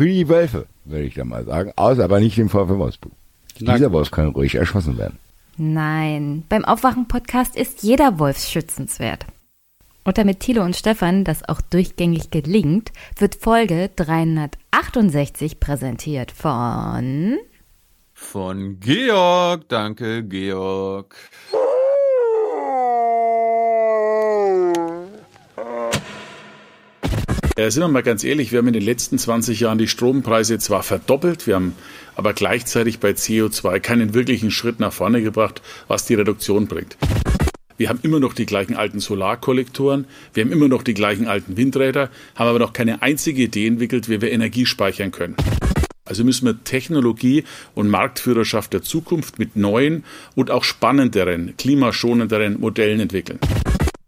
früh die Wölfe, würde ich da mal sagen. Außer aber nicht dem VfL Wolfsburg. Dieser Wolf kann ruhig erschossen werden. Nein, beim Aufwachen-Podcast ist jeder Wolf schützenswert. Und damit Thilo und Stefan das auch durchgängig gelingt, wird Folge 368 präsentiert von Von Georg. Danke, Georg. Ja, sind wir mal ganz ehrlich, wir haben in den letzten 20 Jahren die Strompreise zwar verdoppelt, wir haben aber gleichzeitig bei CO2 keinen wirklichen Schritt nach vorne gebracht, was die Reduktion bringt. Wir haben immer noch die gleichen alten Solarkollektoren, wir haben immer noch die gleichen alten Windräder, haben aber noch keine einzige Idee entwickelt, wie wir Energie speichern können. Also müssen wir Technologie und Marktführerschaft der Zukunft mit neuen und auch spannenderen, klimaschonenderen Modellen entwickeln.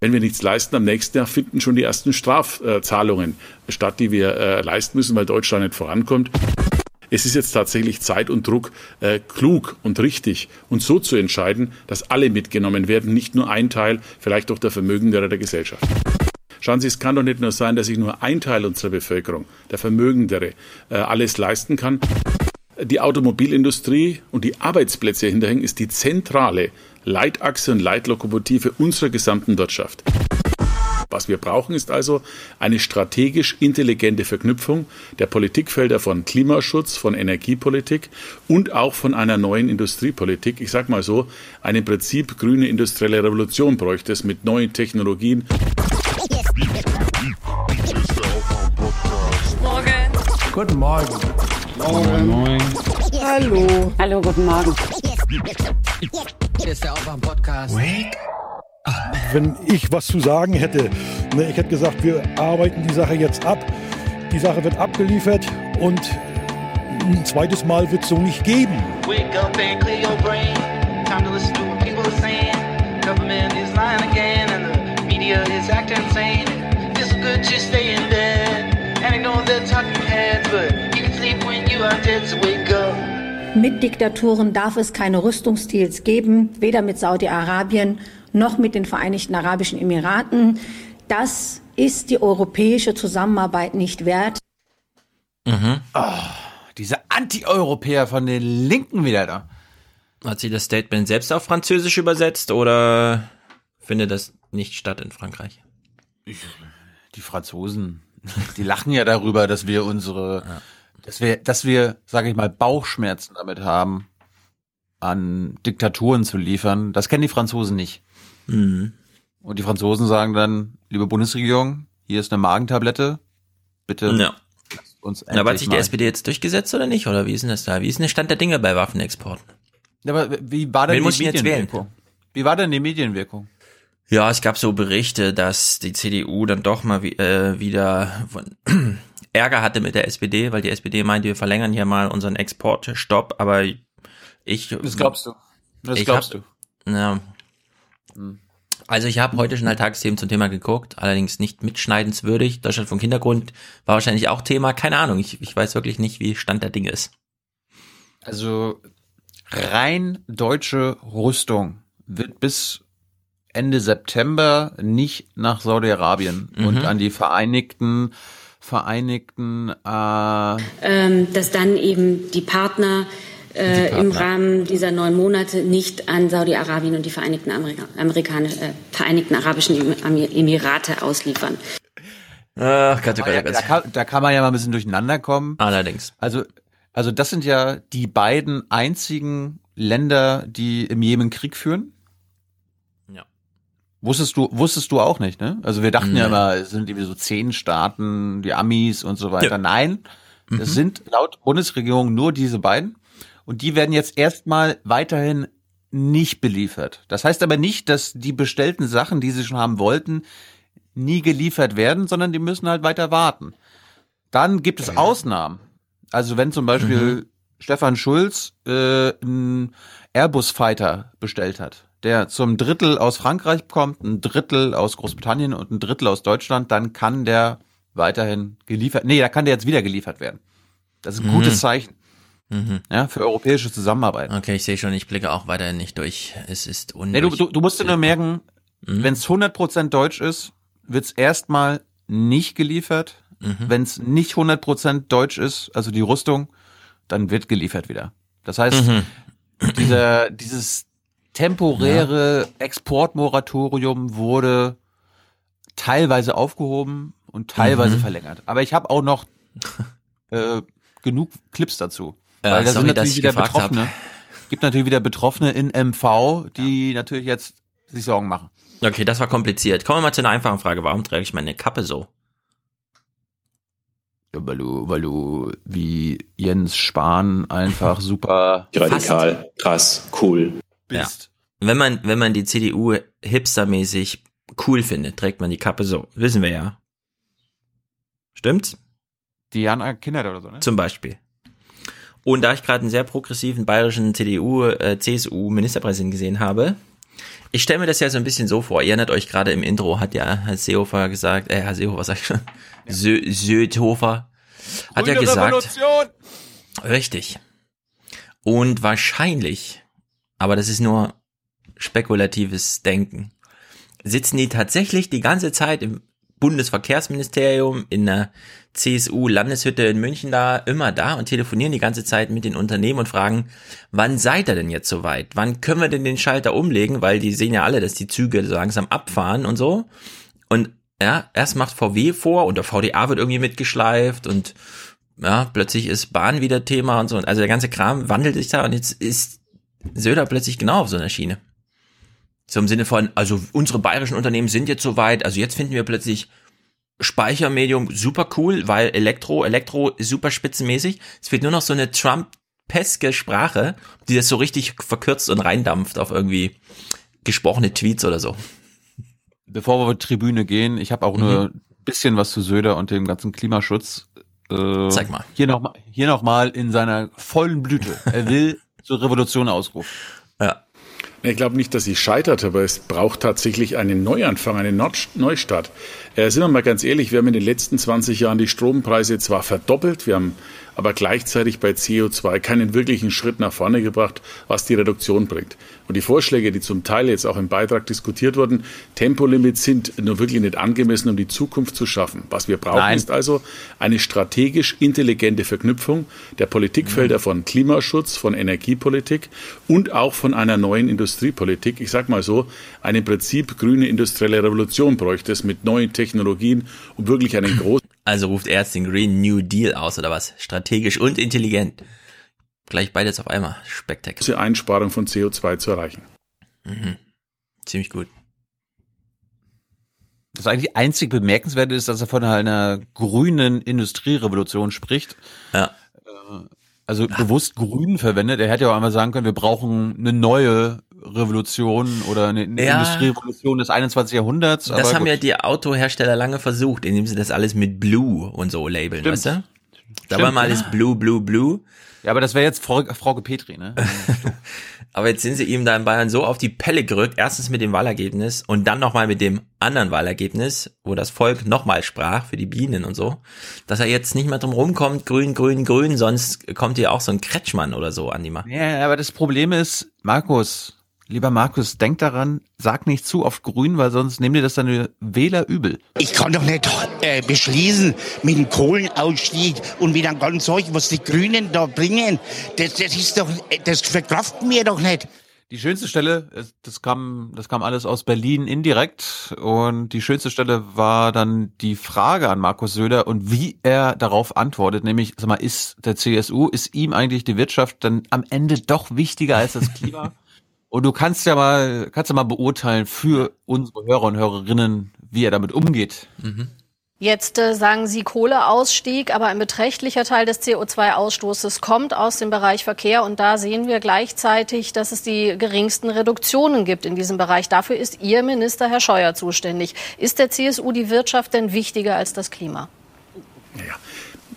Wenn wir nichts leisten, am nächsten Jahr finden schon die ersten Strafzahlungen statt, die wir äh, leisten müssen, weil Deutschland nicht vorankommt. Es ist jetzt tatsächlich Zeit und Druck, äh, klug und richtig und so zu entscheiden, dass alle mitgenommen werden, nicht nur ein Teil, vielleicht auch der Vermögendere der Gesellschaft. Schauen Sie, es kann doch nicht nur sein, dass sich nur ein Teil unserer Bevölkerung, der Vermögendere, äh, alles leisten kann. Die Automobilindustrie und die Arbeitsplätze hinterhängen ist die zentrale Leitachse und Leitlokomotive unserer gesamten Wirtschaft. Was wir brauchen, ist also eine strategisch intelligente Verknüpfung der Politikfelder von Klimaschutz, von Energiepolitik und auch von einer neuen Industriepolitik. Ich sage mal so, eine im Prinzip grüne industrielle Revolution bräuchte es mit neuen Technologien. Morgen. Guten Morgen. Moin, moin. Hallo. Hallo, guten Morgen. Hier ist der Aufwärm-Podcast. Wenn ich was zu sagen hätte, ne, ich hätte gesagt, wir arbeiten die Sache jetzt ab. Die Sache wird abgeliefert und ein zweites Mal wird es so nicht geben. Wake up and clear your brain. Time to listen to what people are saying. Government is lying again and the media is acting insane. It's good to stay in bed and ignore the talking heads, but you can sleep when you are dead, so wake up. Mit Diktaturen darf es keine Rüstungsdeals geben, weder mit Saudi-Arabien noch mit den Vereinigten Arabischen Emiraten. Das ist die europäische Zusammenarbeit nicht wert. Diese Anti-Europäer von den Linken wieder da. Hat sie das Statement selbst auf Französisch übersetzt oder findet das nicht statt in Frankreich? Die Franzosen, die lachen ja darüber, dass wir unsere, dass wir, dass wir, sage ich mal, Bauchschmerzen damit haben, an Diktaturen zu liefern. Das kennen die Franzosen nicht. Mhm. Und die Franzosen sagen dann, liebe Bundesregierung, hier ist eine Magentablette, bitte Ja. uns Na, aber hat endlich sich die mal. SPD jetzt durchgesetzt oder nicht? Oder wie ist denn das da? Wie ist denn der Stand der Dinge bei Waffenexporten? Aber wie war denn Wen die? Medienwirkung? Wie war denn die Medienwirkung? Ja, es gab so Berichte, dass die CDU dann doch mal äh, wieder von Ärger hatte mit der SPD, weil die SPD meinte, wir verlängern hier mal unseren Exportstopp, aber ich Das glaubst du. Das glaubst hab- du. Ja. Also ich habe heute schon Alltagsthemen zum Thema geguckt, allerdings nicht mitschneidenswürdig. Deutschland vom Hintergrund war wahrscheinlich auch Thema. Keine Ahnung, ich, ich weiß wirklich nicht, wie Stand der Dinge ist. Also rein deutsche Rüstung wird bis Ende September nicht nach Saudi-Arabien und an die Vereinigten Vereinigten äh, Ähm, dass dann eben die Partner, äh, im Rahmen dieser neun Monate nicht an Saudi-Arabien und die Vereinigten, Amerika Amerikaner, äh, Vereinigten Arabischen Emir- Emirate ausliefern. Ach Gott, oh Gott, ja, Gott. da, kann, da kann man ja mal ein bisschen durcheinander kommen. Allerdings. Also also das sind ja die beiden einzigen Länder, die im Jemen Krieg führen. Ja. Wusstest du, wusstest du auch nicht, ne? Also wir dachten ja Nein. immer, es sind irgendwie so zehn Staaten, die Amis und so weiter. Ja. Nein, das sind laut Bundesregierung nur diese beiden. Und die werden jetzt erstmal weiterhin nicht beliefert. Das heißt aber nicht, dass die bestellten Sachen, die sie schon haben wollten, nie geliefert werden, sondern die müssen halt weiter warten. Dann gibt es Ausnahmen. Also wenn zum Beispiel Stefan Schulz äh, einen Airbus Fighter bestellt hat, der zum Drittel aus Frankreich kommt, ein Drittel aus Großbritannien und ein Drittel aus Deutschland, dann kann der weiterhin geliefert. Nee, da kann der jetzt wieder geliefert werden. Das ist ein gutes Zeichen. Ja, für europäische Zusammenarbeit. Okay, ich sehe schon, ich blicke auch weiterhin nicht durch. Es ist Nee, du, du, du musst dir nur merken, Mhm. wenn es 100% deutsch ist, wird's erstmal nicht geliefert. mhm. wenn es nicht 100% deutsch ist, also die Rüstung, dann wird geliefert wieder. Das heißt, mhm. dieser, dieses temporäre ja. Exportmoratorium wurde teilweise aufgehoben und teilweise mhm. verlängert. Aber ich habe auch noch äh, genug Clips dazu. Ja, weil da sind natürlich wieder Betroffene. Hab. Gibt natürlich wieder Betroffene in MV, die ja. natürlich jetzt sich Sorgen machen. Okay, das war kompliziert. Kommen wir mal zu einer einfachen Frage. Warum trage ich meine Kappe so? Ja, weil du, weil du wie Jens Spahn einfach super radikal, krass, cool bist. Ja. Wenn man, wenn man die CDU hipstermäßig cool findet, trägt man die Kappe so. Wissen wir ja. Stimmt's? Diana Kindert oder so, ne? Zum Beispiel. Und da ich gerade einen sehr progressiven bayerischen CDU, äh, CSU Ministerpräsidenten gesehen habe, ich stelle mir das ja so ein bisschen so vor. Ihr erinnert euch gerade im Intro, hat ja Herr Seehofer gesagt, äh, Herr Seehofer, was sag ich schon? Ja. Sö Södhofer. Hat ja gesagt. Revolution. Richtig. Und wahrscheinlich, aber das ist nur spekulatives Denken, sitzen die tatsächlich die ganze Zeit im Bundesverkehrsministerium, in der CSU-Landeshütte in München da, immer da und telefonieren die ganze Zeit mit den Unternehmen und fragen, wann seid ihr denn jetzt soweit? Wann können wir denn den Schalter umlegen? Weil die sehen ja alle, dass die Züge so langsam abfahren und so. Und ja, erst macht VW vor und der VDA wird irgendwie mitgeschleift und ja, plötzlich ist Bahn wieder Thema und so. Also der ganze Kram wandelt sich da und jetzt ist Söder plötzlich genau auf so einer Schiene. So im Sinne von, also unsere bayerischen Unternehmen sind jetzt soweit, also jetzt finden wir plötzlich Speichermedium super cool, weil Elektro, Elektro super spitzenmäßig. Es fehlt nur noch so eine Trump-peske Sprache, die das so richtig verkürzt und reindampft auf irgendwie gesprochene Tweets oder so. Bevor wir auf die Tribüne gehen, ich habe auch mhm. nur ein bisschen was zu Söder und dem ganzen Klimaschutz. Äh, Zeig mal. Hier noch, hier noch mal in seiner vollen Blüte. Er will zur Revolution ausrufen. Ja. Ich glaube nicht, dass sie scheitert, aber es braucht tatsächlich einen Neuanfang, einen Neustart. Äh, sind wir mal ganz ehrlich, wir haben in den letzten 20 Jahren die Strompreise zwar verdoppelt, wir haben aber gleichzeitig bei CO2 keinen wirklichen Schritt nach vorne gebracht, was die Reduktion bringt. Und die Vorschläge, die zum Teil jetzt auch im Beitrag diskutiert wurden, Tempolimits sind nur wirklich nicht angemessen, um die Zukunft zu schaffen. Was wir brauchen, Nein. ist also eine strategisch intelligente Verknüpfung der Politikfelder von Klimaschutz, von Energiepolitik und auch von einer neuen Industriepolitik. Ich sage mal so, eine im Prinzip grüne industrielle Revolution bräuchte es mit neuen Technologien, um wirklich einen großen also ruft er jetzt den Green New Deal aus oder was? Strategisch und intelligent. Gleich beides auf einmal. Spektakulär. Die Einsparung von CO2 zu erreichen. Mhm. Ziemlich gut. Das eigentlich einzig bemerkenswerte ist, dass er von einer grünen Industrierevolution spricht. Ja. Äh, also bewusst grün verwendet. Er hätte ja auch einmal sagen können, wir brauchen eine neue Revolution oder eine, eine ja, Industrierevolution des 21. Jahrhunderts. Das haben gut. ja die Autohersteller lange versucht, indem sie das alles mit Blue und so labeln, Stimmt. weißt du? Da war mal alles Blue, Blue, Blue. Ja, aber das wäre jetzt Frau, Frau Petri, ne? aber jetzt sind sie ihm da in Bayern so auf die Pelle gerückt, erstens mit dem Wahlergebnis und dann nochmal mit dem anderen Wahlergebnis, wo das Volk nochmal sprach für die Bienen und so, dass er jetzt nicht mehr drum rumkommt, grün, grün, grün, sonst kommt hier auch so ein Kretschmann oder so an die Macht. Ja, aber das Problem ist, Markus, Lieber Markus, denk daran, sag nicht zu oft grün, weil sonst nehmen dir das deine Wähler übel. Ich kann doch nicht äh, beschließen mit dem Kohlenausstieg und mit einem ganzen Zeug, was die Grünen da bringen. Das, das ist doch, das verkraften wir doch nicht. Die schönste Stelle, das kam, das kam alles aus Berlin indirekt und die schönste Stelle war dann die Frage an Markus Söder und wie er darauf antwortet, nämlich, sag mal, ist der CSU, ist ihm eigentlich die Wirtschaft dann am Ende doch wichtiger als das Klima? Und du kannst ja mal, kannst ja mal beurteilen für unsere Hörer und Hörerinnen, wie er damit umgeht. Mhm. Jetzt äh, sagen Sie Kohleausstieg, aber ein beträchtlicher Teil des CO2-Ausstoßes kommt aus dem Bereich Verkehr. Und da sehen wir gleichzeitig, dass es die geringsten Reduktionen gibt in diesem Bereich. Dafür ist Ihr Minister, Herr Scheuer, zuständig. Ist der CSU die Wirtschaft denn wichtiger als das Klima? Ja.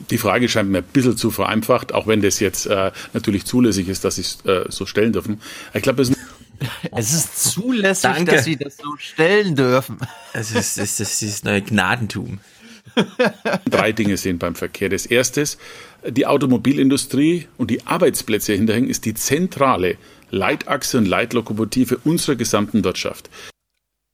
Die Frage scheint mir ein bisschen zu vereinfacht, auch wenn das jetzt äh, natürlich zulässig ist, dass Sie es äh, so stellen dürfen. Ich glaube, es es ist zulässig, Danke. dass Sie das so stellen dürfen. Es ist, es ist, es ist neue Gnadentum. Drei Dinge sind beim Verkehr. Das erste ist, die Automobilindustrie und die Arbeitsplätze hinterhängen ist die zentrale Leitachse und Leitlokomotive unserer gesamten Wirtschaft.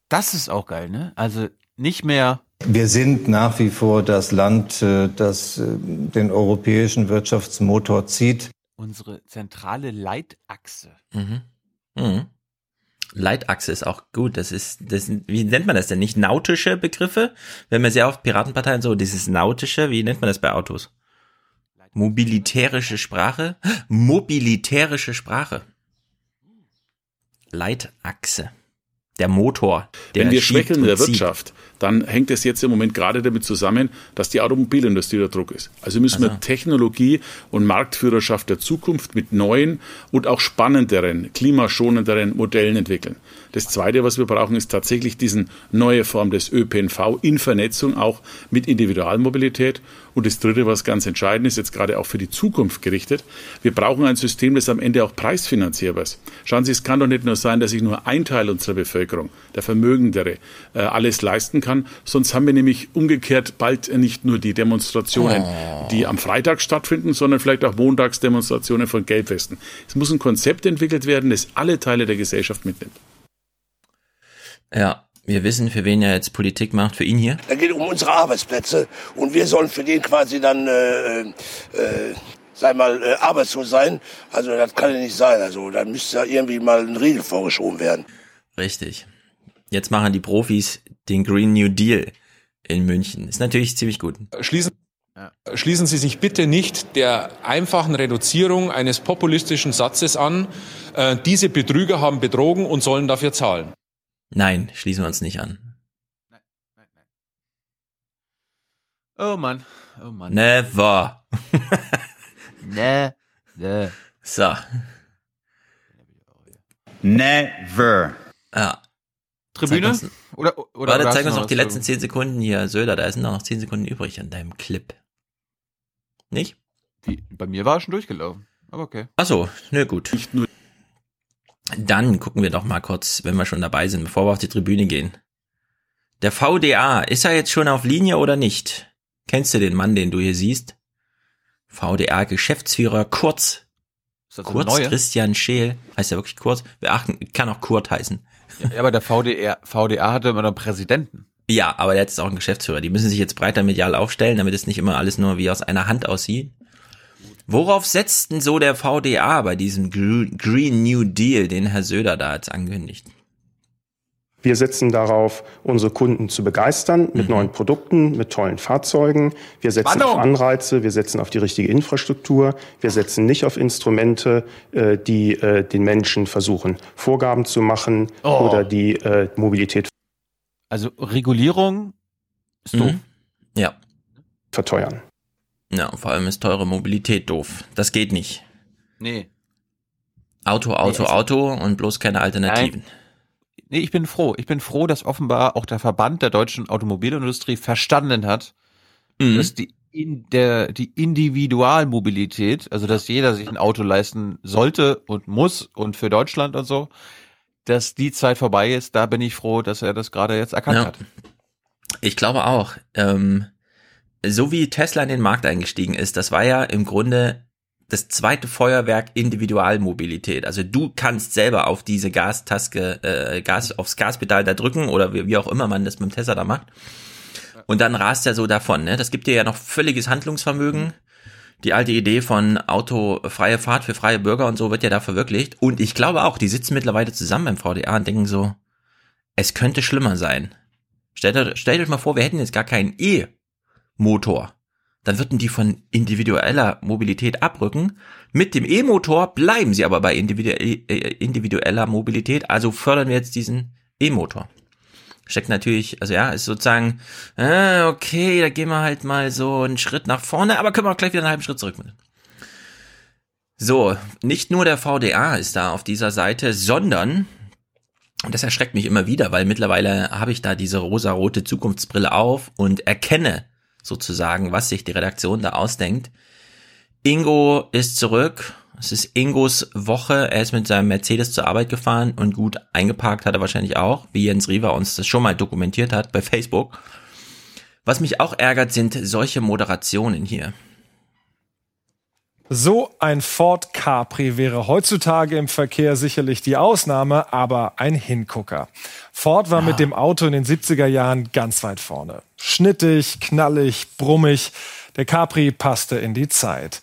Das ist auch geil, ne? Also nicht mehr Wir sind nach wie vor das Land, äh, das äh, den europäischen Wirtschaftsmotor zieht. Unsere zentrale Leitachse. Mhm. Mhm. Leitachse ist auch gut. Das ist, das, wie nennt man das denn? Nicht nautische Begriffe? Wenn man sehr oft Piratenparteien so, dieses nautische, wie nennt man das bei Autos? Mobilitärische Sprache? Mobilitärische Sprache. Leitachse. Der Motor. Der Wenn wir schwächeln in der. Wirtschaft, dann hängt es jetzt im Moment gerade damit zusammen, dass die Automobilindustrie unter Druck ist. Also müssen Also. wir Technologie und Marktführerschaft der Zukunft mit neuen und auch spannenderen, klimaschonenderen Modellen entwickeln. Das Zweite, was wir brauchen, ist tatsächlich diesen neue Form des ÖPNV in Vernetzung auch mit Individualmobilität. Und das Dritte, was ganz entscheidend ist, jetzt gerade auch für die Zukunft gerichtet, wir brauchen ein System, das am Ende auch preisfinanzierbar ist. Schauen Sie, es kann doch nicht nur sein, dass sich nur ein Teil unserer Bevölkerung, der Vermögendere, äh, alles leisten kann. Sonst haben wir nämlich umgekehrt bald nicht nur die Demonstrationen, die am Freitag stattfinden, sondern vielleicht auch Montagsdemonstrationen von Gelbwesten. Es muss ein Konzept entwickelt werden, das alle Teile der Gesellschaft mitnimmt. Ja, wir wissen, für wen er jetzt Politik macht, für ihn hier. Da geht um unsere Arbeitsplätze und wir sollen für den quasi dann, äh, äh, sei mal, äh, arbeitslos sein. Also das kann ja nicht sein. Also da müsste ja irgendwie mal ein Riegel vorgeschoben werden. Richtig. Jetzt machen die Profis den Green New Deal in München. Ist natürlich ziemlich gut. Schließen, schließen Sie sich bitte nicht der einfachen Reduzierung eines populistischen Satzes an. Äh, diese Betrüger haben betrogen und sollen dafür zahlen. Nein, schließen wir uns nicht an. Oh Mann, oh Mann. Never. Ne, ne. So. Never. Ja. Tribüne? Zeig uns- Oder, oder, Warte, zeig uns noch die letzten zehn Sekunden hier. Söder, da sind noch zehn Sekunden übrig an deinem Clip. Nicht? Die, bei mir war er schon durchgelaufen. Aber okay. Ach so, nö, gut. Dann gucken wir doch mal kurz, wenn wir schon dabei sind, bevor wir auf die Tribüne gehen. Der VDA, ist er jetzt schon auf Linie oder nicht? Kennst du den Mann, den du hier siehst? VDA Geschäftsführer Kurz. Ist das so Kurz? Christian Scheel. Heißt er wirklich Kurz? Wir achten, kann auch Kurt heißen. Ja, aber der VDR, VDA hatte immer noch einen Präsidenten. Ja, aber der hat jetzt auch einen Geschäftsführer. Die müssen sich jetzt breiter medial aufstellen, damit es nicht immer alles nur wie aus einer Hand aussieht. Worauf setzt denn so der VDA bei diesem Gr- Green New Deal, den Herr Söder da jetzt ankündigt? Wir setzen darauf, unsere Kunden zu begeistern mit neuen Produkten, mit tollen Fahrzeugen. Wir setzen Spannung! auf Anreize, wir setzen auf die richtige Infrastruktur. Wir setzen nicht auf Instrumente, äh, die äh, den Menschen versuchen, Vorgaben zu machen Oh. oder die äh, Mobilität Also Regulierung ist doof. Mhm. Ja. verteuern. Ja, und vor allem ist teure Mobilität doof. Das geht nicht. Nee. Auto, Auto, Nee, Auto und bloß keine Alternativen. Nee, ich bin froh. Ich bin froh, dass offenbar auch der Verband der deutschen Automobilindustrie verstanden hat, Mhm. dass die, in der, die Individualmobilität, also dass jeder sich ein Auto leisten sollte und muss und für Deutschland und so, dass die Zeit vorbei ist. Da bin ich froh, dass er das gerade jetzt erkannt Ja. hat. Ich glaube auch. Ähm, so wie Tesla in den Markt eingestiegen ist, das war ja im Grunde das zweite Feuerwerk Individualmobilität. Also du kannst selber auf diese Gastaske, äh, Gas, aufs Gaspedal da drücken oder wie, wie auch immer man das mit dem Tesla da macht. Und dann rast er so davon. Ne? Das gibt dir ja noch völliges Handlungsvermögen. Die alte Idee von Auto freie Fahrt für freie Bürger und so wird ja da verwirklicht. Und ich glaube auch, die sitzen mittlerweile zusammen beim VDA und denken so, es könnte schlimmer sein. Stellt, euch- stellt euch mal vor, wir hätten jetzt gar keinen E-Motor. Dann würden die von individueller Mobilität abrücken. Mit dem E-Motor bleiben sie aber bei individu äh, individueller Mobilität. Also fördern wir jetzt diesen E-Motor. Steckt natürlich, also ja, ist sozusagen, äh, okay, da gehen wir halt mal so einen Schritt nach vorne, aber können wir auch gleich wieder einen halben Schritt zurück mit. So, nicht nur der VDA ist da auf dieser Seite, sondern und das erschreckt mich immer wieder, weil mittlerweile habe ich da diese rosarote Zukunftsbrille auf und erkenne sozusagen, was sich die Redaktion da ausdenkt. Ingo ist zurück. Es ist Ingos Woche. Er ist mit seinem Mercedes zur Arbeit gefahren und gut eingeparkt hat er wahrscheinlich auch, wie Jens Riewer uns das schon mal dokumentiert hat bei Facebook. Was mich auch ärgert, sind solche Moderationen hier. So ein Ford Capri wäre heutzutage im Verkehr sicherlich die Ausnahme, aber ein Hingucker. Ford war mit dem Auto in den 70er Jahren ganz weit vorne. Schnittig, knallig, brummig. Der Capri passte in die Zeit.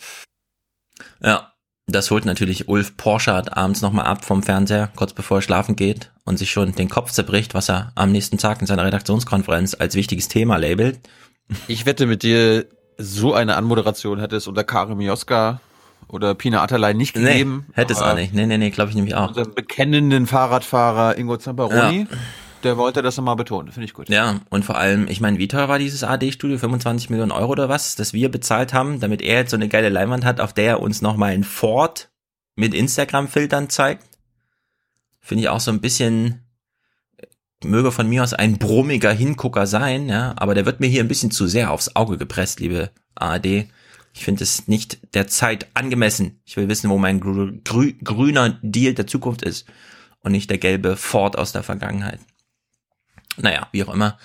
Ja, das holt natürlich Ulf Porschardt abends nochmal ab vom Fernseher, kurz bevor er schlafen geht und sich schon den Kopf zerbricht, was er am nächsten Tag in seiner Redaktionskonferenz als wichtiges Thema labelt. Ich wette mit dir, so eine Anmoderation hätte es unter Karim Joska oder Pina Atalay nicht gegeben. Nee, hätte es auch nicht. Nee, nee, nee, glaube ich nämlich auch. Unseren bekennenden Fahrradfahrer Ingo Zamperoni, Ja. Der wollte das nochmal betonen. Finde ich gut. Ja, und vor allem, ich meine, wie teuer war dieses AD-Studio? 25 Millionen Euro oder was, das wir bezahlt haben, damit er jetzt so eine geile Leinwand hat, auf der er uns nochmal ein Ford mit Instagram-Filtern zeigt. Finde ich auch so ein bisschen, möge von mir aus ein brummiger Hingucker sein, ja, aber der wird mir hier ein bisschen zu sehr aufs Auge gepresst, liebe ARD. Ich finde es nicht der Zeit angemessen. Ich will wissen, wo mein grü grüner Deal der Zukunft ist und nicht der gelbe Ford aus der Vergangenheit. Naja, wie auch immer.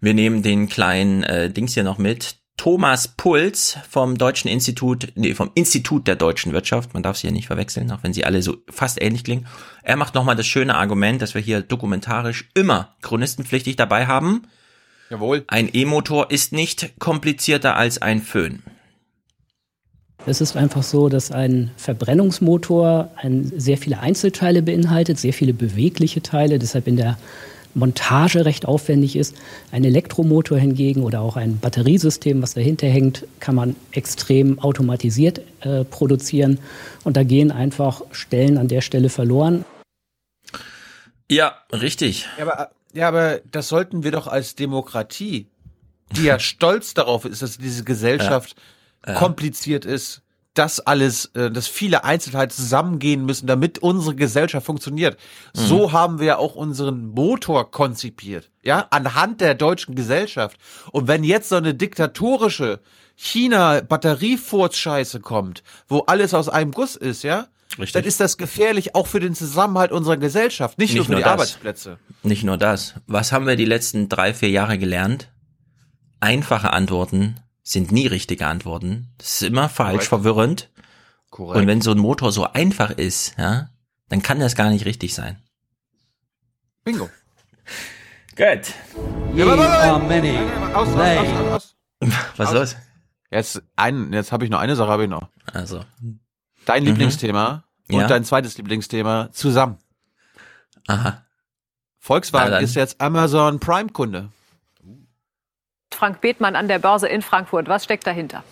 Wir nehmen den kleinen äh, Dings hier noch mit. Thomas Puls vom Deutschen Institut, nee, vom Institut der deutschen Wirtschaft. Man darf sie ja nicht verwechseln, auch wenn sie alle so fast ähnlich klingen. Er macht nochmal das schöne Argument, dass wir hier dokumentarisch immer chronistenpflichtig dabei haben. Jawohl. Ein E-Motor ist nicht komplizierter als ein Föhn. Es ist einfach so, dass ein Verbrennungsmotor ein, sehr viele Einzelteile beinhaltet, sehr viele bewegliche Teile, deshalb in der Montage recht aufwendig ist. Ein Elektromotor hingegen oder auch ein Batteriesystem, was dahinter hängt, kann man extrem automatisiert äh, produzieren. Und da gehen einfach Stellen an der Stelle verloren. Ja, richtig. Ja, aber, ja, aber das sollten wir doch als Demokratie, die ja stolz darauf ist, dass diese Gesellschaft Ja. Ja. kompliziert ist, dass alles, äh, dass viele Einzelteile zusammengehen müssen, damit unsere Gesellschaft funktioniert. Mhm. So haben wir auch unseren Motor konzipiert, ja, anhand der deutschen Gesellschaft. Und wenn jetzt so eine diktatorische China-Batteriefurzscheiße kommt, wo alles aus einem Guss ist, ja, Richtig. dann ist das gefährlich auch für den Zusammenhalt unserer Gesellschaft, nicht, nur für die das. Arbeitsplätze. Nicht nur das. Was haben wir die letzten drei, vier Jahre gelernt? Einfache Antworten sind nie richtige Antworten. Das ist immer falsch, Korrekt. verwirrend. Korrekt. Und wenn so ein Motor so einfach ist, ja, dann kann das gar nicht richtig sein. Bingo. Gut. Ye are many. Aus, aus, They. aus, aus, aus. Was ist los? Jetzt ein, jetzt habe ich noch eine Sache, habe ich noch. Also. Dein Mhm. Lieblingsthema und Ja. dein zweites Lieblingsthema zusammen. Aha. Volkswagen ist jetzt Amazon Prime Kunde. Frank Bethmann an der Börse in Frankfurt. Was steckt dahinter?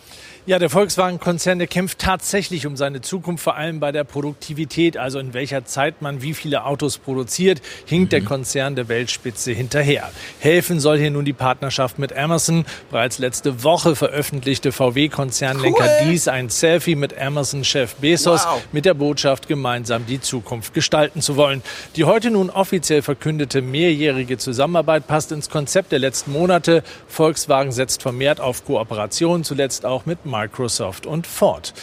Ja, der Volkswagen-Konzern, der kämpft tatsächlich um seine Zukunft, vor allem bei der Produktivität, also in welcher Zeit man wie viele Autos produziert, hinkt der Konzern der Weltspitze hinterher. Helfen soll hier nun die Partnerschaft mit Amazon. Bereits letzte Woche veröffentlichte VW-Konzernlenker Cool. dies ein Selfie mit Amazon-Chef Bezos Wow. mit der Botschaft, gemeinsam die Zukunft gestalten zu wollen. Die heute nun offiziell verkündete mehrjährige Zusammenarbeit passt ins Konzept der letzten Monate. Volkswagen setzt vermehrt auf Kooperation, zuletzt auch mit Microsoft und Ford.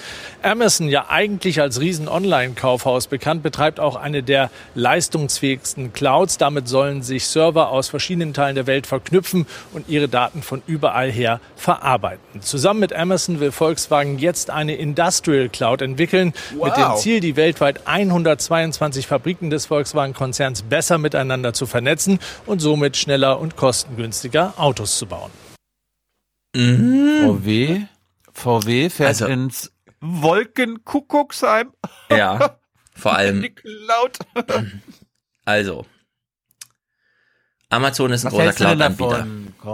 Amazon, ja eigentlich als Riesen-Online-Kaufhaus bekannt, betreibt auch eine der leistungsfähigsten Clouds. Damit sollen sich Server aus verschiedenen Teilen der Welt verknüpfen und ihre Daten von überall her verarbeiten. Zusammen mit Amazon will Volkswagen jetzt eine Industrial Cloud entwickeln, mit dem Wow. Ziel, die weltweit 122 Fabriken des Volkswagen-Konzerns besser miteinander zu vernetzen und somit schneller und kostengünstiger Autos zu bauen. VW, VW fährt Also- ins Wolkenkuckucksheim. Ja, vor allem, Cloud. also. Amazon ist ein Was großer Cloud-Anbieter.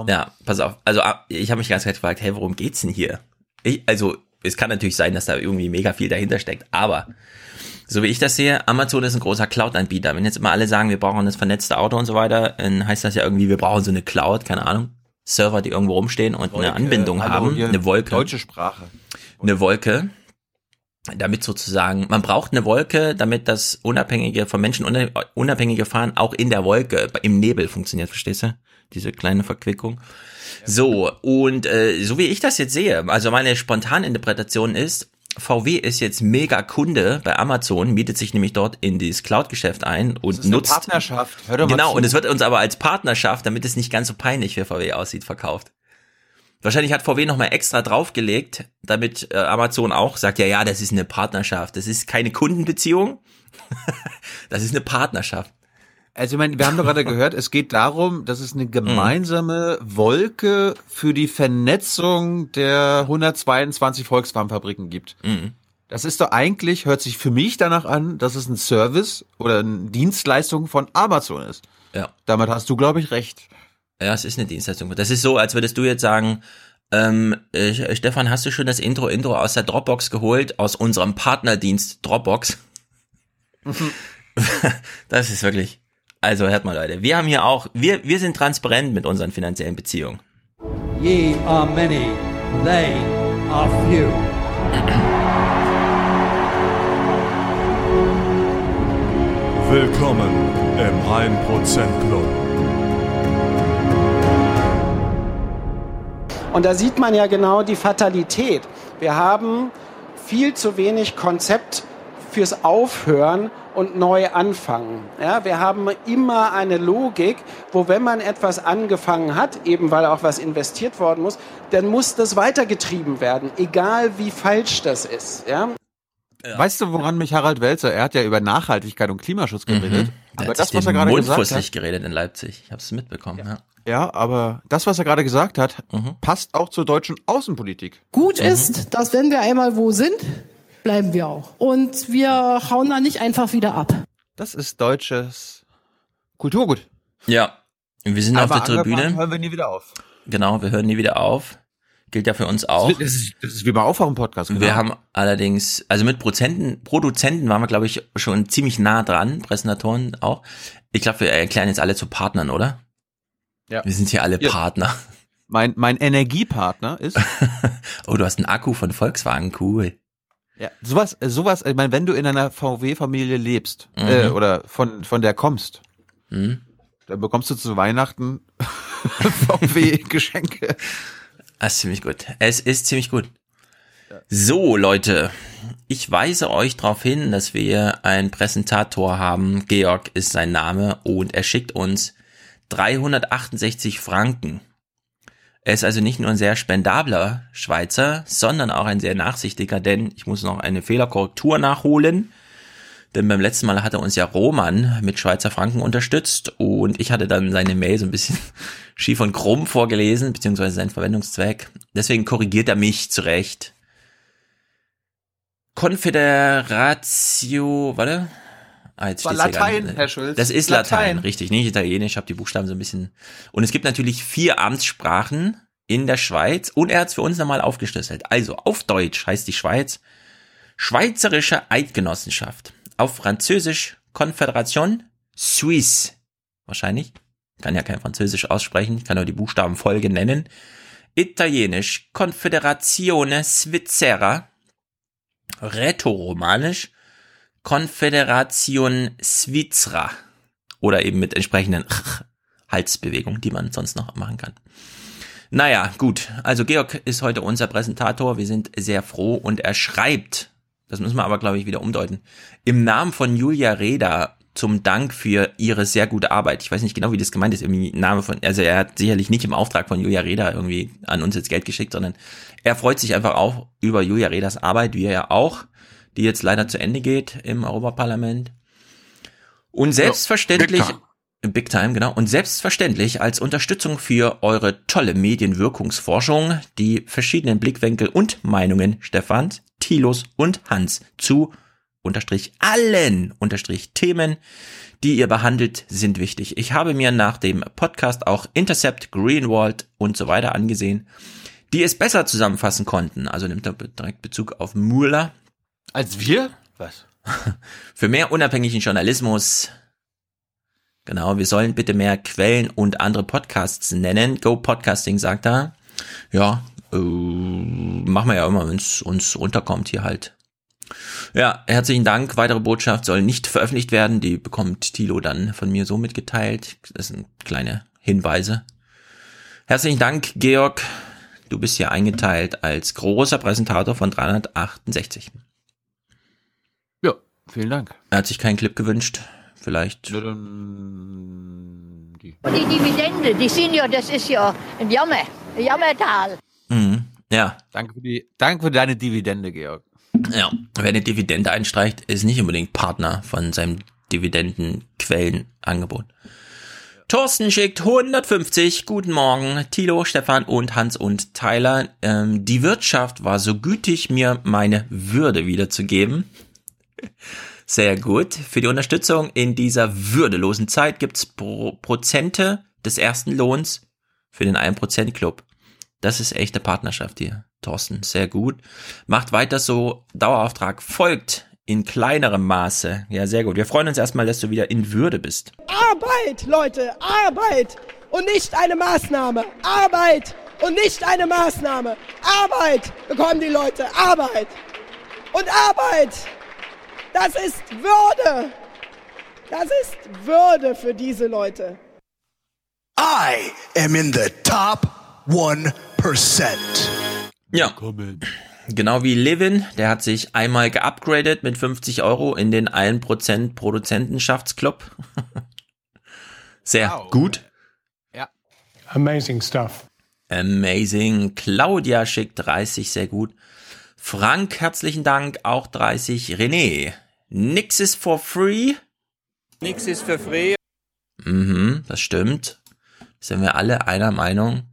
Ja, pass auf. Also ah, ich habe mich ganz Zeit gefragt, hey, worum geht's denn hier? Ich, also es kann natürlich sein, dass da irgendwie mega viel dahinter steckt, aber so wie ich das sehe, Amazon ist ein großer Cloud-Anbieter. Wenn jetzt immer alle sagen, wir brauchen das vernetzte Auto und so weiter, dann heißt das ja irgendwie, wir brauchen so eine Cloud, keine Ahnung, Server, die irgendwo rumstehen und eine Wolke, Anbindung hallo, haben, eine Wolke. Deutsche Sprache. Eine Wolke, damit sozusagen, man braucht eine Wolke, damit das unabhängige, von Menschen unab- unabhängige Fahren auch in der Wolke, im Nebel funktioniert, verstehst du? Diese kleine Verquickung. So, und äh, so wie ich das jetzt sehe, also meine spontane Interpretation ist, VW ist jetzt mega Kunde bei Amazon, mietet sich nämlich dort in dieses Cloud-Geschäft ein und ist eine nutzt. Partnerschaft. Hör doch mal genau, zu. und es wird uns aber als Partnerschaft, damit es nicht ganz so peinlich für VW aussieht, verkauft. Wahrscheinlich hat VW nochmal extra draufgelegt, damit äh, Amazon auch sagt, ja, ja, das ist eine Partnerschaft. Das ist keine Kundenbeziehung. das ist eine Partnerschaft. Also ich meine, wir haben doch gerade gehört, es geht darum, dass es eine gemeinsame Wolke für die Vernetzung der 122 Volkswagenfabriken gibt. Mhm. Das ist doch eigentlich, hört sich für mich danach an, dass es ein Service oder eine Dienstleistung von Amazon ist. Ja. Damit hast du, glaube ich, recht. Ja, es ist eine Dienstleistung. Das ist so, als würdest du jetzt sagen, ähm, äh, Stefan, hast du schon das Intro-Intro aus der Dropbox geholt, aus unserem Partnerdienst Dropbox? das ist wirklich. Also hört mal, Leute, wir haben hier auch, wir, wir sind transparent mit unseren finanziellen Beziehungen. Ye are many, they are few. Willkommen im 1% Club. Und da sieht man ja genau die Fatalität. Wir haben viel zu wenig Konzept fürs Aufhören und neu anfangen. Ja, wir haben immer eine Logik, wo wenn man etwas angefangen hat, eben weil auch was investiert worden muss, dann muss das weitergetrieben werden, egal wie falsch das ist. Ja? Weißt du, woran mich Harald Welzer, er hat ja über Nachhaltigkeit und Klimaschutz geredet, Der aber hat das, sich was er gerade gesagt hat, geredet in Leipzig. Ich habe es mitbekommen. Ja. ja, aber das, was er gerade gesagt hat, Mhm. passt auch zur deutschen Außenpolitik. Gut ist, dass wenn wir einmal wo sind, bleiben wir auch. Und wir hauen da nicht einfach wieder ab. Das ist deutsches Kulturgut. Ja, wir sind Aber auf der Tribüne. hören wir nie wieder auf. Genau, wir hören nie wieder auf. Gilt ja für uns auch. Das ist, das ist wie bei Aufwachen-Podcast. Genau. Wir haben allerdings, also mit Prozenten, Produzenten waren wir, glaube ich, schon ziemlich nah dran, Präsentatoren auch. Ich glaube, wir erklären jetzt alle zu Partnern, oder? Ja. Wir sind hier alle Ja. Partner. Mein, mein Energiepartner ist. oh, du hast einen Akku von Volkswagen, cool. Ja, sowas, äh, sowas, ich meine, wenn du in einer VW-Familie lebst, Mhm. äh, oder von, von der kommst, Mhm. dann bekommst du zu Weihnachten VW-Geschenke. Das ist ziemlich gut. Es ist ziemlich gut. So, Leute. Ich weise euch darauf hin, dass wir einen Präsentator haben. Georg ist sein Name und er schickt uns 368 Franken. Er ist also nicht nur ein sehr spendabler Schweizer, sondern auch ein sehr nachsichtiger, denn ich muss noch eine Fehlerkorrektur nachholen. Denn beim letzten Mal hatte uns ja Roman mit Schweizer Franken unterstützt und ich hatte dann seine Mail so ein bisschen schief und krumm vorgelesen, beziehungsweise seinen Verwendungszweck. Deswegen korrigiert er mich zurecht. Confederatio, warte. Ah, jetzt war Latein. Herr Schulz. Das ist Latein. Latein. richtig, nicht Italienisch. Ich habe die Buchstaben so ein bisschen. Und es gibt natürlich vier Amtssprachen in der Schweiz und er hat es für uns nochmal aufgeschlüsselt. Also auf Deutsch heißt die Schweiz Schweizerische Eidgenossenschaft. Auf Französisch Confédération Suisse. Wahrscheinlich. Kann ja kein Französisch aussprechen. Ich kann nur die Buchstabenfolge nennen. Italienisch Confederazione Svizzera. Rätoromanisch Confederation Svizra. Oder eben mit entsprechenden Halsbewegungen, die man sonst noch machen kann. Naja, gut. Also Georg ist heute unser Präsentator. Wir sind sehr froh und er schreibt, das müssen wir aber, glaube ich, wieder umdeuten, im Namen von Julia Reda zum Dank für ihre sehr gute Arbeit. Ich weiß nicht genau, wie das gemeint ist. Irgendwie Name von, also er hat sicherlich nicht im Auftrag von Julia Reda irgendwie an uns jetzt Geld geschickt, sondern er freut sich einfach auch über Julia Redas Arbeit, wie er ja auch, die jetzt leider zu Ende geht im Europaparlament. Und selbstverständlich, Big Time. Big Time, genau. Und selbstverständlich als Unterstützung für eure tolle Medienwirkungsforschung die verschiedenen Blickwinkel und Meinungen Stefans, Thilos und Hans zu unterstrich allen unterstrich Themen, die ihr behandelt, sind wichtig. Ich habe mir nach dem Podcast auch Intercept, Greenwald und so weiter angesehen, die es besser zusammenfassen konnten. Also nimmt er direkt Bezug auf Mueller. Als wir? Was? Für mehr unabhängigen Journalismus. Genau, wir sollen bitte mehr Quellen und andere Podcasts nennen. Go Podcasting sagt er. Ja, äh, machen wir ja immer, wenn es uns runterkommt hier halt. Ja, herzlichen Dank. Weitere Botschaft soll nicht veröffentlicht werden. Die bekommt Tilo dann von mir so mitgeteilt. Das sind kleine Hinweise. Herzlichen Dank, Georg. Du bist hier eingeteilt als großer Präsentator von 368. Vielen Dank. Er hat sich keinen Clip gewünscht. Vielleicht. Ja, dann die. Und die Dividende, die sind ja, das ist ja ein Jammer, ein Jammertal. Mhm. Ja. Danke für die, danke für deine Dividende, Georg. Ja. Wer eine Dividende einstreicht, ist nicht unbedingt Partner von seinem Dividendenquellenangebot. Thorsten schickt 150. Guten Morgen, Thilo, Stefan und Hans und Tyler. Ähm, die Wirtschaft war so gütig, mir meine Würde wiederzugeben. Sehr gut. Für die Unterstützung in dieser würdelosen Zeit gibt's Pro Prozente des ersten Lohns für den 1% Club. Das ist echte Partnerschaft hier, Thorsten. Sehr gut. Macht weiter so. Dauerauftrag folgt in kleinerem Maße. Ja, sehr gut. Wir freuen uns erstmal, dass du wieder in Würde bist. Arbeit, Leute, Arbeit und nicht eine Maßnahme. Arbeit und nicht eine Maßnahme. Arbeit bekommen die Leute, Arbeit. Und Arbeit, das ist Würde. Das ist Würde für diese Leute. I am in the top 1%. Ja. Genau wie Levin, der hat sich einmal geupgradet mit 50 Euro in den 1% Produzentenschaftsclub. Sehr Wow. gut. Ja. Amazing stuff. Amazing. Claudia schickt 30, sehr gut. Frank, herzlichen Dank, auch 30. René, nix ist for free. Nix ist für free. Mhm, das stimmt. Sind wir alle einer Meinung.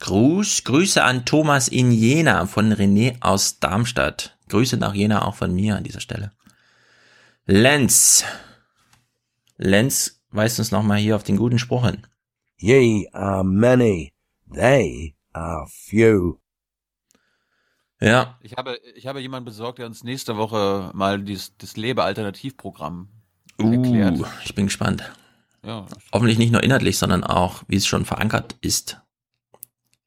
Gruß, Grüße an Thomas in Jena von René aus Darmstadt. Grüße nach Jena auch von mir an dieser Stelle. Lenz. Lenz weist uns nochmal hier auf den guten Spruch hin. Ye are many, they are few. Ja. Ich habe, ich habe jemanden besorgt, der uns nächste Woche mal dieses, das Lebe-Alternativprogramm erklärt. Uh, ich bin gespannt. Ja. Hoffentlich nicht nur inhaltlich, sondern auch, wie es schon verankert ist.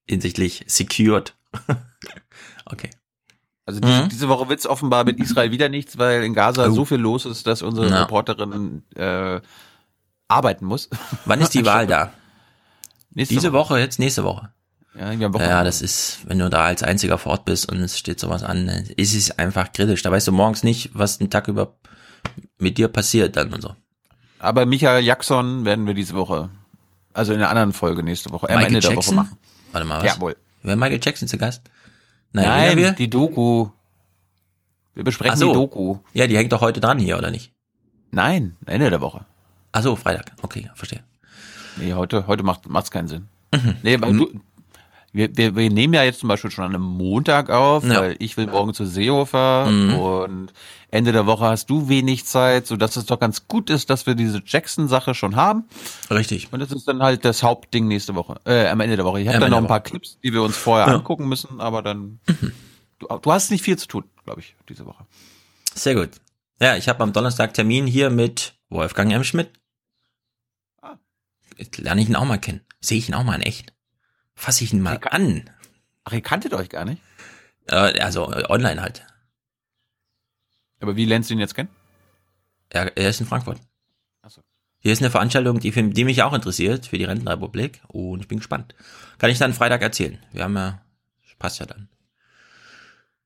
Hinsichtlich secured. okay. Also diese, Mhm. diese Woche wird's offenbar mit Israel wieder nichts, weil in Gaza Oh. so viel los ist, dass unsere Ja. Reporterin äh, arbeiten muss. Wann ist die Wahl da? Nächste Diese Woche, jetzt nächste Woche. Ja. Ja, das ist, wenn du da als einziger vor Ort bist und es steht sowas an, dann ist es einfach kritisch. Da weißt du morgens nicht, was den Tag über mit dir passiert dann und so. Aber Michael Jackson werden wir diese Woche, also in einer anderen Folge nächste Woche, äh, am Ende der Woche machen. Warte mal, was? Jawohl. Wer Michael Jackson zu Gast? Nein, Nein, wir? die Doku. Wir besprechen so. die Doku. Ja, die hängt doch heute dran hier, oder nicht? Nein, Ende der Woche. Ach so, Freitag. Okay, verstehe. Nee, heute, heute macht macht's keinen Sinn. Mhm. Nee, weil du, wir, wir, wir nehmen ja jetzt zum Beispiel schon an einem Montag auf, Ja. weil ich will morgen zu Seehofer Mhm. und Ende der Woche hast du wenig Zeit, so dass es doch ganz gut ist, dass wir diese Jackson-Sache schon haben. Richtig. Und das ist dann halt das Hauptding nächste Woche, äh, am Ende der Woche. Ich habe dann noch ein paar Clips, die wir uns vorher Ja. Mhm. angucken müssen, aber dann, du, du hast nicht viel zu tun, glaube ich, diese Woche. Sehr gut. Ja, ich habe am Donnerstag Termin hier mit Wolfgang M. Schmidt. Ah. Jetzt lerne ich ihn auch mal kennen. Sehe ich ihn auch mal in echt. Fasse ich ihn mal an. Ach, ihr kanntet euch gar nicht? Äh, also äh, online halt. Aber wie lernst du ihn jetzt kennen? Er, er ist in Frankfurt. Ach so. Hier ist eine Veranstaltung, die, die mich auch interessiert, für die Rentenrepublik. Und ich bin gespannt. Kann ich dann Freitag erzählen. Wir haben ja, passt ja dann.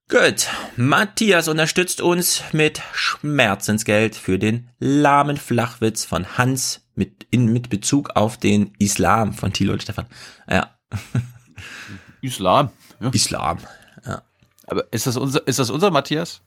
Gut. Matthias unterstützt uns mit Schmerzensgeld für den lahmen Flachwitz von Hans mit, in, mit Bezug auf den Islam von Thilo und Stefan. Ja. Islam. Ja. Islam. Ja. Aber ist das unser, ist das unser Matthias?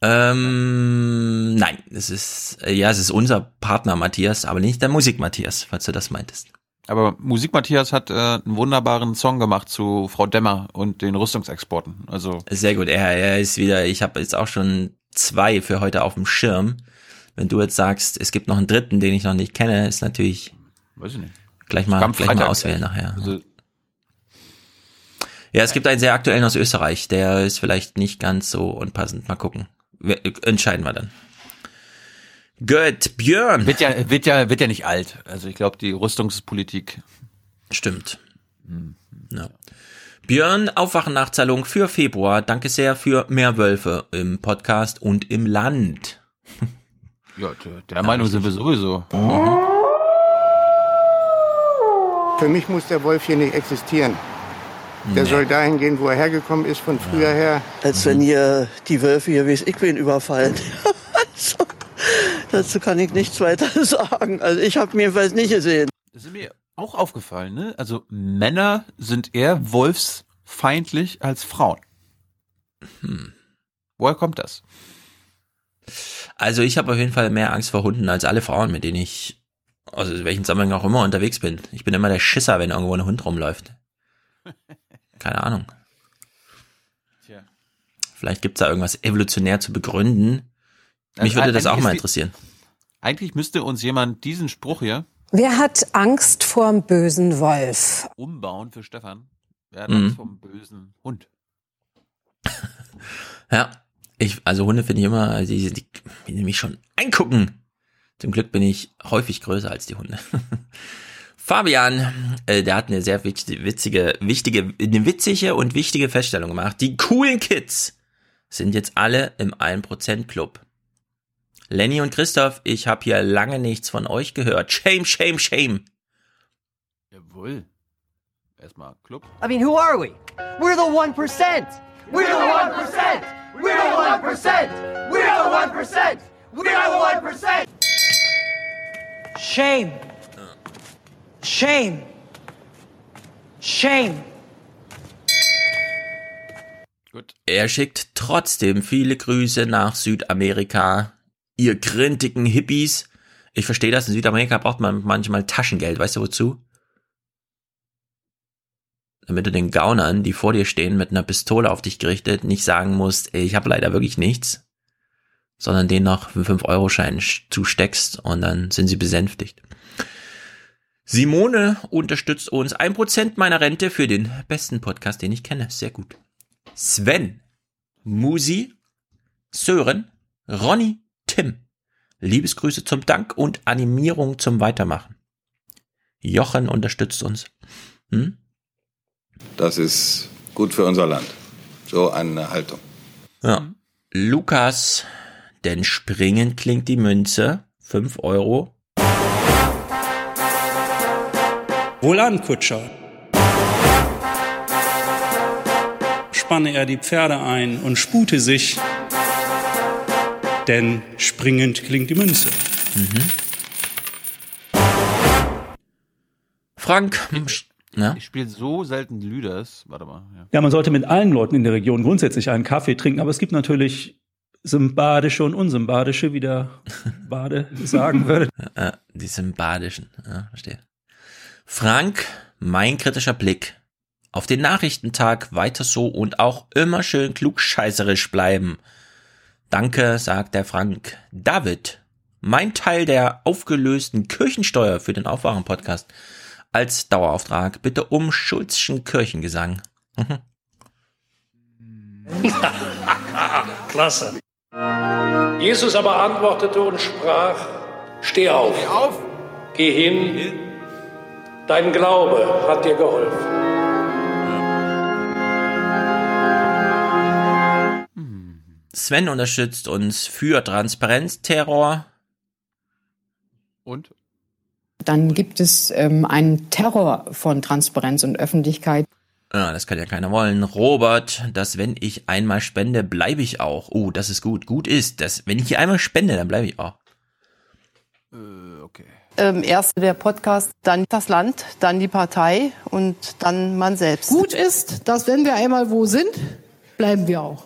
Ähm, nein, es ist, äh, ja, es ist unser Partner Matthias, aber nicht der Musik Matthias, falls du das meintest. Aber Musik Matthias hat äh, einen wunderbaren Song gemacht zu Frau Demmer und den Rüstungsexporten. Also Sehr gut, er, er ist wieder, ich habe jetzt auch schon zwei für heute auf dem Schirm. Wenn du jetzt sagst, es gibt noch einen dritten, den ich noch nicht kenne, ist natürlich weiß ich nicht. Gleich mal, gleich mal auswählen nachher. Also, Ja, es gibt einen sehr aktuellen aus Österreich, der ist vielleicht nicht ganz so unpassend. Mal gucken. Wir, entscheiden wir dann. Gut, Björn. wird ja, wird ja, wird ja nicht alt. Also ich glaube, die Rüstungspolitik. Stimmt. Ja. Björn, Aufwachen-Nachzahlung für Februar. Danke sehr für mehr Wölfe im Podcast und im Land. Ja, der, der Meinung sind wir sowieso. Für mich muss der Wolf hier nicht existieren. Der soll dahin gehen, wo er hergekommen ist, von früher her. Als wenn hier die Wölfe hier, wie es ich bin, überfallen. also, dazu kann ich nichts weiter sagen. Also ich habe mir jedenfalls nicht gesehen. Das ist mir auch aufgefallen, ne? Also Männer sind eher wolfsfeindlich als Frauen. Hm. Woher kommt das? Also ich habe auf jeden Fall mehr Angst vor Hunden als alle Frauen, mit denen ich, also in welchem Zusammenhang auch immer unterwegs bin. Ich bin immer der Schisser, wenn irgendwo ein Hund rumläuft. Keine Ahnung. Tja. Vielleicht gibt's da irgendwas evolutionär zu begründen. Mich Also würde das eigentlich auch mal ist die- interessieren. Eigentlich müsste uns jemand diesen Spruch hier Wer hat Angst vorm bösen Wolf? umbauen für Stefan. Wer hat Mhm. Angst vom bösen Hund? Ja, ich, also Hunde finde ich immer, die, die, die mich schon eingucken. Zum Glück bin ich häufig größer als die Hunde. Fabian, äh, der hat eine sehr wichtige, witzige, wichtige, eine witzige und wichtige Feststellung gemacht. Die coolen Kids sind jetzt alle im 1% Club. Lenny und Christoph, ich habe hier lange nichts von euch gehört. Shame, shame, shame. Jawohl. Erstmal Club. I mean, who are we? We're the 1%. We're the 1%. We're the 1%. We're the 1%. We're the 1%. Shame. Shame. Shame. Er schickt trotzdem viele Grüße nach Südamerika. Ihr grintigen Hippies. Ich verstehe das, in Südamerika braucht man manchmal Taschengeld. Weißt du wozu? Damit du den Gaunern, die vor dir stehen, mit einer Pistole auf dich gerichtet, nicht sagen musst, ich habe leider wirklich nichts, sondern denen noch einen 5-Euro-Schein zusteckst und dann sind sie besänftigt. Simone unterstützt uns. 1% meiner Rente für den besten Podcast, den ich kenne. Sehr gut. Sven, Musi, Sören, Ronny, Tim. Liebesgrüße zum Dank und Animierung zum Weitermachen. Jochen unterstützt uns. Hm? Das ist gut für unser Land. So eine Haltung. Ja. Lukas, denn springen klingt die Münze. 5 Euro. Wohlan, Kutscher. Spanne er die Pferde ein und spute sich, denn springend klingt die Münze. Mhm. Frank, ja? Ich spiele so selten Lüders. Warte mal. Ja. Ja, man sollte mit allen Leuten in der Region grundsätzlich einen Kaffee trinken, aber es gibt natürlich symbadische und unsymbadische, wie der Bade sagen würde. Die sympathischen, ja, verstehe. Frank, mein kritischer Blick. Auf den Nachrichtentag weiter so und auch immer schön klugscheißerisch bleiben. Danke, sagt der Frank. David, mein Teil der aufgelösten Kirchensteuer für den Aufwachen-Podcast als Dauerauftrag bitte um Schulzschen Kirchengesang. Mhm. Klasse. Jesus aber antwortete und sprach, steh auf. Steh auf. Geh hin. Dein Glaube hat dir geholfen. Sven unterstützt uns für Transparenzterror. Und? Dann gibt es ähm, einen Terror von Transparenz und Öffentlichkeit. Ja, das kann ja keiner wollen. Robert, dass wenn ich einmal spende, bleibe ich auch. Oh, das ist gut. Gut ist, dass wenn ich hier einmal spende, dann bleibe ich auch. Äh, okay. Ähm, erst der Podcast, dann das Land, dann die Partei und dann man selbst. Gut ist, dass wenn wir einmal wo sind, bleiben wir auch.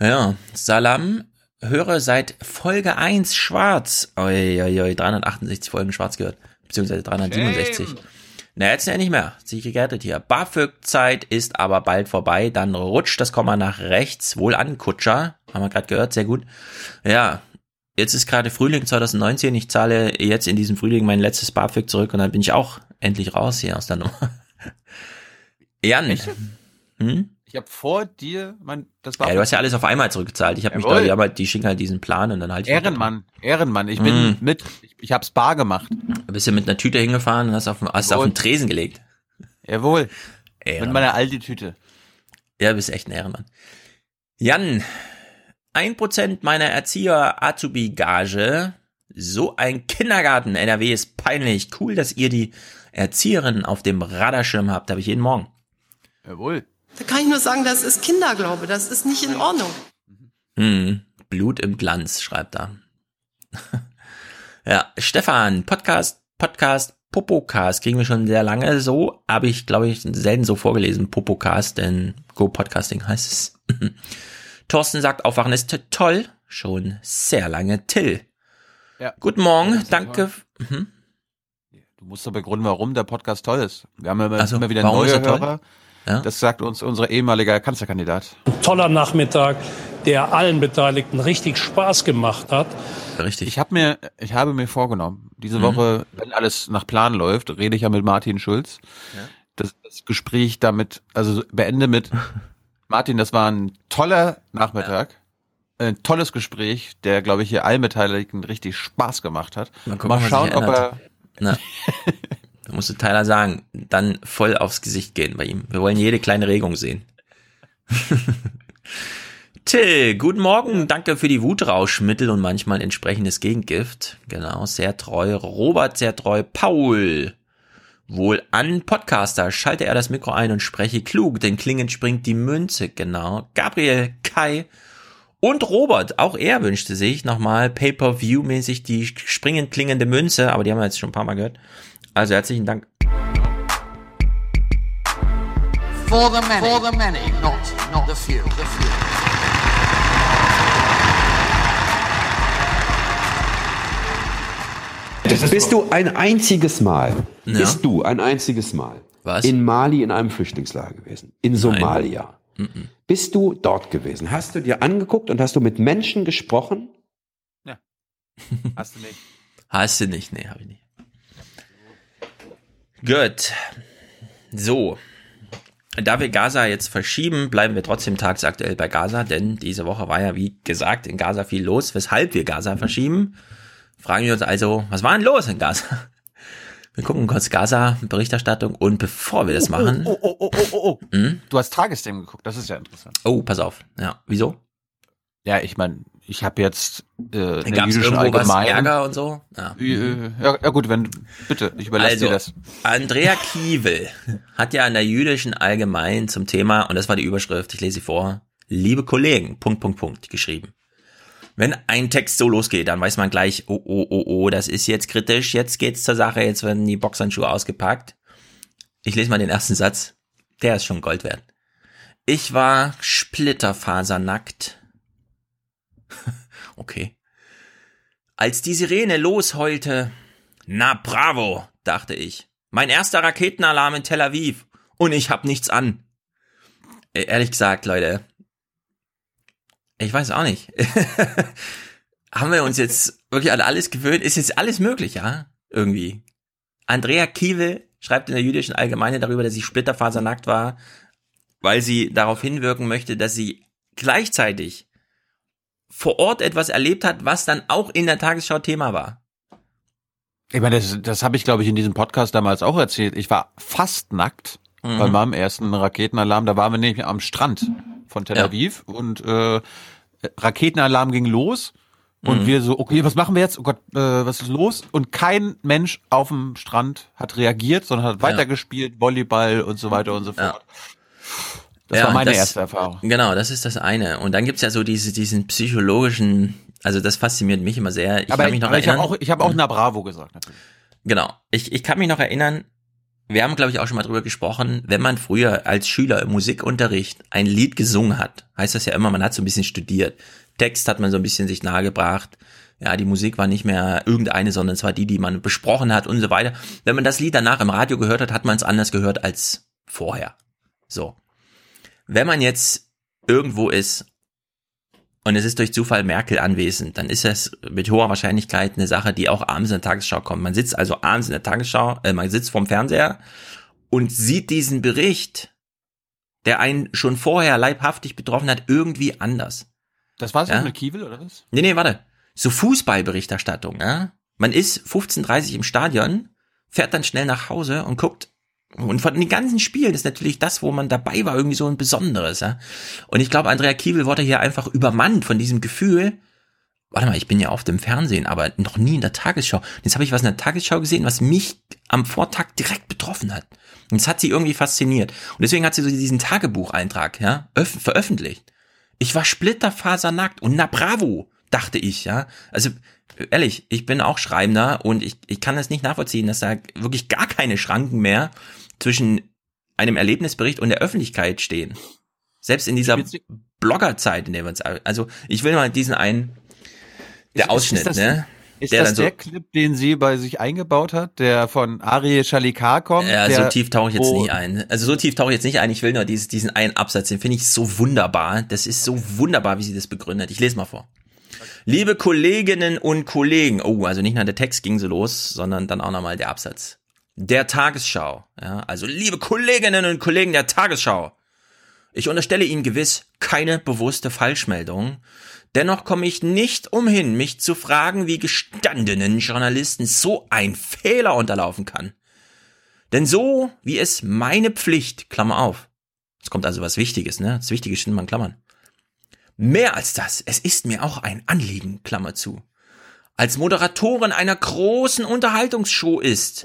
Ja, Salam, höre seit Folge 1 schwarz. Oi, oi, oi, 368 Folgen schwarz gehört. Beziehungsweise 367. Shame. Na, jetzt ja nicht mehr. Sich gerettet hier. BAföG-Zeit ist aber bald vorbei. Dann rutscht das Komma nach rechts. Wohl an, Kutscher. Haben wir gerade gehört. Sehr gut. Ja. Jetzt ist gerade Frühling 2019. Ich zahle jetzt in diesem Frühling mein letztes BAföG zurück und dann bin ich auch endlich raus hier aus der Nummer. Jan. Hm? Ich habe vor dir mein das Ja, du hast ja alles auf einmal zurückgezahlt. Ich habe mich da, die, haben halt- die schicken halt diesen Plan und dann halt ich Ehrenmann, Ehrenmann. Ich bin Mm. mit, ich, ich hab's bar gemacht. Du bist ja mit einer Tüte hingefahren und hast auf, hast auf den Tresen gelegt. Jawohl. Ehrenmann. Mit meiner alten Tüte. Ja, bist echt ein Ehrenmann. Jan, ein Prozent meiner Erzieher-Azubi-Gage. So ein Kindergarten. NRW ist peinlich. Cool, dass ihr die Erzieherin auf dem Radarschirm habt. Habe ich jeden Morgen. Jawohl. Da kann ich nur sagen, das ist Kinderglaube, das ist nicht in Ordnung. Hm, Blut im Glanz, schreibt er. ja, Stefan, Podcast, Podcast, Popocast, kriegen wir schon sehr lange so, habe ich, glaube ich, selten so vorgelesen, Popocast, denn Go Podcasting heißt es. Thorsten sagt, Aufwachen ist toll. Schon sehr lange. Till. Ja. Guten Morgen, danke. Mhm. Du musst aber begründen, warum der Podcast toll ist. Wir haben immer, Also, immer wieder neue ist er toll? Ja. Das sagt uns unser ehemaliger Kanzlerkandidat. Toller Nachmittag, der allen Beteiligten richtig Spaß gemacht hat. Richtig. Ich habe mir, ich habe mir vorgenommen, diese Mhm. Woche, wenn alles nach Plan läuft, rede ich ja mit Martin Schulz. Ja. Das, das Gespräch damit, also beende mit Martin, das war ein toller Nachmittag. Ein tolles Gespräch, der, glaube ich, hier allen Beteiligten richtig Spaß gemacht hat. Mal gucken, Mal schauen, ob er Na, da musst du Tyler sagen, dann voll aufs Gesicht gehen bei ihm. Wir wollen jede kleine Regung sehen. Till, guten Morgen, danke für die Wutrauschmittel und manchmal entsprechendes Gegengift. Genau, sehr treu. Robert, sehr treu. Paul, wohl an Podcaster, schalte er das Mikro ein und spreche klug, denn klingend springt die Münze. Genau. Gabriel, Kai und Robert, auch er wünschte sich nochmal Pay-per-View-mäßig die springend klingende Münze, aber die haben wir jetzt schon ein paar Mal gehört. Also herzlichen Dank. For the many, for the many, not, not the few, the few. Bist du ein einziges Mal, Ja. bist du ein einziges Mal Was? in Mali in einem Flüchtlingslager gewesen? In Somalia? Mhm. Bist du dort gewesen? Hast du dir angeguckt und hast du mit Menschen gesprochen? Hast du nicht. Hast du nicht? Nee, habe ich nicht. Gut. So. Da wir Gaza jetzt verschieben, bleiben wir trotzdem tagsaktuell bei Gaza, denn diese Woche war ja, wie gesagt, in Gaza viel los, weshalb wir Gaza verschieben. Fragen wir uns also, was war denn los in Gaza? Wir gucken kurz Gaza-Berichterstattung und bevor wir das machen, Oh, oh, oh, oh, oh, oh. Hm? Du hast Tagesthemen geguckt, das ist ja interessant. oh, pass auf. Ja, wieso? Ja, ich meine, ich habe jetzt äh, in der jüdischen Allgemeinen. Ärger und so? Ja. Äh, Ja, ja gut, wenn bitte, ich überlasse Also, dir das. Andrea Kiewel hat ja an der jüdischen Allgemein zum Thema, und das war die Überschrift, ich lese sie vor, liebe Kollegen, Punkt, Punkt, Punkt, geschrieben. Wenn ein Text so losgeht, dann weiß man gleich, oh, oh, oh, oh, das ist jetzt kritisch, jetzt geht's zur Sache, jetzt werden die Boxhandschuhe ausgepackt. Ich lese mal den ersten Satz, der ist schon Gold wert. Ich war splitterfasernackt. okay. Als die Sirene losheulte, na bravo, dachte ich. Mein erster Raketenalarm in Tel Aviv und ich hab nichts an. E- Ehrlich gesagt, Leute, ich weiß auch nicht. Haben wir uns jetzt wirklich an alles gewöhnt? Ist jetzt alles möglich, ja? Irgendwie. Andrea Kiewel schreibt in der jüdischen Allgemeine darüber, dass sie splitterfasernackt war, weil sie darauf hinwirken möchte, dass sie gleichzeitig vor Ort etwas erlebt hat, was dann auch in der Tagesschau Thema war. Ich meine, das, das habe ich, glaube ich, in diesem Podcast damals auch erzählt. Ich war fast nackt Mhm. bei meinem ersten Raketenalarm. Da waren wir nämlich am Strand von Tel Ja. Aviv und äh, Raketenalarm ging los. Und Mhm. wir so, okay, was machen wir jetzt? Oh Gott, äh, was ist los? Und kein Mensch auf dem Strand hat reagiert, sondern hat weitergespielt, Volleyball und so weiter und so fort. Das war meine erste Erfahrung. Genau, das ist das eine. Und dann gibt's ja so diese, diesen psychologischen, also das fasziniert mich immer sehr. Ich aber kann mich noch aber ich habe erinnern. auch, ich hab auch na Bravo gesagt. Natürlich. Genau. Ich, ich kann mich noch erinnern, wir haben, glaube ich, auch schon mal drüber gesprochen, wenn man früher als Schüler im Musikunterricht ein Lied gesungen hat, heißt das ja immer, man hat so ein bisschen studiert. Text hat man so ein bisschen sich nahegebracht. Ja, die Musik war nicht mehr irgendeine, sondern es war die, die man besprochen hat und so weiter. Wenn man das Lied danach im Radio gehört hat, hat man es anders gehört als vorher. So. Wenn man jetzt irgendwo ist und es ist durch Zufall Merkel anwesend, dann ist das mit hoher Wahrscheinlichkeit eine Sache, die auch abends in der Tagesschau kommt. Man sitzt also abends in der Tagesschau, äh, man sitzt vorm Fernseher und sieht diesen Bericht, der einen schon vorher leibhaftig betroffen hat, irgendwie anders. Das war es Ja? mit Kiewel, oder was? Nee, nee, warte. So Fußballberichterstattung, ja? Man ist 15.30 im Stadion, fährt dann schnell nach Hause und guckt und von den ganzen Spielen ist natürlich das, wo man dabei war, irgendwie so ein Besonderes, ja. Und ich glaube, Andrea Kiewel wurde hier einfach übermannt von diesem Gefühl, warte mal, ich bin ja auf dem Fernsehen, aber noch nie in der Tagesschau. Jetzt habe ich was in der Tagesschau gesehen, was mich am Vortag direkt betroffen hat. Und das hat sie irgendwie fasziniert. Und deswegen hat sie so diesen Tagebucheintrag, ja, öff- veröffentlicht. Ich war splitterfasernackt und na bravo, dachte ich, ja. Also, ehrlich, ich bin auch Schreibender und ich, ich kann das nicht nachvollziehen, dass da wirklich gar keine Schranken mehr zwischen einem Erlebnisbericht und der Öffentlichkeit stehen. Selbst in dieser Bloggerzeit, in der wir uns, also ich will mal diesen einen, der Ist- Ausschnitt, ist das- ne? Ist der das so, der Clip, den sie bei sich eingebaut hat, der von Ariel Shalikar kommt? Ja, der, so tief tauche ich jetzt wo- nicht ein. Also so tief tauche ich jetzt nicht ein. Ich will nur dieses, diesen einen Absatz, den finde ich so wunderbar. Das ist so wunderbar, wie sie das begründet. Ich lese mal vor. Liebe Kolleginnen und Kollegen, oh, also nicht nur der Text ging so los, sondern dann auch nochmal der Absatz. Der Tagesschau, ja, also liebe Kolleginnen und Kollegen der Tagesschau. Ich unterstelle Ihnen gewiss keine bewusste Falschmeldung. Dennoch komme ich nicht umhin, mich zu fragen, wie gestandenen Journalisten so ein Fehler unterlaufen kann. Denn so, wie es meine Pflicht, Klammer auf. Es kommt also was Wichtiges, ne? Das Wichtige steht mal in Klammern. Mehr als das, es ist mir auch ein Anliegen, Klammer zu. Als Moderatorin einer großen Unterhaltungsshow ist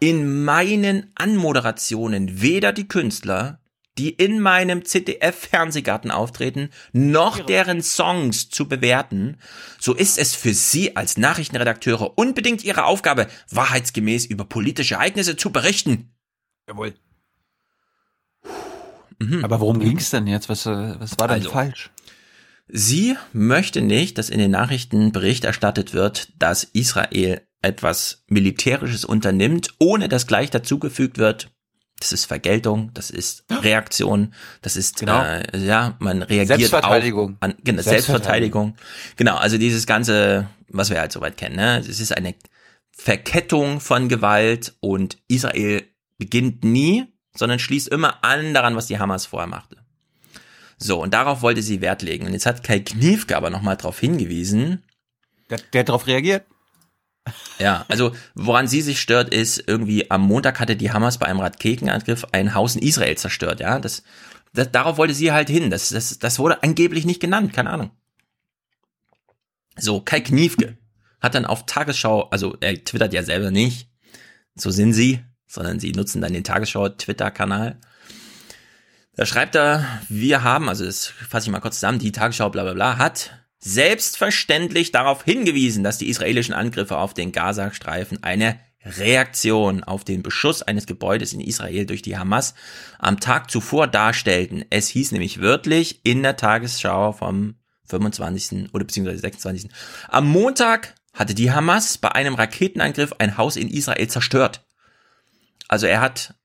in meinen Anmoderationen weder die Künstler, die in meinem ZDF-Fernsehgarten auftreten, noch deren Songs zu bewerten, so ist es für Sie als Nachrichtenredakteure unbedingt Ihre Aufgabe, wahrheitsgemäß über politische Ereignisse zu berichten. Jawohl. Mhm. Aber worum ging's denn jetzt? Was, äh, was war denn Also, falsch? Sie möchte nicht, dass in den Nachrichten Bericht erstattet wird, dass Israel etwas Militärisches unternimmt, ohne dass gleich dazugefügt wird, das ist Vergeltung, das ist Reaktion, das ist Genau. äh, ja, man reagiert Selbstverteidigung. Auf, an, genau, Selbstverteidigung. Genau, also dieses ganze, was wir halt soweit kennen, ne? Es ist eine Verkettung von Gewalt und Israel beginnt nie, sondern schließt immer an daran, was die Hamas vorher machte. So, und darauf wollte sie Wert legen. Und jetzt hat Kai Kniefke aber nochmal darauf hingewiesen. Der, der darauf reagiert? Ja, also woran sie sich stört, ist irgendwie am Montag hatte die Hamas bei einem Raketenangriff ein Haus in Israel zerstört. Ja, das, das darauf wollte sie halt hin. Das, das, das wurde angeblich nicht genannt, keine Ahnung. So, Kai Kniefke hat dann auf Tagesschau, also er twittert ja selber nicht, so sind sie, sondern sie nutzen dann den Tagesschau-Twitter-Kanal. Da schreibt er, wir haben, also das fasse ich mal kurz zusammen, die Tagesschau bla bla bla hat selbstverständlich darauf hingewiesen, dass die israelischen Angriffe auf den Gazastreifen eine Reaktion auf den Beschuss eines Gebäudes in Israel durch die Hamas am Tag zuvor darstellten. Es hieß nämlich wörtlich in der Tagesschau vom 25. oder beziehungsweise 26. Am Montag hatte die Hamas bei einem Raketenangriff ein Haus in Israel zerstört. Also er hat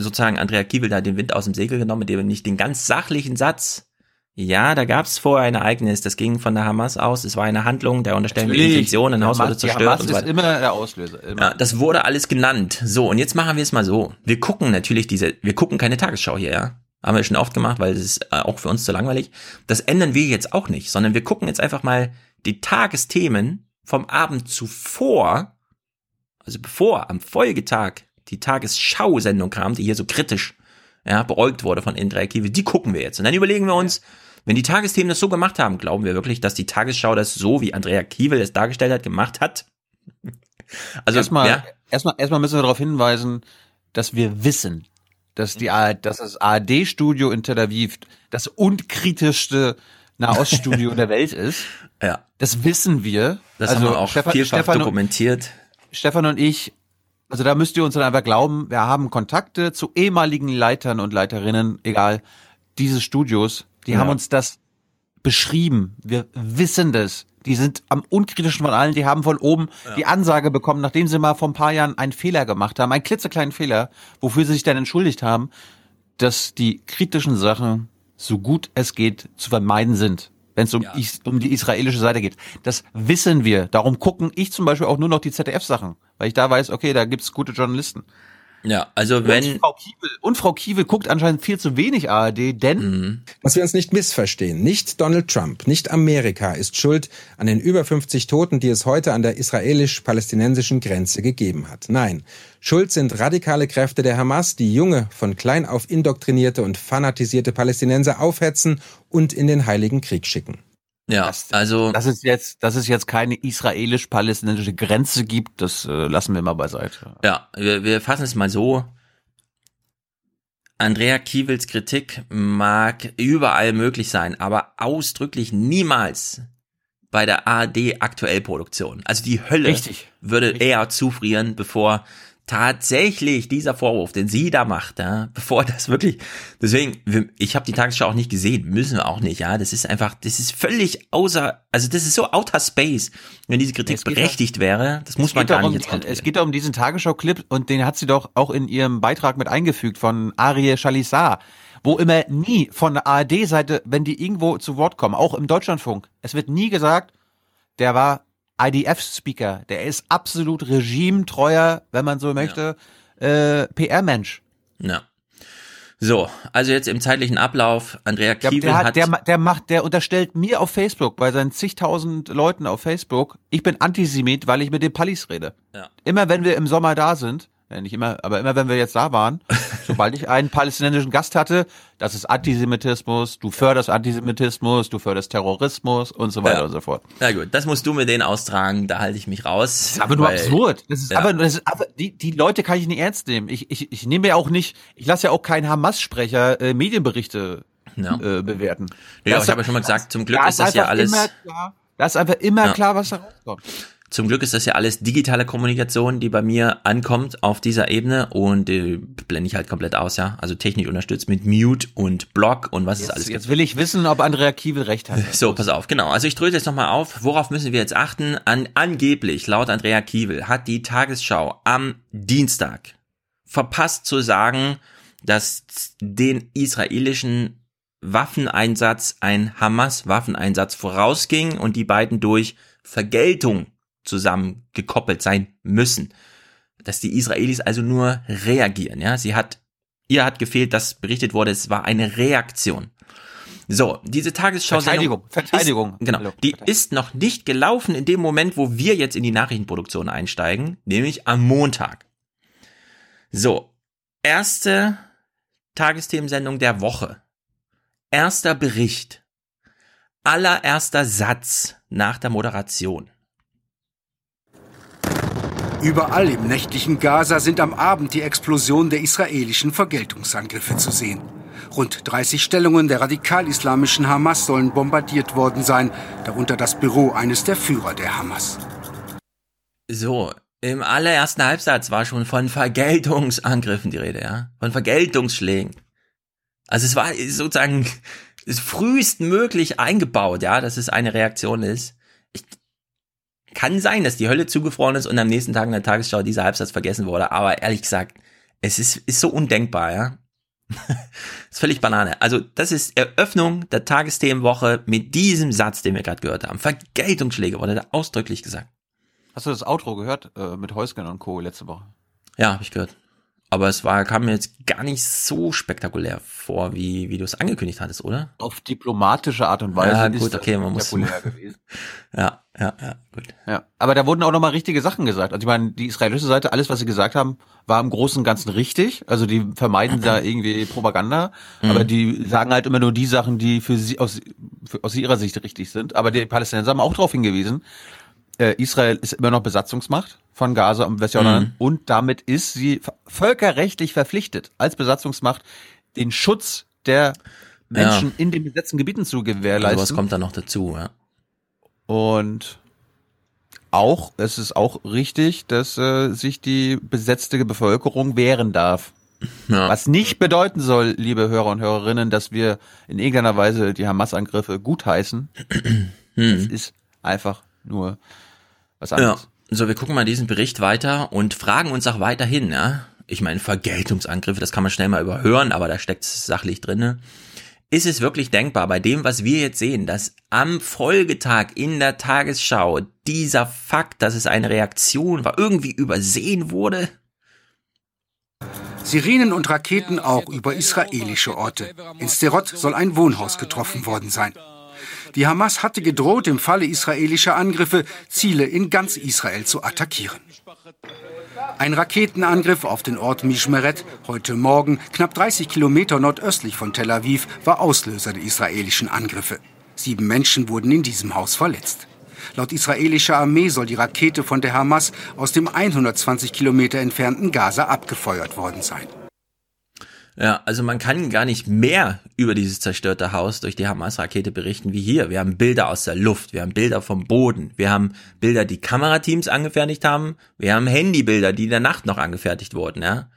sozusagen Andrea Kiewel da den Wind aus dem Segel genommen, indem er nicht den ganz sachlichen Satz ja, da gab es vorher ein Ereignis, das ging von der Hamas aus, es war eine Handlung, der unterstellten. Intention, ein Haus wurde die zerstört Hamas und so ist immer der Auslöser. Immer. Ja, das wurde alles genannt. So, und jetzt machen wir es mal so. Wir gucken natürlich diese, wir gucken keine Tagesschau hier, ja. Haben wir schon oft gemacht, weil das ist äh, auch für uns zu langweilig. Das ändern wir jetzt auch nicht, sondern wir gucken jetzt einfach mal die Tagesthemen vom Abend zuvor, also bevor am Folgetag die Tagesschau-Sendung kam, die hier so kritisch ja, beäugt wurde von Kiewel, die gucken wir jetzt. Und dann überlegen wir uns, wenn die Tagesthemen das so gemacht haben, glauben wir wirklich, dass die Tagesschau das so, wie Andrea Kiewel es dargestellt hat, gemacht hat? Also, erstmal, ja, erstmal, erstmal müssen wir darauf hinweisen, dass wir wissen, dass die, dass das ARD-Studio in Tel Aviv das unkritischste Nahoststudio der Welt ist. Ja. Das wissen wir. Das haben wir auch vielfach dokumentiert. Stefan und ich, also da müsst ihr uns dann einfach glauben, wir haben Kontakte zu ehemaligen Leitern und Leiterinnen, egal, dieses Studios, die Ja. haben uns das beschrieben. Wir wissen das. Die sind am unkritischen von allen. Die haben von oben die Ansage bekommen, nachdem sie mal vor ein paar Jahren einen Fehler gemacht haben, einen klitzekleinen Fehler, wofür sie sich dann entschuldigt haben, dass die kritischen Sachen so gut es geht zu vermeiden sind, wenn es um, is, um die israelische Seite geht. Das wissen wir. Darum gucken ich zum Beispiel auch nur noch die ZDF-Sachen, weil ich da weiß, okay, da gibt's gute Journalisten. Ja, also wenn. Und Frau Kiewel, und Frau Kiewel guckt anscheinend viel zu wenig ARD, denn Was wir uns nicht missverstehen, nicht Donald Trump, nicht Amerika ist schuld an den über 50 Toten, die es heute an der israelisch-palästinensischen Grenze gegeben hat. Nein, schuld sind radikale Kräfte der Hamas, die junge, von klein auf indoktrinierte und fanatisierte Palästinenser aufhetzen und in den Heiligen Krieg schicken. Ja, also dass es jetzt, dass es jetzt keine israelisch-palästinensische Grenze gibt, das äh, lassen wir mal beiseite. Ja, wir, wir fassen es mal so. Andrea Kiewels Kritik mag überall möglich sein, aber ausdrücklich niemals bei der ARD aktuell Produktion. Also die Hölle Richtig. würde eher zufrieren, bevor tatsächlich dieser Vorwurf, den sie da macht, ja, bevor das wirklich, deswegen, ich habe die Tagesschau auch nicht gesehen, müssen wir auch nicht, ja, das ist einfach, das ist völlig außer, also das ist so outer space, wenn diese Kritik berechtigt doch, wäre, das muss man gar nicht um, jetzt kontrollieren. Es geht um diesen Tagesschau-Clip und den hat sie doch auch in ihrem Beitrag mit eingefügt von Ariel Chalissar, wo immer nie von der ARD-Seite, wenn die irgendwo zu Wort kommen, auch im Deutschlandfunk, es wird nie gesagt, der war IDF-Speaker, der ist absolut regimetreuer, wenn man so möchte, ja. äh, PR-Mensch. Ja. So, also jetzt im zeitlichen Ablauf, Andrea Kiewel der, hat, der, der macht, der unterstellt mir auf Facebook, bei seinen zigtausend Leuten auf Facebook, ich bin Antisemit, weil ich mit den Pallis rede. Ja. Immer wenn wir im Sommer da sind, nicht immer, aber immer wenn wir jetzt da waren, sobald ich einen palästinensischen Gast hatte, das ist Antisemitismus, du förderst Antisemitismus, du förderst Terrorismus und so weiter Ja. und so fort. na gut, das musst du mit denen austragen, da halte ich mich raus. Das ist aber nur absurd. Das ist ja. aber, das ist aber die, die Leute kann ich nicht ernst nehmen. Ich, ich, ich nehme ja auch nicht, ich lasse ja auch keinen Hamas-Sprecher äh, Medienberichte Ja. äh, bewerten. Ja, Das- ich habe ja schon mal gesagt, zum Glück ist das ja alles, Immer klar, da ist einfach immer klar, was da rauskommt. Zum Glück ist das ja alles digitale Kommunikation, die bei mir ankommt auf dieser Ebene und äh, blende ich halt komplett aus, ja. Also Technik unterstützt mit Mute und Block und was es alles Jetzt, gibt. jetzt will ich wissen, ob Andrea Kiewel recht hat. So, pass auf, genau. Also ich dröse jetzt nochmal auf. Worauf müssen wir jetzt achten? An, angeblich, laut Andrea Kiewel, hat die Tagesschau am Dienstag verpasst zu sagen, dass den israelischen Waffeneinsatz ein Hamas-Waffeneinsatz vorausging und die beiden durch Vergeltung zusammengekoppelt sein müssen. Dass die Israelis also nur reagieren, ja. Sie hat, ihr hat gefehlt, dass berichtet wurde, es war eine Reaktion. So, diese Tagesschau Verteidigung, Verteidigung. Ist, genau, Hallo, die ist noch nicht gelaufen in dem Moment, wo wir jetzt in die Nachrichtenproduktion einsteigen, nämlich am Montag. So, erste Tagesthemensendung der Woche. Erster Bericht. Allererster Satz nach der Moderation. Überall im nächtlichen Gaza sind am Abend die Explosionen der israelischen Vergeltungsangriffe zu sehen. Rund 30 Stellungen der radikal-islamischen Hamas sollen bombardiert worden sein, darunter das Büro eines der Führer der Hamas. So, im allerersten Halbsatz war schon von Vergeltungsangriffen die Rede, ja? Von Vergeltungsschlägen. Also es war sozusagen frühestmöglich eingebaut, ja, dass es eine Reaktion ist. Kann sein, dass die Hölle zugefroren ist und am nächsten Tag in der Tagesschau dieser Halbsatz vergessen wurde, aber ehrlich gesagt, es ist, ist so undenkbar, ja. ist völlig Banane. Also, das ist Eröffnung der Tagesthemenwoche mit diesem Satz, den wir gerade gehört haben. Vergeltungsschläge wurde da ausdrücklich gesagt. Hast du das Outro gehört äh, mit Heusgen und Co. letzte Woche? Ja, habe ich gehört. Aber es war, kam mir jetzt gar nicht so spektakulär vor, wie, wie du es angekündigt hattest, oder? Auf diplomatische Art und Weise Ja, ist gut, das okay, man muss. Ja, ja, ja, gut. Ja, aber da wurden auch nochmal richtige Sachen gesagt. Also ich meine, die israelische Seite, alles, was sie gesagt haben, war im Großen und Ganzen richtig. Also die vermeiden da irgendwie Propaganda, Mhm. aber die sagen halt immer nur die Sachen, die für sie aus, für, aus ihrer Sicht richtig sind. Aber die Palästinenser haben auch darauf hingewiesen, äh, Israel ist immer noch Besatzungsmacht von Gaza und Westjordanien Mhm. und damit ist sie völkerrechtlich verpflichtet, als Besatzungsmacht den Schutz der Menschen Ja. in den besetzten Gebieten zu gewährleisten. was kommt da noch dazu, ja? Und auch, es ist auch richtig, dass äh, sich die besetzte Bevölkerung wehren darf. Ja. Was nicht bedeuten soll, liebe Hörer und Hörerinnen, dass wir in irgendeiner Weise die Hamas-Angriffe gutheißen. Es ist einfach nur was Ja. anderes. So, wir gucken mal diesen Bericht weiter und fragen uns auch weiterhin, ja. Ich meine, Vergeltungsangriffe, das kann man schnell mal überhören, aber da steckt es sachlich drinne. Ist es wirklich denkbar, bei dem, was wir jetzt sehen, dass am Folgetag in der Tagesschau dieser Fakt, dass es eine Reaktion war, irgendwie übersehen wurde? Sirenen und Raketen auch über israelische Orte. In Sderot soll ein Wohnhaus getroffen worden sein. Die Hamas hatte gedroht, im Falle israelischer Angriffe Ziele in ganz Israel zu attackieren. Ein Raketenangriff auf den Ort Mishmeret heute Morgen, knapp 30 Kilometer nordöstlich von Tel Aviv, war Auslöser der israelischen Angriffe. Sieben Menschen wurden in diesem Haus verletzt. Laut israelischer Armee soll die Rakete von der Hamas aus dem 120 Kilometer entfernten Gaza abgefeuert worden sein. Ja, also man kann gar nicht mehr über dieses zerstörte Haus durch die Hamas-Rakete berichten wie hier. Wir haben Bilder aus der Luft, wir haben Bilder vom Boden, wir haben Bilder, die Kamerateams angefertigt haben, wir haben Handybilder, die in der Nacht noch angefertigt wurden, ja.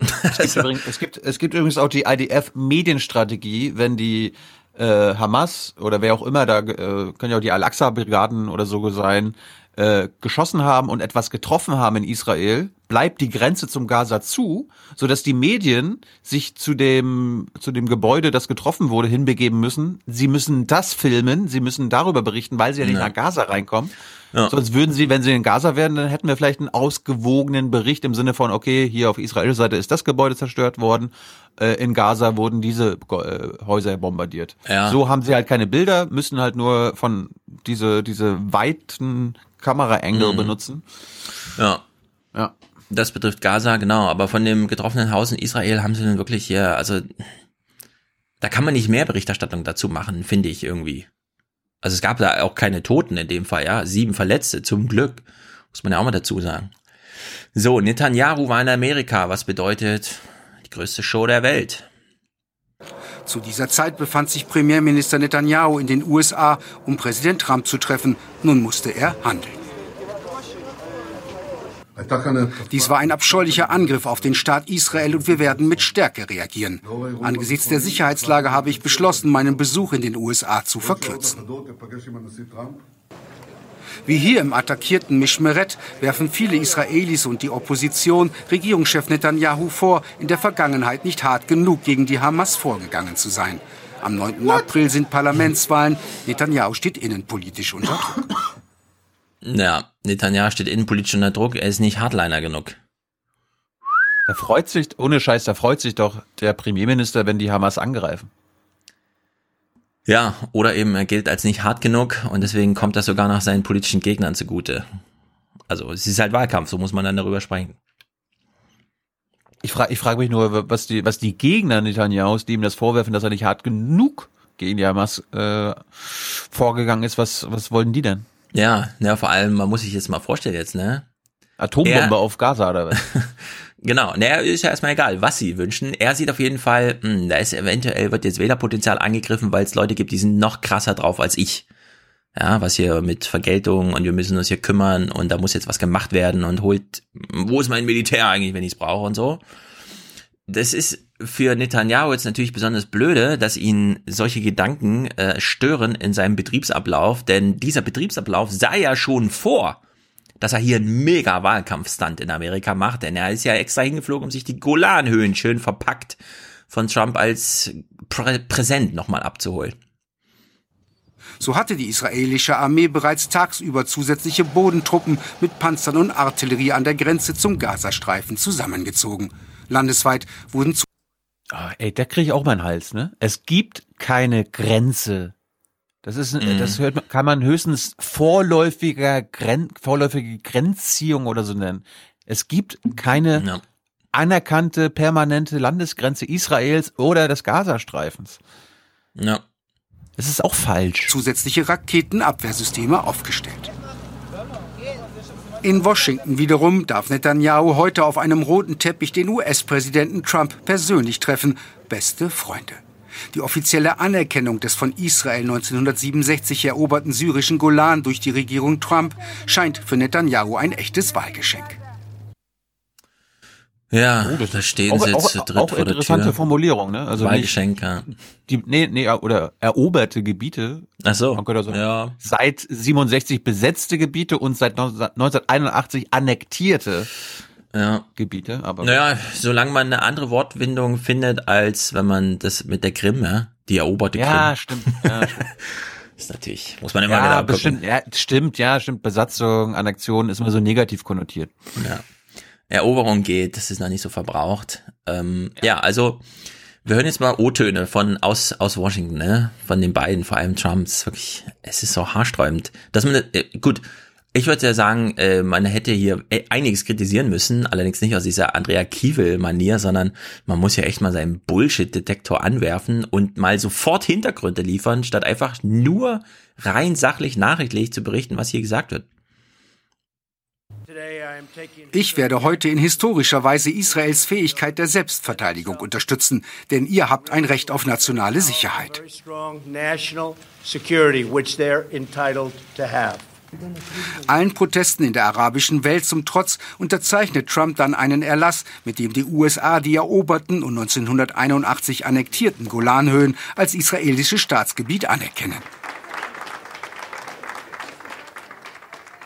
Es gibt, übrigens, es gibt, es gibt übrigens auch die IDF-Medienstrategie, wenn die äh, Hamas oder wer auch immer, da äh, können ja auch die Al-Aqsa-Brigaden oder so sein, äh, geschossen haben und etwas getroffen haben in Israel, bleibt die Grenze zum Gaza zu, so dass die Medien sich zu dem zu dem Gebäude, das getroffen wurde, hinbegeben müssen. Sie müssen das filmen, sie müssen darüber berichten, weil sie ja nicht Ja. nach Gaza reinkommen. Ja. Sonst würden sie, wenn sie in Gaza wären, dann hätten wir vielleicht einen ausgewogenen Bericht im Sinne von, okay, hier auf israelischer Seite ist das Gebäude zerstört worden, äh, in Gaza wurden diese äh, Häuser bombardiert. Ja. So haben sie halt keine Bilder, müssen halt nur von diese diese weiten Kameraengel Mhm. benutzen. Ja. Ja. Das betrifft Gaza, genau. Aber von dem getroffenen Haus in Israel haben sie nun wirklich hier, also da kann man nicht mehr Berichterstattung dazu machen, finde ich irgendwie. Also es gab da auch keine Toten in dem Fall, ja. Sieben Verletzte, zum Glück. Muss man ja auch mal dazu sagen. So, Netanyahu war in Amerika, was bedeutet die größte Show der Welt. Zu dieser Zeit befand sich Premierminister Netanyahu in den USA, um Präsident Trump zu treffen. Nun musste er handeln. Dies war ein abscheulicher Angriff auf den Staat Israel und wir werden mit Stärke reagieren. Angesichts der Sicherheitslage habe ich beschlossen, meinen Besuch in den USA zu verkürzen. Wie hier im attackierten Mishmeret werfen viele Israelis und die Opposition Regierungschef Netanyahu vor, in der Vergangenheit nicht hart genug gegen die Hamas vorgegangen zu sein. Am 9. April sind Parlamentswahlen. Netanyahu steht innenpolitisch unter Druck. Ja, Netanyahu steht innenpolitisch unter Druck, er ist nicht Hardliner genug. Da freut sich, ohne Scheiß, da freut sich doch der Premierminister, wenn die Hamas angreifen. Ja, oder eben er gilt als nicht hart genug und deswegen kommt das sogar nach seinen politischen Gegnern zugute. Also es ist halt Wahlkampf, so muss man dann darüber sprechen. Ich frage ich frag mich nur, was die, was die Gegner Netanyahus, die ihm das vorwerfen, dass er nicht hart genug gegen die Hamas äh, vorgegangen ist, was, was wollen die denn? Ja, ja, vor allem, man muss sich jetzt mal vorstellen jetzt, ne? Atombombe Er- auf Gaza oder was? Genau, naja, ist ja erstmal egal, was sie wünschen. Er sieht auf jeden Fall, mh, da ist eventuell, wird jetzt Wählerpotenzial angegriffen, weil es Leute gibt, die sind noch krasser drauf als ich. Ja, was hier mit Vergeltung und wir müssen uns hier kümmern und da muss jetzt was gemacht werden und holt, wo ist mein Militär eigentlich, wenn ich es brauche und so. Das ist für Netanyahu jetzt natürlich besonders blöde, dass ihn solche Gedanken äh, stören in seinem Betriebsablauf, denn dieser Betriebsablauf sah ja schon vor, dass er hier einen mega Wahlkampfstand in Amerika macht, denn er ist ja extra hingeflogen, um sich die Golanhöhen schön verpackt von Trump als Prä Präsent nochmal abzuholen. So hatte die israelische Armee bereits tagsüber zusätzliche Bodentruppen mit Panzern und Artillerie an der Grenze zum Gazastreifen zusammengezogen. Landesweit wurden zu Ah, ey, da kriege ich auch meinen Hals, ne? Es gibt keine Grenze. Das ist, Mhm. das hört, man- kann man höchstens vorläufiger Gren, vorläufige Grenzziehung oder so nennen. Es gibt keine Ja. anerkannte permanente Landesgrenze Israels oder des Gazastreifens. Ja. Das ist auch falsch. zusätzliche Raketenabwehrsysteme aufgestellt. In Washington wiederum darf Netanyahu heute auf einem roten Teppich den US-Präsidenten Trump persönlich treffen. Beste Freunde. Die offizielle Anerkennung des von Israel 1967 eroberten syrischen Golan durch die Regierung Trump scheint für Netanyahu ein echtes Wahlgeschenk. Ja, da stehen Auch, sie jetzt auch, zu dritt auch vor der interessante Tür. Formulierung, ne? Also Wahlgeschenk, ja. die, nee, nee, oder eroberte Gebiete. Ach so, Man könnte sagen, ja. seit 67 besetzte Gebiete und seit 1981 annektierte Ja. Gebiete. Aber Naja, solange man eine andere Wortwindung findet, als wenn man das mit der Krim, ja, die eroberte ja, Krim. stimmt. Ja, stimmt. ist natürlich, muss man immer ja, genau gucken. bestimmt, ja, stimmt, ja, stimmt. Besatzung, Annexion ist immer so negativ konnotiert. Ja. Eroberung geht, das ist noch nicht so verbraucht. Ähm, ja. also wir hören jetzt mal O-Töne von aus aus Washington, ne? Von den beiden, vor allem Trump. Es ist wirklich, es ist so haarsträubend. Dass man äh, gut, ich würde ja sagen, äh, man hätte hier äh, einiges kritisieren müssen, allerdings nicht aus dieser Andrea Kiewel-Manier, sondern man muss ja echt mal seinen Bullshit-Detektor anwerfen und mal sofort Hintergründe liefern, statt einfach nur rein sachlich nachrichtlich zu berichten, was hier gesagt wird. Ich werde heute in historischer Weise Israels Fähigkeit der Selbstverteidigung unterstützen, denn ihr habt ein Recht auf nationale Sicherheit. Allen Protesten in der arabischen Welt zum Trotz unterzeichnet Trump dann einen Erlass, mit dem die USA die eroberten und 1981 annektierten Golanhöhen als israelisches Staatsgebiet anerkennen.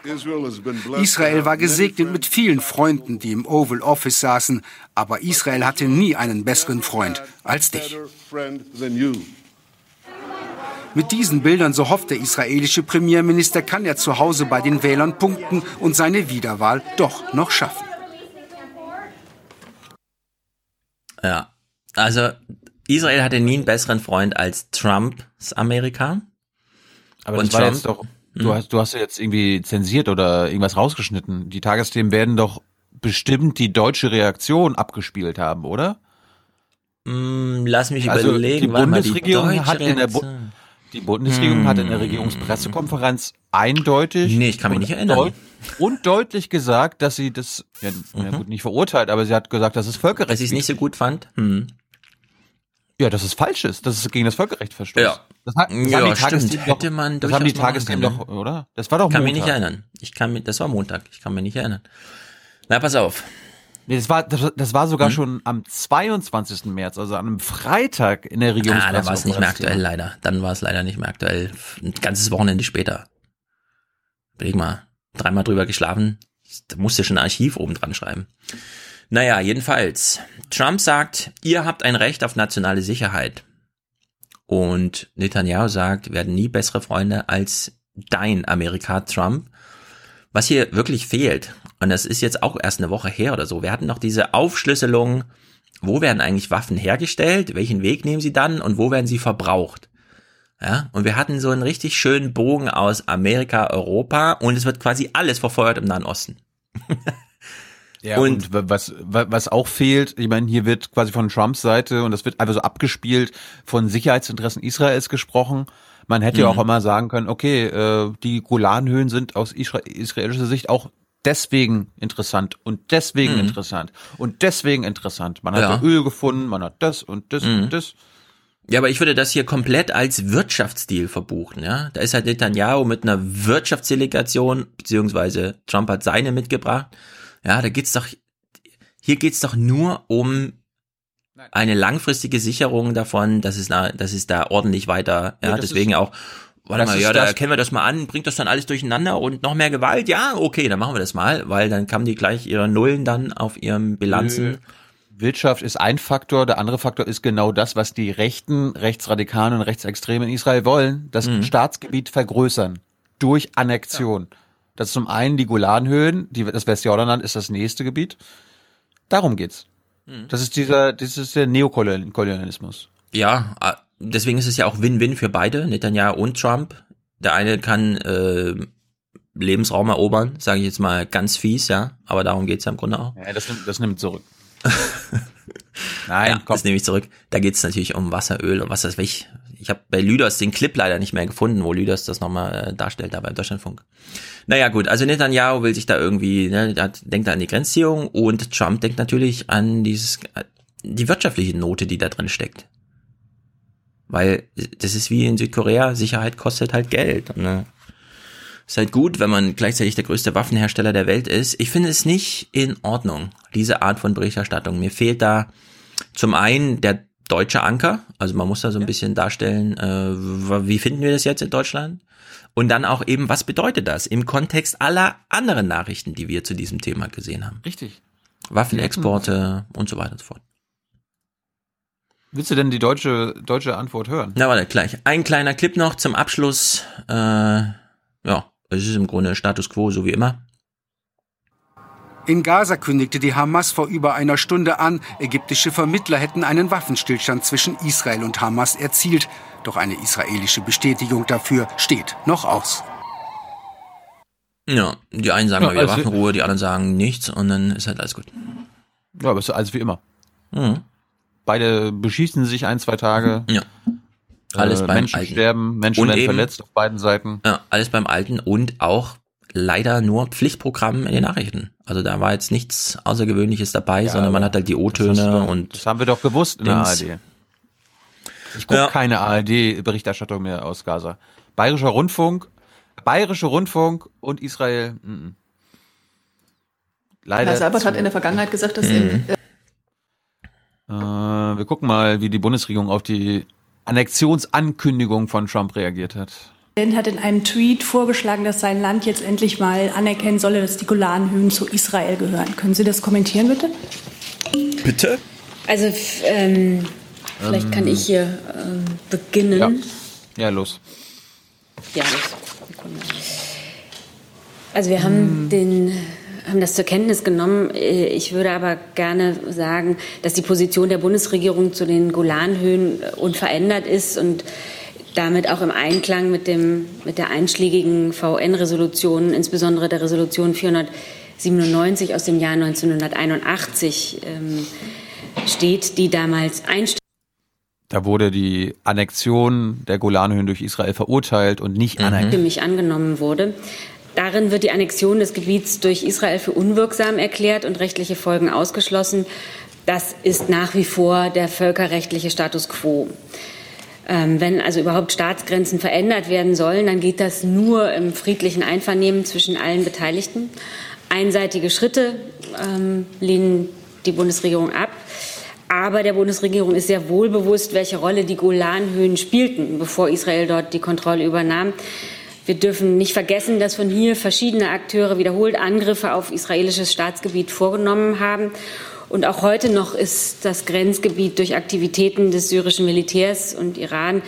Israel war gesegnet mit vielen Freunden, die im Oval Office saßen, aber Israel hatte nie einen besseren Freund als dich. Mit diesen Bildern, so hofft der israelische Premierminister, kann er zu Hause bei den Wählern punkten und seine Wiederwahl doch noch schaffen. Ja, also Israel hatte nie einen besseren Freund als Trumps Amerika. Aber und das war Trump, jetzt doch Du hm. hast, du hast ja jetzt irgendwie zensiert oder irgendwas rausgeschnitten. Die Tagesthemen werden doch bestimmt die deutsche Reaktion abgespielt haben, oder? Mm, lass mich also überlegen. Die Bundesregierung die hat in der Bu die Bundesregierung hm. hat in der Regierungspressekonferenz eindeutig nee, ich kann mich nicht erinnern. Deut und deutlich gesagt, dass sie das ja, mhm. ja, gut nicht verurteilt, aber sie hat gesagt, dass es Völkerrecht. Dass sie es nicht so gut fand. Hm. Ja, dass es falsch ist, dass es gegen das Völkerrecht verstößt. Ja. Das, hat, das ja, haben die stimmt. Hätte man das haben die Tagesthemen doch, oder? Das war doch Montag. Kann mich nicht erinnern. Ich kann mich, das war Montag. Ich kann mich nicht erinnern. Na, pass auf. Nee, das war, das, das war sogar hm? schon am 22. März, also an einem Freitag in der Regierung. Ah, da war es nicht mehr aktuell, leider. Dann war es leider nicht mehr aktuell. Ein ganzes Wochenende später. Überleg mal. Dreimal drüber geschlafen. Da musst du schon ein Archiv oben dran schreiben. Naja, jedenfalls. Trump sagt, ihr habt ein Recht auf nationale Sicherheit. Und Netanyahu sagt, wir werden nie bessere Freunde als dein Amerika, Trump. Was hier wirklich fehlt, und das ist jetzt auch erst eine Woche her oder so, wir hatten noch diese Aufschlüsselung, wo werden eigentlich Waffen hergestellt, welchen Weg nehmen sie dann und wo werden sie verbraucht. Ja, und wir hatten so einen richtig schönen Bogen aus Amerika, Europa und es wird quasi alles verfeuert im Nahen Osten. Ja, und, und, was, was auch fehlt, ich meine, hier wird quasi von Trumps Seite und das wird einfach so abgespielt von Sicherheitsinteressen Israels gesprochen. Man hätte mhm. ja auch immer sagen können, okay, äh, die Golanhöhen sind aus israelischer Sicht auch deswegen interessant und deswegen mhm. interessant und deswegen interessant. Man hat ja. Öl gefunden, man hat das und das mhm. und das. Ja, aber ich würde das hier komplett als Wirtschaftsdeal verbuchen, ja. Da ist halt Netanyahu mit einer Wirtschaftsdelegation, beziehungsweise Trump hat seine mitgebracht ja, da geht's doch, hier geht's doch nur um eine langfristige Sicherung davon, dass es, da, dass es da ordentlich weiter, ja, ja deswegen auch, warte mal, ja, da erkennen wir das mal an, bringt das dann alles durcheinander und noch mehr Gewalt? Ja, okay, dann machen wir das mal, weil dann kamen die gleich ihre Nullen dann auf ihren Bilanzen. Wirtschaft ist ein Faktor, der andere Faktor ist genau das, was die Rechten, Rechtsradikalen und Rechtsextremen in Israel wollen, das mhm. Staatsgebiet vergrößern durch Annexion. Ja. Das ist zum einen die Golanhöhen, die, das Westjordanland ist das nächste Gebiet. Darum geht's. Mhm. Das ist dieser, das ist der Neokolonialismus. Ja, deswegen ist es ja auch Win-Win für beide, Netanyahu und Trump. Der eine kann äh, Lebensraum erobern, sage ich jetzt mal ganz fies, ja, aber darum geht's ja im Grunde auch. Ja, das nimmt, das nimmt zurück. Nein, ja, komm. das nehme ich zurück. Da geht's natürlich um Wasser, Öl und was weiß ich. Ich habe bei Lüders den Clip leider nicht mehr gefunden, wo Lüders das nochmal äh, darstellt, da beim Deutschlandfunk. Naja, gut, also Netanyahu will sich da irgendwie, ne, der denkt da an die Grenzziehung und Trump denkt natürlich an dieses, die wirtschaftliche Note, die da drin steckt. Weil das ist wie in Südkorea, Sicherheit kostet halt Geld. Ne? Ist halt gut, wenn man gleichzeitig der größte Waffenhersteller der Welt ist. Ich finde es nicht in Ordnung, diese Art von Berichterstattung. Mir fehlt da zum einen der deutsche Anker, also man muss da so ein bisschen darstellen, äh, wie finden wir das jetzt in Deutschland? Und dann auch eben, was bedeutet das im Kontext aller anderen Nachrichten, die wir zu diesem Thema gesehen haben? Richtig. Waffenexporte und so weiter und so fort. Willst du denn die deutsche, deutsche Antwort hören? Na, warte, gleich. Ein kleiner Clip noch zum Abschluss. Äh, ja, es ist im Grunde Status quo, so wie immer. In Gaza kündigte die Hamas vor über einer Stunde an, ägyptische Vermittler hätten einen Waffenstillstand zwischen Israel und Hamas erzielt. Doch eine israelische Bestätigung dafür steht noch aus. Ja, die einen sagen ja, mal wieder Waffenruhe, die anderen sagen nichts und dann ist halt alles gut. Ja, aber es ist alles wie immer. Mhm. Beide beschießen sich ein, zwei Tage. Ja. Alles äh, beim Menschen Alten. sterben, Menschen und werden eben, verletzt auf beiden Seiten. Ja, alles beim Alten und auch leider nur Pflichtprogramm in den Nachrichten. Also da war jetzt nichts Außergewöhnliches dabei, Ja, sondern man hat halt die O-Töne und Das haben wir doch gewusst in der. ARD. Ich gucke Ja. keine ARD-Berichterstattung mehr aus Gaza. Bayerischer Rundfunk, Bayerische Rundfunk und Israel. Mm -mm. Leider. Herr Seibert hat in der Vergangenheit gesagt, dass Mhm. im, äh, Äh, wir gucken mal, wie die Bundesregierung auf die Annexionsankündigung von Trump reagiert hat. Präsident hat in einem Tweet vorgeschlagen, dass sein Land jetzt endlich mal anerkennen solle, dass die Golanhöhen zu Israel gehören. Können Sie das kommentieren, bitte? Bitte? Also ähm, vielleicht Ähm, kann ich hier ähm, beginnen. Ja. Ja, los. Ja, los. Also wir haben den haben das zur Kenntnis genommen. Äh, Ich würde aber gerne sagen, dass die Position der Bundesregierung zu den Golanhöhen unverändert ist und damit auch im Einklang mit, dem, mit der einschlägigen VN-Resolution, insbesondere der Resolution 497 aus dem Jahr 1981 ähm, steht, die damals einstimmig Da wurde die Annexion der Golanhöhen durch Israel verurteilt und nicht anerkannt. stimmig angenommen wurde. Darin wird die Annexion des Gebiets durch Israel für unwirksam erklärt und rechtliche Folgen ausgeschlossen. Das ist nach wie vor der völkerrechtliche Status quo. Ähm, wenn also überhaupt Staatsgrenzen verändert werden sollen, dann geht das nur im friedlichen Einvernehmen zwischen allen Beteiligten. Einseitige Schritte ähm, lehnen die Bundesregierung ab. Aber der Bundesregierung ist sehr wohl bewusst, welche Rolle die Golanhöhen spielten, bevor Israel dort die Kontrolle übernahm. Wir dürfen nicht vergessen, dass von hier verschiedene Akteure wiederholt Angriffe auf israelisches Staatsgebiet vorgenommen haben. Und auch heute noch ist das Grenzgebiet durch Aktivitäten des syrischen Militärs und Iran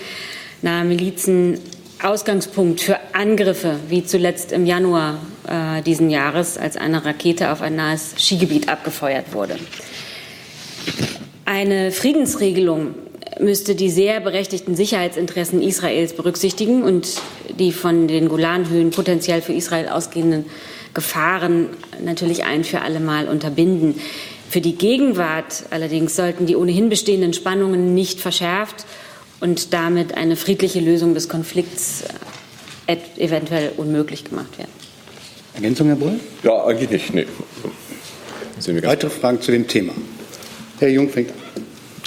nahe Milizen Ausgangspunkt für Angriffe, wie zuletzt im Januar äh, diesen Jahres, als eine Rakete auf ein nahes Skigebiet abgefeuert wurde. Eine Friedensregelung müsste die sehr berechtigten Sicherheitsinteressen Israels berücksichtigen und die von den Golanhöhen potenziell für Israel ausgehenden Gefahren natürlich ein für alle Mal unterbinden. Für die Gegenwart allerdings sollten die ohnehin bestehenden Spannungen nicht verschärft und damit eine friedliche Lösung des Konflikts äh, eventuell unmöglich gemacht werden. Ergänzung, Herr Brüll? Ja, eigentlich nicht. Nee. Weitere Fragen zu dem Thema? Herr Jung fängt an.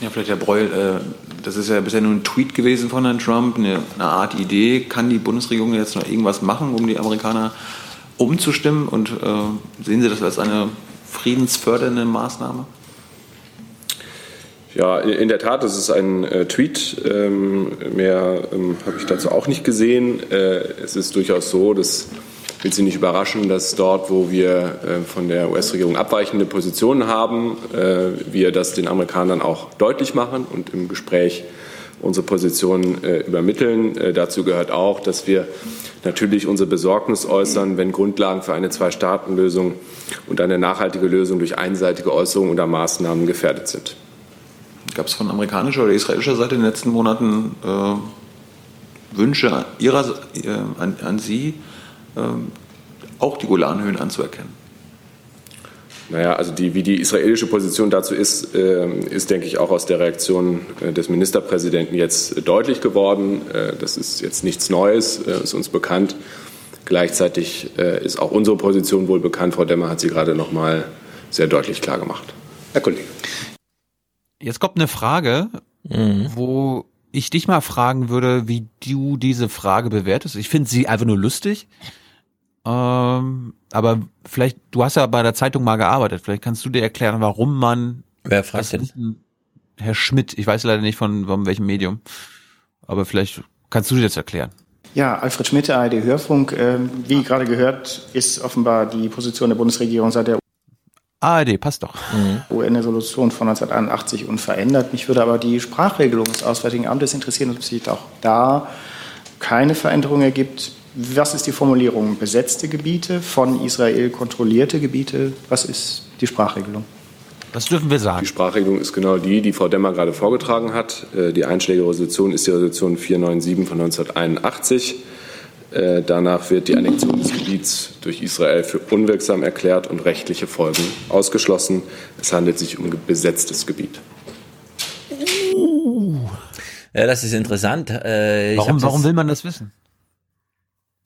Ja, vielleicht Herr Breul, äh, das ist ja bisher nur ein Tweet gewesen von Herrn Trump, eine, Art Idee. Kann die Bundesregierung jetzt noch irgendwas machen, um die Amerikaner umzustimmen? Und äh, sehen Sie das als eine friedensfördernde Maßnahme? Ja, in der Tat, das ist ein äh, Tweet. Ähm, mehr ähm, habe ich dazu auch nicht gesehen. Äh, es ist durchaus so, das will Sie nicht überraschen, dass dort, wo wir äh, von der US-Regierung abweichende Positionen haben, äh, wir das den Amerikanern auch deutlich machen und im Gespräch unsere Position äh, übermitteln. Dazu gehört auch, dass wir natürlich unsere Besorgnis äußern, wenn Grundlagen für eine Zwei-Staaten-Lösung und eine nachhaltige Lösung durch einseitige Äußerungen oder Maßnahmen gefährdet sind. Gab es von amerikanischer oder israelischer Seite in den letzten Monaten Wünsche ihrer, an, an Sie, auch die Golanhöhen anzuerkennen? Naja, also die, wie die israelische Position dazu ist, äh, ist, denke ich, auch aus der Reaktion äh, des Ministerpräsidenten jetzt deutlich geworden. Äh, das ist jetzt nichts Neues, äh, ist uns bekannt. Gleichzeitig ist auch unsere Position wohl bekannt. Frau Demmer hat sie gerade noch mal sehr deutlich klar gemacht. Herr Kollege. Jetzt kommt eine Frage, wo ich dich mal fragen würde, wie du diese Frage bewertest. Ich finde sie einfach nur lustig. Ähm, aber vielleicht, du hast ja bei der Zeitung mal gearbeitet. Vielleicht kannst du dir erklären, warum man. Wer fragt denn? Herr Schmidt, ich weiß leider nicht von, von welchem Medium. Aber vielleicht kannst du dir das erklären. Ja, Alfred Schmidt, ARD Hörfunk. Ähm, Wie gerade gehört, ist offenbar die Position der Bundesregierung seit der ARD, passt doch. UN-Resolution von 1981 unverändert. Mich würde aber die Sprachregelung des Auswärtigen Amtes interessieren, ob sich auch da keine Veränderung ergibt. Was ist die Formulierung? Besetzte Gebiete, von Israel kontrollierte Gebiete? Was ist die Sprachregelung? Was dürfen wir sagen? Die Sprachregelung ist genau die, die Frau Demmer gerade vorgetragen hat. Äh, Die einschlägige Resolution ist die Resolution 497 von 1981. Äh, Danach wird die Annexion des Gebiets durch Israel für unwirksam erklärt und rechtliche Folgen ausgeschlossen. Es handelt sich um besetztes Gebiet. Ja, das ist interessant. Äh, ich Warum, warum das- will man das wissen?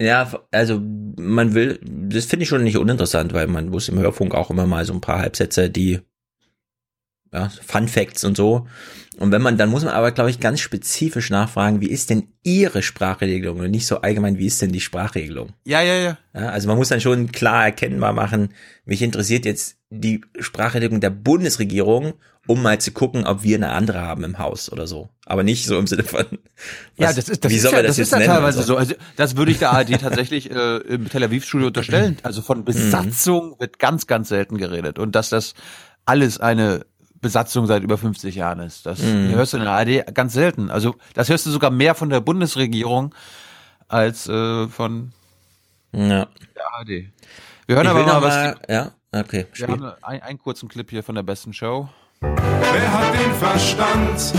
Ja, also man will, das finde ich schon nicht uninteressant, weil man wusste im Hörfunk auch immer mal so ein paar Halbsätze, die ja, Fun Facts und so. Und wenn man, dann muss man aber, glaube ich, ganz spezifisch nachfragen, wie ist denn Ihre Sprachregelung und nicht so allgemein, wie ist denn die Sprachregelung? Ja, ja, ja. ja also man muss dann schon klar erkennbar machen, mich interessiert jetzt die Sprachregelung der Bundesregierung, um mal zu gucken, ob wir eine andere haben im Haus oder so. Aber nicht so im Sinne von, was, ja, das ist, das wie ist soll ja, man das, das, ist jetzt ja nennen? teilweise oder so. Also das würde ich der ARD tatsächlich äh, im Tel Aviv Studio unterstellen. Also von Besatzung wird ganz, ganz selten geredet und dass das alles eine Besatzung seit über 50 Jahren ist. Das Mhm. hörst du in der ARD ganz selten. Also das hörst du sogar mehr von der Bundesregierung als äh, von Ja. der ARD. Wir hören Ich aber mal, was. ja, okay, Wir spiel. haben einen, einen kurzen Clip hier von der besten Show. Wer hat den Verstand?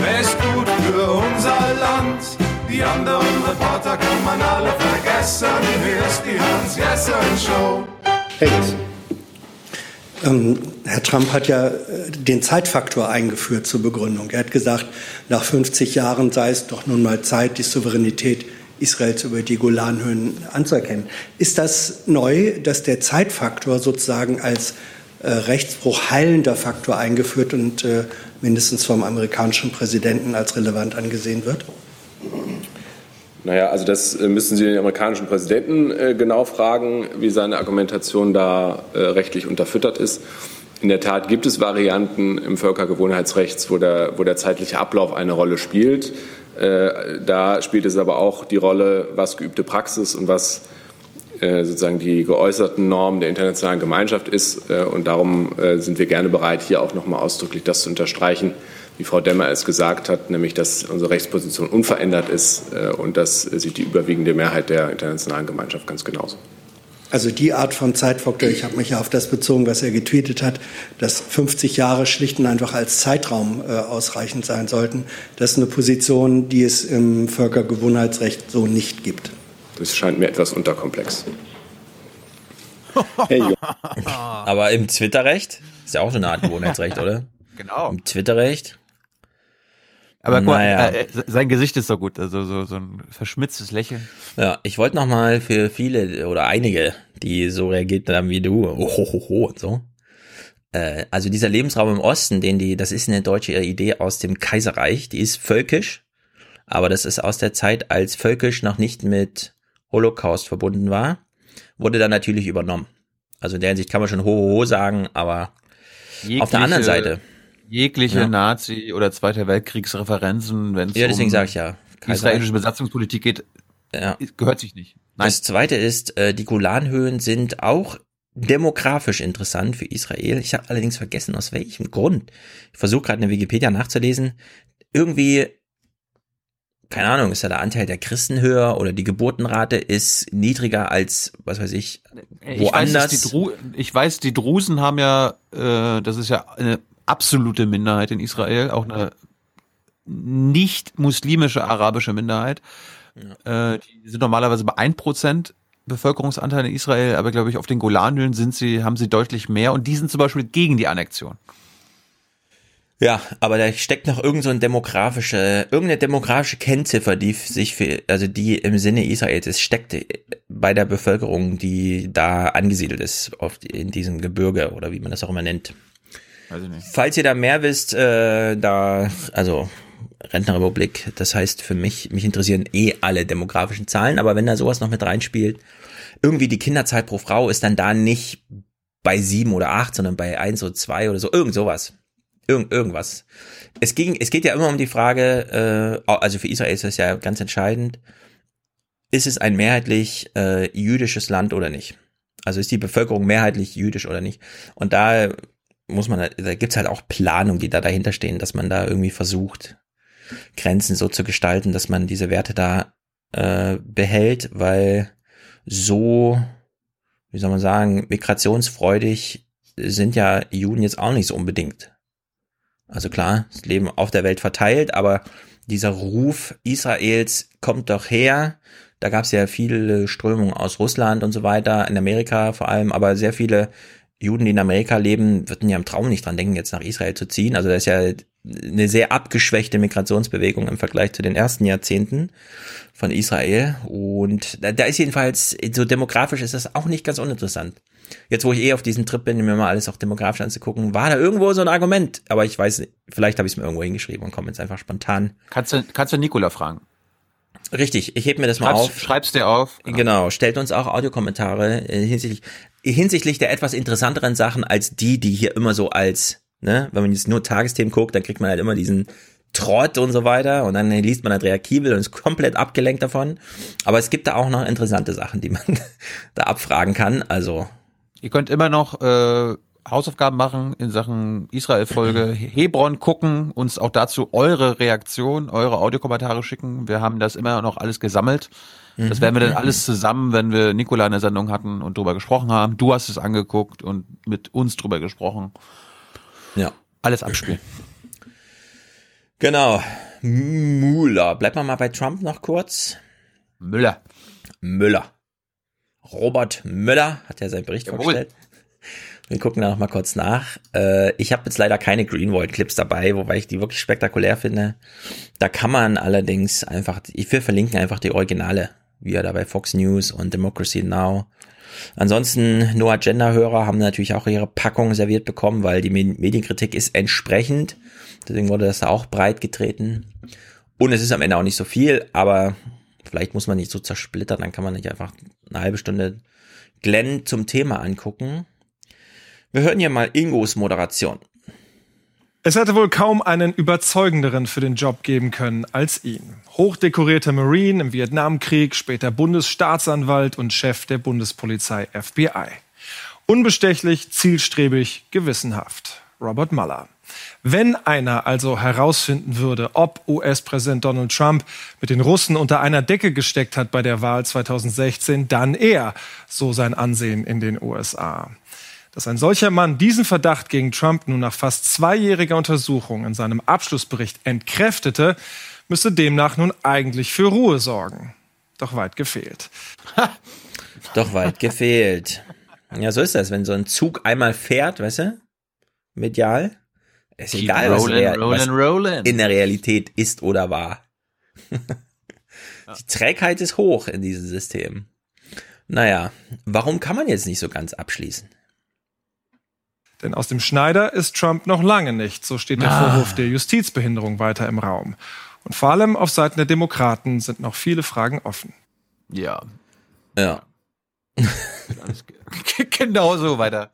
Wer ist gut für unser Land? Die anderen Reporter kann man alle vergessen. Hier ist die Hans-Jessen-Show. Hey. Ähm, Herr Trump hat ja äh, den Zeitfaktor eingeführt zur Begründung. Er hat gesagt, nach 50 Jahren sei es doch nun mal Zeit, die Souveränität Israels über die Golanhöhen anzuerkennen. Ist das neu, dass der Zeitfaktor sozusagen als äh, Rechtsbruch heilender Faktor eingeführt und äh, mindestens vom amerikanischen Präsidenten als relevant angesehen wird? Naja, also das äh, müssen Sie den amerikanischen Präsidenten äh, genau fragen, wie seine Argumentation da äh, rechtlich unterfüttert ist. In der Tat gibt es Varianten im Völkergewohnheitsrecht, wo der, wo der zeitliche Ablauf eine Rolle spielt. Da spielt es aber auch die Rolle, was geübte Praxis und was sozusagen die geäußerten Normen der internationalen Gemeinschaft ist. Und darum sind wir gerne bereit, hier auch nochmal ausdrücklich das zu unterstreichen, wie Frau Demmer es gesagt hat, nämlich dass unsere Rechtsposition unverändert ist äh, und das sieht die überwiegende Mehrheit der internationalen Gemeinschaft ganz genauso. Also die Art von Zeitfaktor, ich habe mich ja auf das bezogen, was er getweetet hat, dass 50 Jahre schlicht und einfach als Zeitraum äh, ausreichend sein sollten. Das ist eine Position, die es im Völkergewohnheitsrecht so nicht gibt. Das scheint mir etwas unterkomplex. Aber im Twitter-Recht ist ja auch so eine Art Gewohnheitsrecht, oder? Genau. Im Twitter-Recht. Aber guck mal, Naja. äh, sein Gesicht ist so gut, also so, so ein verschmitztes Lächeln. Ja, ich wollte noch mal für viele oder einige, die so reagiert haben wie du, oh, ho, ho, ho und so. Äh, also dieser Lebensraum im Osten, den die, das ist eine deutsche Idee aus dem Kaiserreich, die ist völkisch, aber das ist aus der Zeit, als völkisch noch nicht mit Holocaust verbunden war, wurde dann natürlich übernommen. Also in der Hinsicht kann man schon ho, ho, ho sagen, aber auf der anderen Seite. Jegliche Ja. Nazi- oder Zweiter Weltkriegsreferenzen, wenn es Ja, deswegen um sag ich ja. israelische Besatzungspolitik geht, Ja. gehört sich nicht. Das zweite ist, äh, die Golanhöhen sind auch demografisch interessant für Israel. Ich habe allerdings vergessen, aus welchem Grund. Ich versuche gerade eine Wikipedia nachzulesen. Irgendwie, keine Ahnung, ist ja der Anteil der Christen höher oder die Geburtenrate ist niedriger als, was weiß ich, Ich weiß, woanders. die Dru ich weiß, die Drusen haben ja, äh, das ist ja eine absolute Minderheit in Israel, auch eine nicht muslimische arabische Minderheit. Äh, die sind normalerweise bei 1% Bevölkerungsanteil in Israel, aber glaube ich, auf den Golanhöhen sind sie, haben sie deutlich mehr und die sind zum Beispiel gegen die Annexion. Ja, aber da steckt noch irgend so ein demografische, irgendeine demografische Kennziffer, die sich für, also die im Sinne Israels ist, steckt bei der Bevölkerung, die da angesiedelt ist, auf, in diesem Gebirge oder wie man das auch immer nennt. Weiß ich nicht. Falls ihr da mehr wisst, äh, da, also Rentnerrepublik, das heißt für mich, mich interessieren eh alle demografischen Zahlen, aber wenn da sowas noch mit reinspielt, irgendwie die Kinderzahl pro Frau ist dann da nicht bei sieben oder acht, sondern bei eins oder zwei oder so, irgend sowas. Irgend, irgendwas. Es ging, es geht ja immer um die Frage, äh, also für Israel ist das ja ganz entscheidend, ist es ein mehrheitlich äh, jüdisches Land oder nicht? Also ist die Bevölkerung mehrheitlich jüdisch oder nicht? Und da muss man, da gibt's halt auch Planungen, die da dahinter stehen, dass man da irgendwie versucht, Grenzen so zu gestalten, dass man diese Werte da äh, behält, weil so, wie soll man sagen, migrationsfreudig sind ja Juden jetzt auch nicht so unbedingt. Also klar, das Leben auf der Welt verteilt, aber dieser Ruf Israels kommt doch her. Da gab es ja viele Strömungen aus Russland und so weiter, in Amerika vor allem, aber sehr viele Juden, die in Amerika leben, würden ja im Traum nicht dran denken, jetzt nach Israel zu ziehen. Also da ist ja eine sehr abgeschwächte Migrationsbewegung im Vergleich zu den ersten Jahrzehnten von Israel. Und da, da ist jedenfalls, so demografisch ist das auch nicht ganz uninteressant. Jetzt, wo ich eh auf diesem Trip bin, mir mal alles auch demografisch anzugucken, war da irgendwo so ein Argument. Aber ich weiß nicht, vielleicht habe ich es mir irgendwo hingeschrieben und komme jetzt einfach spontan. Kannst du, kannst du Nikola fragen? Richtig, ich heb mir das mal Schreib's- auf. schreib's dir auf. Genau, stellt uns auch Audiokommentare äh, hinsichtlich, hinsichtlich der etwas interessanteren Sachen als die, die hier immer so als, ne, wenn man jetzt nur Tagesthemen guckt, dann kriegt man halt immer diesen Trott und so weiter und dann liest man Andrea Kiebel und ist komplett abgelenkt davon. Aber es gibt da auch noch interessante Sachen, die man da abfragen kann. Also Ihr könnt immer noch äh, Hausaufgaben machen in Sachen Israel-Folge Hebron gucken, uns auch dazu eure Reaktion, eure Audiokommentare schicken. Wir haben das immer noch alles gesammelt. Das Mhm. werden wir dann alles zusammen, wenn wir Nikola in der Sendung hatten und drüber gesprochen haben. Du hast es angeguckt und mit uns drüber gesprochen. Ja. Alles abspielen. Genau. Müller. Bleibt man mal bei Trump noch kurz. Müller. Müller. Robert Müller hat ja seinen Bericht Jawohl. vorgestellt. Wir gucken da noch mal kurz nach. Äh, ich habe jetzt leider keine Greenwald-Clips dabei, wobei ich die wirklich spektakulär finde. Da kann man allerdings einfach, ich will verlinken einfach die Originale, wie er da bei Fox News und Democracy Now. Ansonsten, No Agenda-Hörer haben natürlich auch ihre Packung serviert bekommen, weil die Me- Medienkritik ist entsprechend. Deswegen wurde das da auch breit getreten. Und es ist am Ende auch nicht so viel, aber vielleicht muss man nicht so zersplittern, dann kann man nicht einfach eine halbe Stunde Glenn zum Thema angucken. Wir hören hier mal Ingos Moderation. Es hätte wohl kaum einen überzeugenderen für den Job geben können als ihn. Hochdekorierter Marine im Vietnamkrieg, später Bundesstaatsanwalt und Chef der Bundespolizei FBI. Unbestechlich, zielstrebig, gewissenhaft. Robert Mueller. Wenn einer also herausfinden würde, ob US-Präsident Donald Trump mit den Russen unter einer Decke gesteckt hat bei der Wahl 2016, dann er, so sein Ansehen in den USA. Dass ein solcher Mann diesen Verdacht gegen Trump nun nach fast zweijähriger Untersuchung in seinem Abschlussbericht entkräftete, müsste demnach nun eigentlich für Ruhe sorgen. Doch weit gefehlt. Doch weit gefehlt. Ja, so ist das, wenn so ein Zug einmal fährt, weißt du? Medial. Ist Keep egal, was, rollin', rea- was rollin', rollin'. in der Realität ist oder war. Die Trägheit ist hoch in diesem System. Naja, warum kann man jetzt nicht so ganz abschließen? Denn aus dem Schneider ist Trump noch lange nicht, so steht der Ah. Vorwurf der Justizbehinderung weiter im Raum. Und vor allem auf Seiten der Demokraten sind noch viele Fragen offen. Ja. Ja. genau so weiter.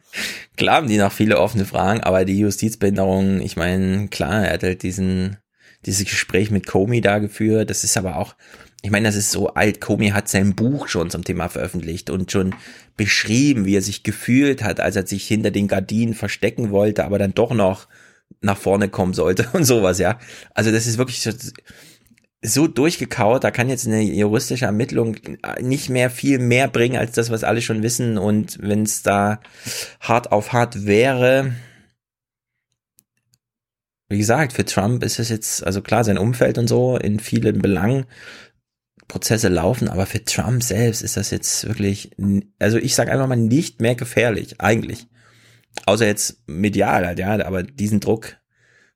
Klar haben die noch viele offene Fragen, aber die Justizbehinderung, ich meine, klar, er hat halt diesen, dieses Gespräch mit Comey da geführt. Das ist aber auch, ich meine, das ist so alt. Comey hat sein Buch schon zum Thema veröffentlicht und schon beschrieben, wie er sich gefühlt hat, als er sich hinter den Gardinen verstecken wollte, aber dann doch noch nach vorne kommen sollte und sowas, ja. Also das ist wirklich so, so durchgekaut, da kann jetzt eine juristische Ermittlung nicht mehr viel mehr bringen als das, was alle schon wissen. Und wenn es da hart auf hart wäre, wie gesagt, für Trump ist es jetzt, also klar, sein Umfeld und so in vielen Belangen Prozesse laufen, aber für Trump selbst ist das jetzt wirklich, also ich sage einfach mal nicht mehr gefährlich, eigentlich. Außer jetzt medial halt, ja, aber diesen Druck,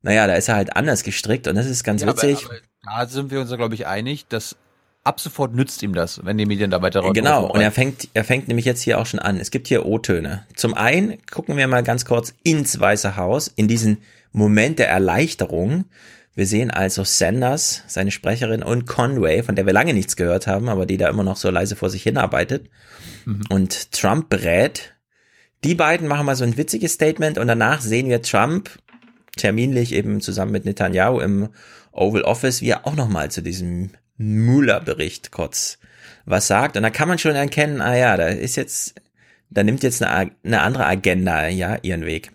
naja, da ist er halt anders gestrickt und das ist ganz Ja, aber- witzig. aber Da sind wir uns, glaube ich, einig, dass ab sofort nützt ihm das, wenn die Medien da weiter Genau, und er fängt, er fängt nämlich jetzt hier auch schon an. Es gibt hier O-Töne. Zum einen gucken wir mal ganz kurz ins Weiße Haus, in diesen Moment der Erleichterung. Wir sehen also Sanders, seine Sprecherin, und Conway, von der wir lange nichts gehört haben, aber die da immer noch so leise vor sich hinarbeitet. Und Trump berät. Die beiden machen mal so ein witziges Statement und danach sehen wir Trump terminlich eben zusammen mit Netanyahu im Oval Office, wie er auch nochmal zu diesem Mueller-Bericht kurz was sagt. Und da kann man schon erkennen, ah ja, da ist jetzt, da nimmt jetzt eine, eine andere Agenda, ja, ihren Weg.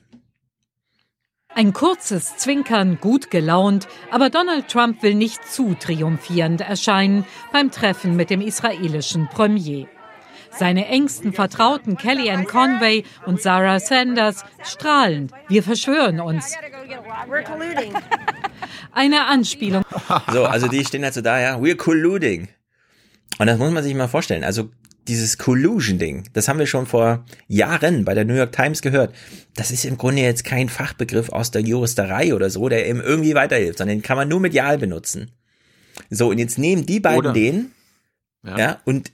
Ein kurzes Zwinkern, gut gelaunt, aber Donald Trump will nicht zu triumphierend erscheinen beim Treffen mit dem israelischen Premier. Seine engsten Vertrauten Kellyanne Conway und Sarah Sanders strahlen. Wir verschwören uns. Eine Anspielung. So, also die stehen so da, ja, we're colluding. Und das muss man sich mal vorstellen. Also dieses Collusion-Ding, das haben wir schon vor Jahren bei der New York Times gehört. Das ist im Grunde jetzt kein Fachbegriff aus der Juristerei oder so, der ihm irgendwie weiterhilft, sondern den kann man nur medial benutzen. So, und jetzt nehmen die beiden Oder- den, Ja. ja, und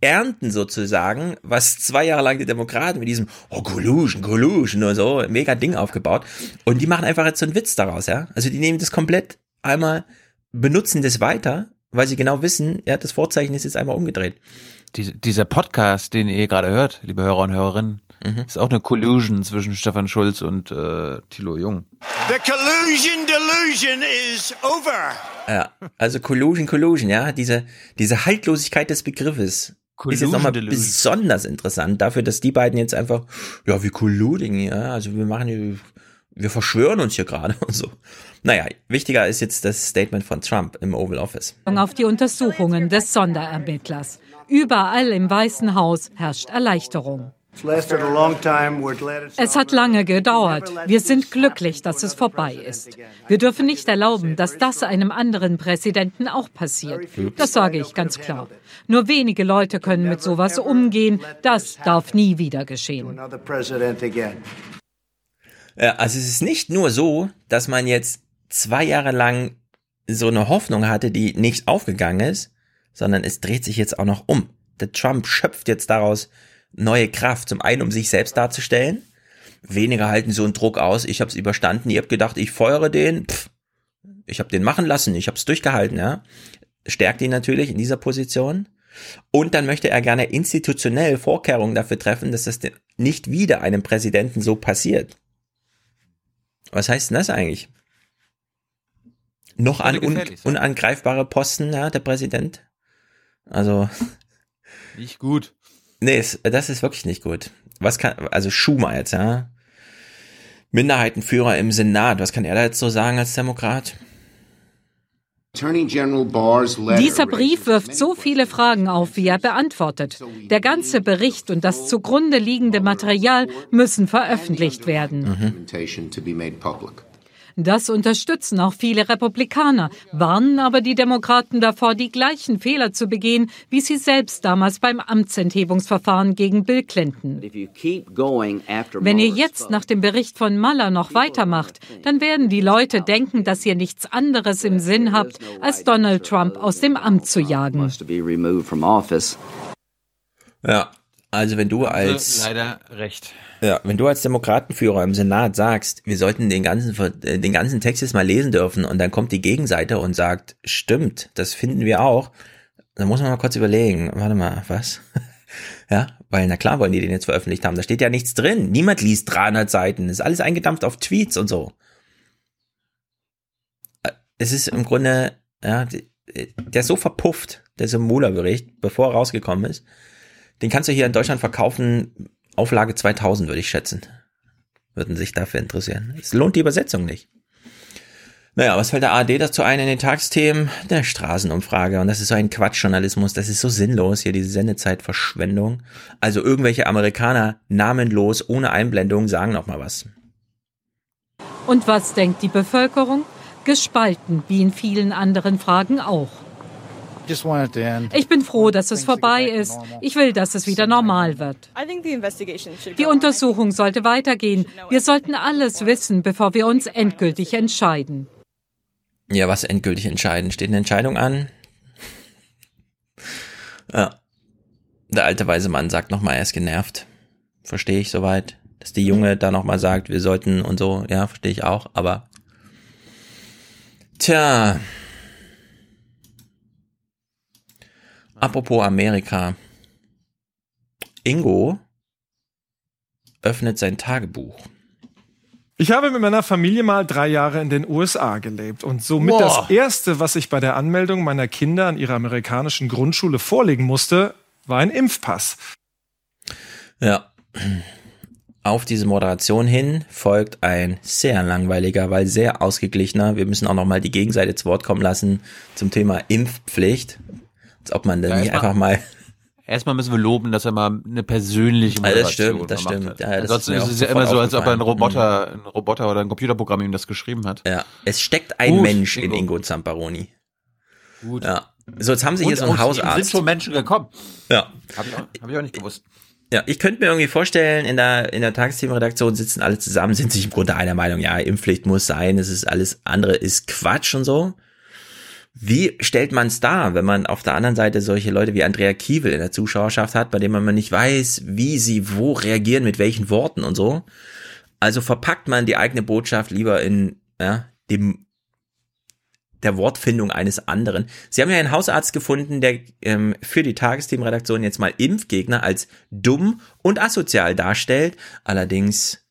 ernten sozusagen, was zwei Jahre lang die Demokraten mit diesem oh, Collusion, Collusion und so, mega Ding aufgebaut. Und die machen einfach jetzt so einen Witz daraus, ja. Also die nehmen das komplett einmal, benutzen das weiter, weil sie genau wissen, ja, das Vorzeichen ist jetzt einmal umgedreht. Die, dieser Podcast, den ihr gerade hört, liebe Hörer und Hörerinnen, ist auch eine Collusion zwischen Stefan Schulz und äh, Thilo Jung. The collusion delusion is over. Ja, also Collusion, Collusion, ja, diese, diese Haltlosigkeit des Begriffes ist jetzt nochmal Collusion, besonders interessant dafür, dass die beiden jetzt einfach, ja, wir colluding, ja, also wir machen hier, wir verschwören uns hier gerade und so. Naja, wichtiger ist jetzt das Statement von Trump im Oval Office. auf die Untersuchungen des Sonderermittlers. Überall im Weißen Haus herrscht Erleichterung. Es hat lange gedauert. Wir sind glücklich, dass es vorbei ist. Wir dürfen nicht erlauben, dass das einem anderen Präsidenten auch passiert. Das sage ich ganz klar. Nur wenige Leute können mit sowas umgehen. Das darf nie wieder geschehen. another president again. Ja, also es ist nicht nur so, dass man jetzt zwei Jahre lang so eine Hoffnung hatte, die nicht aufgegangen ist, sondern es dreht sich jetzt auch noch um. Der Trump schöpft jetzt daraus neue Kraft. Zum einen, um sich selbst darzustellen. Weniger halten so einen Druck aus. Ich habe es überstanden. Ihr habt gedacht, ich feuere den. Pff, ich habe den machen lassen. Ich habe es durchgehalten. Ja, stärkt ihn natürlich in dieser Position. Und dann möchte er gerne institutionell Vorkehrungen dafür treffen, dass das nicht wieder einem Präsidenten so passiert. Was heißt denn das eigentlich? Noch an un unangreifbare Posten, ja, der Präsident? Also, Nicht gut. nee, es, das ist wirklich nicht gut. Was kann, also Schumer jetzt, ja? Minderheitenführer im Senat, was kann er da jetzt so sagen als Demokrat? Dieser Brief wirft so viele Fragen auf, wie er beantwortet. Der ganze Bericht und das zugrunde liegende Material müssen veröffentlicht werden. Das unterstützen auch viele Republikaner, warnen aber die Demokraten davor, die gleichen Fehler zu begehen, wie sie selbst damals beim Amtsenthebungsverfahren gegen Bill Clinton. Wenn ihr jetzt nach dem Bericht von Mueller noch weitermacht, dann werden die Leute denken, dass ihr nichts anderes im Sinn habt, als Donald Trump aus dem Amt zu jagen. Ja, also wenn du als Leider recht. Ja, wenn du als Demokratenführer im Senat sagst, wir sollten den ganzen, äh, den ganzen Text jetzt mal lesen dürfen und dann kommt die Gegenseite und sagt, stimmt, das finden wir auch, dann muss man mal kurz überlegen, warte mal, was? ja, weil na klar wollen die den jetzt veröffentlicht haben, da steht ja nichts drin, niemand liest 300 Seiten, ist alles eingedampft auf Tweets und so. Äh, Es ist im Grunde, ja, der ist so verpufft, der Mueller-Bericht, bevor er rausgekommen ist, den kannst du hier in Deutschland verkaufen, Auflage 2000 würde ich schätzen. Würden sich dafür interessieren. Es lohnt die Übersetzung nicht. Naja, was fällt der ARD dazu ein in den Tagsthemen? Der Straßenumfrage. Und das ist so ein Quatschjournalismus. Das ist so sinnlos hier, diese Sendezeitverschwendung. Also irgendwelche Amerikaner namenlos, ohne Einblendung, sagen noch mal was. Und was denkt die Bevölkerung? Gespalten, wie in vielen anderen Fragen auch. Ich bin froh, dass es vorbei ist. Ich will, dass es wieder normal wird. Die Untersuchung sollte weitergehen. Wir sollten alles wissen, bevor wir uns endgültig entscheiden. Ja, was endgültig entscheiden? Steht eine Entscheidung an? Ja. Der alte weise Mann sagt nochmal, er ist genervt. Verstehe ich soweit. Dass die Junge da nochmal sagt, wir sollten und so, ja, verstehe ich auch, aber. Tja. Apropos Amerika. Ingo öffnet sein Tagebuch. Ich habe mit meiner Familie mal drei Jahre in den USA gelebt und somit Boah. das erste, was ich bei der Anmeldung meiner Kinder an ihrer amerikanischen Grundschule vorlegen musste, war ein Impfpass. Ja. Auf diese Moderation hin folgt ein sehr langweiliger, weil sehr ausgeglichener. Wir müssen auch noch mal die Gegenseite zu Wort kommen lassen zum Thema Impfpflicht. Als ob man da Ja, nicht einfach mal. Erstmal müssen wir loben, dass er mal eine persönliche Ja, das Moderation stimmt, das stimmt. Ja, das Ansonsten ist es ja immer so, als ob ein. Roboter, ein Roboter oder ein Computerprogramm ihm das geschrieben hat. Ja, es steckt ein Gut, Mensch in Ingo. Ingo Zamparoni. Gut. Ja. So, jetzt haben sie hier so einen Hausarzt. sind schon Menschen gekommen. Ja. Habe ich, auch- hab ich auch nicht gewusst. Ja, ich könnte mir irgendwie vorstellen, in der, in der Tagesthemenredaktion sitzen alle zusammen, sind sich im Grunde einer Meinung, ja, Impfpflicht muss sein, es ist alles andere ist Quatsch und so. Wie stellt man es dar, wenn man auf der anderen Seite solche Leute wie Andrea Kiewel in der Zuschauerschaft hat, bei denen man nicht weiß, wie sie wo reagieren, mit welchen Worten und so? Also verpackt man die eigene Botschaft lieber in ja, dem der Wortfindung eines anderen. Sie haben ja einen Hausarzt gefunden, der ähm, für die Tagesthemenredaktion jetzt mal Impfgegner als dumm und asozial darstellt. Allerdings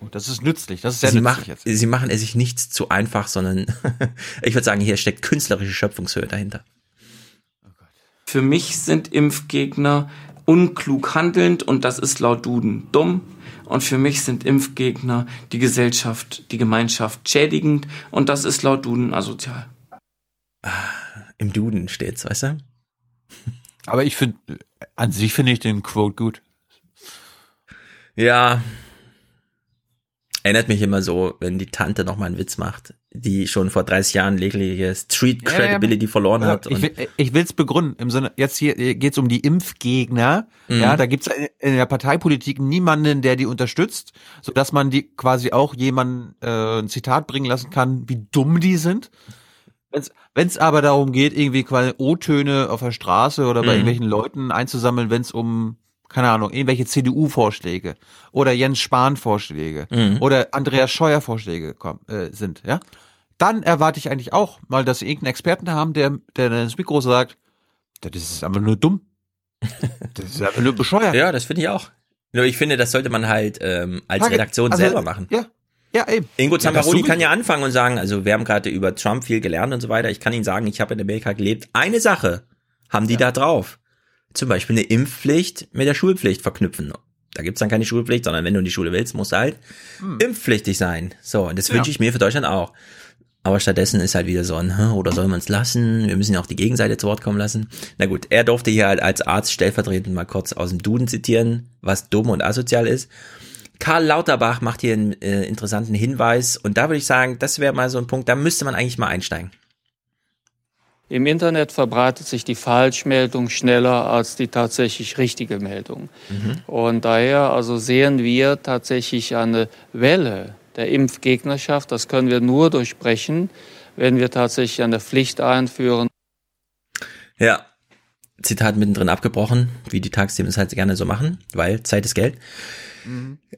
Oh, Das ist nützlich. Das ist sehr sie, nützlich mach, jetzt. sie machen es sich nichts zu einfach, sondern ich würde sagen, hier steckt künstlerische Schöpfungshöhe dahinter. Für mich sind Impfgegner unklug handelnd und das ist laut Duden dumm. Und für mich sind Impfgegner die Gesellschaft, die Gemeinschaft schädigend und das ist laut Duden asozial. Im Duden steht's, weißt du? Aber ich finde, an sich finde ich den Quote gut. Ja. Erinnert mich immer so, wenn die Tante noch mal einen Witz macht, die schon vor 30 Jahren jegliche Street Ja, ja, Credibility verloren hat. Ich will, ich will's begründen. Im Sinne, jetzt hier geht's um die Impfgegner. Mhm. Ja, da gibt's in in der Parteipolitik niemanden, der die unterstützt, so dass man die quasi auch jemanden äh, ein Zitat bringen lassen kann, wie dumm die sind. Wenn es aber darum geht, irgendwie quasi O-Töne auf der Straße oder bei Mhm. irgendwelchen Leuten einzusammeln, wenn es um keine Ahnung, irgendwelche CDU-Vorschläge oder Jens Spahn-Vorschläge Mhm. oder Andreas Scheuer-Vorschläge kommen, äh, sind, ja, dann erwarte ich eigentlich auch mal, dass sie irgendeinen Experten haben, der, der dann ins Mikro sagt, das ist einfach nur dumm. Das ist einfach nur bescheuert. Ja, das finde ich auch. Nur ich finde, das sollte man halt ähm, als Frage- Redaktion also, selber machen. Ja, ja, eben. Ingo Ja, Zamparoni sowieso. kann ja anfangen und sagen, also wir haben gerade über Trump viel gelernt und so weiter. Ich kann Ihnen sagen, ich habe in Amerika gelebt. Eine Sache haben die da drauf. Zum Beispiel eine Impfpflicht mit der Schulpflicht verknüpfen. Da gibt's dann keine Schulpflicht, sondern wenn du in die Schule willst, musst du halt impfpflichtig sein. So, und das Ja. wünsche ich mir für Deutschland auch. Aber stattdessen ist halt wieder so ein, "Hm, oder soll man es lassen? Wir müssen ja auch die Gegenseite zu Wort kommen lassen. Na gut, er durfte hier halt als Arzt stellvertretend mal kurz aus dem Duden zitieren, was dumm und asozial ist. Karl Lauterbach macht hier einen äh, interessanten Hinweis und da würde ich sagen, das wäre mal so ein Punkt, da müsste man eigentlich mal einsteigen. Im Internet verbreitet sich die Falschmeldung schneller als die tatsächlich richtige Meldung. Und daher also sehen wir tatsächlich eine Welle der Impfgegnerschaft. Das können wir nur durchbrechen, wenn wir tatsächlich eine Pflicht einführen. Ja, Zitat mittendrin abgebrochen, wie die Tagsthemen es halt gerne so machen, weil Zeit ist Geld.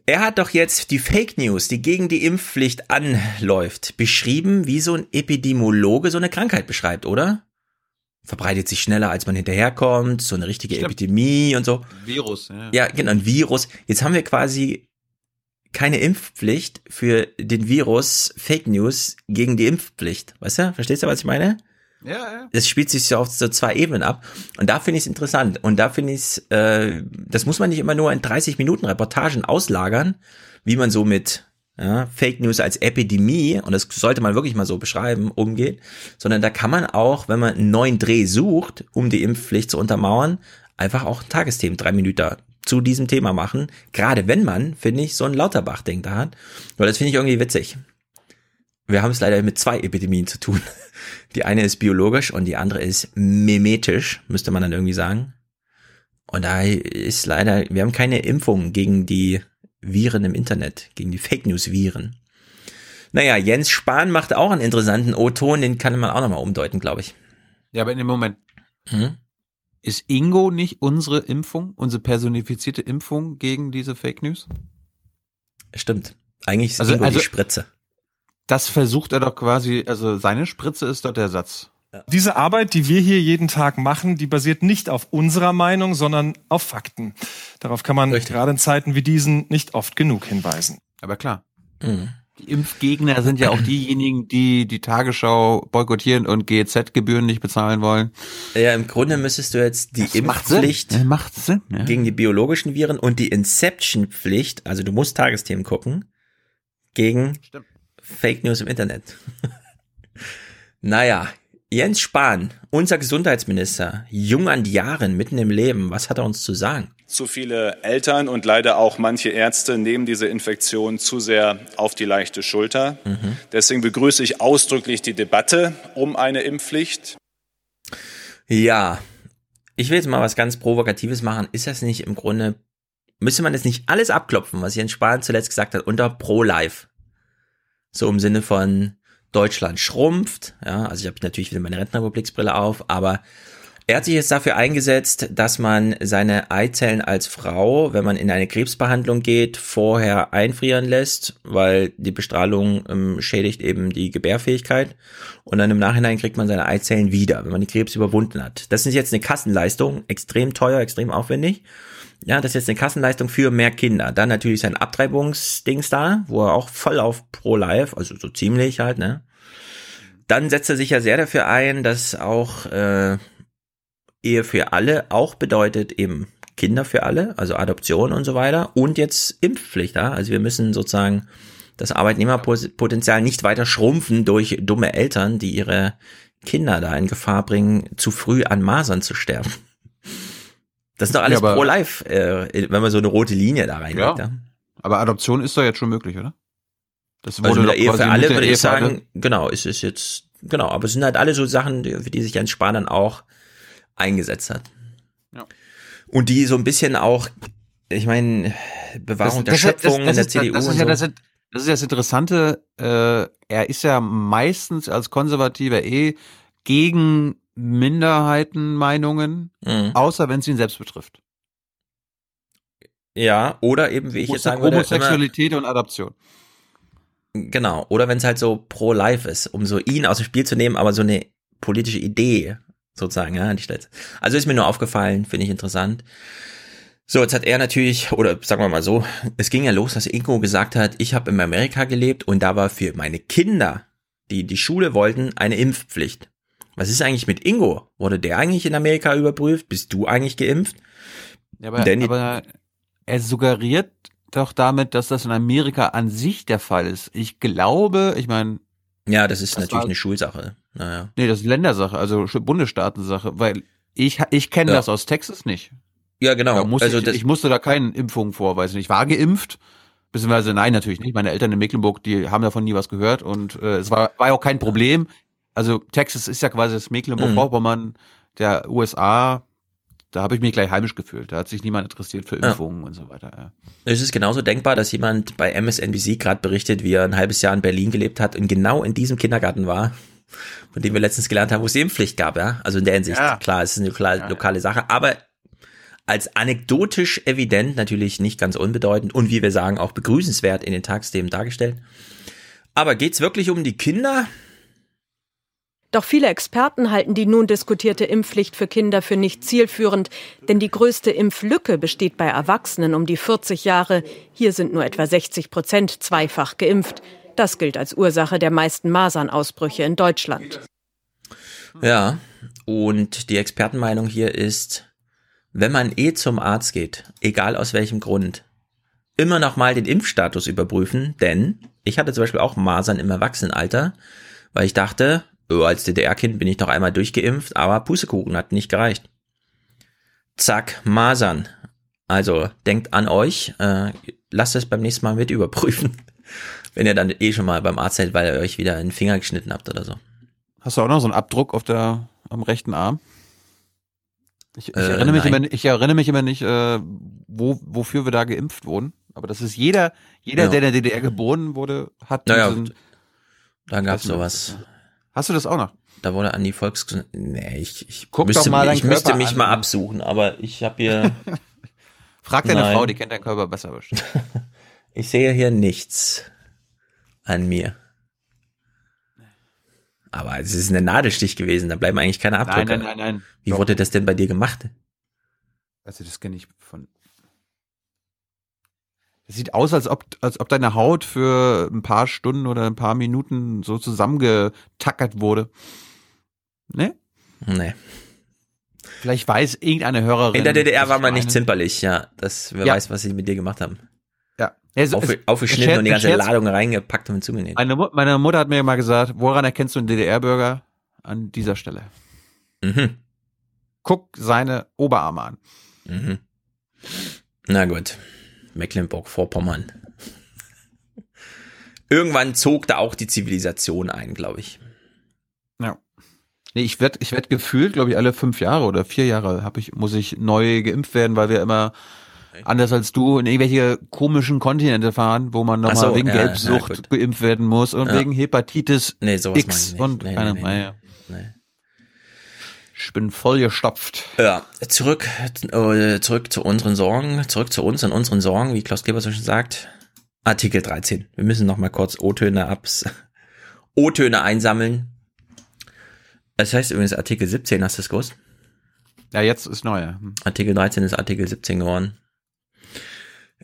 Er hat doch jetzt die Fake News, die gegen die Impfpflicht anläuft, beschrieben, wie so ein Epidemiologe so eine Krankheit beschreibt, oder? Verbreitet sich schneller, als man hinterherkommt, so eine richtige Stimmt. Epidemie und so. Virus, ja. Ja, genau, ein Virus. Jetzt haben wir quasi keine Impfpflicht für den Virus Fake News gegen die Impfpflicht. Weißt du? Verstehst du, was ich meine? Ja, ja. Das spielt sich so auf so zwei Ebenen ab. Und da finde ich es interessant. Und da finde ich es, äh, das muss man nicht immer nur in 30 Minuten Reportagen auslagern, wie man so mit ja, Fake News als Epidemie, und das sollte man wirklich mal so beschreiben, umgeht, sondern da kann man auch, wenn man einen neuen Dreh sucht, um die Impfpflicht zu untermauern, einfach auch Tagesthemen, drei Minuten zu diesem Thema machen. Gerade wenn man, finde ich, so ein Lauterbach-Ding da hat. Weil das finde ich irgendwie witzig. Wir haben es leider mit zwei Epidemien zu tun. Die eine ist biologisch und die andere ist mimetisch, müsste man dann irgendwie sagen. Und da ist leider, wir haben keine Impfung gegen die Viren im Internet, gegen die Fake News Viren. Naja, Jens Spahn macht auch einen interessanten O-Ton, den kann man auch nochmal umdeuten, glaube ich. Ja, aber in dem Moment. Hm? Ist Ingo nicht unsere Impfung, unsere personifizierte Impfung gegen diese Fake News? Stimmt. Eigentlich ist Also- Ingo also- die Spritze. Das versucht er doch quasi, also seine Spritze ist dort der Satz. Diese Arbeit, die wir hier jeden Tag machen, die basiert nicht auf unserer Meinung, sondern auf Fakten. Darauf kann man gerade in Zeiten wie diesen nicht oft genug hinweisen. Aber klar. Mhm. Die Impfgegner sind ja auch diejenigen, die die Tagesschau boykottieren und GEZ-Gebühren nicht bezahlen wollen. Ja, im Grunde müsstest du jetzt die macht Sinn. Impfpflicht Ja, macht Sinn, ja. gegen die biologischen Viren und die Inception-Pflicht, also du musst Tagesthemen gucken, gegen Fake News im Internet. naja, Jens Spahn, unser Gesundheitsminister, jung an die Jahren, mitten im Leben, was hat er uns zu sagen? Zu viele Eltern und leider auch manche Ärzte nehmen diese Infektion zu sehr auf die leichte Schulter. Deswegen begrüße ich ausdrücklich die Debatte um eine Impfpflicht. Ja, ich will jetzt mal was ganz Provokatives machen. Ist das nicht im Grunde, müsste man jetzt nicht alles abklopfen, was Jens Spahn zuletzt gesagt hat, unter Pro-Life? So im Sinne von Deutschland schrumpft, ja, also ich habe natürlich wieder meine Rentenrepubliksbrille auf, aber er hat sich jetzt dafür eingesetzt, dass man seine Eizellen als Frau, wenn man in eine Krebsbehandlung geht, vorher einfrieren lässt, weil die Bestrahlung ähm, schädigt eben die Gebärfähigkeit. Und dann im Nachhinein kriegt man seine Eizellen wieder, wenn man die Krebs überwunden hat. Das ist jetzt eine Kassenleistung, extrem teuer, extrem aufwendig. Ja, das ist jetzt eine Kassenleistung für mehr Kinder. Dann natürlich sein Abtreibungsdings da, wo er auch voll auf Pro-Life, also so ziemlich halt, ne? Dann setzt er sich ja sehr dafür ein, dass auch äh, Ehe für alle auch bedeutet eben Kinder für alle, also Adoption und so weiter und jetzt Impfpflicht. Ja? Also wir müssen sozusagen das Arbeitnehmerpotenzial nicht weiter schrumpfen durch dumme Eltern, die ihre Kinder da in Gefahr bringen, zu früh an Masern zu sterben. Das ist doch alles Ja, pro-life, äh, wenn man so eine rote Linie da reinlegt. Ja. Aber Adoption ist doch jetzt schon möglich, oder? Das Also mit doch der Ehe für alle mit würde ich für alle- sagen, genau, es ist jetzt, genau, aber es sind halt alle so Sachen, die- für die sich Jens Spahn dann auch eingesetzt hat. Ja. Und die so ein bisschen auch, ich meine, Bewahrung der das- das- Schöpfung das in der ist- CDU Das ist ja so. das, das ist ja das Interessante. Äh, er ist ja meistens als Konservativer eh gegen Minderheitenmeinungen, Mhm. außer wenn es ihn selbst betrifft. Ja, oder eben, wie ich jetzt sagen würde, Homosexualität und Adoption. genau, oder wenn es halt so pro-life ist, um so ihn aus dem Spiel zu nehmen, aber so eine politische Idee sozusagen, ja, die stellt. Also ist mir nur aufgefallen, finde ich interessant. So, jetzt hat er natürlich, oder sagen wir mal so, es ging ja los, dass Ingo gesagt hat, ich habe in Amerika gelebt und da war für meine Kinder, die die Schule wollten, eine Impfpflicht. Was ist eigentlich mit Ingo? Wurde der eigentlich in Amerika überprüft? Bist du eigentlich geimpft? Ja, aber, die- aber er suggeriert doch damit, dass das in Amerika an sich der Fall ist. Ich glaube, ich meine, Ja, das ist Das natürlich war- eine Schulsache. Naja. nee, das ist Ländersache, also Bundesstaatensache, weil ich ich kenne Ja. das aus Texas nicht. Ja, genau. Also ich, ich musste da keine Impfungen vorweisen. Ich war geimpft, beziehungsweise nein, natürlich nicht. Meine Eltern in Mecklenburg, die haben davon nie was gehört und äh, es war, war auch kein Problem. Also Texas ist ja quasi das Mecklenburg-Vorpommern der USA. Da habe ich mich gleich heimisch gefühlt. Da hat sich niemand interessiert für Ja. Impfungen und so weiter. Ja. Es ist genauso denkbar, dass jemand bei MSNBC gerade berichtet, wie er ein halbes Jahr in Berlin gelebt hat und genau in diesem Kindergarten war, von dem wir letztens gelernt haben, wo es die Impfpflicht gab, ja. Also in der Hinsicht, Ja. klar, es ist eine lokale, lokale Sache, aber als anekdotisch evident, natürlich nicht ganz unbedeutend und wie wir sagen, auch begrüßenswert in den Tagsthemen dargestellt. Aber geht's wirklich um die Kinder? Doch viele Experten halten die nun diskutierte Impfpflicht für Kinder für nicht zielführend, denn die größte Impflücke besteht bei Erwachsenen um die 40 Jahre. Hier sind nur etwa 60 Prozent zweifach geimpft. Das gilt als Ursache der meisten Masernausbrüche in Deutschland. Ja, und die Expertenmeinung hier ist, wenn man eh zum Arzt geht, egal aus welchem Grund, immer noch mal den Impfstatus überprüfen, denn ich hatte zum Beispiel auch Masern im Erwachsenenalter, weil ich dachte, als DDR-Kind bin ich noch einmal durchgeimpft, aber Pustekuchen hat nicht gereicht. Zack, Masern. Also denkt an euch, äh, lasst es beim nächsten Mal mit überprüfen, wenn ihr dann eh schon mal beim Arzt seid, weil ihr euch wieder einen Finger geschnitten habt oder so. Hast du auch noch so einen Abdruck auf der am rechten Arm? Ich, ich, Äh, erinnere, mich nein. immer, nicht- ich erinnere mich immer nicht, äh, wo, wofür wir da geimpft wurden. Aber das ist jeder, jeder, Ja. der in der DDR geboren wurde, hat Naja, diesen. Da gab's Wissen wir, sowas. Hast du das auch noch? Da wurde an die Volks... Nee, ich, ich Guck müsste, mal ich müsste mich an. mal absuchen, aber ich habe hier... Frag deine Nein. Frau, die kennt deinen Körper besser bestimmt. Ich sehe hier nichts an mir. Aber es ist eine Nadelstich gewesen, da bleiben eigentlich keine Abdrücke. Nein, nein, nein, nein. Wie Doch. wurde das denn bei dir gemacht? Also das kenne ich von. Sieht aus, als ob, als ob deine Haut für ein paar Stunden oder ein paar Minuten so zusammengetackert wurde. Ne? Nee. Vielleicht weiß irgendeine Hörerin. In der DDR war man nicht zimperlich, ja. Das, wer Ja. weiß, was sie mit dir gemacht haben. Ja. Es, Auf, es, aufgeschnitten und die ganze Ladung reingepackt und zugenäht. Meine, meine Mutter hat mir mal gesagt, woran erkennst du einen DDR-Bürger? An dieser Stelle. Mhm. Guck seine Oberarme an. Mhm. Na gut. Mecklenburg-Vorpommern. Irgendwann zog da auch die Zivilisation ein, glaube ich. Ja. Nee, ich werd, ich werd gefühlt, glaube ich, alle fünf Jahre oder vier Jahre hab ich, muss ich neu geimpft werden, weil wir immer anders als du in irgendwelche komischen Kontinente fahren, wo man nochmal so, wegen ja, Gelbsucht ja, geimpft werden muss und Ja. wegen Hepatitis Nee, sowas X ich nicht. und Nee, keine, nee, nee, nee. Ich bin voll gestopft. Ja, zurück, äh, zurück zu unseren Sorgen, zurück zu uns und unseren Sorgen, wie Klaus Kleber so schon sagt. Artikel 13. Wir müssen noch mal kurz O-Töne abs, O-Töne einsammeln. Es heißt übrigens Artikel 17, hast du es gewusst? Ja, jetzt ist neuer. Hm. Artikel 13 ist Artikel 17 geworden.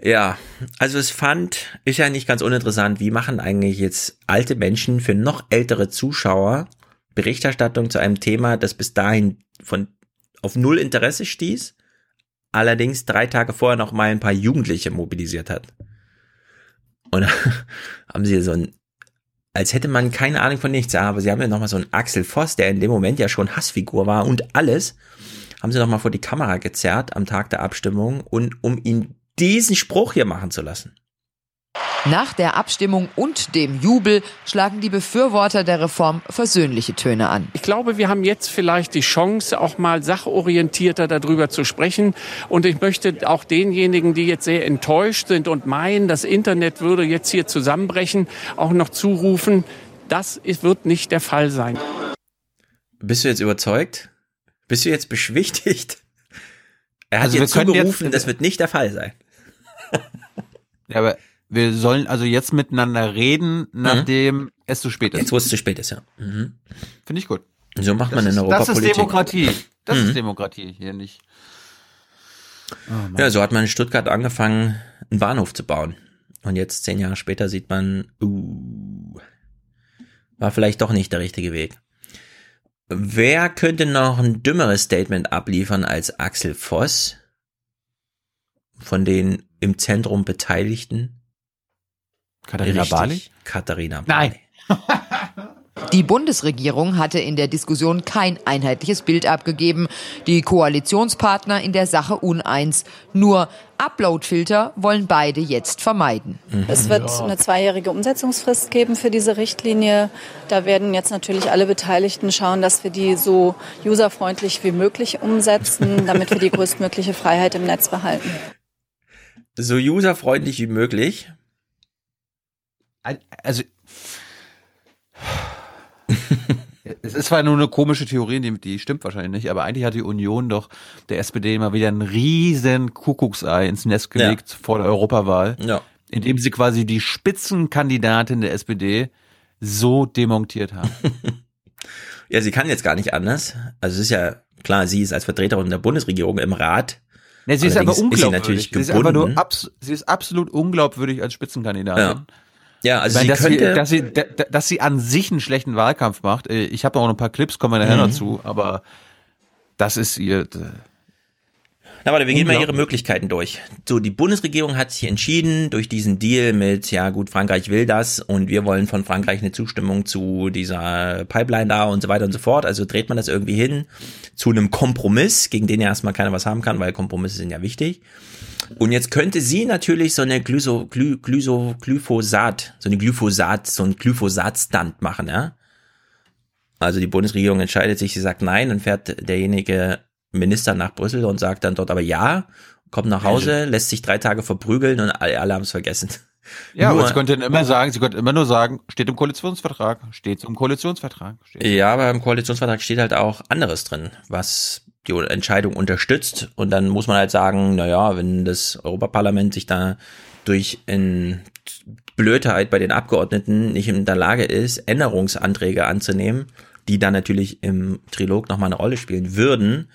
Ja, also es fand, ist ja nicht ganz uninteressant, wie machen eigentlich jetzt alte Menschen für noch ältere Zuschauer Berichterstattung zu einem Thema, das bis dahin von auf null Interesse stieß, allerdings drei Tage vorher noch mal ein paar Jugendliche mobilisiert hat. Und haben sie so ein, als hätte man keine Ahnung von nichts, aber sie haben ja noch mal so einen Axel Voss, der in dem Moment ja schon Hassfigur war und alles, haben sie noch mal vor die Kamera gezerrt am Tag der Abstimmung und um ihn diesen Spruch hier machen zu lassen. Nach der Abstimmung und dem Jubel schlagen die Befürworter der Reform versöhnliche Töne an. Ich glaube, wir haben jetzt vielleicht die Chance, auch mal sachorientierter darüber zu sprechen. Und ich möchte auch denjenigen, die jetzt sehr enttäuscht sind und meinen, das Internet würde jetzt hier zusammenbrechen, auch noch zurufen, das ist, wird nicht der Fall sein. Bist du jetzt überzeugt? Bist du jetzt beschwichtigt? Er hat Also wir jetzt können zugerufen, jetzt- das wird nicht der Fall sein. Ja, aber wir sollen also jetzt miteinander reden, nachdem es zu spät ist. Mhm. Jetzt, wo es zu spät ist, ja. Mhm. Finde ich gut. So macht man das in ist, Europa Das ist Politik. Demokratie. Das Mhm. ist Demokratie hier nicht. Ja, so hat man in Stuttgart angefangen, einen Bahnhof zu bauen. Und jetzt, zehn Jahre später, sieht man, uh, war vielleicht doch nicht der richtige Weg. Wer könnte noch ein dümmeres Statement abliefern als Axel Voss von den im Zentrum Beteiligten? Katharina Richtig, Barley? Katharina Barley. Nein. Die Bundesregierung hatte in der Diskussion kein einheitliches Bild abgegeben. Die Koalitionspartner in der Sache uneins. Nur Uploadfilter wollen beide jetzt vermeiden. Es wird eine zweijährige Umsetzungsfrist geben für diese Richtlinie. Da werden jetzt natürlich alle Beteiligten schauen, dass wir die so userfreundlich wie möglich umsetzen, damit wir die größtmögliche Freiheit im Netz behalten. So userfreundlich wie möglich. Also es ist zwar nur eine komische Theorie, die, die stimmt wahrscheinlich nicht, aber eigentlich hat die Union doch der SPD mal wieder ein riesen Kuckucksei ins Nest gelegt vor der Europawahl, Ja. indem sie quasi die Spitzenkandidatin der SPD so demontiert haben. Ja, sie kann jetzt gar nicht anders. Also es ist ja klar, sie ist als Vertreterin der Bundesregierung im Rat. Nee, sie ist aber unglaubwürdig. Ist sie natürlich sie, ist einfach nur abs sie ist absolut unglaubwürdig als Spitzenkandidatin. Ja. Ja, also meine, dass, könnte- sie, dass, sie, da- dass sie an sich einen schlechten Wahlkampf macht. äh, Ich habe auch noch ein paar Clips, kommen wir nachher Mhm. dazu, aber das ist ihr. Na, warte, wir gehen mal ihre. Möglichkeiten durch. So, die Bundesregierung hat sich entschieden durch diesen Deal mit, ja gut, Frankreich will das und wir wollen von Frankreich eine Zustimmung zu dieser Pipeline da und so weiter und so fort. Also dreht man das irgendwie hin zu einem Kompromiss, gegen den ja erstmal keiner was haben kann, weil Kompromisse sind ja wichtig. Und jetzt könnte sie natürlich so eine Glyso, Gly, Glyso, Glyphosat, so eine Glyphosat, so ein Glyphosat-Stunt machen, ja. Also die Bundesregierung entscheidet sich, sie sagt nein, dann fährt derjenige Minister nach Brüssel und sagt dann dort aber ja, kommt nach Hause, lässt sich drei Tage verprügeln und alle, alle haben es vergessen. Ja, Nur- aber sie könnten immer sagen, sie könnten immer nur sagen, steht im Koalitionsvertrag, steht im Koalitionsvertrag. Steht. Ja, aber im Koalitionsvertrag steht halt auch anderes drin, was die Entscheidung unterstützt. Und dann muss man halt sagen, na ja, wenn das Europaparlament sich da durch in Blödheit bei den Abgeordneten nicht in der Lage ist, Änderungsanträge anzunehmen, die dann natürlich im Trilog nochmal eine Rolle spielen würden.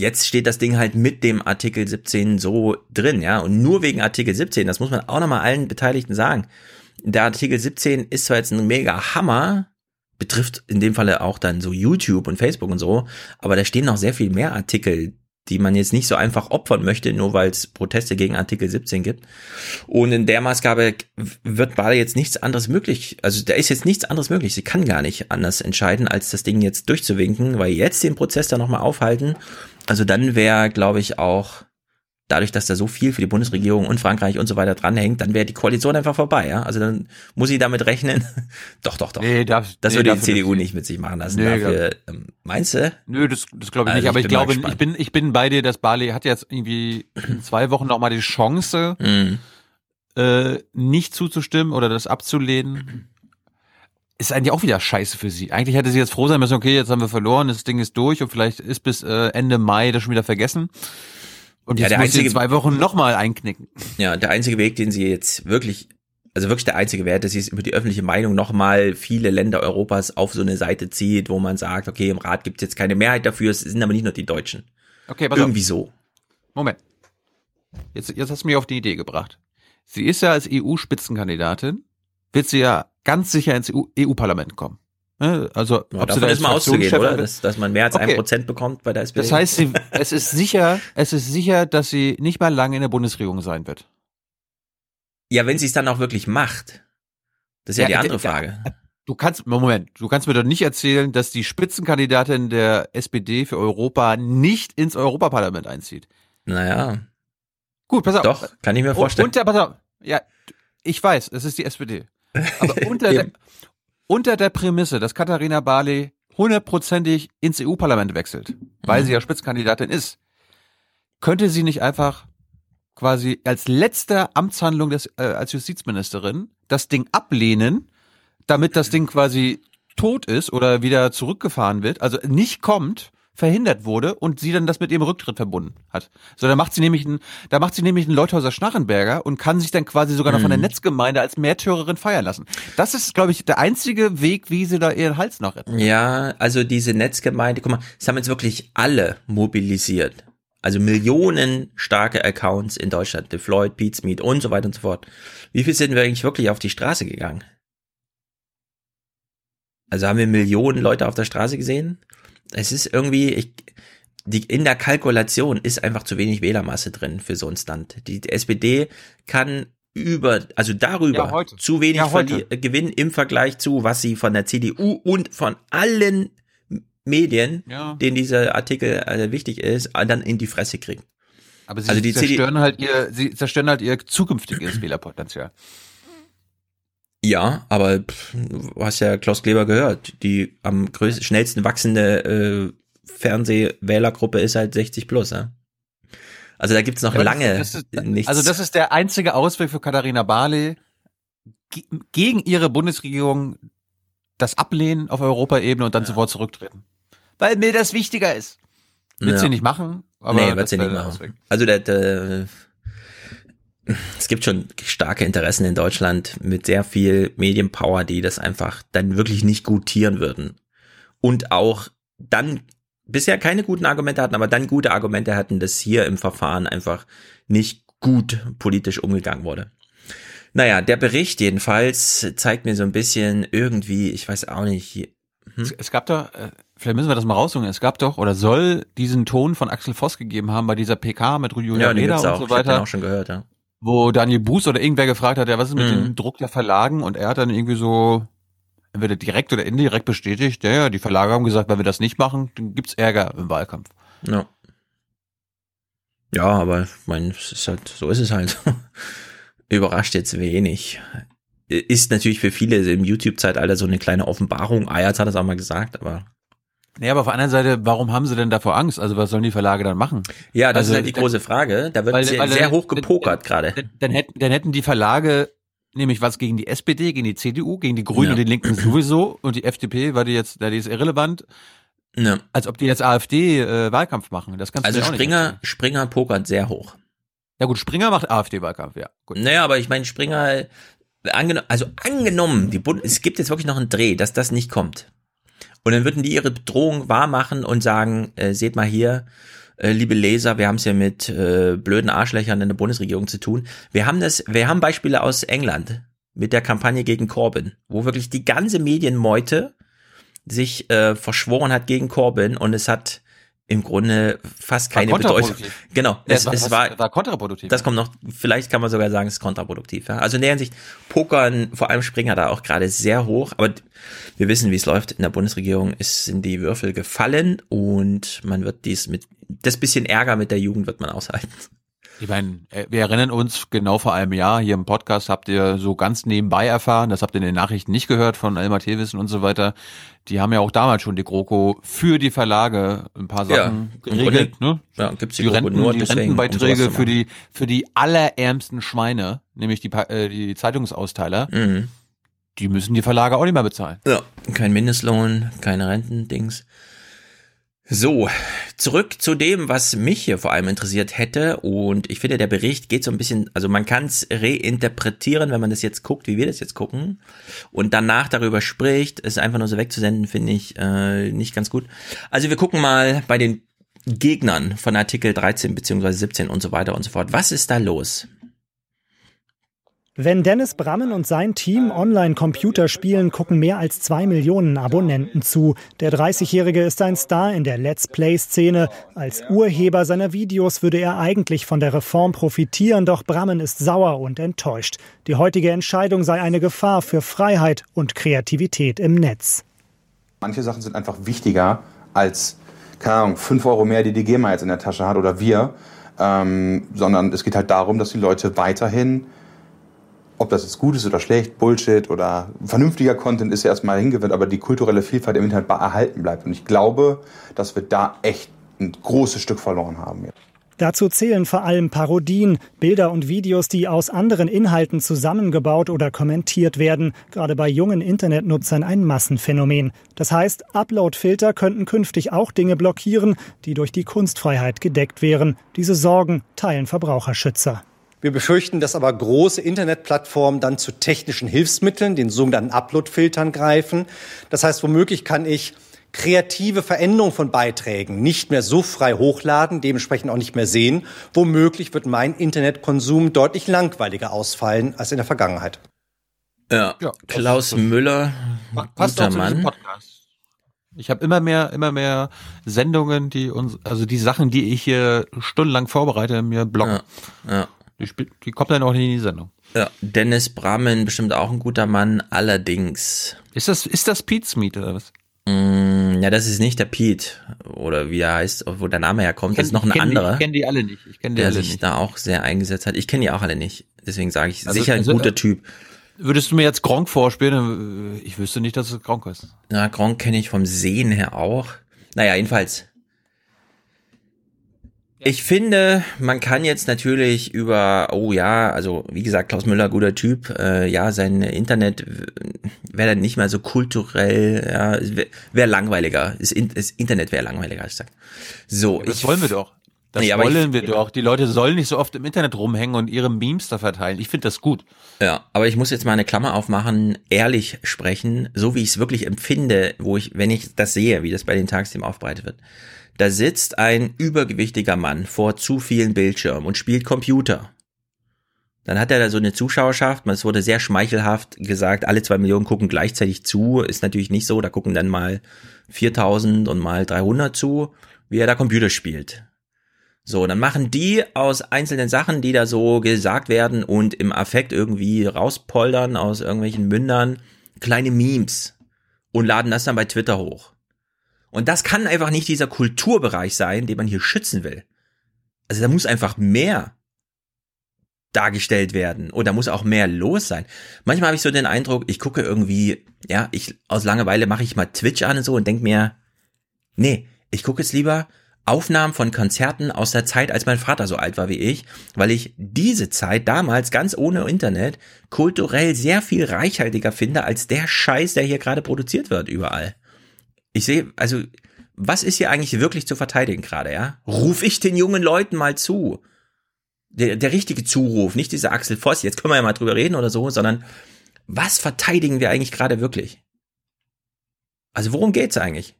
Jetzt steht das Ding halt mit dem Artikel 17 so drin, ja. Und nur wegen Artikel 17, das muss man auch nochmal allen Beteiligten sagen. Der Artikel 17 ist zwar jetzt ein mega Hammer, betrifft in dem Falle auch dann so YouTube und Facebook und so, aber da stehen noch sehr viel mehr Artikel, die man jetzt nicht so einfach opfern möchte, nur weil es Proteste gegen Artikel 17 gibt. Und in der Maßgabe wird Bade jetzt nichts anderes möglich. Also da ist jetzt nichts anderes möglich. Sie kann gar nicht anders entscheiden, als das Ding jetzt durchzuwinken, weil jetzt den Prozess da nochmal aufhalten. Also dann wäre, glaube ich, auch dadurch, dass da so viel für die Bundesregierung und Frankreich und so weiter dranhängt, dann wäre die Koalition einfach vorbei, ja. Also dann muss ich damit rechnen. doch, doch, doch. Nee, darf, das nee, würde die CDU nicht. mit sich machen lassen. Nee, Dafür, ähm, meinst du? Nö, das, das glaube ich Also nicht. Aber ich glaube, ich bin, ich bin bei dir, dass Bali hat jetzt irgendwie in zwei Wochen noch mal die Chance, Mhm. äh, nicht zuzustimmen oder das abzulehnen. Ist eigentlich auch wieder scheiße für sie. Eigentlich hätte sie jetzt froh sein müssen, okay, jetzt haben wir verloren, das Ding ist durch und vielleicht ist bis äh, Ende Mai das schon wieder vergessen. Und Ja, jetzt der sie in einzige- zwei Wochen nochmal einknicken. Ja, der einzige Weg, den sie jetzt wirklich, also wirklich der einzige Wert, dass sie es über die öffentliche Meinung nochmal viele Länder Europas auf so eine Seite zieht, wo man sagt, okay, im Rat gibt es jetzt keine Mehrheit dafür, es sind aber nicht nur die Deutschen. Okay, pass Irgendwie auf. so. Moment. Jetzt, jetzt hast du mich auf die Idee gebracht. Sie ist ja als EU-Spitzenkandidatin, wird sie ja ganz sicher ins E EU-Parlament kommen. Ne? Also, Ja, ob sie da ist mal auszugehen, oder? Dass, dass man mehr als ein Okay. Prozent bekommt bei der SPD. Das heißt, sie, es ist sicher, es ist sicher, dass sie nicht mal lange in der Bundesregierung sein wird. ja, wenn sie es dann auch wirklich macht. Das ist ja, Ja, die andere ja, Frage. Du kannst, Moment, du kannst mir doch nicht erzählen, dass die Spitzenkandidatin der SPD für Europa nicht ins Europaparlament einzieht. Naja. Gut, pass auf. Doch, kann ich mir vorstellen. Unter, pass auf. Ja, ich weiß, es ist die SPD. Aber unter, der, unter der Prämisse, dass Katharina Barley hundertprozentig ins EU-Parlament wechselt, weil Mhm. sie ja Spitzenkandidatin ist, könnte sie nicht einfach quasi als letzte Amtshandlung des, äh, als Justizministerin das Ding ablehnen, damit das Ding quasi tot ist oder wieder zurückgefahren wird, also nicht kommt, verhindert wurde und sie dann das mit ihrem Rücktritt verbunden hat. So, da macht sie nämlich einen, da macht sie nämlich einen Leuthäuser Schnarrenberger und kann sich dann quasi sogar noch von der Mhm. Netzgemeinde als Märtyrerin feiern lassen. Das ist, glaube ich, der einzige Weg, wie sie da ihren Hals noch retten. Ja, also diese Netzgemeinde, guck mal, es haben jetzt wirklich alle mobilisiert. Also Millionen starke Accounts in Deutschland, The Floyd, Pete's Meat und so weiter und so fort. Wie viel sind wir eigentlich wirklich auf die Straße gegangen? Also haben wir Millionen Leute auf der Straße gesehen? Es ist irgendwie, ich, die, in der Kalkulation ist einfach zu wenig Wählermasse drin für so ein Stunt. Die, die SPD kann über, also darüber Ja, zu wenig Ja, äh, gewinnen im Vergleich zu, was sie von der CDU und von allen Medien, Ja. denen dieser Artikel äh, wichtig ist, äh, dann in die Fresse kriegen. Aber sie Also die CD zerstören halt ihr, sie zerstören halt ihr zukünftiges Wählerpotenzial. Ja, aber pff, du hast ja Klaus Kleber gehört. Die am größten, schnellsten wachsende äh, Fernsehwählergruppe ist halt 60 plus. Ja? Also da gibt's noch Ja, lange das ist, nichts. Also das ist der einzige Ausweg für Katharina Barley, ge- gegen ihre Bundesregierung das ablehnen auf Europaebene und dann sofort zurücktreten. Weil mir das wichtiger ist. Wird Ja. sie nicht machen, aber nee, wird das sie nicht machen. Ausweg. Also der, der, es gibt schon starke Interessen in Deutschland mit sehr viel Medienpower, die das einfach dann wirklich nicht gutieren würden. Und auch dann bisher keine guten Argumente hatten, aber dann gute Argumente hatten, dass hier im Verfahren einfach nicht gut politisch umgegangen wurde. Naja, der Bericht jedenfalls zeigt mir so ein bisschen irgendwie, ich weiß auch nicht, hm? Es, gab doch, äh, vielleicht müssen wir das mal raussuchen, es gab doch oder soll diesen Ton von Axel Voss gegeben haben bei dieser PK mit Julia ja, gibt's und so Ich hab den weiter. auch schon gehört, ja. Wo Daniel Buß oder irgendwer gefragt hat, ja, was ist mit Mhm. dem Druck der Verlagen? Und er hat dann irgendwie so, entweder direkt oder indirekt bestätigt, ja, ja, die Verlage haben gesagt, wenn wir das nicht machen, dann gibt's Ärger im Wahlkampf. Ja. Ja, aber ich meine, es ist halt, so ist es halt. Überrascht jetzt wenig. Ist natürlich für viele im YouTube-Zeitalter so eine kleine Offenbarung. Ayaz hat das auch mal gesagt, aber. Nee, aber auf der anderen Seite, warum haben sie denn davor Angst? Also was sollen die Verlage dann machen? Ja, das Also, ist halt die große Frage. Da wird weil- sehr, weil- sehr hoch gepokert gerade. Dann, dann, hätten, dann hätten die Verlage nämlich was gegen die SPD, gegen die CDU, gegen die Grünen Ja. und die Linken sowieso und die FDP, weil die jetzt, die ist irrelevant. Ja. Als ob die jetzt AfD äh, Wahlkampf machen. Das kannst Also du auch nicht Springer, Springer pokert sehr hoch. Ja gut, Springer macht AfD-Wahlkampf, ja. Gut. Naja, aber ich meine, Springer, angenommen, also angenommen, die Bund es gibt jetzt wirklich noch einen Dreh, dass das nicht kommt. Und dann würden die ihre Bedrohung wahrmachen und sagen, äh, seht mal hier, äh, liebe Leser, wir haben es ja mit äh, blöden Arschlöchern in der Bundesregierung zu tun. Wir haben das, wir haben Beispiele aus England mit der Kampagne gegen Corbyn, wo wirklich die ganze Medienmeute sich äh, verschworen hat gegen Corbyn und es hat im Grunde fast keine Bedeutung. Genau, Ja, es, war- es was- war, war kontraproduktiv. Das kommt noch, vielleicht kann man sogar sagen, es ist kontraproduktiv. Ja? Also in der Hinsicht, Pokern, vor allem Springer da auch gerade sehr hoch, aber wir wissen, wie es läuft. In der Bundesregierung ist, sind die Würfel gefallen und man wird dies mit, das bisschen Ärger mit der Jugend wird man aushalten. Ich meine, äh, wir erinnern uns genau vor einem Jahr hier im Podcast habt ihr so ganz nebenbei erfahren, das habt ihr in den Nachrichten nicht gehört von Elmar Thewissen und so weiter. Die haben ja auch damals schon die GroKo für die Verlage ein paar Sachen Ja, geregelt, ne? ja, gibt's die die, Renten, nur die um Rentenbeiträge für die für die allerärmsten Schweine, nämlich die äh, die Zeitungsausteiler. Mhm. Die müssen die Verlage auch nicht mehr bezahlen. Ja, kein Mindestlohn, keine Rentendings. So, zurück zu dem, was mich hier vor allem interessiert hätte. Und ich finde, der Bericht geht so ein bisschen, also man kann es reinterpretieren, wenn man das jetzt guckt, wie wir das jetzt gucken. Und danach darüber spricht, es einfach nur so wegzusenden, finde ich äh, nicht ganz gut. Also wir gucken mal bei den Gegnern von Artikel 13 beziehungsweise 17 und so weiter und so fort. Was ist da los? Wenn Dennis Brammen und sein Team Online-Computer spielen, gucken mehr als zwei Millionen Abonnenten zu. Der 30-Jährige ist ein Star in der Let's Play-Szene. Als Urheber seiner Videos würde er eigentlich von der Reform profitieren, doch Brammen ist sauer und enttäuscht. Die heutige Entscheidung sei eine Gefahr für Freiheit und Kreativität im Netz. Manche Sachen sind einfach wichtiger als, keine Ahnung, 5 Euro mehr, die die GEMA jetzt in der Tasche hat oder wir. Ähm, sondern es geht halt darum, dass die Leute weiterhin, ob das jetzt gut ist oder schlecht, Bullshit oder vernünftiger Content ist ja erstmal hingewinnt, aber die kulturelle Vielfalt im Internet erhalten bleibt. Und ich glaube, dass wir da echt ein großes Stück verloren haben. Jetzt. Dazu zählen vor allem Parodien, Bilder und Videos, die aus anderen Inhalten zusammengebaut oder kommentiert werden, gerade bei jungen Internetnutzern ein Massenphänomen. Das heißt, Upload-Filter könnten künftig auch Dinge blockieren, die durch die Kunstfreiheit gedeckt wären. Diese Sorgen teilen Verbraucherschützer. Wir befürchten, dass aber große Internetplattformen dann zu technischen Hilfsmitteln, den sogenannten Upload-Filtern greifen. Das heißt, womöglich kann ich kreative Veränderung von Beiträgen nicht mehr so frei hochladen, dementsprechend auch nicht mehr sehen. Womöglich wird mein Internetkonsum deutlich langweiliger ausfallen als in der Vergangenheit. Ja, Klaus Müller, Passt guter auch zu diesem Mann. Podcast. Ich habe immer mehr, immer mehr Sendungen, die uns, also die Sachen, die ich hier stundenlang vorbereite, mir blocken. Ja. Die, die kommt dann auch nicht in die Sendung. Ja, Dennis Brammen, bestimmt auch ein guter Mann, allerdings. Ist das, ist das Pete's Meet oder was? Mm, ja, das ist nicht der Pete, oder wie er heißt, wo der Name herkommt, das ist noch ein anderer. Die, ich kenne die alle nicht. Ich kenne die der alle sich nicht. da auch sehr eingesetzt hat. Ich kenne die auch alle nicht. Deswegen sage ich, Also- sicher ein also, guter äh, Typ. Würdest du mir jetzt Gronk vorspielen? äh, Ich wüsste nicht, dass es Gronk ist. Na, Gronk kenne ich vom Sehen her auch. Naja, jedenfalls. Ich finde, man kann jetzt natürlich über, oh ja, also wie gesagt, Klaus Müller, guter Typ, äh, ja, sein Internet wäre dann nicht mehr so kulturell, ja, wäre wär langweiliger. Das, In das Internet wäre langweiliger, ich sag. So, Das ich wollen wir doch. Das Nee, wollen ich- wir doch. Die Leute sollen nicht so oft im Internet rumhängen und ihre Memes da verteilen. Ich finde das gut. Ja, aber ich muss jetzt mal eine Klammer aufmachen, ehrlich sprechen, so wie ich es wirklich empfinde, wo ich, wenn ich das sehe, wie das bei den Tagsthemen aufbereitet wird. Da sitzt ein übergewichtiger Mann vor zu vielen Bildschirmen und spielt Computer. Dann hat er da so eine Zuschauerschaft, es wurde sehr schmeichelhaft gesagt, alle zwei Millionen gucken gleichzeitig zu, ist natürlich nicht so, da gucken dann mal 4000 und mal 300 zu, wie er da Computer spielt. So, dann machen die aus einzelnen Sachen, die da so gesagt werden und im Affekt irgendwie rauspoldern aus irgendwelchen Mündern, kleine Memes und laden das dann bei Twitter hoch. Und das kann einfach nicht dieser Kulturbereich sein, den man hier schützen will. Also da muss einfach mehr dargestellt werden oder muss auch mehr los sein. Manchmal habe ich so den Eindruck, ich gucke irgendwie, ja, ich aus Langeweile mache ich mal Twitch an und so und denk mir, nee, ich gucke jetzt lieber Aufnahmen von Konzerten aus der Zeit, als mein Vater so alt war wie ich, weil ich diese Zeit damals ganz ohne Internet kulturell sehr viel reichhaltiger finde als der Scheiß, der hier gerade produziert wird überall. Ich sehe, also, was ist hier eigentlich wirklich zu verteidigen gerade, ja? Ruf ich den jungen Leuten mal zu. Der, der richtige Zuruf, nicht dieser Axel Voss, jetzt können wir ja mal drüber reden oder so, sondern was verteidigen wir eigentlich gerade wirklich? Also worum geht's eigentlich?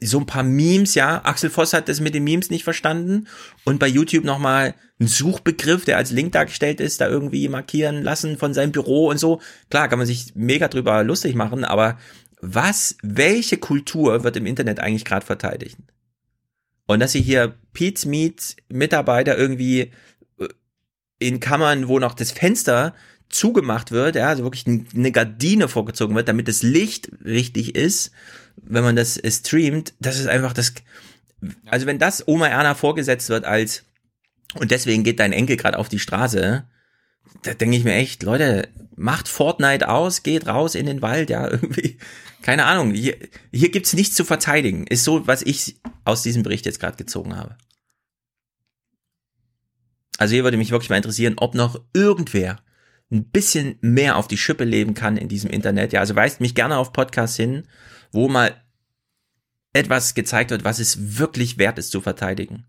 So ein paar Memes, ja. Axel Voss hat das mit den Memes nicht verstanden und bei YouTube nochmal ein Suchbegriff, der als Link dargestellt ist, da irgendwie markieren lassen von seinem Büro und so. Klar, kann man sich mega drüber lustig machen, aber was, welche Kultur wird im Internet eigentlich gerade verteidigt? Und dass sie hier Pete's Meet Mitarbeiter irgendwie äh, in Kammern, wo noch das Fenster zugemacht wird, ja, also wirklich eine Gardine vorgezogen wird, damit das Licht richtig ist, wenn man das streamt, das ist einfach das, also wenn das Oma Erna vorgesetzt wird als und deswegen geht dein Enkel gerade auf die Straße, da denke ich mir echt, Leute, macht Fortnite aus, geht raus in den Wald, ja, irgendwie, keine Ahnung, hier, hier gibt's nichts zu verteidigen, ist so, was ich aus diesem Bericht jetzt gerade gezogen habe. Also hier würde mich wirklich mal interessieren, ob noch irgendwer ein bisschen mehr auf die Schippe leben kann in diesem Internet. Ja, also weist mich gerne auf Podcasts hin, wo mal etwas gezeigt wird, was es wirklich wert ist zu verteidigen.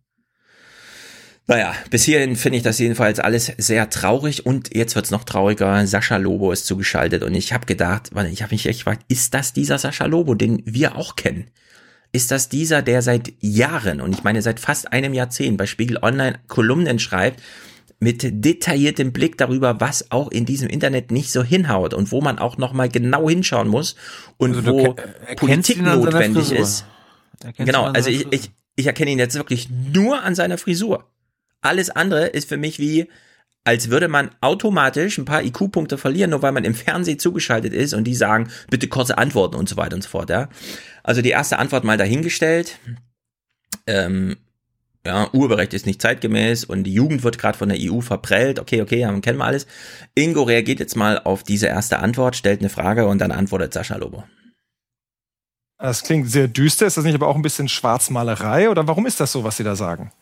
Naja, bis hierhin finde ich das jedenfalls alles sehr traurig und jetzt wird's noch trauriger. Sascha Lobo ist zugeschaltet und ich habe gedacht, ich habe mich echt gefragt, ist das dieser Sascha Lobo, den wir auch kennen? Ist das dieser, der seit Jahren, und ich meine seit fast einem Jahrzehnt bei Spiegel Online Kolumnen schreibt, mit detailliertem Blick darüber, was auch in diesem Internet nicht so hinhaut und wo man auch nochmal genau hinschauen muss und also wo Politik notwendig ist. Genau, also ich, ich, ich erkenne ihn jetzt wirklich nur an seiner Frisur. Alles andere ist für mich wie, als würde man automatisch ein paar IQ-Punkte verlieren, nur weil man im Fernsehen zugeschaltet ist und die sagen, bitte kurze Antworten und so weiter und so fort, ja. Also die erste Antwort mal dahingestellt. Ähm, ja, Urheberrecht ist nicht zeitgemäß und die Jugend wird gerade von der EU verprellt. Okay, okay, ja, kennen wir alles. Ingo reagiert jetzt mal auf diese erste Antwort, stellt eine Frage und dann antwortet Sascha Lobo. Das klingt sehr düster. Ist das nicht aber auch ein bisschen Schwarzmalerei? Oder warum ist das so, was Sie da sagen?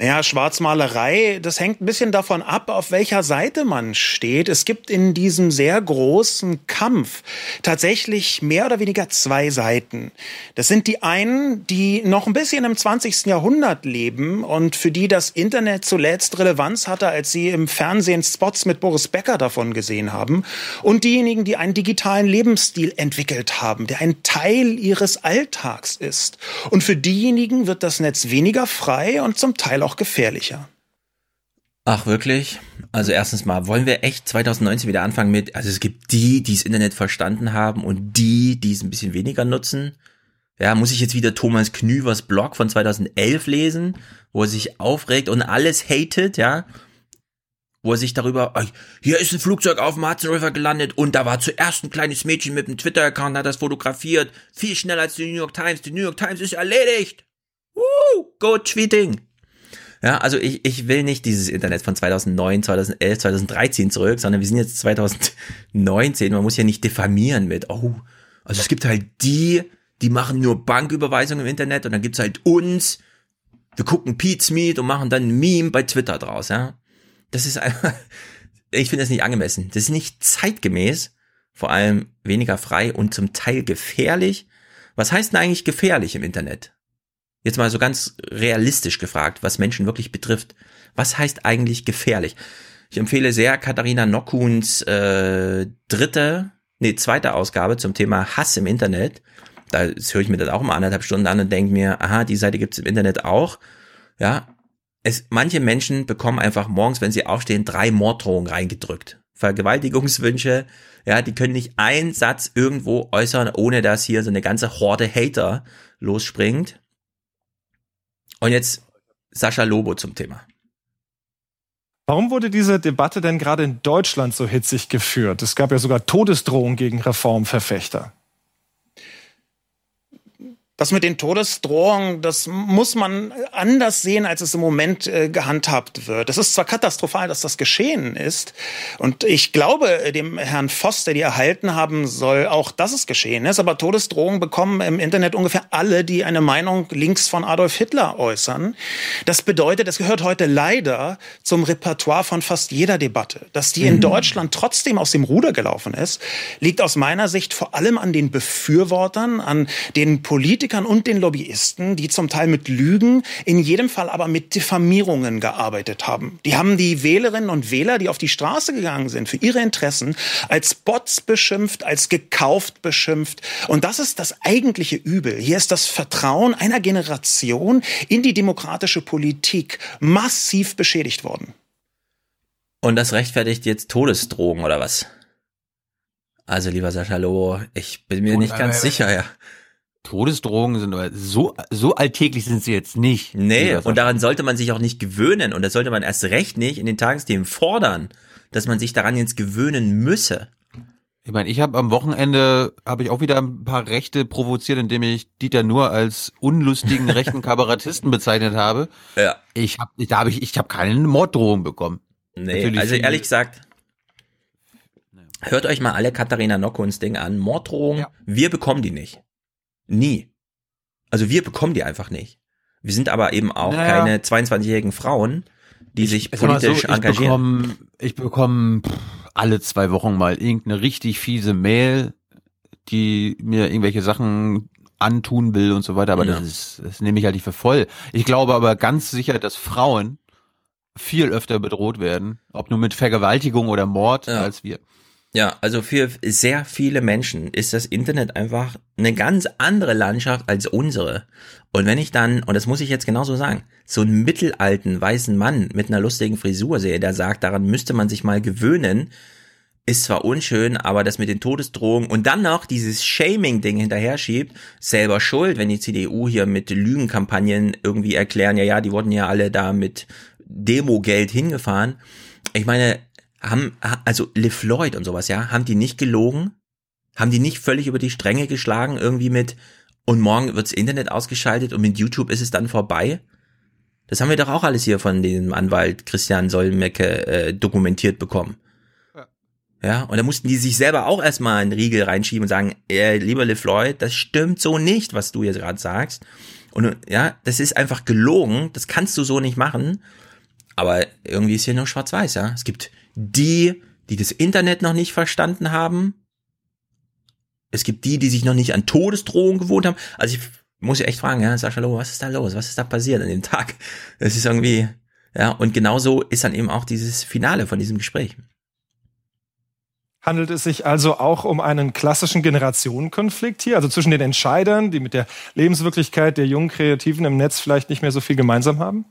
Naja, Schwarzmalerei, das hängt ein bisschen davon ab, auf welcher Seite man steht. Es gibt in diesem sehr großen Kampf tatsächlich mehr oder weniger zwei Seiten. Das sind die einen, die noch ein bisschen im 20. Jahrhundert leben und für die das Internet zuletzt Relevanz hatte, als sie im Fernsehen Spots mit Boris Becker davon gesehen haben. Und diejenigen, die einen digitalen Lebensstil entwickelt haben, der ein Teil ihres Alltags ist. Und für diejenigen wird das Netz weniger frei und zum Teil auch gefährlicher. Ach, wirklich? Also erstens mal, wollen wir echt 2019 wieder anfangen mit, also es gibt die, die das Internet verstanden haben und die, die es ein bisschen weniger nutzen. Ja, muss ich jetzt wieder Thomas Knüvers Blog von 2011 lesen, wo er sich aufregt und alles hatet, ja? Wo er sich darüber, hier ist ein Flugzeug auf dem Hudson River gelandet und da war zuerst ein kleines Mädchen mit einem Twitter-Account, hat das fotografiert, viel schneller als die New York Times. Die New York Times ist erledigt. Woo, go tweeting. Ja, also ich, ich will nicht dieses Internet von 2009, 2011, 2013 zurück, sondern wir sind jetzt 2019. Man muss ja nicht diffamieren mit, oh, also es gibt halt die, die machen nur Banküberweisungen im Internet und dann gibt's halt uns. Wir gucken Pete's Meet und machen dann ein Meme bei Twitter draus, ja. Das ist einfach, ich finde das nicht angemessen. Das ist nicht zeitgemäß, vor allem weniger frei und zum Teil gefährlich. Was heißt denn eigentlich gefährlich im Internet? Jetzt mal so ganz realistisch gefragt, was Menschen wirklich betrifft. Was heißt eigentlich gefährlich? Ich empfehle sehr Katharina Nockuns äh, dritte, nee, zweite Ausgabe zum Thema Hass im Internet. Da höre ich mir das auch mal anderthalb Stunden an und denke mir, aha, die Seite gibt's im Internet auch. Ja, es, manche Menschen bekommen einfach morgens, wenn sie aufstehen, drei Morddrohungen reingedrückt. Vergewaltigungswünsche, ja, die können nicht einen Satz irgendwo äußern, ohne dass hier so eine ganze Horde Hater losspringt. Und jetzt Sascha Lobo zum Thema. Warum wurde diese Debatte denn gerade in Deutschland so hitzig geführt? Es gab ja sogar Todesdrohungen gegen Reformverfechter. Das mit den Todesdrohungen, das muss man anders sehen, als es im Moment äh, gehandhabt wird. Es ist zwar katastrophal, dass das geschehen ist. Und ich glaube, dem Herrn Voss, der die erhalten haben soll, auch, dass es geschehen ist. Aber Todesdrohungen bekommen im Internet ungefähr alle, die eine Meinung links von Adolf Hitler äußern. Das bedeutet, es gehört heute leider zum Repertoire von fast jeder Debatte. Dass die in mhm. Deutschland trotzdem aus dem Ruder gelaufen ist, liegt aus meiner Sicht vor allem an den Befürwortern, an den Politikern, Politikern und den Lobbyisten, die zum Teil mit Lügen, in jedem Fall aber mit Diffamierungen gearbeitet haben. Die haben die Wählerinnen und Wähler, die auf die Straße gegangen sind für ihre Interessen, als Bots beschimpft, als gekauft beschimpft. Und das ist das eigentliche Übel. Hier ist das Vertrauen einer Generation in die demokratische Politik massiv beschädigt worden. Und das rechtfertigt jetzt Todesdrogen oder was? Also lieber Sascha Lobo, ich bin mir nicht ganz sicher, ja. Todesdrohungen sind aber so, so alltäglich sind sie jetzt nicht. Nee, und daran sollte man sich auch nicht gewöhnen. Und das sollte man erst recht nicht in den Tagesthemen fordern, dass man sich daran jetzt gewöhnen müsse. Ich meine, ich habe am Wochenende habe ich auch wieder ein paar Rechte provoziert, indem ich Dieter nur als unlustigen rechten Kabarettisten bezeichnet habe. Ja. Ich habe da habe ich ich habe keine Morddrohung bekommen. Nee, Natürlich also ehrlich gesagt, hört euch mal alle Katharina Nockons Ding an. Morddrohungen, wir bekommen die nicht. Nie. Also wir bekommen die einfach nicht. Wir sind aber eben auch Naja. keine 22-jährigen Frauen, die sich Ich politisch so, engagieren. Ich bekomme ich bekomme alle zwei Wochen mal irgendeine richtig fiese Mail, die mir irgendwelche Sachen antun will und so weiter, aber Ja. das ist, das nehme ich halt nicht für voll. Ich glaube aber ganz sicher, dass Frauen viel öfter bedroht werden, ob nur mit Vergewaltigung oder Mord, als wir. Ja, also für sehr viele Menschen ist das Internet einfach eine ganz andere Landschaft als unsere. Und wenn ich dann, und das muss ich jetzt genauso sagen, so einen mittelalten weißen Mann mit einer lustigen Frisur sehe, der sagt, daran müsste man sich mal gewöhnen, ist zwar unschön, aber das mit den Todesdrohungen und dann noch dieses Shaming-Ding hinterher schiebt, selber schuld, wenn die CDU hier mit Lügenkampagnen irgendwie erklären, ja, ja, die wurden ja alle da mit Demogeld hingefahren. Ich meine, haben, also Liv Floyd und sowas, ja, haben die nicht gelogen? Haben die nicht völlig über die Stränge geschlagen, irgendwie mit, und morgen wirds Internet ausgeschaltet und mit YouTube ist es dann vorbei? Das haben wir doch auch alles hier von dem Anwalt Christian Solmecke äh, dokumentiert bekommen. Ja, und da mussten die sich selber auch erstmal einen Riegel reinschieben und sagen, äh, lieber Liv Floyd, das stimmt so nicht, was du jetzt gerade sagst. Und ja, das ist einfach gelogen, das kannst du so nicht machen. Aber irgendwie ist hier nur schwarz-weiß, ja. Es gibt die, die das Internet noch nicht verstanden haben. Es gibt die, die sich noch nicht an Todesdrohungen gewohnt haben. Also ich muss ja echt fragen, ja, Sascha Lobo, was ist da los? Was ist da passiert an dem Tag? Das ist irgendwie, ja, und genauso ist dann eben auch dieses Finale von diesem Gespräch. Handelt es sich also auch um einen klassischen Generationenkonflikt hier, also zwischen den Entscheidern, die mit der Lebenswirklichkeit der jungen Kreativen im Netz vielleicht nicht mehr so viel gemeinsam haben?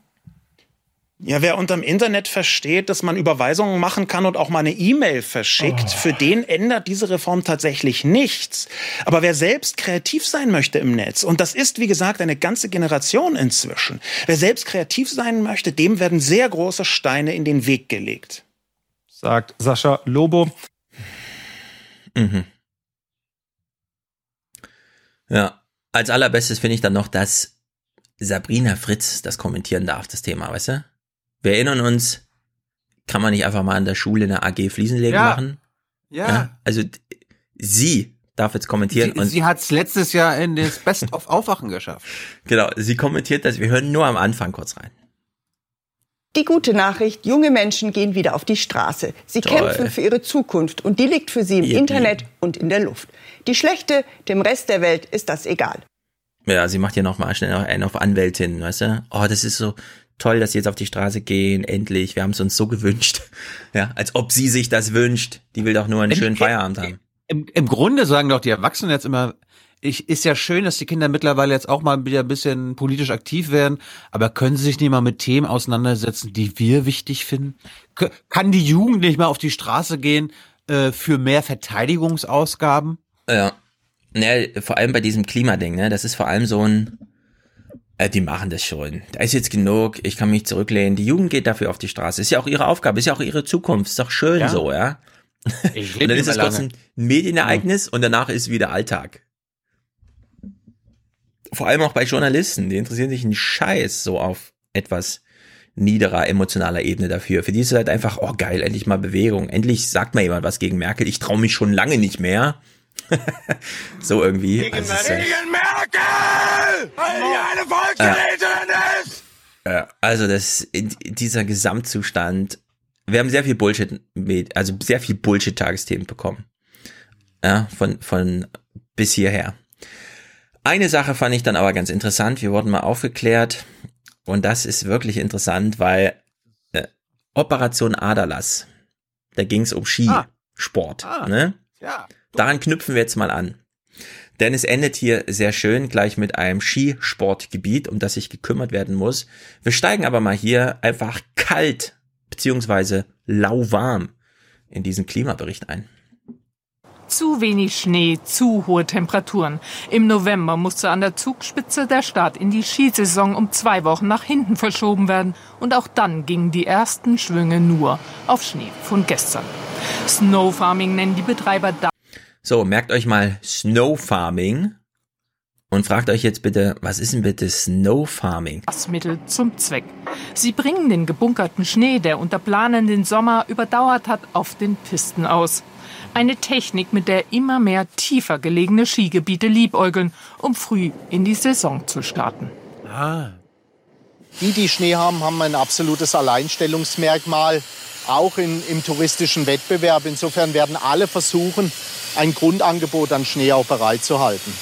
Ja, wer unterm Internet versteht, dass man Überweisungen machen kann und auch mal eine E-Mail verschickt, für den ändert diese Reform tatsächlich nichts. Aber wer selbst kreativ sein möchte im Netz, und das ist, wie gesagt, eine ganze Generation inzwischen, wer selbst kreativ sein möchte, dem werden sehr große Steine in den Weg gelegt. Sagt Sascha Lobo. Mhm. Ja, als allerbestes finde ich dann noch, dass Sabrina Fritz das kommentieren darf, das Thema, weißt du? Wir erinnern uns, kann man nicht einfach mal an der Schule eine AG Fliesenlegen Ja. machen? Ja. Also d- sie darf jetzt kommentieren Sie, und sie hat es letztes Jahr in das Best of Aufwachen geschafft. genau, sie kommentiert das. Wir hören nur am Anfang kurz rein. Die gute Nachricht, junge Menschen gehen wieder auf die Straße. Sie Toll. kämpfen für ihre Zukunft und die liegt für sie im Yippie. Internet und in der Luft. Die schlechte, dem Rest der Welt ist das egal. Ja, sie macht hier noch mal schnell einen auf Anwältin, weißt du? Oh, das ist so toll, dass sie jetzt auf die Straße gehen, endlich. Wir haben es uns so gewünscht. Ja, als ob sie sich das wünscht. Die will doch nur einen Im- schönen Feierabend haben. Im, Im Grunde sagen doch die Erwachsenen jetzt immer, ich, ist ja schön, dass die Kinder mittlerweile jetzt auch mal wieder ein bisschen politisch aktiv werden, aber können sie sich nicht mal mit Themen auseinandersetzen, die wir wichtig finden? Kann die Jugend nicht mal auf die Straße gehen äh, für mehr Verteidigungsausgaben? Ja. Ne, vor allem bei diesem Klimading, ne? Das ist vor allem so ein. Äh, die machen das schon. Da ist jetzt genug, ich kann mich zurücklehnen. Die Jugend geht dafür auf die Straße. Ist ja auch ihre Aufgabe, ist ja auch ihre Zukunft. Ist doch schön Ja. so, ja. Ich Und dann ist es kurz ein Medienereignis und danach ist wieder Alltag. Vor allem auch bei Journalisten, die interessieren sich einen Scheiß so auf etwas niederer emotionaler Ebene dafür. Für die ist es halt einfach, oh geil, endlich mal Bewegung. Endlich sagt mal jemand was gegen Merkel. Ich traue mich schon lange nicht mehr. So irgendwie. Also, es ist, äh, Merkel! Weil die eine Volksverräterin ist! Ja, also das, in, dieser Gesamtzustand, wir haben sehr viel Bullshit, mit, also sehr viel Bullshit-Tagesthemen bekommen. Ja, von, von bis hierher. Eine Sache fand ich dann aber ganz interessant. Wir wurden mal aufgeklärt. Und das ist wirklich interessant, weil äh, Operation Aderlass, da ging es um Skisport. Ah. Ne? Ja. Daran knüpfen wir jetzt mal an. Denn es endet hier sehr schön gleich mit einem Skisportgebiet, um das sich gekümmert werden muss. Wir steigen aber mal hier einfach kalt beziehungsweise lauwarm in diesen Klimabericht ein. Zu wenig Schnee, zu hohe Temperaturen. Im November musste an der Zugspitze der Start in die Skisaison um zwei Wochen nach hinten verschoben werden. Und auch dann gingen die ersten Schwünge nur auf Schnee von gestern. Snowfarming nennen die Betreiber da. So, merkt euch mal Snow Farming und fragt euch jetzt bitte, was ist denn bitte Snow Farming? Mittel zum Zweck. Sie bringen den gebunkerten Schnee, der unter Planen den Sommer überdauert hat, auf den Pisten aus. Eine Technik, mit der immer mehr tiefer gelegene Skigebiete liebäugeln, um früh in die Saison zu starten. Ah. Die, die Schnee haben, haben ein absolutes Alleinstellungsmerkmal, auch in, im touristischen Wettbewerb. Insofern werden alle versuchen, ein Grundangebot an Schnee auch bereitzuhalten.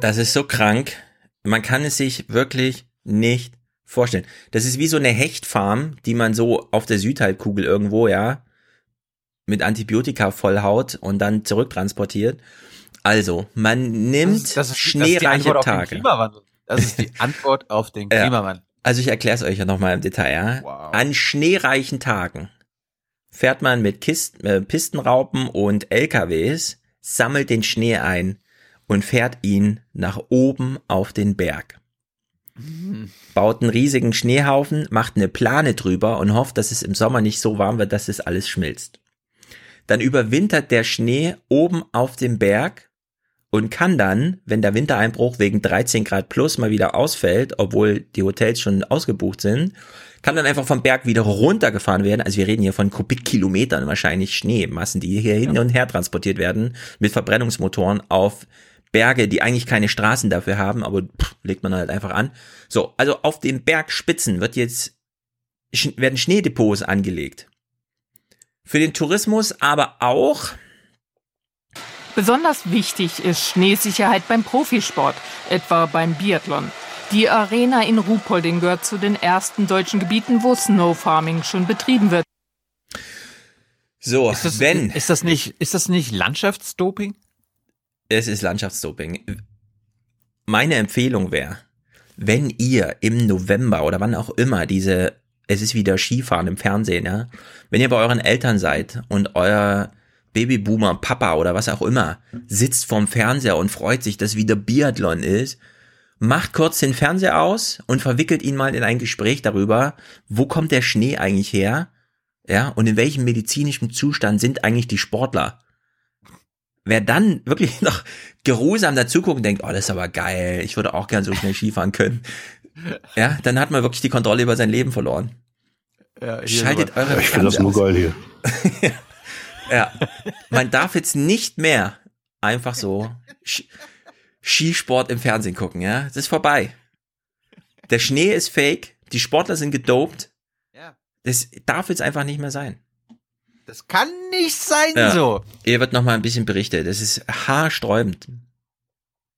Das ist so krank. Man kann es sich wirklich nicht vorstellen. Das ist wie so eine Hechtfarm, die man so auf der Südhalbkugel irgendwo, ja, mit Antibiotika vollhaut und dann zurücktransportiert. Also, man nimmt Das ist, das ist, schneereiche das ist die Antwort Tage. Auf den Klimawandel. Das ist die Antwort auf den. Klimawandel. Also ich erkläre es euch ja nochmal im Detail. Ja? An schneereichen Tagen fährt man mit Kist äh, Pistenraupen und LKWs, sammelt den Schnee ein und fährt ihn nach oben auf den Berg. Baut einen riesigen Schneehaufen, macht eine Plane drüber und hofft, dass es im Sommer nicht so warm wird, dass es alles schmilzt. Dann überwintert der Schnee oben auf dem Berg und kann dann, wenn der Wintereinbruch wegen 13 Grad plus mal wieder ausfällt, obwohl die Hotels schon ausgebucht sind, kann dann einfach vom Berg wieder runtergefahren werden. Also wir reden hier von Kubikkilometern wahrscheinlich Schneemassen, die hier hin und her transportiert werden mit Verbrennungsmotoren auf Berge, die eigentlich keine Straßen dafür haben, aber pff, legt man halt einfach an. So, also auf den Bergspitzen wird jetzt werden Schneedepots angelegt. Für den Tourismus aber auch Besonders wichtig ist Schneesicherheit beim Profisport, etwa beim Biathlon. Die Arena in Ruhpolding gehört zu den ersten deutschen Gebieten, wo Snowfarming schon betrieben wird. so, Ist das, wenn ist das nicht, ist das nicht Landschaftsdoping? Es ist Landschaftsdoping. Meine Empfehlung wäre, wenn ihr im November oder wann auch immer diese, es ist wieder Skifahren im Fernsehen, ja, wenn ihr bei euren Eltern seid und euer Babyboomer, Papa oder was auch immer sitzt vorm Fernseher und freut sich, dass wieder Biathlon ist, macht kurz den Fernseher aus und verwickelt ihn mal in ein Gespräch darüber, wo kommt der Schnee eigentlich her, ja, und in welchem medizinischen Zustand sind eigentlich die Sportler wer dann wirklich noch geruhsam dazuguckt und denkt, oh, das ist aber geil, ich würde auch gern so schnell Skifahren können, ja, dann hat man wirklich die Kontrolle über sein Leben verloren. Ja, Schaltet eure Ich finde das nur geil hier. Ja, man darf jetzt nicht mehr einfach so Ski- Skisport im Fernsehen gucken, ja, das ist vorbei. Der Schnee ist fake, die Sportler sind gedopt. Das darf jetzt einfach nicht mehr sein. Das kann nicht sein Ja. so. Hier wird noch mal ein bisschen berichtet. Das ist haarsträubend.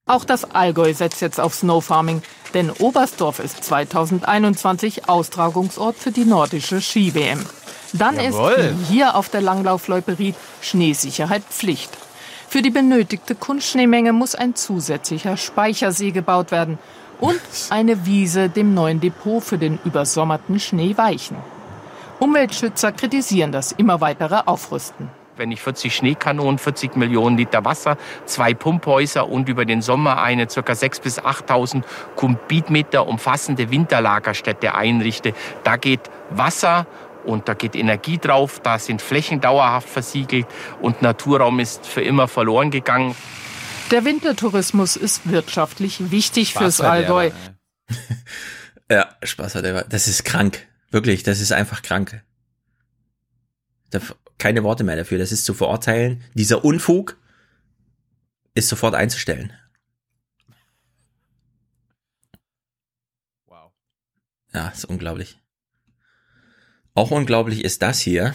Auch das Allgäu setzt jetzt auf Snowfarming, denn Oberstdorf ist 2021 Austragungsort für die nordische Ski-WM. Dann Jawohl. ist hier auf der Langlaufloipe Ried Schneesicherheit Pflicht. Für die benötigte Kunstschneemenge muss ein zusätzlicher Speichersee gebaut werden und eine Wiese dem neuen Depot für den übersommerten Schnee weichen. Umweltschützer kritisieren das immer weitere Aufrüsten. Wenn ich 40 Schneekanonen, 40 Millionen Liter Wasser, zwei Pumphäuser und über den Sommer eine ca. 6.000 bis 8.000 Kubikmeter umfassende Winterlagerstätte einrichte, da geht Wasser und da geht Energie drauf, da sind Flächen dauerhaft versiegelt und Naturraum ist für immer verloren gegangen. Der Wintertourismus ist wirtschaftlich wichtig fürs Spaß der Allgäu. Ja, Spaß hat er. Das ist krank. Wirklich, das ist einfach krank. Da, keine Worte mehr dafür. Das ist zu verurteilen. Dieser Unfug ist sofort einzustellen. Wow. Ja, ist unglaublich. Auch unglaublich ist das hier.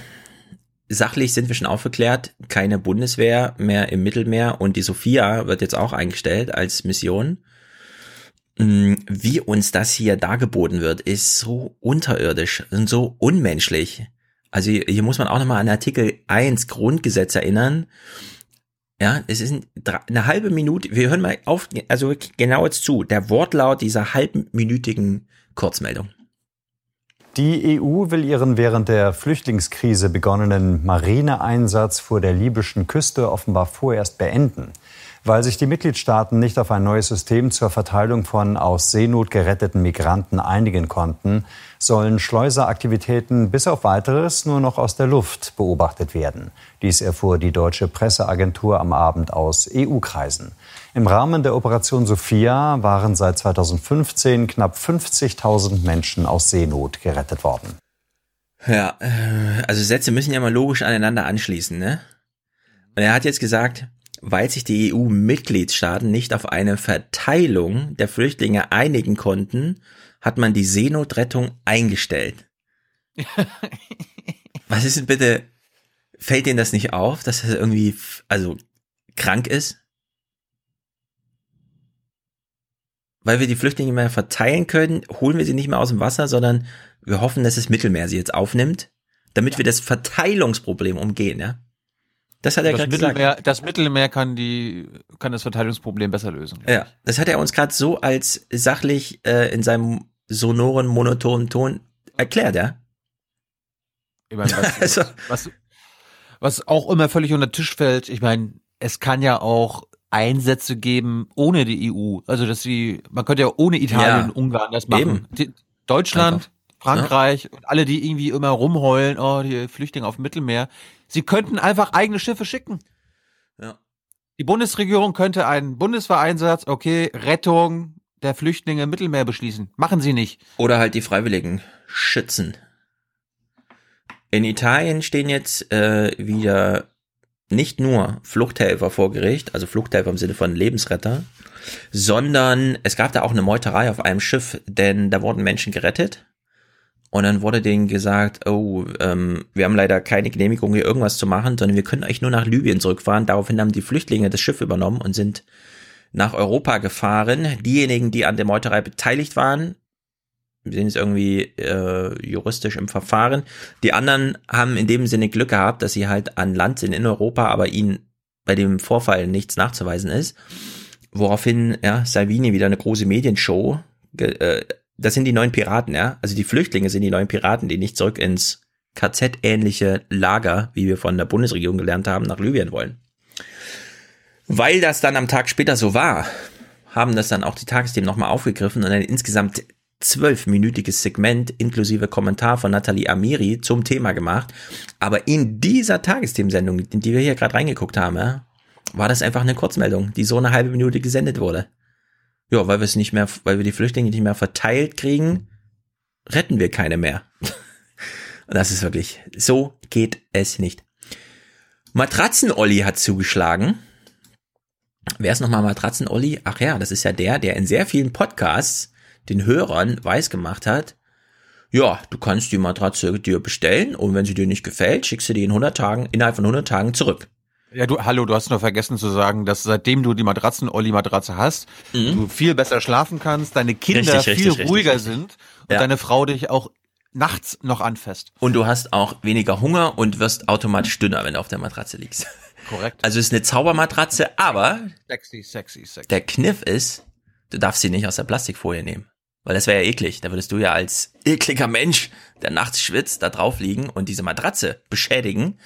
Sachlich sind wir schon aufgeklärt, keine Bundeswehr mehr im Mittelmeer und die Sophia wird jetzt auch eingestellt als Mission. Mm, Wie uns das hier dargeboten wird, ist so unterirdisch und so unmenschlich. Also hier, hier muss man auch nochmal an Artikel 1 Grundgesetz erinnern. Ja, es ist eine halbe Minute, wir hören mal auf, also genau jetzt zu, der Wortlaut dieser halbminütigen Kurzmeldung. Die EU will ihren während der Flüchtlingskrise begonnenen Marineeinsatz vor der libyschen Küste offenbar vorerst beenden. Weil sich die Mitgliedstaaten nicht auf ein neues System zur Verteilung von aus Seenot geretteten Migranten einigen konnten, sollen Schleuseraktivitäten bis auf weiteres nur noch aus der Luft beobachtet werden. Dies erfuhr die deutsche Presseagentur am Abend aus EU-Kreisen. Im Rahmen der Operation Sophia waren seit 2015 knapp 50.000 Menschen aus Seenot gerettet worden. Ja, äh, also Sätze müssen ja mal logisch aneinander anschließen, ne? Und er hat jetzt gesagt, weil sich die EU-Mitgliedstaaten nicht auf eine Verteilung der Flüchtlinge einigen konnten, hat man die Seenotrettung eingestellt. Was ist denn bitte, fällt Ihnen das nicht auf, dass das irgendwie, also krank ist? Weil wir die Flüchtlinge mehr verteilen können, holen wir sie nicht mehr aus dem Wasser, sondern wir hoffen, dass das Mittelmeer sie jetzt aufnimmt, damit wir das Verteilungsproblem umgehen, ja? Das hat er gerade gesagt. Das Mittelmeer kann die kann das Verteilungsproblem besser lösen. Ja, das hat er uns gerade so als sachlich äh, in seinem sonoren, monotonen Ton erklärt, ja? Ich meine, was, also, was, was auch immer völlig unter den Tisch fällt, ich meine, es kann ja auch Einsätze geben ohne die EU. Also dass sie, man könnte ja ohne Italien, ja, Ungarn das machen. Die, Deutschland. Frankreich ja. und alle, die irgendwie immer rumheulen, oh, die Flüchtlinge auf dem Mittelmeer, sie könnten einfach eigene Schiffe schicken. Ja. Die Bundesregierung könnte einen Bundeswehreinsatz, okay, Rettung der Flüchtlinge im Mittelmeer beschließen. Machen sie nicht. Oder halt die Freiwilligen schützen. In Italien stehen jetzt äh, wieder nicht nur Fluchthelfer vor Gericht, also Fluchthelfer im Sinne von Lebensretter, sondern es gab da auch eine Meuterei auf einem Schiff, denn da wurden Menschen gerettet und dann wurde denen gesagt, oh, ähm, wir haben leider keine Genehmigung, hier irgendwas zu machen, sondern wir können euch nur nach Libyen zurückfahren. Daraufhin haben die Flüchtlinge das Schiff übernommen und sind nach Europa gefahren. Diejenigen, die an der Meuterei beteiligt waren, sind jetzt irgendwie äh, juristisch im Verfahren. Die anderen haben in dem Sinne Glück gehabt, dass sie halt an Land sind in Europa, aber ihnen bei dem Vorfall nichts nachzuweisen ist. Woraufhin ja, Salvini wieder eine große Medienshow äh, das sind die neuen Piraten, ja. Also die Flüchtlinge sind die neuen Piraten, die nicht zurück ins KZ-ähnliche Lager, wie wir von der Bundesregierung gelernt haben, nach Libyen wollen. Weil das dann am Tag später so war, haben das dann auch die Tagesthemen nochmal aufgegriffen und ein insgesamt zwölfminütiges Segment inklusive Kommentar von Nathalie Amiri zum Thema gemacht. Aber in dieser Tagesthemensendung, in die wir hier gerade reingeguckt haben, war das einfach eine Kurzmeldung, die so eine halbe Minute gesendet wurde. Ja, weil wir es nicht mehr, weil wir die Flüchtlinge nicht mehr verteilt kriegen, retten wir keine mehr. Und das ist wirklich, so geht es nicht. Matratzen-Olli hat zugeschlagen. Wer ist nochmal Matratzen-Olli? Ach ja, das ist ja der, der in sehr vielen Podcasts den Hörern weiß gemacht hat, ja, du kannst die Matratze dir bestellen und wenn sie dir nicht gefällt, schickst du die in 100 Tagen, innerhalb von 100 Tagen zurück. Ja, du, hallo, du hast nur vergessen zu sagen, dass seitdem du die Matratzen-Olli-Matratze hast, mhm. du viel besser schlafen kannst, deine Kinder richtig, viel richtig, ruhiger richtig, sind und ja. deine Frau dich auch nachts noch anfasst. Und du hast auch weniger Hunger und wirst automatisch dünner, wenn du auf der Matratze liegst. Korrekt. Also ist eine Zaubermatratze, aber sexy, sexy, sexy. der Kniff ist, du darfst sie nicht aus der Plastikfolie nehmen. Weil das wäre ja eklig. Da würdest du ja als ekliger Mensch, der nachts schwitzt, da drauf liegen und diese Matratze beschädigen.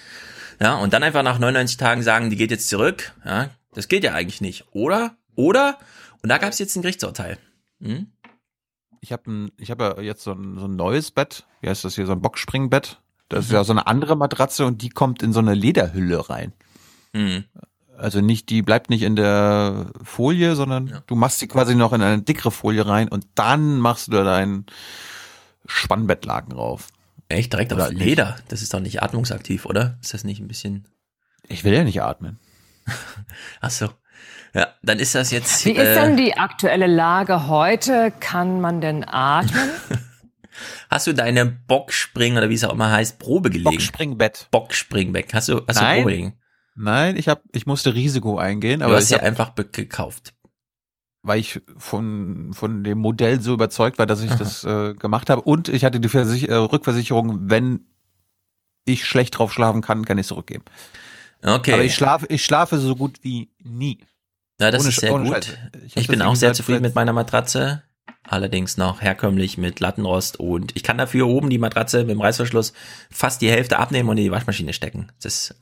Ja, und dann einfach nach 99 Tagen sagen, die geht jetzt zurück. Ja, das geht ja eigentlich nicht. Oder? Oder? Und da gab es jetzt ein Gerichtsurteil. Hm? Ich habe ich hab ja jetzt so ein, so ein neues Bett. Wie heißt das hier? So ein Boxspringbett. Das ist ja so eine andere Matratze und die kommt in so eine Lederhülle rein. Mhm. Also nicht, die bleibt nicht in der Folie, sondern ja. du machst sie quasi noch in eine dickere Folie rein und dann machst du da dein Spannbettlaken drauf. Echt direkt oder auf Leder? Nicht. Das ist doch nicht atmungsaktiv, oder? Ist das nicht ein bisschen? Ich will ja nicht atmen. Ach so. Ja, dann ist das jetzt. Wie äh, ist denn die aktuelle Lage heute? Kann man denn atmen? Hast du deine Bockspring oder wie es auch immer heißt Probe gelegt? Bockspringbett. Bockspringbett. Hast du hast Nein. du Probe gelegt? Nein, ich habe ich musste Risiko eingehen, aber du hast ja einfach gekauft weil ich von, von dem Modell so überzeugt war, dass ich Aha. das äh, gemacht habe. Und ich hatte die Versich äh, Rückversicherung, wenn ich schlecht drauf schlafen kann, kann ich zurückgeben. Okay. Aber ich schlafe, ich schlafe so gut wie nie. Ja, das ohne, ist sehr gut. Ich, ich bin auch sehr zufrieden mit meiner Matratze. Allerdings noch herkömmlich mit Lattenrost und ich kann dafür oben die Matratze mit dem Reißverschluss fast die Hälfte abnehmen und in die Waschmaschine stecken. Das ist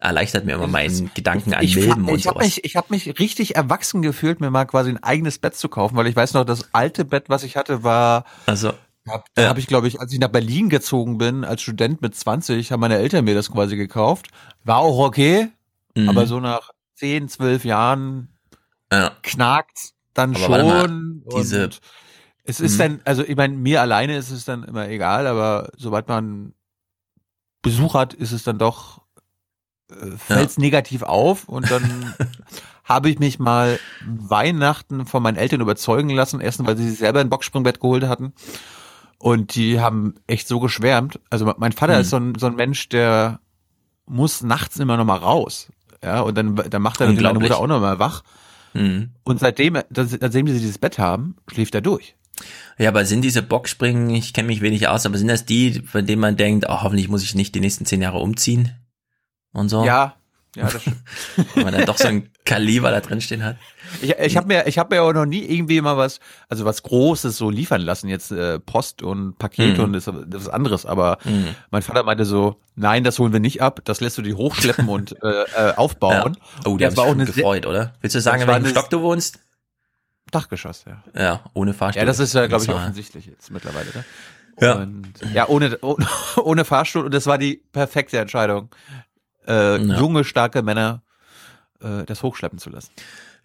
erleichtert mir immer meinen Gedanken an ich, Milben und ich habe sowas. mich, ich hab mich richtig erwachsen gefühlt, mir mal quasi ein eigenes Bett zu kaufen, weil ich weiß noch, das alte Bett, was ich hatte, war. Also. Hab, da habe ich, glaube ich, als ich nach Berlin gezogen bin, als Student mit 20, haben meine Eltern mir das quasi gekauft. War auch okay, Mhm. aber so nach 10, 12 Jahren ja. knackt dann Aber warte mal, schon. diese- es ist Mhm. dann, also ich meine, mir alleine ist es dann immer egal, aber sobald man Besuch hat, ist es dann doch, fällt es negativ auf und dann habe ich mich mal Weihnachten von meinen Eltern überzeugen lassen. Erstens, weil sie sich selber ein Boxspringbett geholt hatten. Und die haben echt so geschwärmt. Also mein Vater Hm. ist so ein, so ein Mensch, der muss nachts immer noch mal raus. Ja, und dann, dann macht er meine Unglaublich. Mutter auch noch mal wach. Mhm. Und seitdem, seitdem sie dieses Bett haben, schläft er durch. Ja, aber sind diese Boxspringen, ich kenne mich wenig aus, aber sind das die, von denen man denkt, oh, hoffentlich muss ich nicht die nächsten zehn Jahre umziehen? Und so? Ja, ja, das stimmt. Wenn man dann doch so ein Kaliber da drin stehen hat. Ich, ich habe mir, ich habe mir auch noch nie irgendwie mal was, also was Großes so liefern lassen. Jetzt äh, Post und Pakete Mhm. und das, das ist anderes. Aber Mhm. mein Vater meinte so, nein, das holen wir nicht ab. Das lässt du die hochschleppen und äh, äh, aufbauen. Ja. Oh, das war sich auch gefreut, oder? Willst du sagen, in welchem Stock du wohnst? Dachgeschoss, ja. Ja, ohne Fahrstuhl. Ja, das ist ja, glaube ich, offensichtlich jetzt mittlerweile. Ne? Ja. Und, ja, ohne, ohne Fahrstuhl. Und das war die perfekte Entscheidung, äh, Ja. junge, starke Männer äh, das hochschleppen zu lassen.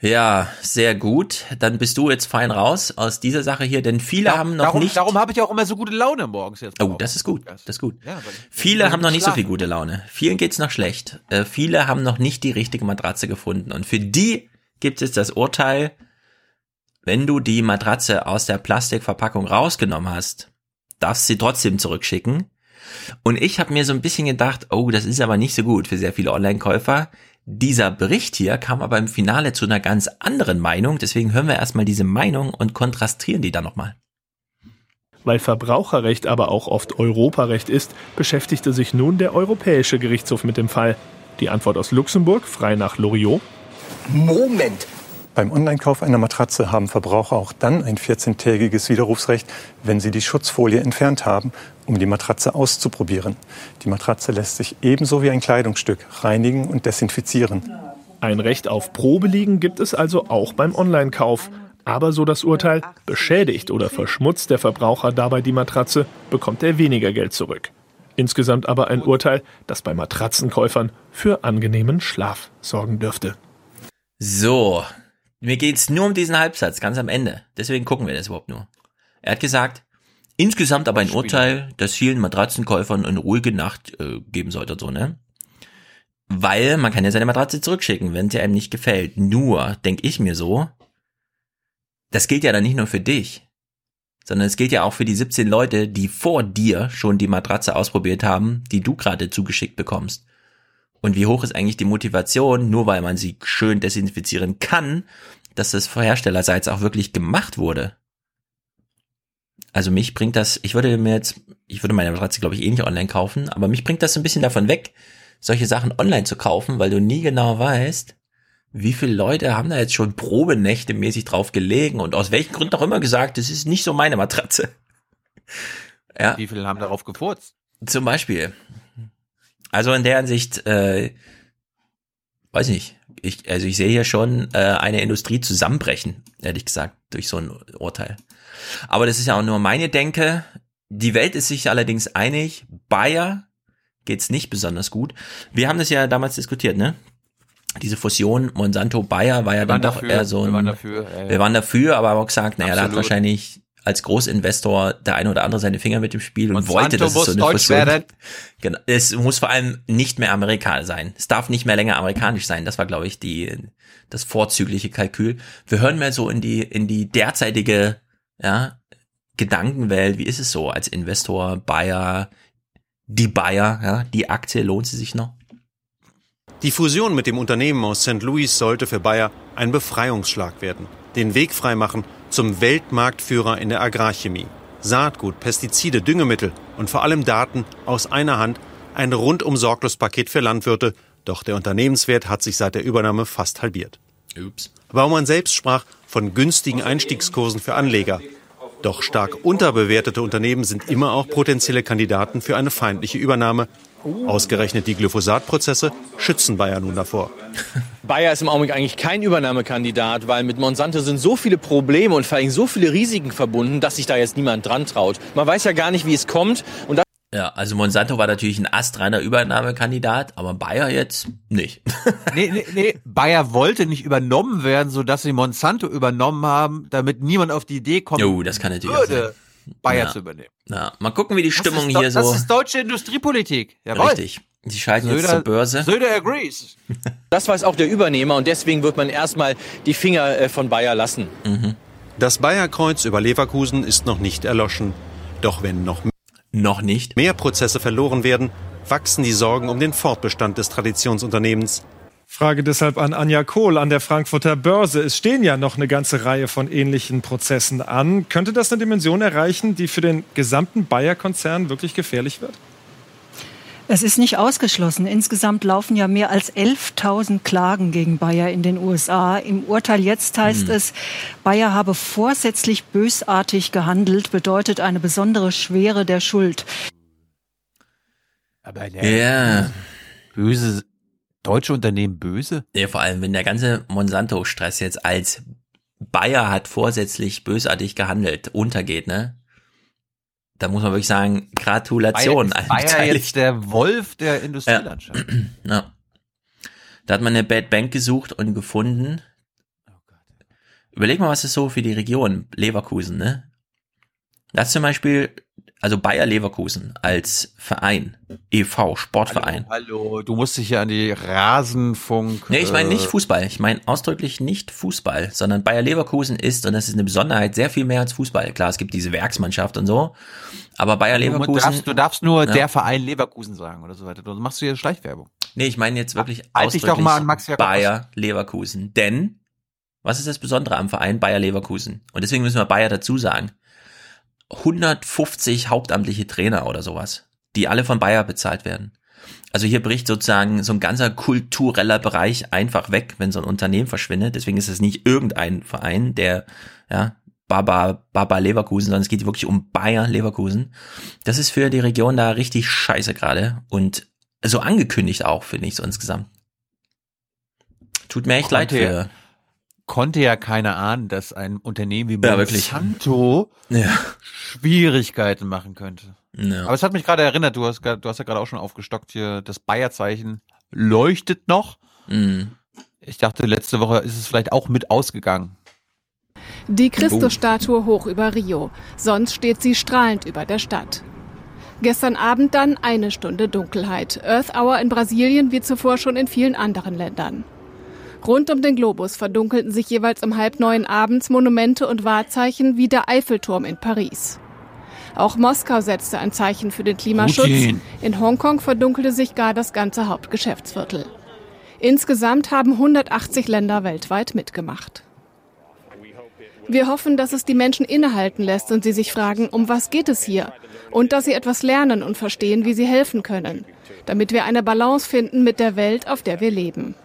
Ja, sehr gut. Dann bist du jetzt fein raus aus dieser Sache hier, denn viele Ja, haben noch darum, nicht. Darum habe ich auch immer so gute Laune morgens jetzt. Oh, das ist gut. Das ist gut. Ja, Viele haben noch ich nicht so viel gute Laune. Vielen geht's noch schlecht. Äh, viele haben noch nicht die richtige Matratze gefunden. Und für die gibt es das Urteil, wenn du die Matratze aus der Plastikverpackung rausgenommen hast, darfst sie trotzdem zurückschicken. Und ich habe mir so ein bisschen gedacht, oh, das ist aber nicht so gut für sehr viele Online-Käufer. Dieser Bericht hier kam aber im Finale zu einer ganz anderen Meinung. Deswegen hören wir erstmal diese Meinung und kontrastieren die dann nochmal. Weil Verbraucherrecht aber auch oft Europarecht ist, beschäftigte sich nun der Europäische Gerichtshof mit dem Fall. Die Antwort aus Luxemburg, frei nach Loriot. Moment! Beim Online-Kauf einer Matratze haben Verbraucher auch dann ein 14-tägiges Widerrufsrecht, wenn sie die Schutzfolie entfernt haben, um die Matratze auszuprobieren. Die Matratze lässt sich ebenso wie ein Kleidungsstück reinigen und desinfizieren. Ein Recht auf Probeliegen gibt es also auch beim Online-Kauf. Aber so das Urteil, beschädigt oder verschmutzt der Verbraucher dabei die Matratze, bekommt er weniger Geld zurück. Insgesamt aber ein Urteil, das bei Matratzenkäufern für angenehmen Schlaf sorgen dürfte. So, mir geht's nur um diesen Halbsatz, ganz am Ende. Deswegen gucken wir das überhaupt nur. Er hat gesagt, insgesamt aber ein Urteil, das vielen Matratzenkäufern eine ruhige Nacht äh, geben sollte und so, ne? Weil man kann ja seine Matratze zurückschicken, wenn sie einem nicht gefällt. Nur, denke ich mir so, das gilt ja dann nicht nur für dich, sondern es gilt ja auch für die 17 Leute, die vor dir schon die Matratze ausprobiert haben, die du gerade zugeschickt bekommst. Und wie hoch ist eigentlich die Motivation, nur weil man sie schön desinfizieren kann, dass das herstellerseits auch wirklich gemacht wurde? Also mich bringt das, ich würde mir jetzt, ich würde meine Matratze glaube ich eh nicht online kaufen, aber mich bringt das so ein bisschen davon weg, solche Sachen online zu kaufen, weil du nie genau weißt, wie viele Leute haben da jetzt schon Probenächte mäßig drauf gelegen und aus welchen Gründen auch immer gesagt, das ist nicht so meine Matratze. Ja. Wie viele haben darauf gefurzt? Zum Beispiel. Also in der Hinsicht, äh, weiß nicht. Ich, also ich sehe hier schon äh, eine Industrie zusammenbrechen, ehrlich gesagt, durch so ein Urteil. Aber das ist ja auch nur meine Denke. Die Welt ist sich allerdings einig. Bayer geht's nicht besonders gut. Wir haben das ja damals diskutiert, ne? Diese Fusion Monsanto-Bayer war ja Wir dann doch dafür, eher so ein. wir waren dafür, ja, ja. Wir waren dafür, aber haben auch gesagt, naja, da hat wahrscheinlich als Großinvestor der eine oder andere seine Finger mit dem Spiel und Monsanto wollte, dass es so eine deutsch Fusion werden. Genau. Es muss vor allem nicht mehr Amerikaner sein. Es darf nicht mehr länger amerikanisch sein. Das war, glaube ich, die, das vorzügliche Kalkül. Wir hören mal so in die, in die derzeitige, ja, Gedankenwelt. Wie ist es so als Investor, Bayer, die Bayer, ja, die Aktie, lohnt sie sich noch? Die Fusion mit dem Unternehmen aus St. Louis sollte für Bayer ein Befreiungsschlag werden. Den Weg freimachen zum Weltmarktführer in der Agrarchemie. Saatgut, Pestizide, Düngemittel und vor allem Daten aus einer Hand. Ein rundum sorglos Paket für Landwirte. Doch der Unternehmenswert hat sich seit der Übernahme fast halbiert. Ups. Baumann selbst sprach von günstigen Einstiegskursen für Anleger. Doch stark unterbewertete Unternehmen sind immer auch potenzielle Kandidaten für eine feindliche Übernahme. Ausgerechnet die Glyphosat-Prozesse schützen Bayer nun davor. Bayer ist im Augenblick eigentlich kein Übernahmekandidat, weil mit Monsanto sind so viele Probleme und vor allem so viele Risiken verbunden, dass sich da jetzt niemand dran traut. Man weiß ja gar nicht, wie es kommt. Und ja, also Monsanto war natürlich ein astreiner Übernahmekandidat, aber Bayer jetzt nicht. nee, nee, nee, Bayer wollte nicht übernommen werden, sodass sie Monsanto übernommen haben, damit niemand auf die Idee kommt, oh, das kann natürlich würde, Bayer Ja. zu übernehmen. Ja, mal gucken, wie die Stimmung hier so. Das ist deutsche Industriepolitik. Jawohl. Richtig. Die jetzt Söder- zur Börse. Söder agrees. Das weiß auch der Übernehmer und deswegen wird man erstmal die Finger äh, von Bayer lassen. Das Bayer-Kreuz über Leverkusen ist noch nicht erloschen. Doch wenn noch, noch nicht mehr Prozesse verloren werden, wachsen die Sorgen um den Fortbestand des Traditionsunternehmens. Frage deshalb an Anja Kohl an der Frankfurter Börse. Es stehen ja noch eine ganze Reihe von ähnlichen Prozessen an. Könnte das eine Dimension erreichen, die für den gesamten Bayer-Konzern wirklich gefährlich wird? Es ist nicht ausgeschlossen. Insgesamt laufen ja mehr als 11.000 Klagen gegen Bayer in den USA. Im Urteil jetzt heißt Hm. es, Bayer habe vorsätzlich bösartig gehandelt, bedeutet eine besondere Schwere der Schuld. Aber Ja. Böse, deutsche Unternehmen böse? Ja, vor allem, wenn der ganze Monsanto-Stress jetzt als Bayer hat vorsätzlich bösartig gehandelt, untergeht, ne? Da muss man wirklich sagen, Gratulation Bayer, ist Bayer jetzt der Wolf der Industrielandschaft. Ja. Da hat man eine Bad Bank gesucht und gefunden. Überleg mal, was ist so für die Region Leverkusen, ne? Das zum Beispiel, also Bayer Leverkusen als Verein, EV, Sportverein. Hallo, du musst dich ja an die Rasenfunk. Nee, ich meine nicht äh, Fußball. Ich meine ausdrücklich nicht Fußball, sondern Bayer Leverkusen ist, und das ist eine Besonderheit, sehr viel mehr als Fußball. Klar, es gibt diese Werksmannschaft und so, aber Bayer Du Leverkusen. darfst, du darfst nur Ja. der Verein Leverkusen sagen oder so weiter. Du machst du hier Schleichwerbung. Nee, ich meine jetzt wirklich Halt ausdrücklich doch mal an Max Jakob Bayer Leverkusen. Denn, was ist das Besondere am Verein Bayer Leverkusen? Und deswegen müssen wir Bayer dazu sagen. 150 hauptamtliche Trainer oder sowas, die alle von Bayer bezahlt werden. Also hier bricht sozusagen so ein ganzer kultureller Bereich einfach weg, wenn so ein Unternehmen verschwindet. Deswegen ist es nicht irgendein Verein, der, ja, Baba, Baba Leverkusen, sondern es geht wirklich um Bayer Leverkusen. Das ist für die Region da richtig scheiße gerade und so angekündigt auch, finde ich, so insgesamt. Tut mir echt leid Konnte für. Ja- Konnte ja keiner ahnen, dass ein Unternehmen wie Ja, wirklich. Monsanto Ja. Schwierigkeiten machen könnte. Ja. Aber es hat mich gerade erinnert, du hast, du hast ja gerade auch schon aufgestockt hier, das Bayer-Zeichen leuchtet noch. Mhm. Ich dachte, letzte Woche ist es vielleicht auch mit ausgegangen. Die Christusstatue hoch über Rio. Sonst steht sie strahlend über der Stadt. Gestern Abend dann eine Stunde Dunkelheit. Earth Hour in Brasilien wie zuvor schon in vielen anderen Ländern. Rund um den Globus verdunkelten sich jeweils um halb neun abends Monumente und Wahrzeichen wie der Eiffelturm in Paris. Auch Moskau setzte ein Zeichen für den Klimaschutz. Putin. In Hongkong verdunkelte sich gar das ganze Hauptgeschäftsviertel. Insgesamt haben 180 Länder weltweit mitgemacht. Wir hoffen, dass es die Menschen innehalten lässt und sie sich fragen, um was geht es hier? Und dass sie etwas lernen und verstehen, wie sie helfen können, damit wir eine Balance finden mit der Welt, auf der wir leben.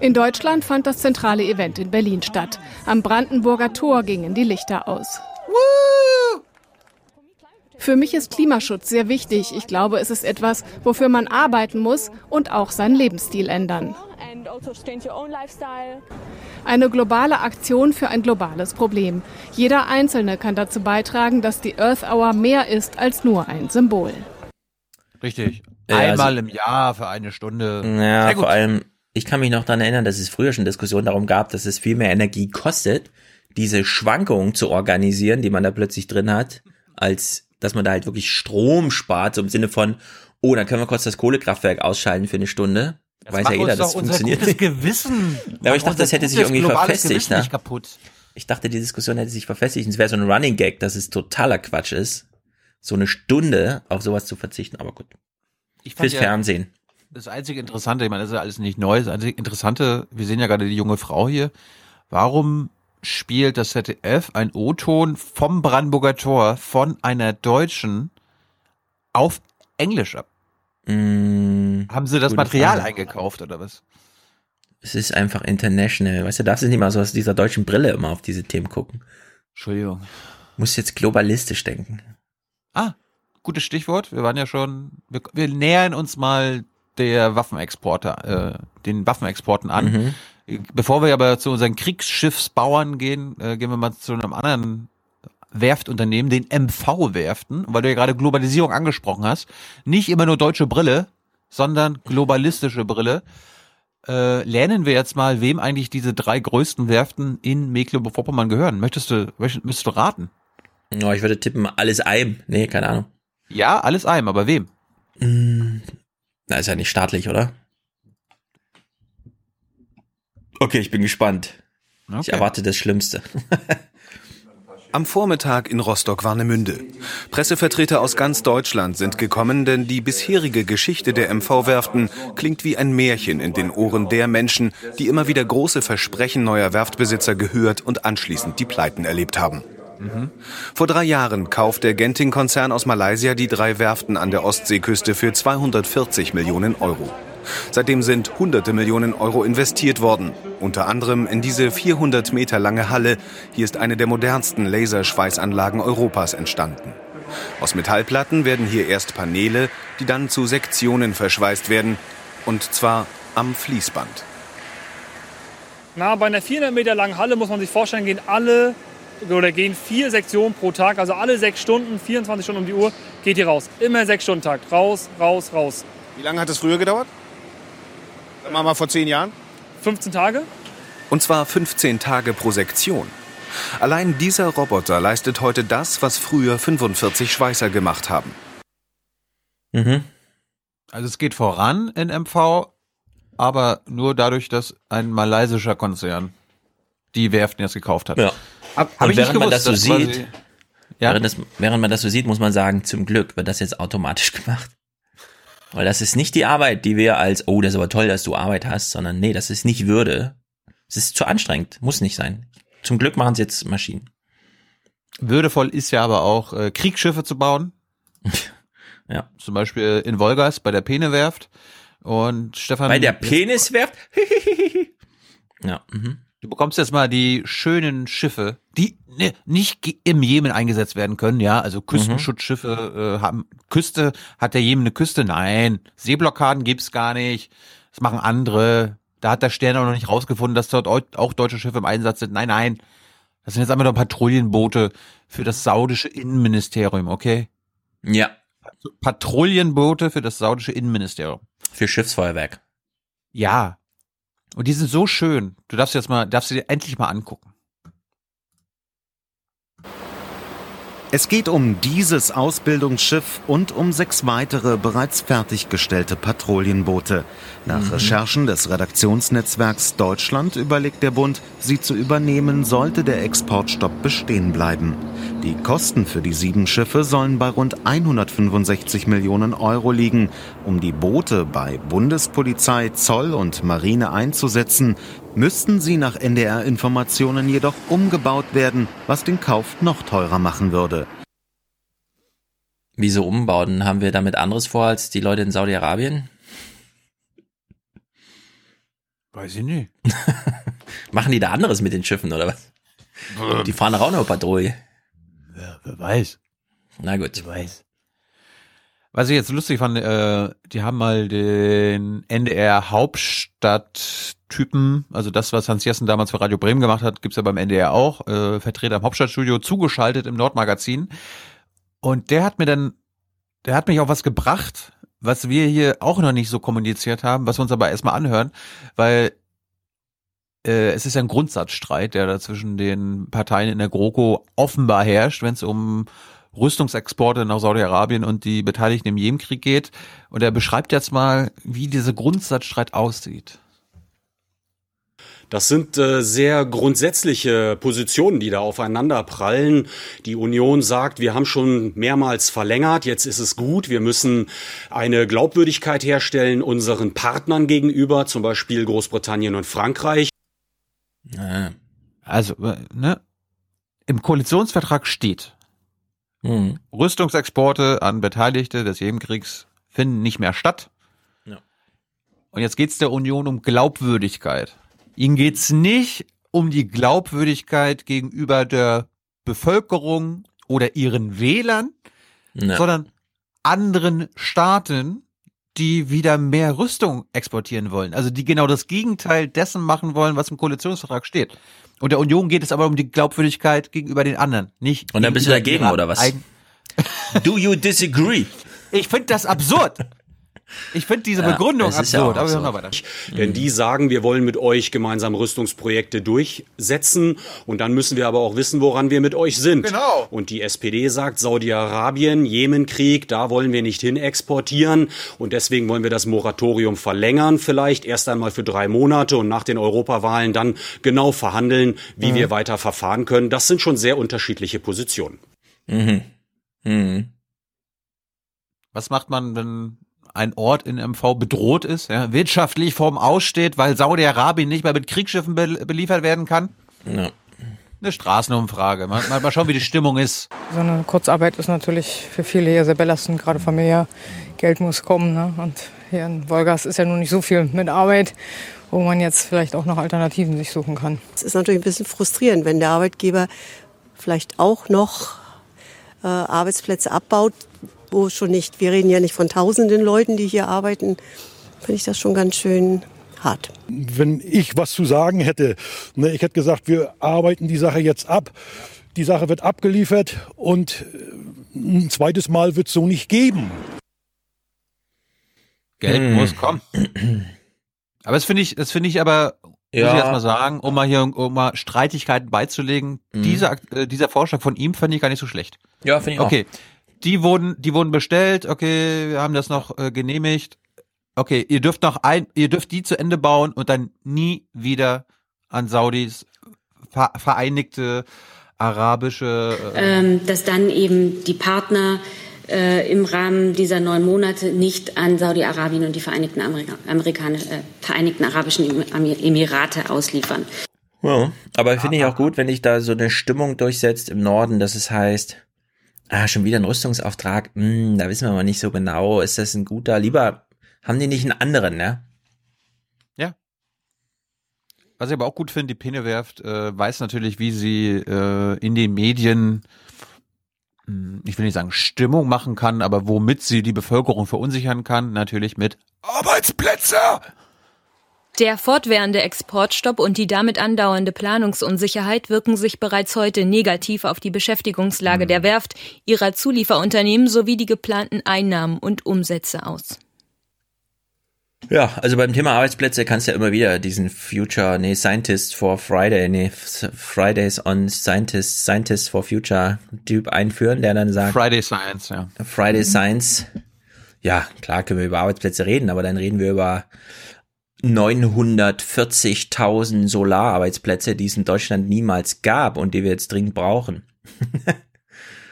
In Deutschland fand das zentrale Event in Berlin statt. Am Brandenburger Tor gingen die Lichter aus. Für mich ist Klimaschutz sehr wichtig. Ich glaube, es ist etwas, wofür man arbeiten muss und auch seinen Lebensstil ändern. Eine globale Aktion für ein globales Problem. Jeder Einzelne kann dazu beitragen, dass die Earth Hour mehr ist als nur ein Symbol. Richtig. Einmal also- im Jahr für eine Stunde. Ja, vor allem, ich kann mich noch daran erinnern, dass es früher schon Diskussionen darum gab, dass es viel mehr Energie kostet, diese Schwankungen zu organisieren, die man da plötzlich drin hat, als dass man da halt wirklich Strom spart, so im Sinne von, oh, dann können wir kurz das Kohlekraftwerk ausschalten für eine Stunde. Das Weiß ja jeder, das funktioniert nicht. Gewissen. Ja, aber ich dachte, das hätte sich irgendwie verfestigt. Ne? nicht kaputt. Ich dachte, die Diskussion hätte sich verfestigt. und Es wäre so ein Running Gag, dass es totaler Quatsch ist, so eine Stunde auf sowas zu verzichten. Aber gut. Ich Fürs ja- Fernsehen. Das einzige Interessante, ich meine, das ist ja alles nicht neu, das einzige Interessante, wir sehen ja gerade die junge Frau hier. Warum spielt das ZDF ein O-Ton vom Brandenburger Tor von einer Deutschen auf Englisch ab? Mm, Haben sie das Material Frage. eingekauft oder was? Es ist einfach international. Weißt du, darfst du nicht mal so aus dieser deutschen Brille immer auf diese Themen gucken. Entschuldigung. Muss jetzt globalistisch denken. Ah, gutes Stichwort. Wir waren ja schon, wir, wir nähern uns mal der Waffenexporte, äh, den Waffenexporten an. Mhm. Bevor wir aber zu unseren Kriegsschiffsbauern gehen, äh, gehen wir mal zu einem anderen Werftunternehmen, den MV-Werften, weil du ja gerade Globalisierung angesprochen hast. Nicht immer nur deutsche Brille, sondern globalistische Brille. Äh, lernen wir jetzt mal, wem eigentlich diese drei größten Werften in Mecklenburg-Vorpommern gehören. Möchtest du, möchtest, möchtest du raten? Ja, ich würde tippen, alles Eim. Nee, keine Ahnung. Ja, alles Eim, aber wem? Na, ist ja nicht staatlich, oder? Okay, ich bin gespannt. Ich erwarte das Schlimmste. Am Vormittag in Rostock-Warnemünde. Pressevertreter aus ganz Deutschland sind gekommen, denn die bisherige Geschichte der MV-Werften klingt wie ein Märchen in den Ohren der Menschen, die immer wieder große Versprechen neuer Werftbesitzer gehört und anschließend die Pleiten erlebt haben. Vor drei Jahren kauft der Genting-Konzern aus Malaysia die drei Werften an der Ostseeküste für 240 Millionen Euro. Seitdem sind hunderte Millionen Euro investiert worden. Unter anderem in diese 400 Meter lange Halle. Hier ist eine der modernsten Laserschweißanlagen Europas entstanden. Aus Metallplatten werden hier erst Paneele, die dann zu Sektionen verschweißt werden. Und zwar am Fließband. Na, bei einer 400 Meter langen Halle muss man sich vorstellen, gehen alle oder gehen vier Sektionen pro Tag, also alle sechs Stunden, 24 Stunden um die Uhr, geht hier raus. Immer sechs Stunden Tag. Raus, raus, raus. Wie lange hat es früher gedauert? Sagen wir mal vor zehn Jahren? 15 Tage? Und zwar 15 Tage pro Sektion. Allein dieser Roboter leistet heute das, was früher 45 Schweißer gemacht haben. Mhm. Also es geht voran in MV, aber nur dadurch, dass ein malaysischer Konzern die Werften jetzt gekauft hat. Ja. Hab, hab Und ich nicht während man gewusst, das so sieht, quasi- Ja? während, das, während man das so sieht, muss man sagen, zum Glück wird das jetzt automatisch gemacht. Weil das ist nicht die Arbeit, die wir als, oh, das ist aber toll, dass du Arbeit hast, sondern nee, das ist nicht Würde. Es ist zu anstrengend, muss nicht sein. Zum Glück machen es jetzt Maschinen. Würdevoll ist ja aber auch, äh, Kriegsschiffe zu bauen. ja. Zum Beispiel in Wolgast bei der Penewerft. Und Stefan. Bei der Peniswerft? ja. Mhm. Du bekommst jetzt mal die schönen Schiffe, die ne, nicht im Jemen eingesetzt werden können, ja. Also Küstenschutzschiffe äh, haben Küste, hat der Jemen eine Küste? Nein. Seeblockaden gibt's gar nicht. Das machen andere. Da hat der Stern auch noch nicht rausgefunden, dass dort au- auch deutsche Schiffe im Einsatz sind. Nein, nein. Das sind jetzt einfach nur Patrouillenboote für das saudische Innenministerium, okay? Ja. Patrouillenboote für das saudische Innenministerium. Für Schiffsfeuerwerk. Ja. Und die sind so schön. Du darfst jetzt mal, darfst du dir endlich mal angucken. Es geht um dieses Ausbildungsschiff und um sechs weitere bereits fertiggestellte Patrouillenboote. Nach Mhm. Recherchen des Redaktionsnetzwerks Deutschland überlegt der Bund, sie zu übernehmen, sollte der Exportstopp bestehen bleiben. Die Kosten für die sieben Schiffe sollen bei rund 165 Millionen Euro liegen. Um die Boote bei Bundespolizei, Zoll und Marine einzusetzen, müssten sie nach NDR-Informationen jedoch umgebaut werden, was den Kauf noch teurer machen würde. Wieso umbauen? Haben wir damit anderes vor als die Leute in Saudi-Arabien? Weiß ich nicht. Machen die da anderes mit den Schiffen oder was? Die fahren doch auch noch Patrouille. Ja, wer weiß. Na gut. Wer weiß. Was ich jetzt lustig fand, äh, die haben mal den NDR Hauptstadttypen, also das, was Hans Jessen damals für Radio Bremen gemacht hat, gibt's ja beim NDR auch, äh, Vertreter im Hauptstadtstudio, zugeschaltet im Nordmagazin. Und der hat mir dann, der hat mich auf was gebracht, was wir hier auch noch nicht so kommuniziert haben, was wir uns aber erstmal anhören, weil äh, es ist ja ein Grundsatzstreit, der da zwischen den Parteien in der GroKo offenbar herrscht, wenn es um Rüstungsexporte nach Saudi-Arabien und die Beteiligten im Jemenkrieg geht. Und er beschreibt jetzt mal, wie dieser Grundsatzstreit aussieht. Das sind äh, sehr grundsätzliche Positionen, die da aufeinander prallen. Die Union sagt, wir haben schon mehrmals verlängert, jetzt ist es gut, wir müssen eine Glaubwürdigkeit herstellen unseren Partnern gegenüber, zum Beispiel Großbritannien und Frankreich. Also, äh, ne? Im Koalitionsvertrag steht, Mhm. Rüstungsexporte an Beteiligte des Jemenkriegs finden nicht mehr statt. Ja. Und jetzt geht's der Union um Glaubwürdigkeit. Ihnen geht's nicht um die Glaubwürdigkeit gegenüber der Bevölkerung oder ihren Wählern, Ja. sondern anderen Staaten, die wieder mehr Rüstung exportieren wollen. Also die genau das Gegenteil dessen machen wollen, was im Koalitionsvertrag steht. Und der Union geht es aber um die Glaubwürdigkeit gegenüber den anderen, nicht Und dann bist du dagegen, oder was? Do you disagree? Ich finde das absurd. Ich finde diese Ja, Begründung ja absurd. auch aber wir hören mal weiter. Denn die sagen, wir wollen mit euch gemeinsam Rüstungsprojekte durchsetzen und dann müssen wir aber auch wissen, woran wir mit euch sind. Genau. Und die SPD sagt, Saudi-Arabien, Jemenkrieg, da wollen wir nicht hin exportieren und deswegen wollen wir das Moratorium verlängern, vielleicht erst einmal für drei Monate und nach den Europawahlen dann genau verhandeln, wie Mhm. wir weiter verfahren können. Das sind schon sehr unterschiedliche Positionen. Mhm. Mhm. Was macht man, wenn ein Ort in MV bedroht ist, ja, wirtschaftlich vorm Aussteht, weil Saudi-Arabien nicht mehr mit Kriegsschiffen be beliefert werden kann? Ja. Eine Straßenumfrage. Mal, mal, mal schauen, wie die Stimmung ist. So eine Kurzarbeit ist natürlich für viele hier sehr belastend, gerade familiär. Geld muss kommen. Ne? Und hier in Wolgast ist ja nun nicht so viel mit Arbeit, wo man jetzt vielleicht auch noch Alternativen sich suchen kann. Es ist natürlich ein bisschen frustrierend, wenn der Arbeitgeber vielleicht auch noch äh, Arbeitsplätze abbaut, wo schon nicht, wir reden ja nicht von tausenden Leuten, die hier arbeiten, finde ich das schon ganz schön hart. Wenn ich was zu sagen hätte, ne, ich hätte gesagt, wir arbeiten die Sache jetzt ab. Die Sache wird abgeliefert und äh, ein zweites Mal wird es so nicht geben. Geld Hm. muss kommen. Aber das finde ich, das finde ich aber, muss Ja. ich erst mal sagen, um mal hier, um mal Streitigkeiten beizulegen, Mhm. dieser, äh, dieser Vorschlag von ihm fand ich gar nicht so schlecht. Ja, finde ich auch. Okay. Die wurden, die wurden bestellt, okay, wir haben das noch äh, genehmigt. Okay, ihr dürft noch ein, ihr dürft die zu Ende bauen und dann nie wieder an Saudis ver vereinigte arabische äh, ähm, dass dann eben die Partner äh, im Rahmen dieser neun Monate nicht an Saudi-Arabien und die Vereinigten, Amerika Amerikanisch, äh, Vereinigten Arabischen Emir- Emirate ausliefern. Ja, aber finde ich auch gut, wenn sich da so eine Stimmung durchsetzt im Norden, dass es heißt, ah, schon wieder ein Rüstungsauftrag, hm, da wissen wir mal nicht so genau, ist das ein guter, lieber haben die nicht einen anderen, ne? Was ich aber auch gut finde, die Penewerft äh, weiß natürlich, wie sie äh, in den Medien, mh, ich will nicht sagen Stimmung machen kann, aber womit sie die Bevölkerung verunsichern kann, natürlich mit Arbeitsplätze. Der fortwährende Exportstopp und die damit andauernde Planungsunsicherheit wirken sich bereits heute negativ auf die Beschäftigungslage der Werft, ihrer Zulieferunternehmen sowie die geplanten Einnahmen und Umsätze aus. Ja, also beim Thema Arbeitsplätze kannst du ja immer wieder diesen Future, nee, Scientist for Friday, nee, Fridays on Scientist, Scientist for Future Typ einführen, der dann sagt. Friday Science, ja. Friday Science. Ja, klar können wir über Arbeitsplätze reden, aber dann reden wir über 940.000 Solararbeitsplätze, die es in Deutschland niemals gab und die wir jetzt dringend brauchen.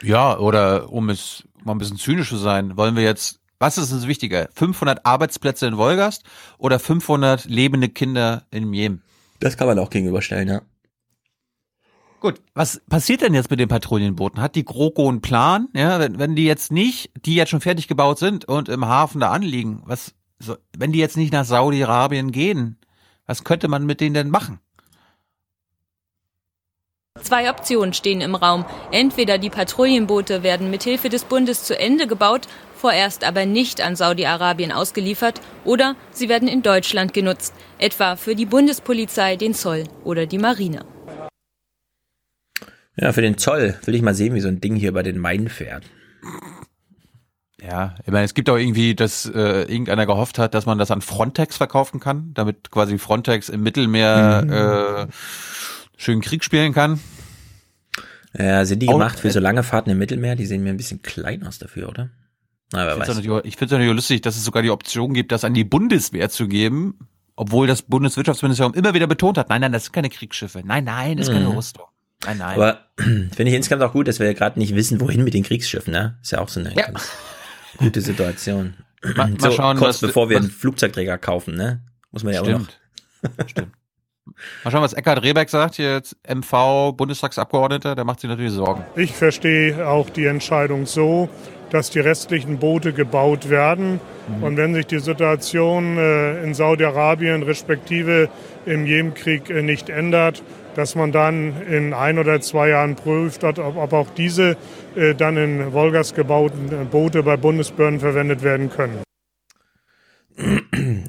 Ja, oder um es mal ein bisschen zynisch zu sein, wollen wir jetzt, was ist uns wichtiger? 500 Arbeitsplätze in Wolgast oder 500 lebende Kinder in Jemen? Das kann man auch gegenüberstellen, ja. Gut, was passiert denn jetzt mit den Patrouillenbooten? Hat die GroKo einen Plan? Ja, wenn, wenn die jetzt nicht, die jetzt schon fertig gebaut sind und im Hafen da anliegen, was, so, wenn die jetzt nicht nach Saudi-Arabien gehen, was könnte man mit denen denn machen? Zwei Optionen stehen im Raum. Entweder die Patrouillenboote werden mithilfe des Bundes zu Ende gebaut, vorerst aber nicht an Saudi-Arabien ausgeliefert, oder sie werden in Deutschland genutzt, etwa für die Bundespolizei, den Zoll oder die Marine. Ja, für den Zoll will ich mal sehen, wie so ein Ding hier über den Main fährt. Ja, ich meine, es gibt auch irgendwie, dass äh, irgendeiner gehofft hat, dass man das an Frontex verkaufen kann, damit quasi Frontex im Mittelmeer äh, schön Krieg spielen kann. Ja, sind die gemacht für so lange Fahrten im Mittelmeer? Die sehen mir ein bisschen klein aus dafür, oder? Na, wer Ich finde es natürlich lustig, dass es sogar die Option gibt, das an die Bundeswehr zu geben, obwohl das Bundeswirtschaftsministerium immer wieder betont hat, nein, nein, das sind keine Kriegsschiffe. Nein, nein, das ist keine Mhm. Rüstung. Nein, nein. Aber finde ich insgesamt auch gut, dass wir gerade nicht wissen, wohin mit den Kriegsschiffen, ne? Ist ja auch so eine Ja. ganz gute Situation. Mal- mal so, schauen, kurz was- bevor wir was- einen Flugzeugträger kaufen, ne? Muss man ja auch noch. Stimmt. Stimmt. Mal schauen, was Eckhard Rehbeck sagt, hier jetzt MV, Bundestagsabgeordneter, der macht sich natürlich Sorgen. Ich verstehe auch die Entscheidung so, dass die restlichen Boote gebaut werden. Und wenn sich die Situation äh, in Saudi-Arabien respektive im Jemenkrieg äh, nicht ändert, dass man dann in ein oder zwei Jahren prüft, ob, auch diese äh, dann in Wolgas gebauten äh, Boote bei Bundesbehörden verwendet werden können.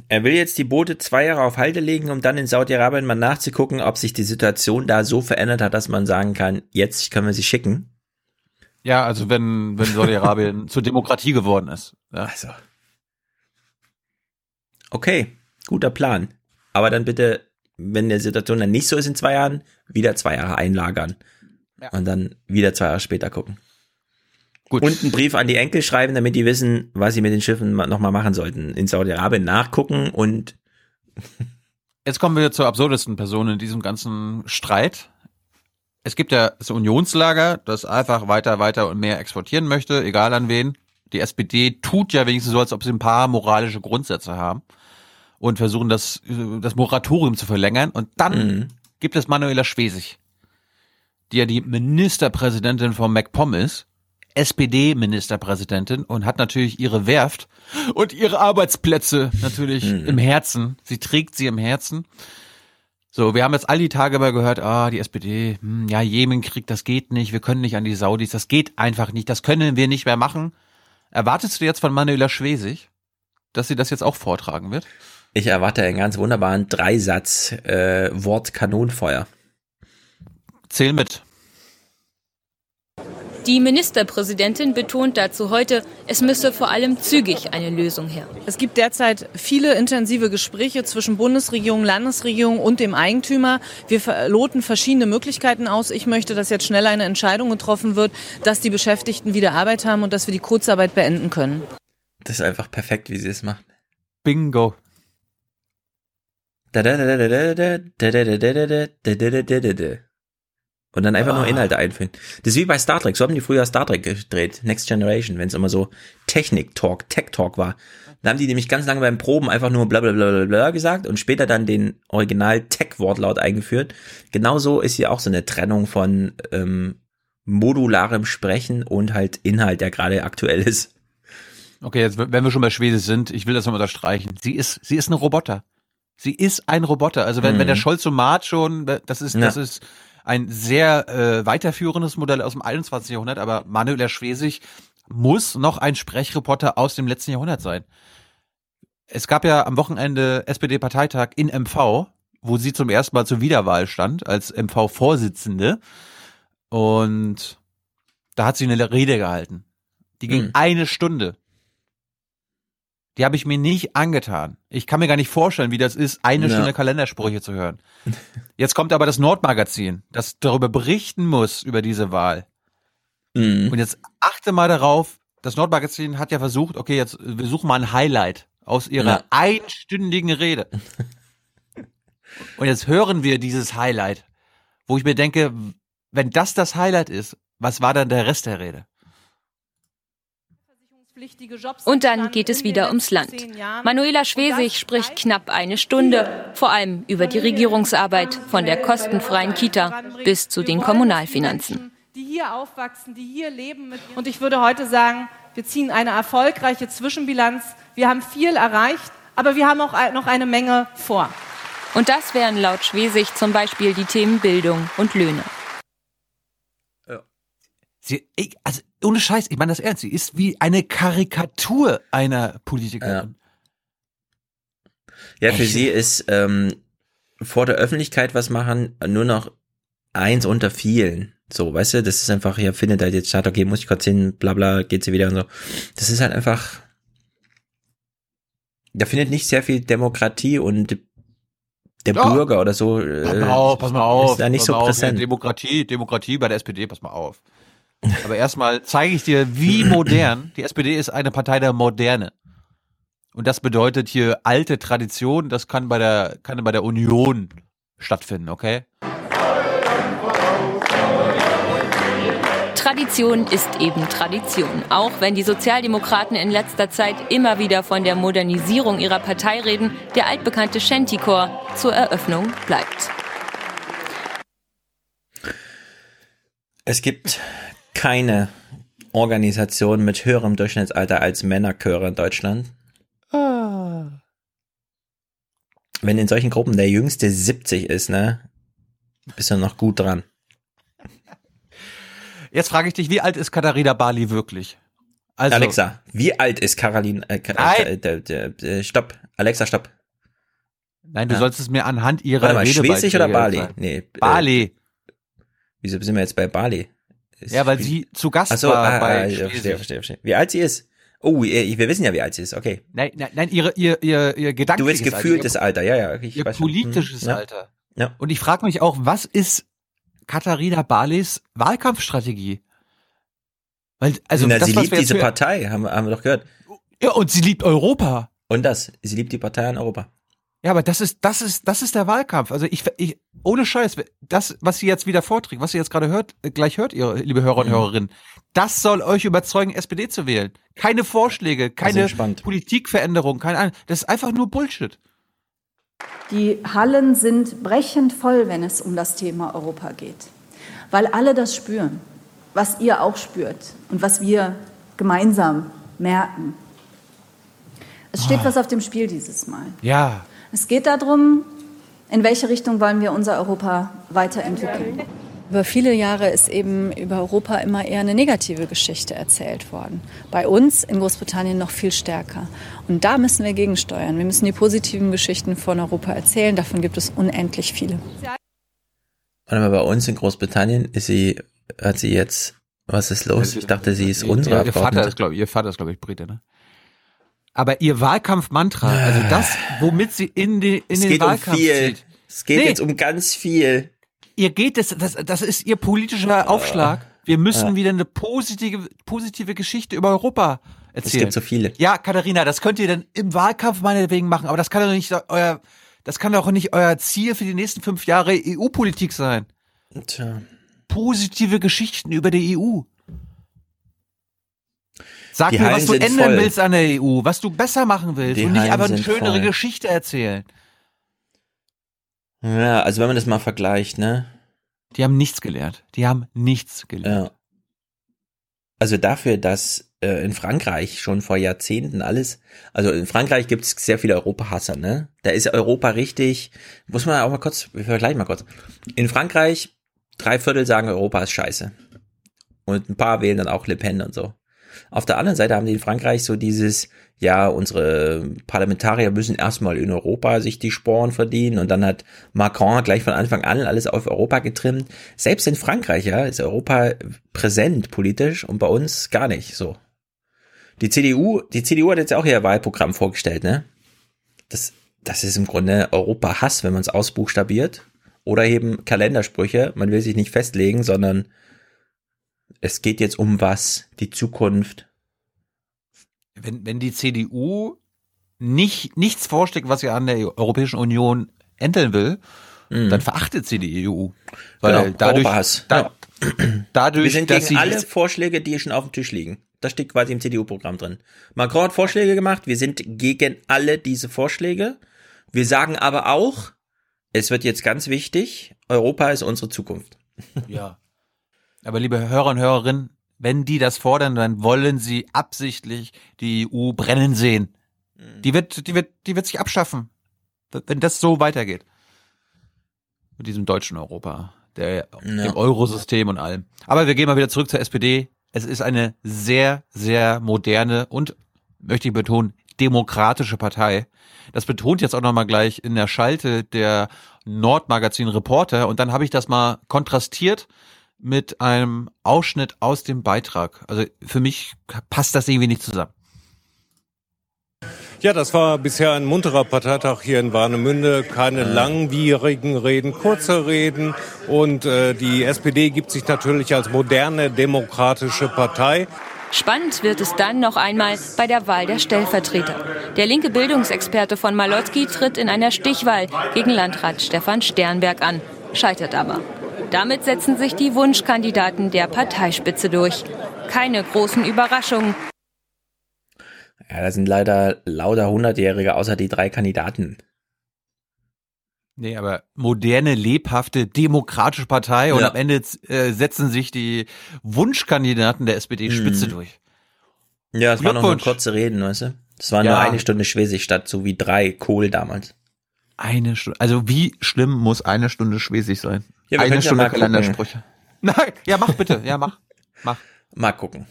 Er will jetzt die Boote zwei Jahre auf Halde legen, um dann in Saudi-Arabien mal nachzugucken, ob sich die Situation da so verändert hat, dass man sagen kann, jetzt können wir sie schicken. Ja, also wenn, wenn Saudi-Arabien zur Demokratie geworden ist. Ja. Also. Okay, guter Plan. Aber dann bitte, wenn die Situation dann nicht so ist in zwei Jahren, wieder zwei Jahre einlagern. Ja. Und dann wieder zwei Jahre später gucken. Gut. Und einen Brief an die Enkel schreiben, damit die wissen, was sie mit den Schiffen nochmal machen sollten. In Saudi-Arabien nachgucken und. Jetzt kommen wir zur absurdesten Person in diesem ganzen Streit. Es gibt ja das Unionslager, das einfach weiter, weiter und mehr exportieren möchte, egal an wen. Die SPD tut ja wenigstens so, als ob sie ein paar moralische Grundsätze haben und versuchen das, das Moratorium zu verlängern. Und dann mhm. gibt es Manuela Schwesig, die ja die Ministerpräsidentin von MacPom ist SPD-Ministerpräsidentin und hat natürlich ihre Werft und ihre Arbeitsplätze natürlich mhm. im Herzen. Sie trägt sie im Herzen. So, wir haben jetzt all die Tage mal gehört, ah, die SPD, hm, ja, Jemenkrieg, das geht nicht, wir können nicht an die Saudis, das geht einfach nicht, das können wir nicht mehr machen. Erwartest du jetzt von Manuela Schwesig, dass sie das jetzt auch vortragen wird? Ich erwarte einen ganz wunderbaren Dreisatz äh, Wort Kanonenfeuer. Zähl mit. Die Ministerpräsidentin betont dazu heute, es müsse vor allem zügig eine Lösung her. Es gibt derzeit viele intensive Gespräche zwischen Bundesregierung, Landesregierung und dem Eigentümer. Wir loten verschiedene Möglichkeiten aus. Ich möchte, dass jetzt schnell eine Entscheidung getroffen wird, dass die Beschäftigten wieder Arbeit haben und dass wir die Kurzarbeit beenden können. Das ist einfach perfekt, wie sie es macht. Bingo. Und dann einfach ah. nur Inhalte einführen. Das ist wie bei Star Trek. So haben die früher Star Trek gedreht. Next Generation, wenn es immer so Technik-Talk, Tech-Talk war. Da haben die nämlich ganz lange beim Proben einfach nur bla bla bla bla gesagt und später dann den Original-Tech-Wortlaut eingeführt. Genauso ist hier auch so eine Trennung von ähm, modularem Sprechen und halt Inhalt, der gerade aktuell ist. Okay, jetzt, wenn wir schon bei Schwede sind, ich will das nochmal unterstreichen. Sie ist, sie ist eine Roboter. Sie ist ein Roboter. Also wenn, mhm. wenn der Scholzomat schon, das ist, ja. das ist, ein sehr äh, weiterführendes Modell aus dem 21. Jahrhundert, aber Manuela Schwesig muss noch ein Sprechreporter aus dem letzten Jahrhundert sein. Es gab ja am Wochenende SPD-Parteitag in MV, wo sie zum ersten Mal zur Wiederwahl stand als MV-Vorsitzende. Und da hat sie eine Rede gehalten. Die ging mhm. eine Stunde. Die habe ich mir nicht angetan. Ich kann mir gar nicht vorstellen, wie das ist, eine ja. Stunde Kalendersprüche zu hören. Jetzt kommt aber das Nordmagazin, das darüber berichten muss, über diese Wahl. Mhm. Und jetzt achte mal darauf, das Nordmagazin hat ja versucht, okay, jetzt wir suchen mal ein Highlight aus ihrer ja. einstündigen Rede. Und jetzt hören wir dieses Highlight, wo ich mir denke, wenn das das Highlight ist, was war dann der Rest der Rede? Und dann geht es wieder ums Land. Manuela Schwesig spricht knapp eine Stunde, vor allem über die Regierungsarbeit, von der kostenfreien Kita bis zu den Kommunalfinanzen. Die hier aufwachsen, die hier leben. Und ich würde heute sagen, wir ziehen eine erfolgreiche Zwischenbilanz. Wir haben viel erreicht, aber wir haben auch noch eine Menge vor. Und das wären laut Schwesig zum Beispiel die Themen Bildung und Löhne. Sie, also ohne Scheiß, ich meine das ernst, sie ist wie eine Karikatur einer Politikerin. Ja, ja für sie ist ähm, vor der Öffentlichkeit was machen nur noch eins unter vielen. So, weißt du, das ist einfach, ja, findet halt jetzt statt, okay, muss ich kurz hin, bla bla, geht sie wieder und so. Das ist halt einfach, da findet nicht sehr viel Demokratie und der ja. Bürger oder so. Pass mal auf, pass mal auf. Ist da nicht so präsent. Demokratie, Demokratie bei der SPD, pass mal auf. Aber erstmal zeige ich dir, wie modern. Die SPD ist eine Partei der Moderne. Und das bedeutet hier alte Tradition, das kann bei der, kann bei der Union stattfinden, okay? Tradition ist eben Tradition, auch wenn die Sozialdemokraten in letzter Zeit immer wieder von der Modernisierung ihrer Partei reden, der altbekannte Shantychor zur Eröffnung bleibt. Es gibt keine Organisation mit höherem Durchschnittsalter als Männerchöre in Deutschland. Wenn in solchen Gruppen der Jüngste 70 ist, ne, bist du noch gut dran. Jetzt frage ich dich, wie alt ist Katharina Bali wirklich? Also, Alexa, wie alt ist Caroline? Äh, Nein. äh, äh, stopp, Alexa, stopp. Nein, du Ja. sollst es mir anhand ihrer Warte mal, Schwesig oder Bali? Nee, Bali. Äh, wieso sind wir jetzt bei Bali? Ja, weil sie zu Gast Ach so, war ah, bei ah, ja, Schwesig. verstehe, verstehe, verstehe. Wie alt sie ist? Oh, wir wissen ja, wie alt sie ist. Okay. Nein, nein, nein, ihre, ihr, ihr, ihr Du gedankliches willst gefühltes Alter. Alter, ja, ja. Ich Ihr politisches Hm. Alter. Ja. Und ich frage mich auch, was ist Katharina Barleys Wahlkampfstrategie? Weil, also, Na, das, sie liebt diese Partei, haben, haben wir doch gehört. Ja, und sie liebt Europa. Und das, sie liebt die Partei in Europa. Ja, aber das ist, das ist, das ist der Wahlkampf. Also ich, ich ohne Scheiß, das, was sie jetzt wieder vorträgt, was ihr jetzt gerade hört, gleich hört, ihr, liebe Hörer und Mhm. Hörerinnen, das soll euch überzeugen, SPD zu wählen. Keine Vorschläge, keine entspannt. Politikveränderung, keine Ahnung. Das ist einfach nur Bullshit. Die Hallen sind brechend voll, wenn es um das Thema Europa geht, weil alle das spüren, was ihr auch spürt und was wir gemeinsam merken. Es steht was auf dem Spiel dieses Mal. Ja. Es geht darum, in welche Richtung wollen wir unser Europa weiterentwickeln. Über viele Jahre ist eben über Europa immer eher eine negative Geschichte erzählt worden. Bei uns in Großbritannien noch viel stärker. Und da müssen wir gegensteuern. Wir müssen die positiven Geschichten von Europa erzählen. Davon gibt es unendlich viele. Warte mal, bei uns in Großbritannien ist sie, hat sie jetzt, was ist los? Ich dachte, sie ist unsere Ihr, ihr Vater ist, glaube ich, ihr Vater ist, glaube ich, Brite, ne? Aber ihr Wahlkampfmantra, also das, womit sie in, die, in Es den geht um Wahlkampf viel. zieht. Es geht Nee. jetzt um ganz viel. Ihr geht es, das, das ist ihr politischer Aufschlag. Wir müssen Ja. wieder eine positive, positive Geschichte über Europa erzählen. gibt so viele. Ja, Katharina, das könnt ihr dann im Wahlkampf meinetwegen machen, aber das kann doch nicht euer, das kann doch nicht euer Ziel für die nächsten fünf Jahre EU-Politik sein. Tja. Positive Geschichten über die EU. Sag Die mir, Hallen was du ändern voll. willst an der EU, was du besser machen willst Die und nicht Hallen einfach eine schönere voll. Geschichte erzählen. Ja, also wenn man das mal vergleicht, ne? Die haben nichts gelernt. Die haben nichts gelernt. Ja. Also dafür, dass äh, in Frankreich schon vor Jahrzehnten alles, also in Frankreich gibt es sehr viele Europahasser, ne? Da ist Europa richtig, muss man auch mal kurz, wir vergleichen mal kurz. In Frankreich, drei Viertel sagen, Europa ist scheiße. Und ein paar wählen dann auch Le Pen und so. Auf der anderen Seite haben die in Frankreich so dieses, ja, unsere Parlamentarier müssen erstmal in Europa sich die Sporen verdienen und dann hat Macron gleich von Anfang an alles auf Europa getrimmt. Selbst in Frankreich, ja, ist Europa präsent politisch und bei uns gar nicht so. Die CDU, die CDU hat jetzt auch ihr Wahlprogramm vorgestellt, ne? Das, das ist im Grunde Europa-Hass, wenn man es ausbuchstabiert. Oder eben Kalendersprüche. Man will sich nicht festlegen, sondern es geht jetzt um was? Die Zukunft. wenn, wenn die CDU nicht, nichts vorschlägt, was sie an der Europäischen Union ändern will, dann verachtet sie die EU. Weil Mhm. Genau, dadurch, da, dadurch, Wir sind gegen alle Vorschläge, die schon auf dem Tisch liegen. Das steht quasi im CDU-Programm drin. Macron hat Vorschläge gemacht. Wir sind gegen alle diese Vorschläge. Wir sagen aber auch, es wird jetzt ganz wichtig, Europa ist unsere Zukunft. Ja. Aber liebe Hörer und Hörerinnen, wenn die das fordern, dann wollen sie absichtlich die EU brennen sehen. Mhm. Die wird, die wird, die wird sich abschaffen, wenn das so weitergeht. Mit diesem deutschen Europa, der, dem Eurosystem und allem. Aber wir gehen mal wieder zurück zur SPD. Es ist eine sehr, sehr moderne und, möchte ich betonen, demokratische Partei. Das betont jetzt auch nochmal gleich in der Schalte der Nordmagazin Reporter. Und dann habe ich das mal kontrastiert mit einem Ausschnitt aus dem Beitrag. Also für mich passt das irgendwie nicht zusammen. Ja, das war bisher ein munterer Parteitag hier in Warnemünde. Keine langwierigen Reden, kurze Reden. Und äh, die SPD gibt sich natürlich als moderne demokratische Partei. Spannend wird es dann noch einmal bei der Wahl der Stellvertreter. Der linke Bildungsexperte von Malotki tritt in einer Stichwahl gegen Landrat Stefan Sternberg an, scheitert aber. Damit setzen sich die Wunschkandidaten der Parteispitze durch. Keine großen Überraschungen. Ja, da sind leider lauter Hundertjährige außer die drei Kandidaten. Nee, aber moderne, lebhafte, demokratische Partei und Ja. am Ende äh, setzen sich die Wunschkandidaten der SPD-Spitze Mhm. durch. Ja, es waren noch nur kurze Reden, weißt du? Es waren Ja. nur eine Stunde Schwesig statt so wie drei Kohl damals. Eine Stunde. Also wie schlimm muss eine Stunde Schwesig sein? Ja, eine ja Stunde gucken. Kalendersprüche. Nein, ja, mach bitte. Ja, mach. Mach. Mal gucken.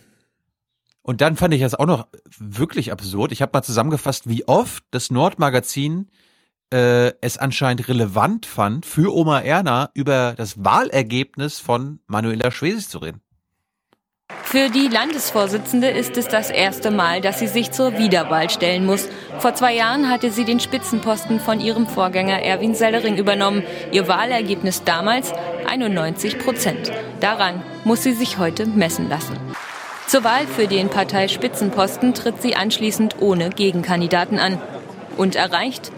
Und dann fand ich das auch noch wirklich absurd. Ich habe mal zusammengefasst, wie oft das Nordmagazin äh, es anscheinend relevant fand, für Oma Erna über das Wahlergebnis von Manuela Schwesig zu reden. Für die Landesvorsitzende ist es das erste Mal, dass sie sich zur Wiederwahl stellen muss. Vor zwei Jahren hatte sie den Spitzenposten von ihrem Vorgänger Erwin Sellering übernommen. Ihr Wahlergebnis damals 91 Prozent. Daran muss sie sich heute messen lassen. Zur Wahl für den Parteispitzenposten tritt sie anschließend ohne Gegenkandidaten an und erreicht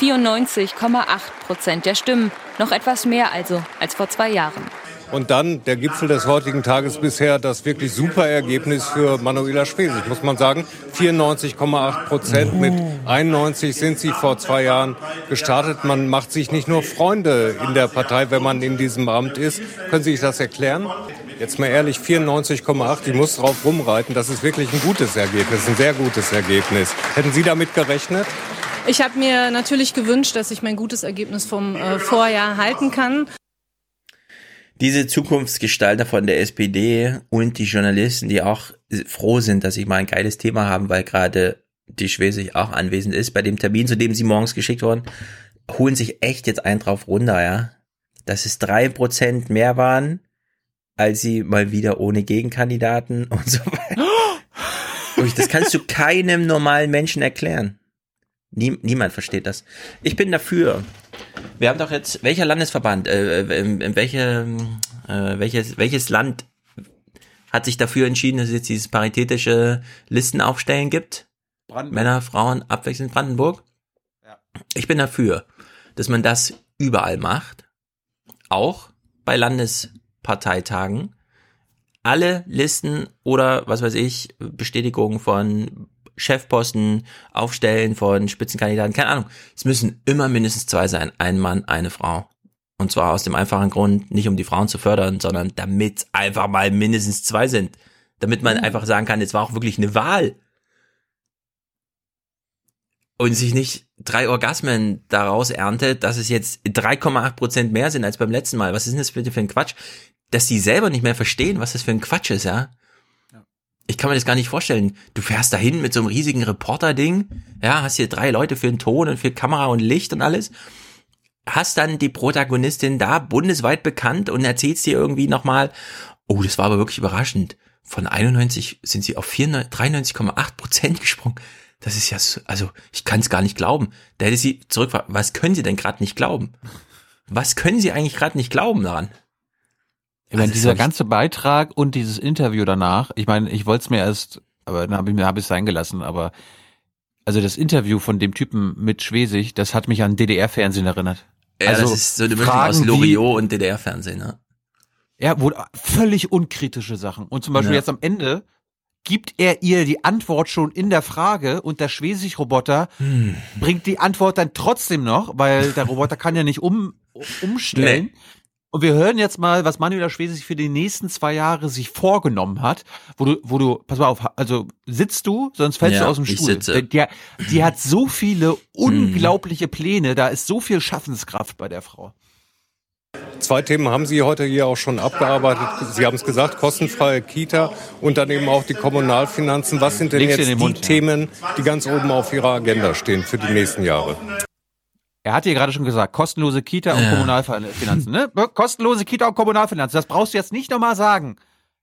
94,8 Prozent der Stimmen, noch etwas mehr also als vor zwei Jahren. Und dann der Gipfel des heutigen Tages bisher das wirklich super Ergebnis für Manuela Schwesig, muss man sagen. 94,8 Prozent. Mit 91 sind sie vor zwei Jahren gestartet. Man macht sich nicht nur Freunde in der Partei, wenn man in diesem Amt ist. Können Sie sich das erklären? Jetzt mal ehrlich, 94,8, ich muss drauf rumreiten. Das ist wirklich ein gutes Ergebnis, ein sehr gutes Ergebnis. Hätten Sie damit gerechnet? Ich habe mir natürlich gewünscht, dass ich mein gutes Ergebnis vom äh, Vorjahr halten kann. Diese Zukunftsgestalter von der SPD und die Journalisten, die auch froh sind, dass sie mal ein geiles Thema haben, weil gerade die Schwesig auch anwesend ist bei dem Termin, zu dem sie morgens geschickt wurden, holen sich echt jetzt einen drauf runter, ja. Dass es drei Prozent mehr waren, als sie mal wieder ohne Gegenkandidaten und so weiter. Das kannst du keinem normalen Menschen erklären. Nie, niemand versteht das. Ich bin dafür. Wir haben doch jetzt, welcher Landesverband, äh, in, in welche, äh, welches, welches Land hat sich dafür entschieden, dass es jetzt dieses paritätische Listenaufstellen gibt? Brandenburg. Männer, Frauen, abwechselnd Brandenburg? Ich bin dafür, dass man das überall macht. Auch bei Landesparteitagen. Alle Listen oder was weiß ich, Bestätigungen von Chefposten, Aufstellen von Spitzenkandidaten, keine Ahnung. Es müssen immer mindestens zwei sein. Ein Mann, eine Frau. Und zwar aus dem einfachen Grund, nicht um die Frauen zu fördern, sondern damit einfach mal mindestens zwei sind. Damit man einfach sagen kann, es war auch wirklich eine Wahl. Und sich nicht drei Orgasmen daraus erntet, dass es jetzt 3,8 Prozent mehr sind als beim letzten Mal. Was ist denn das bitte für ein Quatsch? Dass die selber nicht mehr verstehen, was das für ein Quatsch ist, ja? Ich kann mir das gar nicht vorstellen. Du fährst dahin mit so einem riesigen Reporter-Ding, ja, hast hier drei Leute für den Ton und für Kamera und Licht und alles, hast dann die Protagonistin da bundesweit bekannt und erzählst dir irgendwie nochmal, oh, das war aber wirklich überraschend. Von 91 sind sie auf 94 93,8 Prozent gesprungen. Das ist ja, so, also ich kann es gar nicht glauben. Da hätte sie zurück, was können sie denn gerade nicht glauben? Was können sie eigentlich gerade nicht glauben daran? Ich meine, Also, dieser ganze Beitrag und dieses Interview danach, ich meine, ich wollte es mir erst, aber dann habe ich mir hab ich sein gelassen, aber also das Interview von dem Typen mit Schwesig, das hat mich an DDR-Fernsehen erinnert. Ja, also das ist so eine Mischung Fragen aus Loriot und DDR-Fernsehen, ne? Ja, wo völlig unkritische Sachen. Und zum Beispiel Ja. jetzt am Ende gibt er ihr die Antwort schon in der Frage und der Schwesig-Roboter Hm. bringt die Antwort dann trotzdem noch, weil der Roboter kann ja nicht um, umstellen. Und wir hören jetzt mal, was Manuela Schwesig für die nächsten zwei Jahre sich vorgenommen hat, wo du, wo du, pass mal auf, also sitzt du, sonst fällst Ja, du aus dem ich Stuhl. sitze. Die, die hat so viele unglaubliche Pläne, da ist so viel Schaffenskraft bei der Frau. Zwei Themen haben Sie heute hier auch schon abgearbeitet. Sie haben es gesagt, kostenfreie Kita und dann eben auch die Kommunalfinanzen. Was sind denn Leg's dir jetzt die Mund. Themen, die ganz oben auf Ihrer Agenda stehen für die nächsten Jahre? Er hat dir gerade schon gesagt, kostenlose Kita und Ja. Kommunalfinanzen, ne? Kostenlose Kita und Kommunalfinanzen. Das brauchst du jetzt nicht nochmal sagen,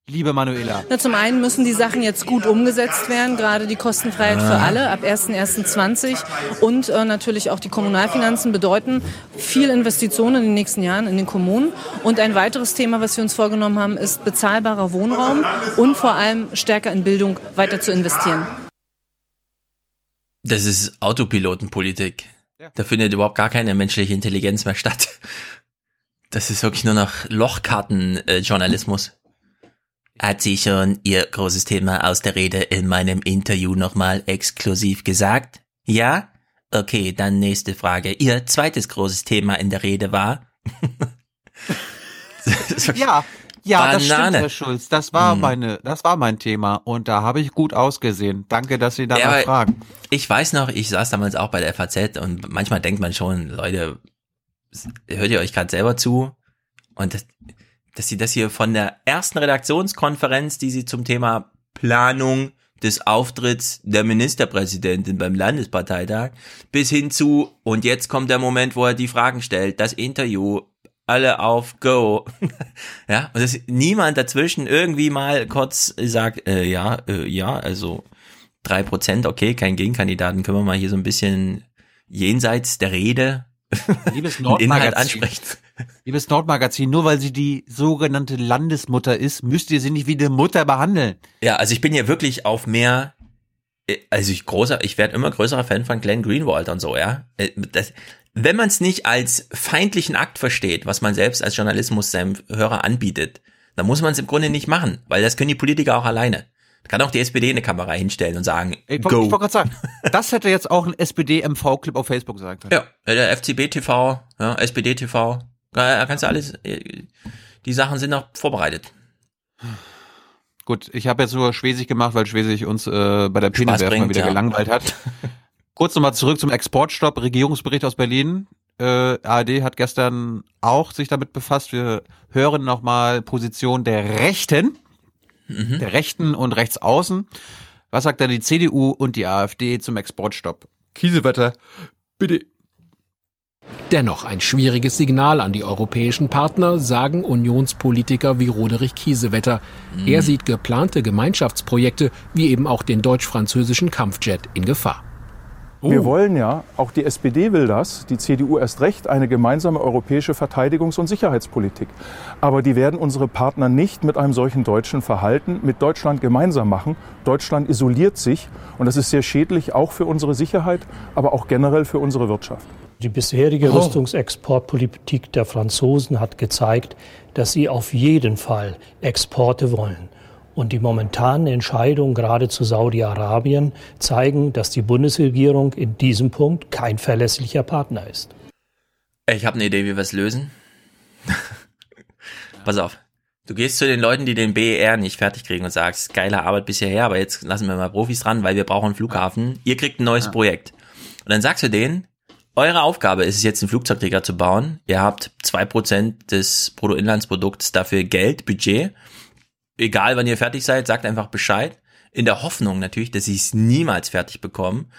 liebe Manuela. Na, zum einen müssen die Sachen jetzt gut umgesetzt werden, gerade die Kostenfreiheit für alle ab 1.1.20 und äh, natürlich auch die Kommunalfinanzen bedeuten viel Investitionen in den nächsten Jahren in den Kommunen. Und ein weiteres Thema, was wir uns vorgenommen haben, ist bezahlbarer Wohnraum und vor allem stärker in Bildung weiter zu investieren. Das ist Autopilotenpolitik. Da findet überhaupt gar keine menschliche Intelligenz mehr statt. Das ist wirklich nur noch Lochkartenjournalismus. Hat sie schon ihr großes Thema aus der Rede in meinem Interview nochmal exklusiv gesagt? Ja? Okay, dann nächste Frage. Ihr zweites großes Thema in der Rede war? Ja, Ja, das stimmt, Banane. Herr Schulz. Das war Hm. meine, das war mein Thema und da habe ich gut ausgesehen. Danke, dass Sie danach Ja, fragen. Ich weiß noch, ich saß damals auch bei der FAZ und manchmal denkt man schon, Leute, hört ihr euch gerade selber zu? Und das, dass sie das hier von der ersten Redaktionskonferenz, die sie zum Thema Planung des Auftritts der Ministerpräsidentin beim Landesparteitag bis hin zu, und jetzt kommt der Moment, wo er die Fragen stellt, das Interview, alle auf Go. ja, und dass niemand dazwischen irgendwie mal kurz sagt, äh, ja, äh, ja, also drei Prozent, okay, kein Gegenkandidaten, können wir mal hier so ein bisschen jenseits der Rede Liebes Nordmagazin, ansprechen. liebes Nordmagazin, nur weil sie die sogenannte Landesmutter ist, müsst ihr sie nicht wie eine Mutter behandeln. Ja, also ich bin ja wirklich auf mehr, äh, also ich großer, ich werde immer größerer Fan von Glenn Greenwald und so, ja. Äh, Das, wenn man es nicht als feindlichen Akt versteht, was man selbst als Journalismus seinem Hörer anbietet, dann muss man es im Grunde nicht machen, weil das können die Politiker auch alleine. Da kann auch die SPD eine Kamera hinstellen und sagen, Ich, go. wollte- ich wollte gerade sagen, das hätte jetzt auch ein SPD-MV-Clip auf Facebook sagen können. Ja, der FCB TV, ja, SPD TV, da kannst du alles, äh, die Sachen sind noch vorbereitet. Gut, ich habe jetzt nur Schwesig gemacht, weil Schwesig uns äh, bei der Pinnewerf mal wieder ja. gelangweilt hat. Kurz nochmal zurück zum Exportstopp, Regierungsbericht aus Berlin. Äh, ARD hat gestern auch sich damit befasst. Wir hören nochmal Position der Rechten, Mhm. der Rechten und Rechtsaußen. Was sagt da die CDU und die AfD zum Exportstopp? Kiesewetter, bitte. Dennoch ein schwieriges Signal an die europäischen Partner, sagen Unionspolitiker wie Roderich Kiesewetter. Mhm. Er sieht geplante Gemeinschaftsprojekte wie eben auch den deutsch-französischen Kampfjet in Gefahr. Wir wollen ja, auch die SPD will das, die CDU erst recht, eine gemeinsame europäische Verteidigungs- und Sicherheitspolitik. Aber die werden unsere Partner nicht mit einem solchen deutschen Verhalten mit Deutschland gemeinsam machen. Deutschland isoliert sich und das ist sehr schädlich auch für unsere Sicherheit, aber auch generell für unsere Wirtschaft. Die bisherige Oh. Rüstungsexportpolitik der Franzosen hat gezeigt, dass sie auf jeden Fall Exporte wollen. Und die momentanen Entscheidungen gerade zu Saudi-Arabien zeigen, dass die Bundesregierung in diesem Punkt kein verlässlicher Partner ist. Ich habe eine Idee, wie wir es lösen. Pass auf. Du gehst zu den Leuten, die den BER nicht fertig kriegen und sagst, geile Arbeit bis hierher, aber jetzt lassen wir mal Profis dran, weil wir brauchen einen Flughafen. Ihr kriegt ein neues Projekt. Und dann sagst du denen, eure Aufgabe ist es jetzt, einen Flugzeugträger zu bauen. Ihr habt zwei Prozent des Bruttoinlandsprodukts dafür Geld, Budget. Egal, wann ihr fertig seid, sagt einfach Bescheid. In der Hoffnung natürlich, dass sie es niemals fertig bekommen.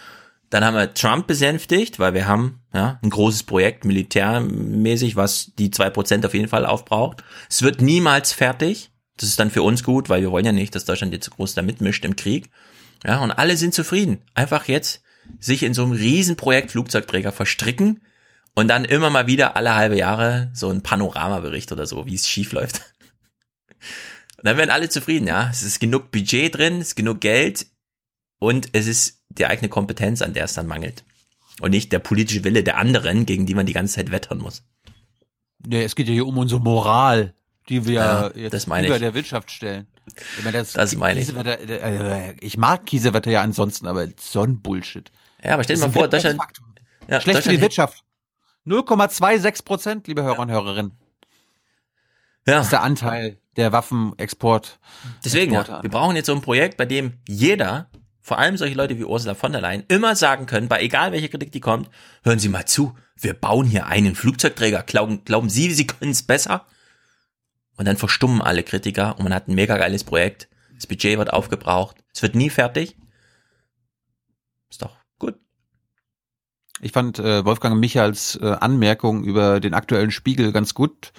Dann haben wir Trump besänftigt, weil wir haben ja, ein großes Projekt militärmäßig, was die zwei Prozent auf jeden Fall aufbraucht. Es wird niemals fertig. Das ist dann für uns gut, weil wir wollen ja nicht, dass Deutschland jetzt so groß da mitmischt im Krieg. Ja, und alle sind zufrieden. Einfach jetzt sich in so einem Riesenprojekt Flugzeugträger verstricken und dann immer mal wieder alle halbe Jahre so ein Panoramabericht oder so, wie es schief läuft. Und dann werden alle zufrieden, ja. Es ist genug Budget drin, es ist genug Geld und es ist die eigene Kompetenz, an der es dann mangelt. Und nicht der politische Wille der anderen, gegen die man die ganze Zeit wettern muss. Nee, es geht ja hier um unsere Moral, die wir Ja, jetzt über ich. der Wirtschaft stellen. Ich meine, das, Das meine ich. Äh, ich mag Kiesewetter ja ansonsten, aber so ein Bullshit. Ja, aber stell dir mal vor, Deutschland, ja, Schlecht für die Wirtschaft. 0,26 Prozent, liebe Hörer und Hörerinnen. Ja. Das ist der Anteil der Waffenexport. Deswegen, ja, wir brauchen jetzt so ein Projekt, bei dem jeder, vor allem solche Leute wie Ursula von der Leyen, immer sagen können, bei egal welcher Kritik die kommt, hören Sie mal zu, wir bauen hier einen Flugzeugträger. Glauben, glauben Sie, Sie können es besser? Und dann verstummen alle Kritiker und man hat ein mega geiles Projekt. Das Budget wird aufgebraucht. Es wird nie fertig. Ist doch gut. Ich fand äh, Wolfgang Michals äh, Anmerkung über den aktuellen Spiegel ganz gut.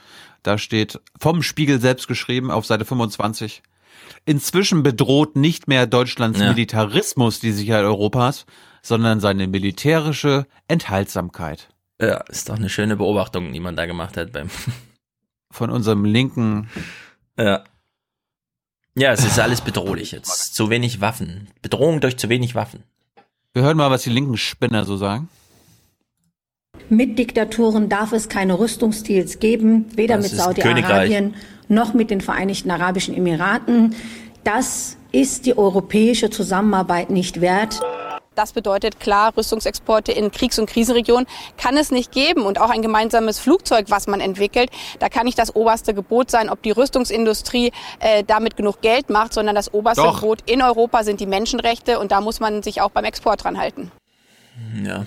Da steht vom Spiegel selbst geschrieben auf Seite 25. Inzwischen bedroht nicht mehr Deutschlands Ja. Militarismus die Sicherheit Europas, sondern seine militärische Enthaltsamkeit. Ja, ist doch eine schöne Beobachtung, die man da gemacht hat beim. Von unserem linken. Ja. Ja, es ist alles bedrohlich jetzt. Zu wenig Waffen. Bedrohung durch zu wenig Waffen. Wir hören mal, was die linken Spinner so sagen. Mit Diktaturen darf es keine Rüstungsdeals geben, weder Das mit Saudi-Arabien noch mit den Vereinigten Arabischen Emiraten. Das ist die europäische Zusammenarbeit nicht wert. Das bedeutet klar, Rüstungsexporte in Kriegs- und Krisenregionen kann es nicht geben. Und auch ein gemeinsames Flugzeug, was man entwickelt, da kann nicht das oberste Gebot sein, ob die Rüstungsindustrie äh, damit genug Geld macht, sondern das oberste Doch. Gebot in Europa sind die Menschenrechte und da muss man sich auch beim Export dran halten. Ja.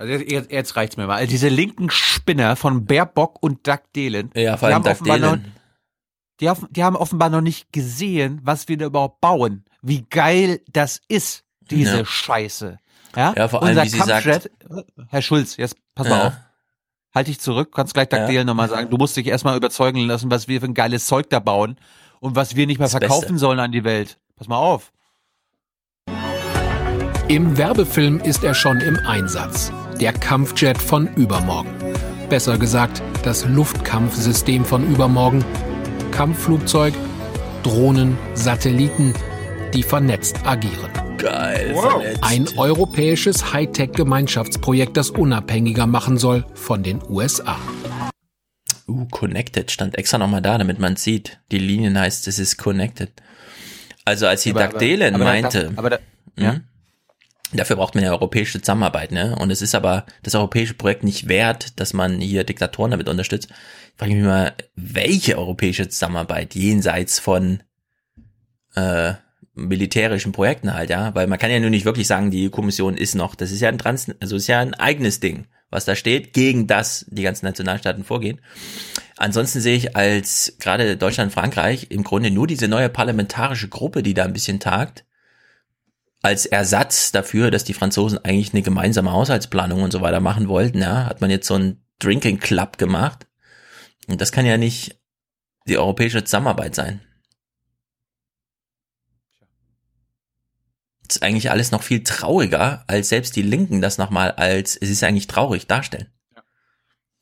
Also jetzt, jetzt reicht's mir mal. Also diese linken Spinner von Baerbock und Doug Dehlen. Ja, vor die allem haben Doug offenbar noch, Dehlen. die, haben, die haben offenbar noch nicht gesehen, was wir da überhaupt bauen. Wie geil das ist, diese Ja. Scheiße. Ja, Ja, vor allem, Unser wie sie sagt- Kampfjet, Herr Schulz, jetzt pass mal Ja. auf. Halt dich zurück, kannst gleich Doug Ja. Dehlen nochmal sagen. Du musst dich erstmal überzeugen lassen, was wir für ein geiles Zeug da bauen und was wir nicht mehr Das verkaufen Beste. sollen an die Welt. Pass mal auf. Im Werbefilm ist er schon im Einsatz. Der Kampfjet von übermorgen. Besser gesagt, das Luftkampfsystem von übermorgen. Kampfflugzeug, Drohnen, Satelliten, die vernetzt agieren. Geil. Ein europäisches Hightech-Gemeinschaftsprojekt, das unabhängiger machen soll von den USA. Uh, Connected stand extra nochmal da, damit man sieht. Die Linien heißt, es ist Connected. Also als die Aber- Doug Dehlen aber da- meinte, aber da- hm, ja. Dafür braucht man ja europäische Zusammenarbeit, ne? Und es ist aber das europäische Projekt nicht wert, dass man hier Diktatoren damit unterstützt. Frage ich mich mal, welche europäische Zusammenarbeit jenseits von äh, militärischen Projekten halt, ja? Weil man kann ja nur nicht wirklich sagen, die Kommission ist noch, das ist ja ein Trans, also ist ja ein eigenes Ding, was da steht, gegen das die ganzen Nationalstaaten vorgehen. Ansonsten sehe ich als gerade Deutschland, Frankreich im Grunde nur diese neue parlamentarische Gruppe, die da ein bisschen tagt, als Ersatz dafür, dass die Franzosen eigentlich eine gemeinsame Haushaltsplanung und so weiter machen wollten, ja, hat man jetzt so einen Drinking Club gemacht. Und das kann ja nicht die europäische Zusammenarbeit sein. Das ist eigentlich alles noch viel trauriger, als selbst die Linken das nochmal als, es ist eigentlich traurig darstellen.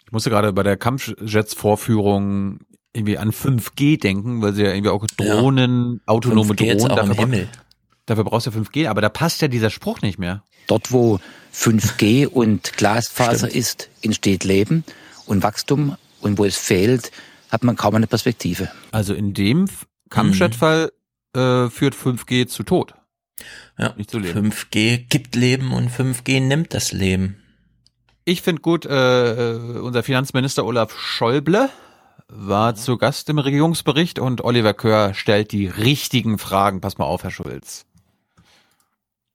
Ich musste gerade bei der Kampfjets-Vorführung irgendwie an 5G denken, weil sie ja irgendwie auch Drohnen, autonome 5G jetzt Drohnen, auch im Himmel. Dafür brauchst du 5G, aber da passt ja dieser Spruch nicht mehr. Dort, wo 5G und Glasfaser ist, entsteht Leben und Wachstum. Und wo es fehlt, hat man kaum eine Perspektive. Also in dem F- Kampfjet-Fall äh, führt 5G zu Tod. Ja, Nicht zu leben. 5G gibt Leben und 5G nimmt das Leben. Ich finde gut, äh, äh, unser Finanzminister Olaf Schäuble war zu Gast im Regierungsbericht und Oliver Kör stellt die richtigen Fragen. Pass mal auf, Herr Schulz.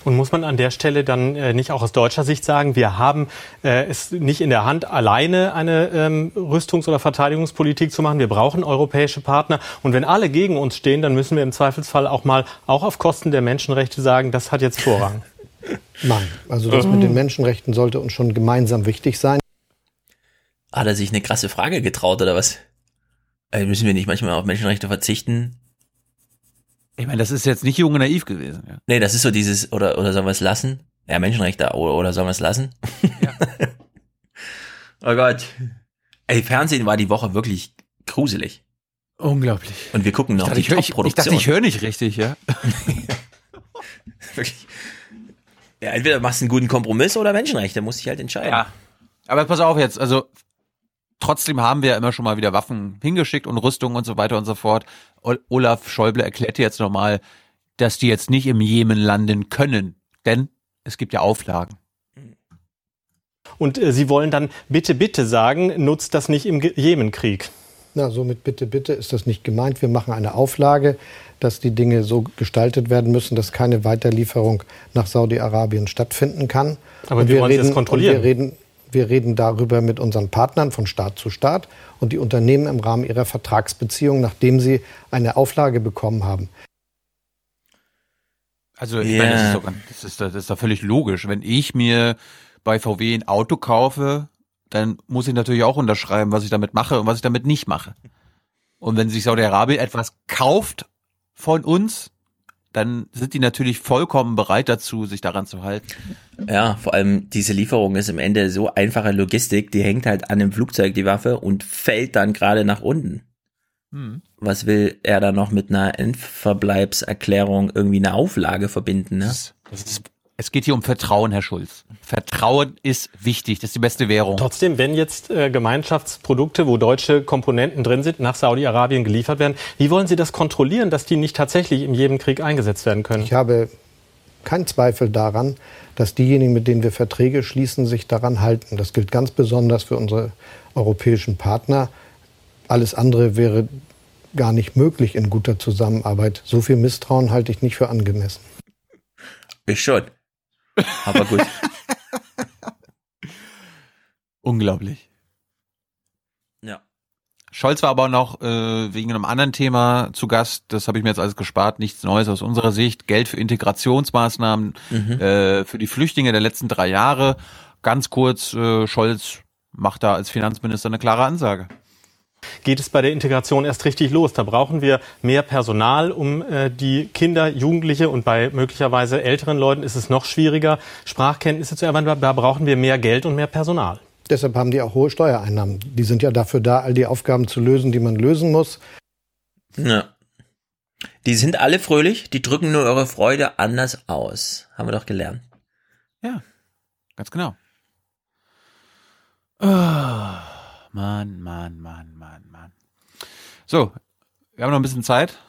Und muss man an der Stelle dann äh, nicht auch aus deutscher Sicht sagen, wir haben äh, es nicht in der Hand, alleine eine ähm, Rüstungs- oder Verteidigungspolitik zu machen. Wir brauchen europäische Partner. Und wenn alle gegen uns stehen, dann müssen wir im Zweifelsfall auch mal, auch auf Kosten der Menschenrechte sagen, das hat jetzt Vorrang. Nein, also das mit den Menschenrechten sollte uns schon gemeinsam wichtig sein. Hat er sich eine krasse Frage getraut oder was? Äh, müssen wir nicht manchmal auf Menschenrechte verzichten? Ich meine, das ist jetzt nicht jung und naiv gewesen. Ja. Nee, das ist so dieses, oder, oder sollen wir es lassen? Ja, Menschenrechte, oder, oder sollen wir es lassen? oh Gott. Ey, Fernsehen war die Woche wirklich gruselig. Unglaublich. Und wir gucken noch dachte, die ich hör- ich- ich Top-Produktion. dachte, ich höre nicht richtig, ja. Wirklich. Ja, entweder machst du einen guten Kompromiss oder Menschenrechte, musst dich halt entscheiden. Ja. Aber pass auf jetzt, also trotzdem haben wir ja immer schon mal wieder Waffen hingeschickt und Rüstung und so weiter und so fort. Olaf Schäuble erklärt jetzt nochmal, dass die jetzt nicht im Jemen landen können, denn es gibt ja Auflagen. Und äh, Sie wollen dann bitte, bitte sagen, nutzt das nicht im Jemenkrieg. Na, somit bitte, bitte ist das nicht gemeint. Wir machen eine Auflage, dass die Dinge so gestaltet werden müssen, dass keine Weiterlieferung nach Saudi-Arabien stattfinden kann. Aber Und wie wollen Sie das reden, kontrollieren? Und wir reden, wir reden darüber mit unseren Partnern von Staat zu Staat und die Unternehmen im Rahmen ihrer Vertragsbeziehung, nachdem sie eine Auflage bekommen haben. Also ich Ja. meine, das ist, doch, das, ist, doch- das ist doch völlig logisch. Wenn ich mir bei VW ein Auto kaufe, dann muss ich natürlich auch unterschreiben, was ich damit mache und was ich damit nicht mache. Und wenn sich Saudi-Arabien etwas kauft von uns, dann sind die natürlich vollkommen bereit dazu, sich daran zu halten. Ja, vor allem diese Lieferung ist im Ende so einfache Logistik, die hängt halt an dem Flugzeug, die Waffe, und fällt dann gerade nach unten. Hm. Was will er da noch mit einer Endverbleibserklärung irgendwie eine Auflage verbinden, ne? Das ist, es geht hier um Vertrauen, Herr Schulz. Vertrauen ist wichtig, das ist die beste Währung. Trotzdem, wenn jetzt äh, Gemeinschaftsprodukte, wo deutsche Komponenten drin sind, nach Saudi-Arabien geliefert werden, wie wollen Sie das kontrollieren, dass die nicht tatsächlich in jedem Krieg eingesetzt werden können? Ich habe kein Zweifel daran, dass diejenigen, mit denen wir Verträge schließen, sich daran halten. Das gilt ganz besonders für unsere europäischen Partner. Alles andere wäre gar nicht möglich in guter Zusammenarbeit. So viel Misstrauen halte ich nicht für angemessen. Ich schon. Aber gut. Unglaublich. Ja. Scholz war aber noch äh, wegen einem anderen Thema zu Gast. Das habe ich mir jetzt alles gespart. Nichts Neues aus unserer Sicht. Geld für Integrationsmaßnahmen Mhm. äh, für die Flüchtlinge der letzten drei Jahre. Ganz kurz, äh, Scholz macht da als Finanzminister eine klare Ansage. Geht es bei der Integration erst richtig los. Da brauchen wir mehr Personal, um äh, die Kinder, Jugendliche und bei möglicherweise älteren Leuten ist es noch schwieriger, Sprachkenntnisse zu erwerben. Da brauchen wir mehr Geld und mehr Personal. Deshalb haben die auch hohe Steuereinnahmen. Die sind ja dafür da, all die Aufgaben zu lösen, die man lösen muss. Ja. Die sind alle fröhlich, die drücken nur eure Freude anders aus. Haben wir doch gelernt. Ja, ganz genau. Ah, Mann, Mann, Mann, Mann. So, wir haben noch ein bisschen Zeit.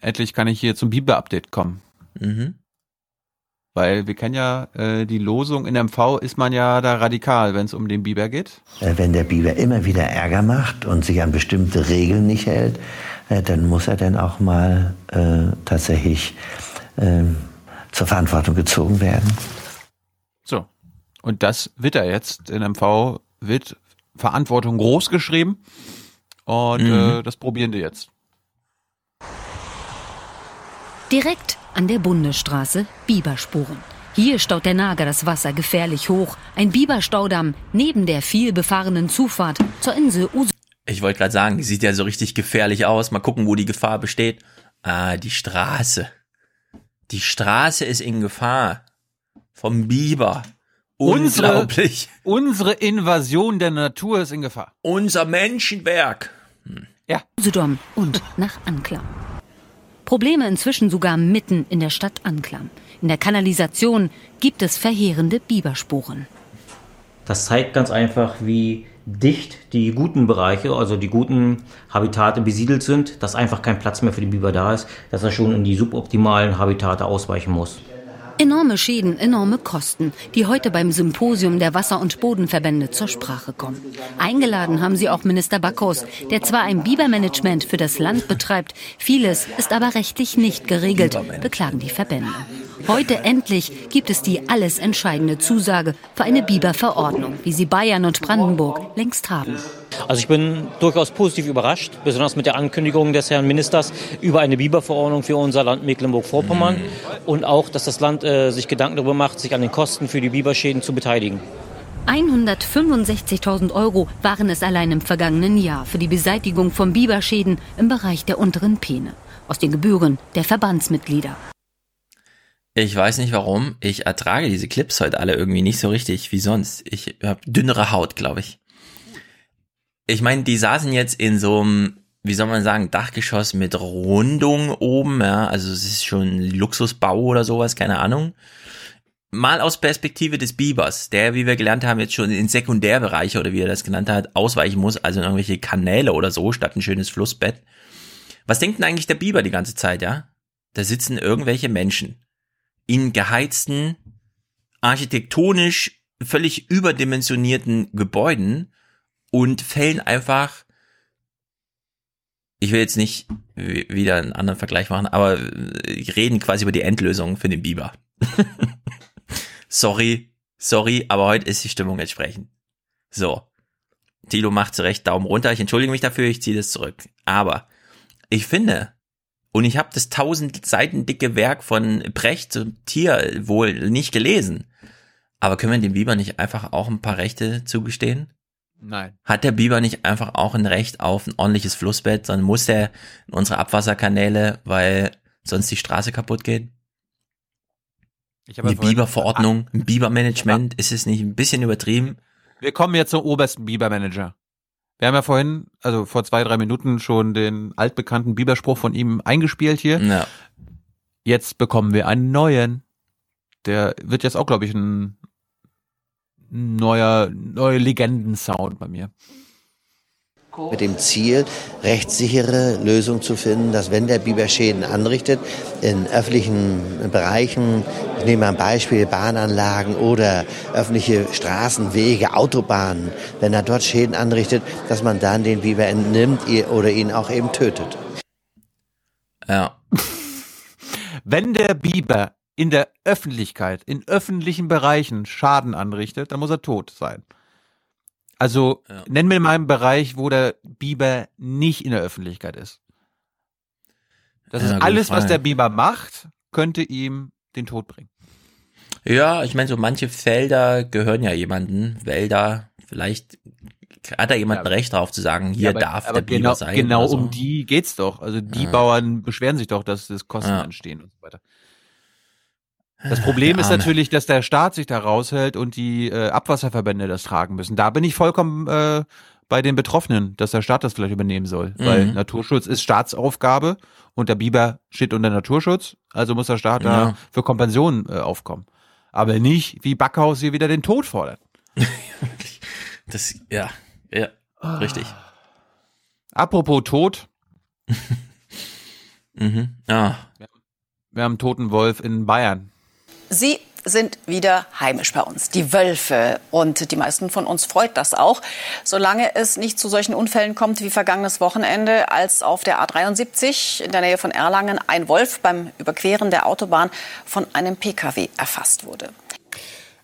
Endlich kann ich hier zum Biber-Update kommen. Mhm. Weil wir kennen ja äh, die Losung in MV ist man ja da radikal, wenn es um den Biber geht. Äh, Wenn der Biber immer wieder Ärger macht und sich an bestimmte Regeln nicht hält, äh, dann muss er dann auch mal äh, tatsächlich ähm, zur Verantwortung gezogen werden. So. Und das wird er jetzt. In MV wird Verantwortung groß geschrieben. Und Mhm. äh, das probieren die jetzt. Direkt an der Bundesstraße Biberspuren. Hier staut der Nager das Wasser gefährlich hoch. Ein Biberstaudamm neben der viel befahrenen Zufahrt zur Insel Usedom. Ich wollte gerade sagen, die sieht ja so richtig gefährlich aus. Mal gucken, wo die Gefahr besteht. Ah, die Straße. Die Straße ist in Gefahr. Vom Biber. Unglaublich. Unsere, unsere Invasion der Natur ist in Gefahr. Unser Menschenwerk. Usedom und nach Anklam. Probleme inzwischen sogar mitten in der Stadt Anklam. In der Kanalisation gibt es verheerende Biberspuren. Das zeigt ganz einfach, wie dicht die guten Bereiche, also die guten Habitate besiedelt sind, dass einfach kein Platz mehr für die Biber da ist, dass er schon in die suboptimalen Habitate ausweichen muss. Enorme Schäden, enorme Kosten, die heute beim Symposium der Wasser- und Bodenverbände zur Sprache kommen. Eingeladen haben sie auch Minister Backhaus, der zwar ein Bibermanagement für das Land betreibt, vieles ist aber rechtlich nicht geregelt, beklagen die Verbände. Heute endlich gibt es die alles entscheidende Zusage für eine Biberverordnung, wie sie Bayern und Brandenburg längst haben. Also ich bin durchaus positiv überrascht, besonders mit der Ankündigung des Herrn Ministers über eine Biberverordnung für unser Land Mecklenburg-Vorpommern und auch, dass das Land äh, sich Gedanken darüber macht, sich an den Kosten für die Biberschäden zu beteiligen. 165.000 Euro waren es allein im vergangenen Jahr für die Beseitigung von Biberschäden im Bereich der unteren Peene aus den Gebühren der Verbandsmitglieder. Ich weiß nicht warum. Ich ertrage diese Clips heute alle irgendwie nicht so richtig wie sonst. Ich habe dünnere Haut, glaube ich. Ich meine, die saßen jetzt in so einem, wie soll man sagen, Dachgeschoss mit Rundung oben, ja, also es ist schon Luxusbau oder sowas, keine Ahnung. Mal aus Perspektive des Bibers, der, wie wir gelernt haben, jetzt schon in Sekundärbereiche oder wie er das genannt hat, ausweichen muss, also in irgendwelche Kanäle oder so, statt ein schönes Flussbett. Was denkt denn eigentlich der Biber die ganze Zeit, ja? Da sitzen irgendwelche Menschen in geheizten, architektonisch völlig überdimensionierten Gebäuden und fällen einfach, ich will jetzt nicht wieder einen anderen Vergleich machen, aber äh, reden quasi über die Endlösung für den Biber. sorry, sorry, aber heute ist die Stimmung entsprechend. So. Tilo macht zurecht Daumen runter. Ich entschuldige mich dafür, ich ziehe das zurück. Aber ich finde, und ich habe das tausend Seiten dicke Werk von Brecht zum Tierwohl nicht gelesen. Aber können wir dem Biber nicht einfach auch ein paar Rechte zugestehen? Nein. Hat der Biber nicht einfach auch ein Recht auf ein ordentliches Flussbett, sondern muss er in unsere Abwasserkanäle, weil sonst die Straße kaputt geht? Eine Biberverordnung, ein Bibermanagement, ist es nicht ein bisschen übertrieben? Wir kommen jetzt zum obersten Biber-Manager. Wir haben ja vorhin, also vor zwei, drei Minuten schon den altbekannten Biberspruch von ihm eingespielt hier. Ja. Jetzt bekommen wir einen neuen. Der wird jetzt auch, glaube ich, ein neuer, neue Legendensound bei mir. Mit dem Ziel, rechtssichere Lösungen zu finden, dass wenn der Biber Schäden anrichtet, in öffentlichen Bereichen, ich nehme mal ein Beispiel, Bahnanlagen oder öffentliche Straßen, Wege, Autobahnen, wenn er dort Schäden anrichtet, dass man dann den Biber entnimmt oder ihn auch eben tötet. Ja. Wenn der Biber in der Öffentlichkeit, in öffentlichen Bereichen Schaden anrichtet, dann muss er tot sein. Also ja. nenn mir mal einen Bereich, wo der Biber nicht in der Öffentlichkeit ist. Das ja, ist alles, was der Biber macht, könnte ihm den Tod bringen. Ja, ich meine, so manche Felder gehören ja jemanden, Wälder, vielleicht hat da jemand ja. ein Recht drauf zu sagen, hier aber, darf aber der Biber genau, sein. Genau so. um die geht's doch. Also die Bauern beschweren sich doch, dass das Kosten entstehen und so weiter. Das Problem ist natürlich, dass der Staat sich da raushält und die äh, Abwasserverbände das tragen müssen. Da bin ich vollkommen äh, bei den Betroffenen, dass der Staat das vielleicht übernehmen soll. Mhm. Weil Naturschutz ist Staatsaufgabe und der Biber steht unter Naturschutz, also muss der Staat ja. da für Kompensationen äh, aufkommen. Aber nicht, wie Backhaus hier wieder den Tod fordert. das, ja, ja, richtig. Apropos Tod. mhm. Ah. Wir haben einen toten Wolf in Bayern. Sie sind wieder heimisch bei uns, die Wölfe. Und die meisten von uns freut das auch, solange es nicht zu solchen Unfällen kommt wie vergangenes Wochenende, als auf der A73 in der Nähe von Erlangen ein Wolf beim Überqueren der Autobahn von einem Pkw erfasst wurde.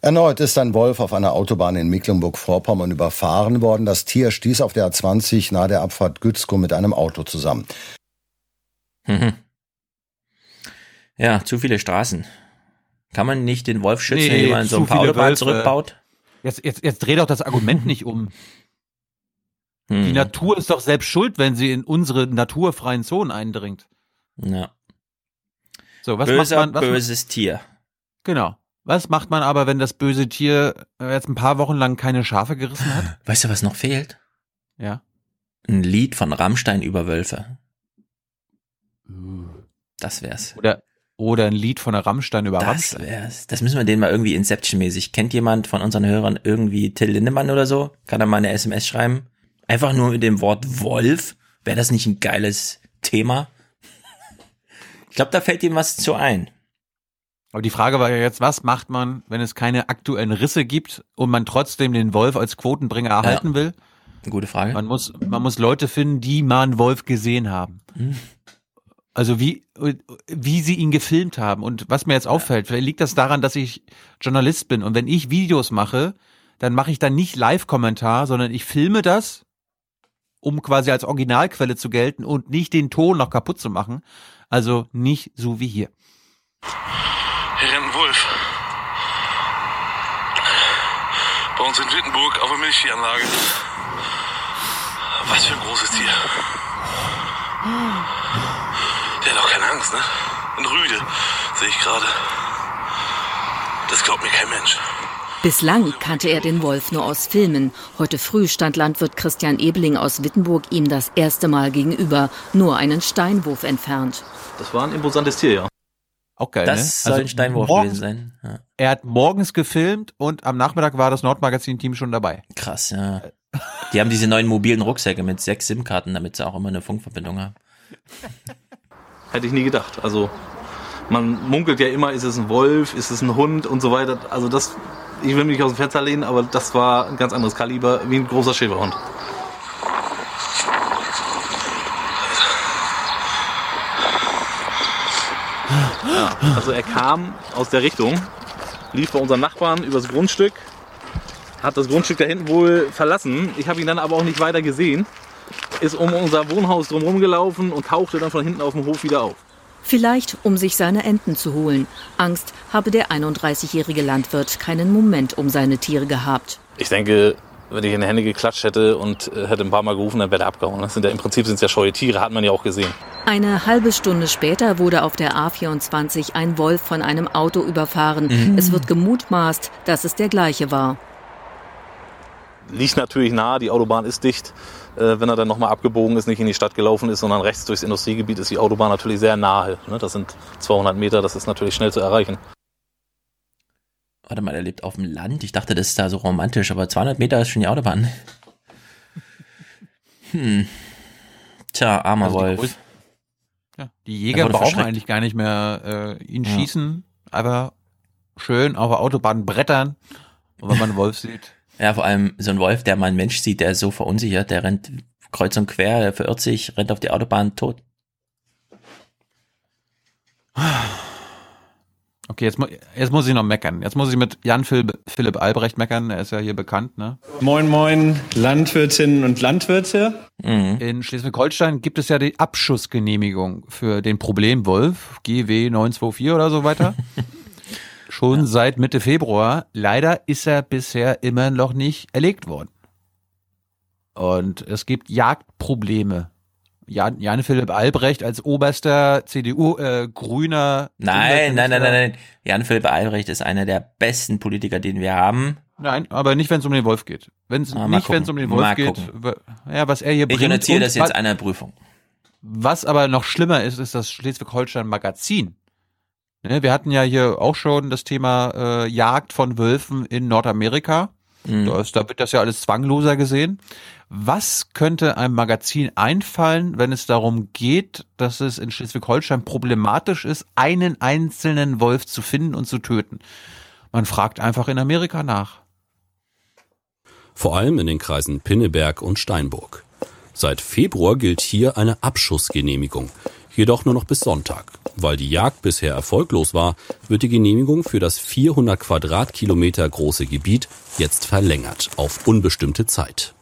Erneut ist ein Wolf auf einer Autobahn in Mecklenburg-Vorpommern überfahren worden. Das Tier stieß auf der A20 nahe der Abfahrt Gützkow mit einem Auto zusammen. Mhm. Ja, zu viele Straßen. Kann man nicht den Wolf schützen, nee, indem man so ein paar Autobahnen zurückbaut? Jetzt, jetzt, jetzt dreh doch das Argument nicht um. Hm. Die Natur ist doch selbst schuld, wenn sie in unsere naturfreien Zonen eindringt. Ja. So, was Böser, macht man, was böses Tier. Genau. Was macht man aber, wenn das böse Tier äh, jetzt ein paar Wochen lang keine Schafe gerissen hat? Weißt du, was noch fehlt? Ja. Ein Lied von Rammstein über Wölfe. Das wär's. Oder oder ein Lied von der Rammstein über das Rammstein. Wär's. Das müssen wir denen mal irgendwie Inception-mäßig. Kennt jemand von unseren Hörern irgendwie Till Lindemann oder so? Kann er mal eine SMS schreiben? Einfach nur mit dem Wort Wolf. Wäre das nicht ein geiles Thema? Ich glaube, da fällt ihm was zu ein. Aber die Frage war ja jetzt, was macht man, wenn es keine aktuellen Risse gibt und man trotzdem den Wolf als Quotenbringer erhalten ja. will? Gute Frage. Man muss, man muss Leute finden, die mal einen Wolf gesehen haben. Hm. Also wie, wie sie ihn gefilmt haben. Und was mir jetzt auffällt, vielleicht liegt das daran, dass ich Journalist bin. Und wenn ich Videos mache, dann mache ich dann nicht Live-Kommentar, sondern ich filme das, um quasi als Originalquelle zu gelten und nicht den Ton noch kaputt zu machen. Also nicht so wie hier. Ein Wolf. Bei uns in Wittenburg auf der Milchviehanlage. Was für ein großes Tier. Der Angst, ne? Ein Rüde, sehe ich gerade. Das glaubt mir kein Mensch. Bislang kannte er den Wolf nur aus Filmen. Heute früh stand Landwirt Christian Ebeling aus Wittenburg ihm das erste Mal gegenüber, nur einen Steinwurf entfernt. Das war ein imposantes Tier, ja. Auch geil, das ne? soll also ein Steinwurf gewesen sein. Ja. Er hat morgens gefilmt und am Nachmittag war das Nordmagazin-Team schon dabei. Krass, ja. Die haben diese neuen mobilen Rucksäcke mit sechs SIM-Karten, damit sie auch immer eine Funkverbindung haben. Hätte ich nie gedacht. Also man munkelt ja immer, ist es ein Wolf, ist es ein Hund und so weiter. Also das, ich will mich nicht aus dem Fenster lehnen, aber das war ein ganz anderes Kaliber, wie ein großer Schäferhund. Also er kam aus der Richtung, lief bei unseren Nachbarn übers Grundstück, hat das Grundstück da hinten wohl verlassen. Ich habe ihn dann aber auch nicht weiter gesehen ist um unser Wohnhaus drumherum gelaufen und tauchte dann von hinten auf dem Hof wieder auf. Vielleicht, um sich seine Enten zu holen. Angst habe der 31-jährige Landwirt keinen Moment um seine Tiere gehabt. Ich denke, wenn ich in die Hände geklatscht hätte und äh, hätte ein paar Mal gerufen, dann wäre er abgehauen. Das sind ja, Im Prinzip sind es ja scheue Tiere, hat man ja auch gesehen. Eine halbe Stunde später wurde auf der A24 ein Wolf von einem Auto überfahren. Mhm. Es wird gemutmaßt, dass es der gleiche war. Liegt natürlich nahe, die Autobahn ist dicht. Äh, wenn er dann nochmal abgebogen ist, nicht in die Stadt gelaufen ist, sondern rechts durchs Industriegebiet, ist die Autobahn natürlich sehr nahe. Ne? Das sind 200 Meter, das ist natürlich schnell zu erreichen. Warte mal, er lebt auf dem Land. Ich dachte, das ist da so romantisch, aber 200 Meter ist schon die Autobahn. Hm. Tja, armer Also die Wolf. Größ- Ja, die Er Jäger brauchen eigentlich gar nicht mehr äh, ihn Ja. schießen, aber schön auf der Autobahn brettern. Und wenn man einen Wolf sieht, Ja, vor allem so ein Wolf, der mal einen Mensch sieht, der ist so verunsichert, der rennt kreuz und quer, der verirrt sich, rennt auf die Autobahn tot. Okay, jetzt, mu- jetzt muss ich noch meckern. Jetzt muss ich mit Jan Phil Philipp Albrecht meckern. Er ist ja hier bekannt, ne? Moin, moin, Landwirtinnen und Landwirte. In Schleswig-Holstein gibt es ja die Abschussgenehmigung für den Problemwolf, GW 924 oder so weiter. Schon seit Mitte Februar. Leider ist er bisher immer noch nicht erlegt worden. Und es gibt Jagdprobleme. Jan, Jan Philipp Albrecht als oberster CDU-Grüner. Nein, nein, nein, nein, nein. Jan-Philipp Albrecht ist einer der besten Politiker, den wir haben. Nein, aber nicht, wenn es um den Wolf geht. Wenn's, Ah, nicht, wenn es um den. Wolf Mal geht. gucken. Ja, was er hier Ich bringt. unterziehe und das jetzt einer Prüfung. Was aber noch schlimmer ist, ist das Schleswig-Holstein Magazin. Ne, wir hatten ja hier auch schon das Thema äh, Jagd von Wölfen in Nordamerika. Mhm. Da, ist, da wird das ja alles zwangloser gesehen. Was könnte einem Magazin einfallen, wenn es darum geht, dass es in Schleswig-Holstein problematisch ist, einen einzelnen Wolf zu finden und zu töten? Man fragt einfach in Amerika nach. Vor allem in den Kreisen Pinneberg und Steinburg. Seit Februar gilt hier eine Abschussgenehmigung, jedoch nur noch bis Sonntag. Weil die Jagd bisher erfolglos war, wird die Genehmigung für das 400 Quadratkilometer große Gebiet jetzt verlängert auf unbestimmte Zeit.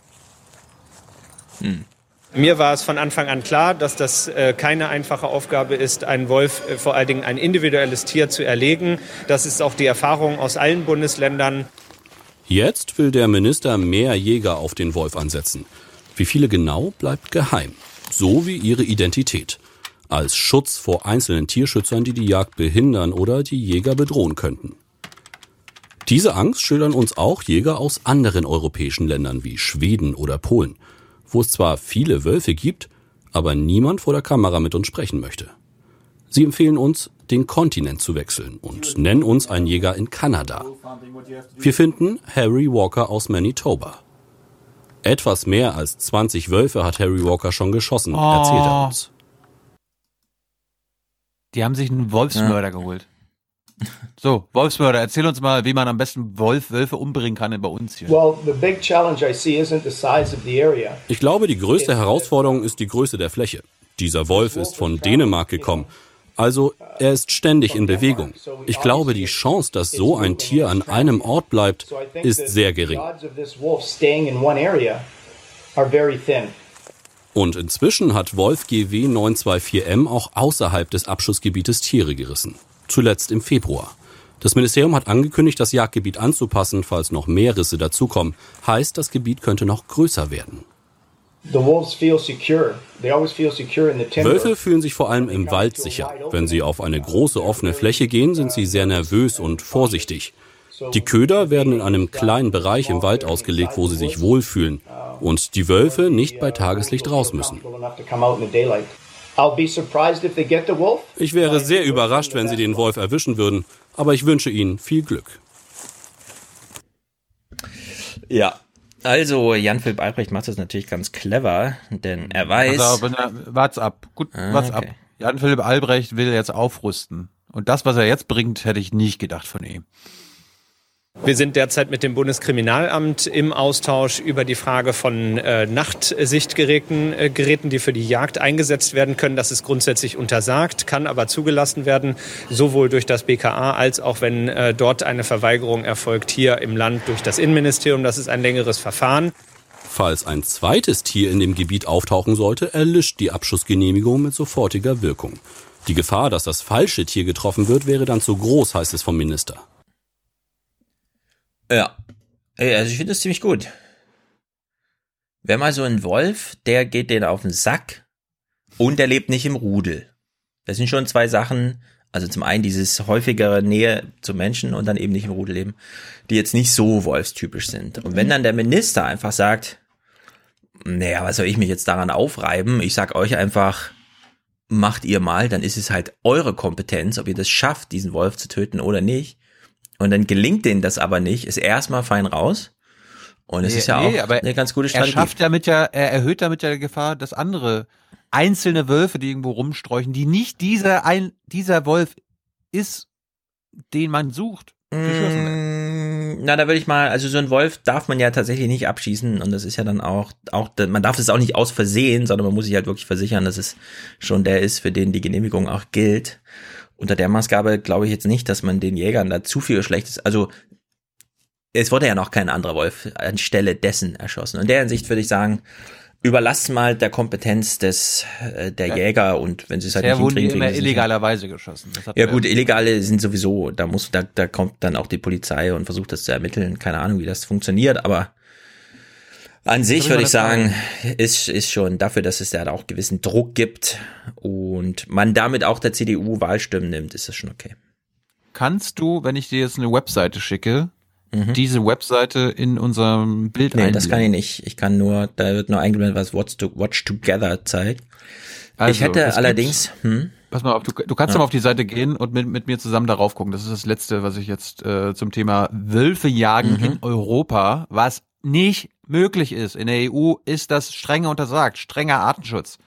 Mir war es von Anfang an klar, dass das äh, keine einfache Aufgabe ist, einen Wolf, äh, vor allen Dingen ein individuelles Tier zu erlegen. Das ist auch die Erfahrung aus allen Bundesländern. Jetzt will der Minister mehr Jäger auf den Wolf ansetzen. Wie viele genau bleibt geheim. So wie ihre Identität. Als Schutz vor einzelnen Tierschützern, die die Jagd behindern oder die Jäger bedrohen könnten. Diese Angst schildern uns auch Jäger aus anderen europäischen Ländern wie Schweden oder Polen, wo es zwar viele Wölfe gibt, aber niemand vor der Kamera mit uns sprechen möchte. Sie empfehlen uns, den Kontinent zu wechseln und nennen uns einen Jäger in Kanada. Wir finden Harry Walker aus Manitoba. Etwas mehr als 20 Wölfe hat Harry Walker schon geschossen, erzählt er Oh. uns. Die haben sich einen Wolfsmörder geholt. So, Wolfsmörder, erzähl uns mal, wie man am besten Wolf, Wölfe umbringen kann bei uns hier. Well, the big challenge I see isn't the size of the area. Ich glaube, die größte Herausforderung ist die Größe der Fläche. Dieser Wolf ist von Dänemark gekommen. Also, er ist ständig in Bewegung. Ich glaube, die Chance, dass so ein Tier an einem Ort bleibt, ist sehr gering. Und inzwischen hat Wolf GW 924M auch außerhalb des Abschussgebietes Tiere gerissen. Zuletzt im Februar. Das Ministerium hat angekündigt, das Jagdgebiet anzupassen, falls noch mehr Risse dazukommen. Heißt, das Gebiet könnte noch größer werden. Wölfe fühlen sich vor allem im Wald sicher. Wenn sie auf eine große offene Fläche gehen, sind sie sehr nervös und vorsichtig. Die Köder werden in einem kleinen Bereich im Wald ausgelegt, wo sie sich wohlfühlen und die Wölfe nicht bei Tageslicht raus müssen. Ich wäre sehr überrascht, wenn sie den Wolf erwischen würden, aber ich wünsche ihnen viel Glück. Ja. Also, Jan-Philipp Albrecht macht das natürlich ganz clever, denn er weiß. Also, wenn er, wart's ab. Gut, Ah, wart's okay. ab. Jan-Philipp Albrecht will jetzt aufrüsten. Und das, was er jetzt bringt, hätte ich nicht gedacht von ihm. Wir sind derzeit mit dem Bundeskriminalamt im Austausch über die Frage von äh, Nachtsichtgeräten, äh, Geräten, die für die Jagd eingesetzt werden können. Das ist grundsätzlich untersagt, kann aber zugelassen werden, sowohl durch das BKA als auch wenn äh, dort eine Verweigerung erfolgt, hier im Land durch das Innenministerium. Das ist ein längeres Verfahren. Falls ein zweites Tier in dem Gebiet auftauchen sollte, erlischt die Abschussgenehmigung mit sofortiger Wirkung. Die Gefahr, dass das falsche Tier getroffen wird, wäre dann zu groß, heißt es vom Minister. Ja. Also ich finde das ziemlich gut. Wer mal so ein Wolf, der geht den auf den Sack und der lebt nicht im Rudel. Das sind schon zwei Sachen, also zum einen dieses häufigere Nähe zu Menschen und dann eben nicht im Rudel leben, die jetzt nicht so wolfstypisch sind. Und wenn dann der Minister einfach sagt, naja, was soll ich mich jetzt daran aufreiben? Ich sag euch einfach, macht ihr mal, dann ist es halt eure Kompetenz, ob ihr das schafft, diesen Wolf zu töten oder nicht. Und dann gelingt denen das aber nicht, ist erstmal fein raus. Und es Nee, ist ja nee, auch aber eine ganz gute Er Strategie. schafft damit ja, er erhöht damit ja die Gefahr, dass andere einzelne Wölfe, die irgendwo rumsträuchen, die nicht dieser ein, dieser Wolf ist, den man sucht. Mm, Na, da würde ich mal, also so ein Wolf darf man ja tatsächlich nicht abschießen und das ist ja dann auch, auch, man darf es auch nicht aus Versehen, sondern man muss sich halt wirklich versichern, dass es schon der ist, für den die Genehmigung auch gilt. Unter der Maßgabe glaube ich jetzt nicht, dass man den Jägern da zu viel Schlechtes, also es wurde ja noch kein anderer Wolf anstelle dessen erschossen. Und in der Hinsicht würde ich sagen, überlasst mal der Kompetenz des äh, der Ja. Jäger und wenn sie es halt Bisher nicht hinkriegen, immer kriegen hin. illegalerweise geschossen. Ja gut, Illegale sind sowieso, da muss, da, da kommt dann auch die Polizei und versucht das zu ermitteln. Keine Ahnung, wie das funktioniert, aber an sich würde ich sagen, ist, ist schon dafür, dass es da auch gewissen Druck gibt und man damit auch der CDU Wahlstimmen nimmt, ist das schon okay. Kannst du, wenn ich dir jetzt eine Webseite schicke, diese Webseite in unserem Bild Mhm. Nee, das einblenden? kann ich nicht. Ich kann nur, da wird nur eingeblendet, was Watch, to, Watch Together zeigt. ich Also, hätte es allerdings, hm, Pass mal auf, du, du kannst Ja. mal auf die Seite gehen und mit, mit mir zusammen darauf gucken. Das ist das Letzte, was ich jetzt äh, zum Thema Wölfe jagen Mhm. in Europa, was nicht möglich ist. In der EU ist das strenger untersagt, strenger Artenschutz.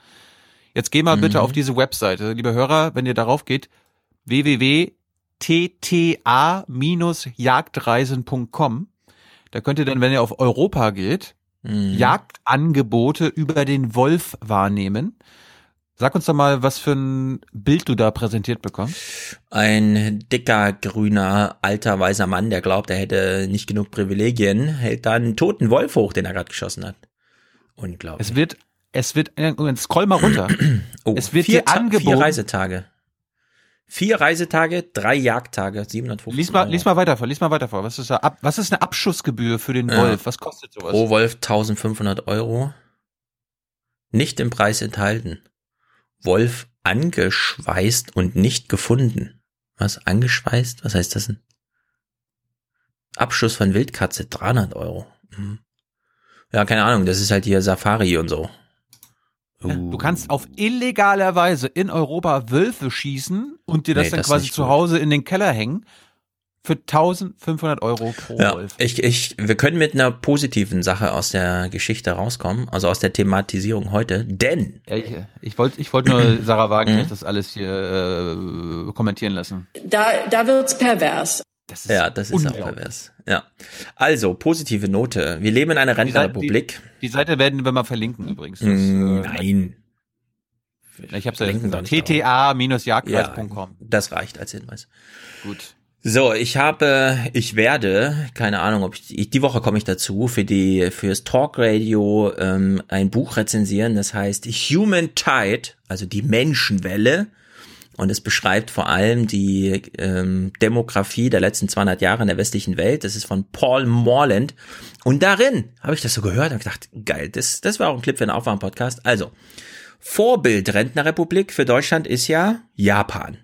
Jetzt geh mal bitte Mhm. auf diese Webseite, liebe Hörer, wenn ihr darauf geht, www.tta-jagdreisen.com. Da könnt ihr dann, wenn ihr auf Europa geht, Mhm. Jagdangebote über den Wolf wahrnehmen. Sag uns doch mal, was für ein Bild du da präsentiert bekommst. Ein dicker, grüner, alter, weißer Mann, der glaubt, er hätte nicht genug Privilegien, hält da einen toten Wolf hoch, den er gerade geschossen hat. Unglaublich. Es wird, es wird, äh, scroll mal runter. Oh, es wird vier, dir angeboten. vier Reisetage. Vier Reisetage, drei Jagdtage, 750 Lies mal, Euro. lies mal weiter vor, lies mal weiter vor. Was ist da was ist eine Abschussgebühr für den Ja. Wolf? Was kostet sowas? Pro Wolf 1500 Euro. Nicht im Preis enthalten. Wolf angeschweißt und nicht gefunden. Was? Angeschweißt? Was heißt das denn? Abschuss von Wildkatze 300 Euro. Hm. Ja, keine Ahnung. Das ist halt hier Safari und so. Ja, du kannst auf illegaler Weise in Europa Wölfe schießen und dir das Nee, dann das quasi zu. Hause in den Keller hängen für 1500 Euro pro Ja, Wolf. ich, ich, wir können mit einer positiven Sache aus der Geschichte rauskommen, also aus der Thematisierung heute, denn Ja, ich ich wollte ich wollte nur Sarah Wagenknecht Mhm. das alles hier äh, kommentieren lassen. Da, da wird's pervers. Das ja, das ist auch pervers. Ja. Also, positive Note. Wir leben in einer Rentenrepublik. die, die Seite werden wir mal verlinken übrigens. Das, Mm, äh, Nein. Ich hab's ja Verlinken gesagt. tta-jagdkreis.com. Das reicht als Hinweis. Gut. So, ich habe, ich werde, keine Ahnung, ob ich, die Woche komme ich dazu, für die, fürs Talkradio ähm, ein Buch rezensieren, das heißt Human Tide, also die Menschenwelle. Und es beschreibt vor allem die ähm, Demografie der letzten 200 Jahre in der westlichen Welt. Das ist von Paul Morland. Und darin habe ich das so gehört und gedacht, geil, das, das war auch ein Clip für einen Aufwärmpodcast. Also, Vorbild Rentnerrepublik für Deutschland ist ja Japan.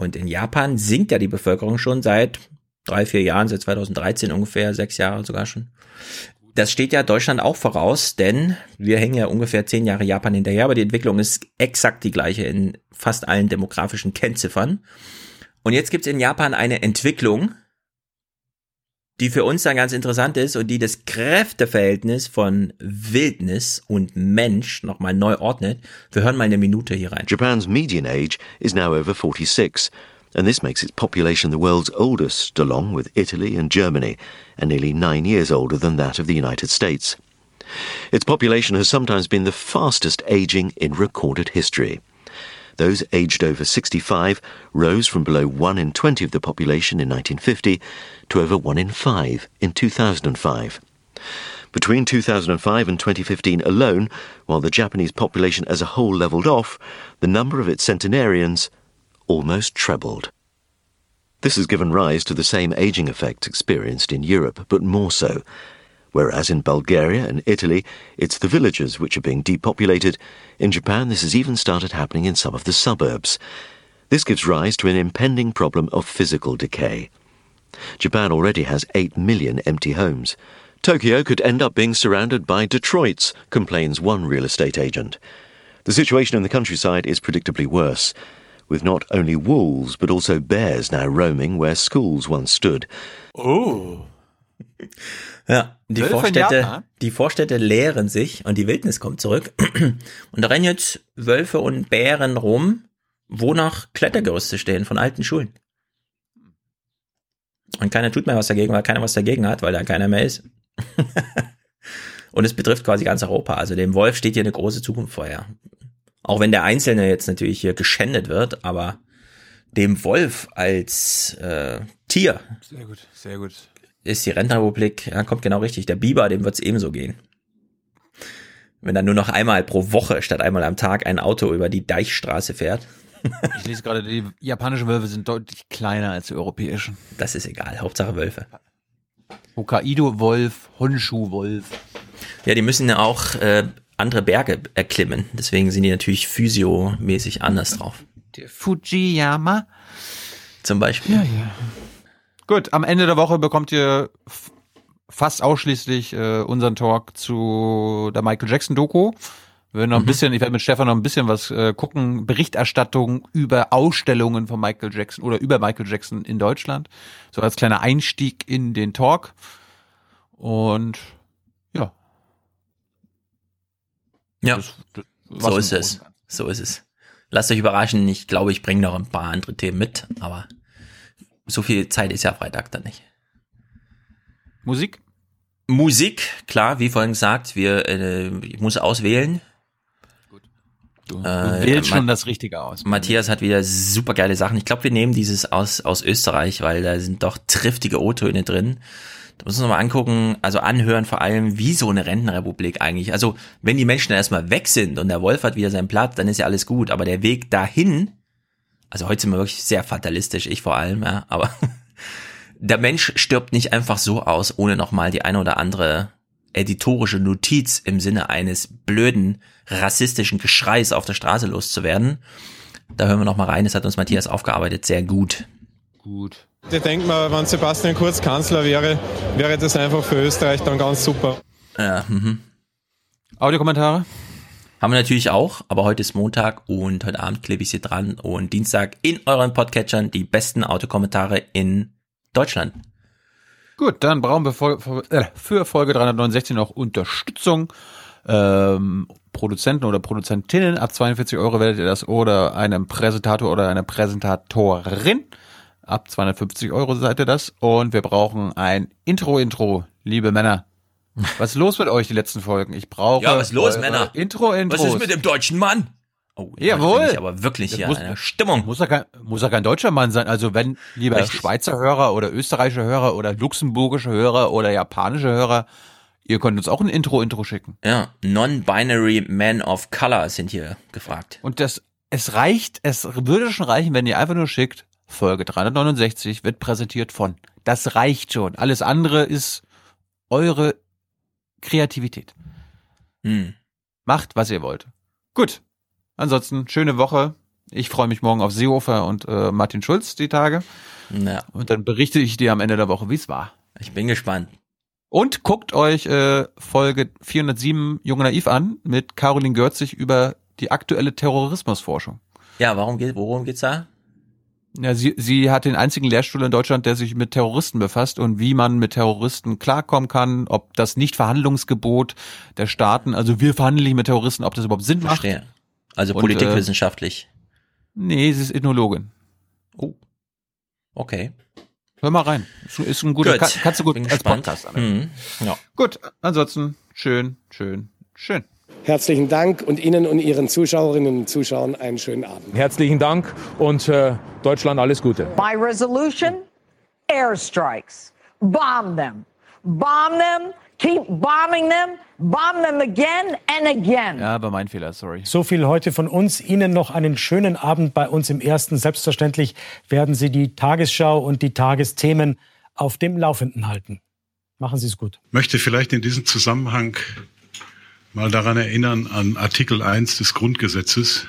Und in Japan sinkt ja die Bevölkerung schon seit drei, vier Jahren, seit 2013 ungefähr, sechs Jahre sogar schon. Das steht ja Deutschland auch voraus, denn wir hängen ja ungefähr zehn Jahre Japan hinterher, aber die Entwicklung ist exakt die gleiche in fast allen demografischen Kennziffern. Und jetzt gibt's in Japan eine Entwicklung, die für uns dann ganz interessant ist und die das Kräfteverhältnis von Wildnis und Mensch nochmal neu ordnet. Wir hören mal eine Minute hier rein. Japan's median age is now over 46, and this makes its population the world's oldest, along with Italy and Germany, and nearly nine years older than that of the United States. Its population has sometimes been the fastest aging in recorded history. Those aged over 65 rose from below 1 in 20 of the population in 1950 to over 1 in 5 in 2005. Between 2005 and 2015 alone, while the Japanese population as a whole levelled off, the number of its centenarians almost trebled. This has given rise to the same aging effect experienced in Europe, but more so. Whereas in Bulgaria and Italy, it's the villages which are being depopulated, in Japan this has even started happening in some of the suburbs. This gives rise to an impending problem of physical decay. Japan already has 8 million empty homes. Tokyo could end up being surrounded by Detroits, complains one real estate agent. The situation in the countryside is predictably worse, with not only wolves but also bears now roaming where schools once stood. Oh. Ja, die Wölfe Vorstädte, Japan? die Vorstädte leeren sich und die Wildnis kommt zurück. Und da rennen jetzt Wölfe und Bären rum, wo noch Klettergerüste stehen von alten Schulen. Und keiner tut mehr was dagegen, weil keiner was dagegen hat, weil da keiner mehr ist. und es betrifft quasi ganz Europa. Also dem Wolf steht hier eine große Zukunft vorher. Auch wenn der Einzelne jetzt natürlich hier geschändet wird, aber dem Wolf als äh, Tier Sehr gut, sehr gut. Ist die Rentenrepublik, ja, kommt genau richtig. Der Biber, dem wird's ebenso gehen. Wenn dann nur noch einmal pro Woche statt einmal am Tag ein Auto über die Deichstraße fährt. Ich lese gerade, die japanischen Wölfe sind deutlich kleiner als die europäischen. Das ist egal, Hauptsache Wölfe. Hokkaido-Wolf, Honshu-Wolf. Ja, die müssen ja auch äh, andere Berge erklimmen. Deswegen sind die natürlich physiomäßig anders drauf. Der Fujiyama. Zum Beispiel. Ja, ja. Gut, am Ende der Woche bekommt ihr fast ausschließlich äh, unseren Talk zu der Michael Jackson Doku. Wir werden noch ein bisschen, ich werde mit Stefan noch ein bisschen was äh, gucken, Berichterstattung über Ausstellungen von Michael Jackson oder über Michael Jackson in Deutschland. So als kleiner Einstieg in den Talk. Und ja. Ja, das war's so ist es. So ist es. Lasst euch überraschen. Ich glaube, ich bringe noch ein paar andere Themen mit, aber so viel Zeit ist ja Freitag dann nicht. Musik? Musik, klar, wie vorhin gesagt, wir, äh, ich muss auswählen. Du, Äh, du wählst Ma- schon das Richtige aus. Matthias hat wieder super geile Sachen. Ich glaube, wir nehmen dieses aus, aus Österreich, weil da sind doch triftige O-Töne drin. Da müssen wir uns mal angucken, also anhören vor allem, wie so eine Rentenrepublik eigentlich. Also, wenn die Menschen erstmal weg sind und der Wolf hat wieder seinen Platz, dann ist ja alles gut. Aber der Weg dahin, also heute sind wir wirklich sehr fatalistisch, ich vor allem, ja, aber der Mensch stirbt nicht einfach so aus, ohne nochmal die eine oder andere editorische Notiz im Sinne eines blöden, rassistischen Geschreis auf der Straße loszuwerden. Da hören wir noch mal rein, das hat uns Matthias aufgearbeitet, sehr gut. Gut. Ich denke mal, wenn Sebastian Kurz Kanzler wäre, wäre das einfach für Österreich dann ganz super. Ja, mhm. Audiokommentare? Haben wir natürlich auch, aber heute ist Montag und heute Abend klebe ich sie dran und Dienstag in euren Podcatchern die besten Autokommentare in Deutschland. Gut, dann brauchen wir äh, für Folge 369 noch Unterstützung. Ähm, Produzenten oder Produzentinnen, ab 42 Euro werdet ihr das oder einem Präsentator oder einer Präsentatorin. Ab 250 Euro seid ihr das. Und wir brauchen ein Intro-Intro, liebe Männer. Was ist los mit euch die letzten Folgen? Ich brauche Ja, was ist los, Männer? Intro-Intros. Was ist mit dem deutschen Mann? Oh, Jawohl. ich aber wirklich hier muss- Stimmung. Muss ja kein, muss ja kein deutscher Mann sein. Also wenn lieber Richtig. Schweizer Hörer oder österreichische Hörer oder luxemburgische Hörer oder japanische Hörer, ihr könnt uns auch ein Intro-Intro schicken. Ja, Non-Binary Men of Color sind hier gefragt. Und das, es reicht, es würde schon reichen, wenn ihr einfach nur schickt, Folge 369 wird präsentiert von. Das reicht schon. Alles andere ist eure Kreativität. Hm. Macht, was ihr wollt. Gut. Ansonsten, schöne Woche. Ich freue mich morgen auf Seehofer und äh, Martin Schulz die Tage. Ja. Und dann berichte ich dir am Ende der Woche, wie es war. Ich bin gespannt. Und guckt euch äh, Folge 407 Junge Naiv an mit Caroline Görzig über die aktuelle Terrorismusforschung. Ja, warum geht, worum geht's da? Ja, sie, sie hat den einzigen Lehrstuhl in Deutschland, der sich mit Terroristen befasst und wie man mit Terroristen klarkommen kann, ob das Nicht-Verhandlungsgebot der Staaten, also wir verhandeln nicht mit Terroristen, ob das überhaupt Sinn macht. Verstehe. Also Und, politikwissenschaftlich. Äh, nee, sie ist Ethnologin. Oh. Okay. Hör mal rein. Ist, ein guter, Gut. kann, kannst du gut Bin als gespannt. Podcast anhören. Mhm. Ja. Gut, ansonsten schön, schön, schön. Herzlichen Dank und Ihnen und Ihren Zuschauerinnen und Zuschauern einen schönen Abend. Herzlichen Dank und äh, Deutschland alles Gute. My resolution airstrikes. Bomb them. Bomb them. Keep bombing them. Bomb them again and again. Ja, war mein Fehler, sorry. So viel heute von uns. Ihnen noch einen schönen Abend bei uns im Ersten. Selbstverständlich werden Sie die Tagesschau und die Tagesthemen auf dem Laufenden halten. Machen Sie es gut. möchte vielleicht in diesem Zusammenhang mal daran erinnern an Artikel 1 des Grundgesetzes.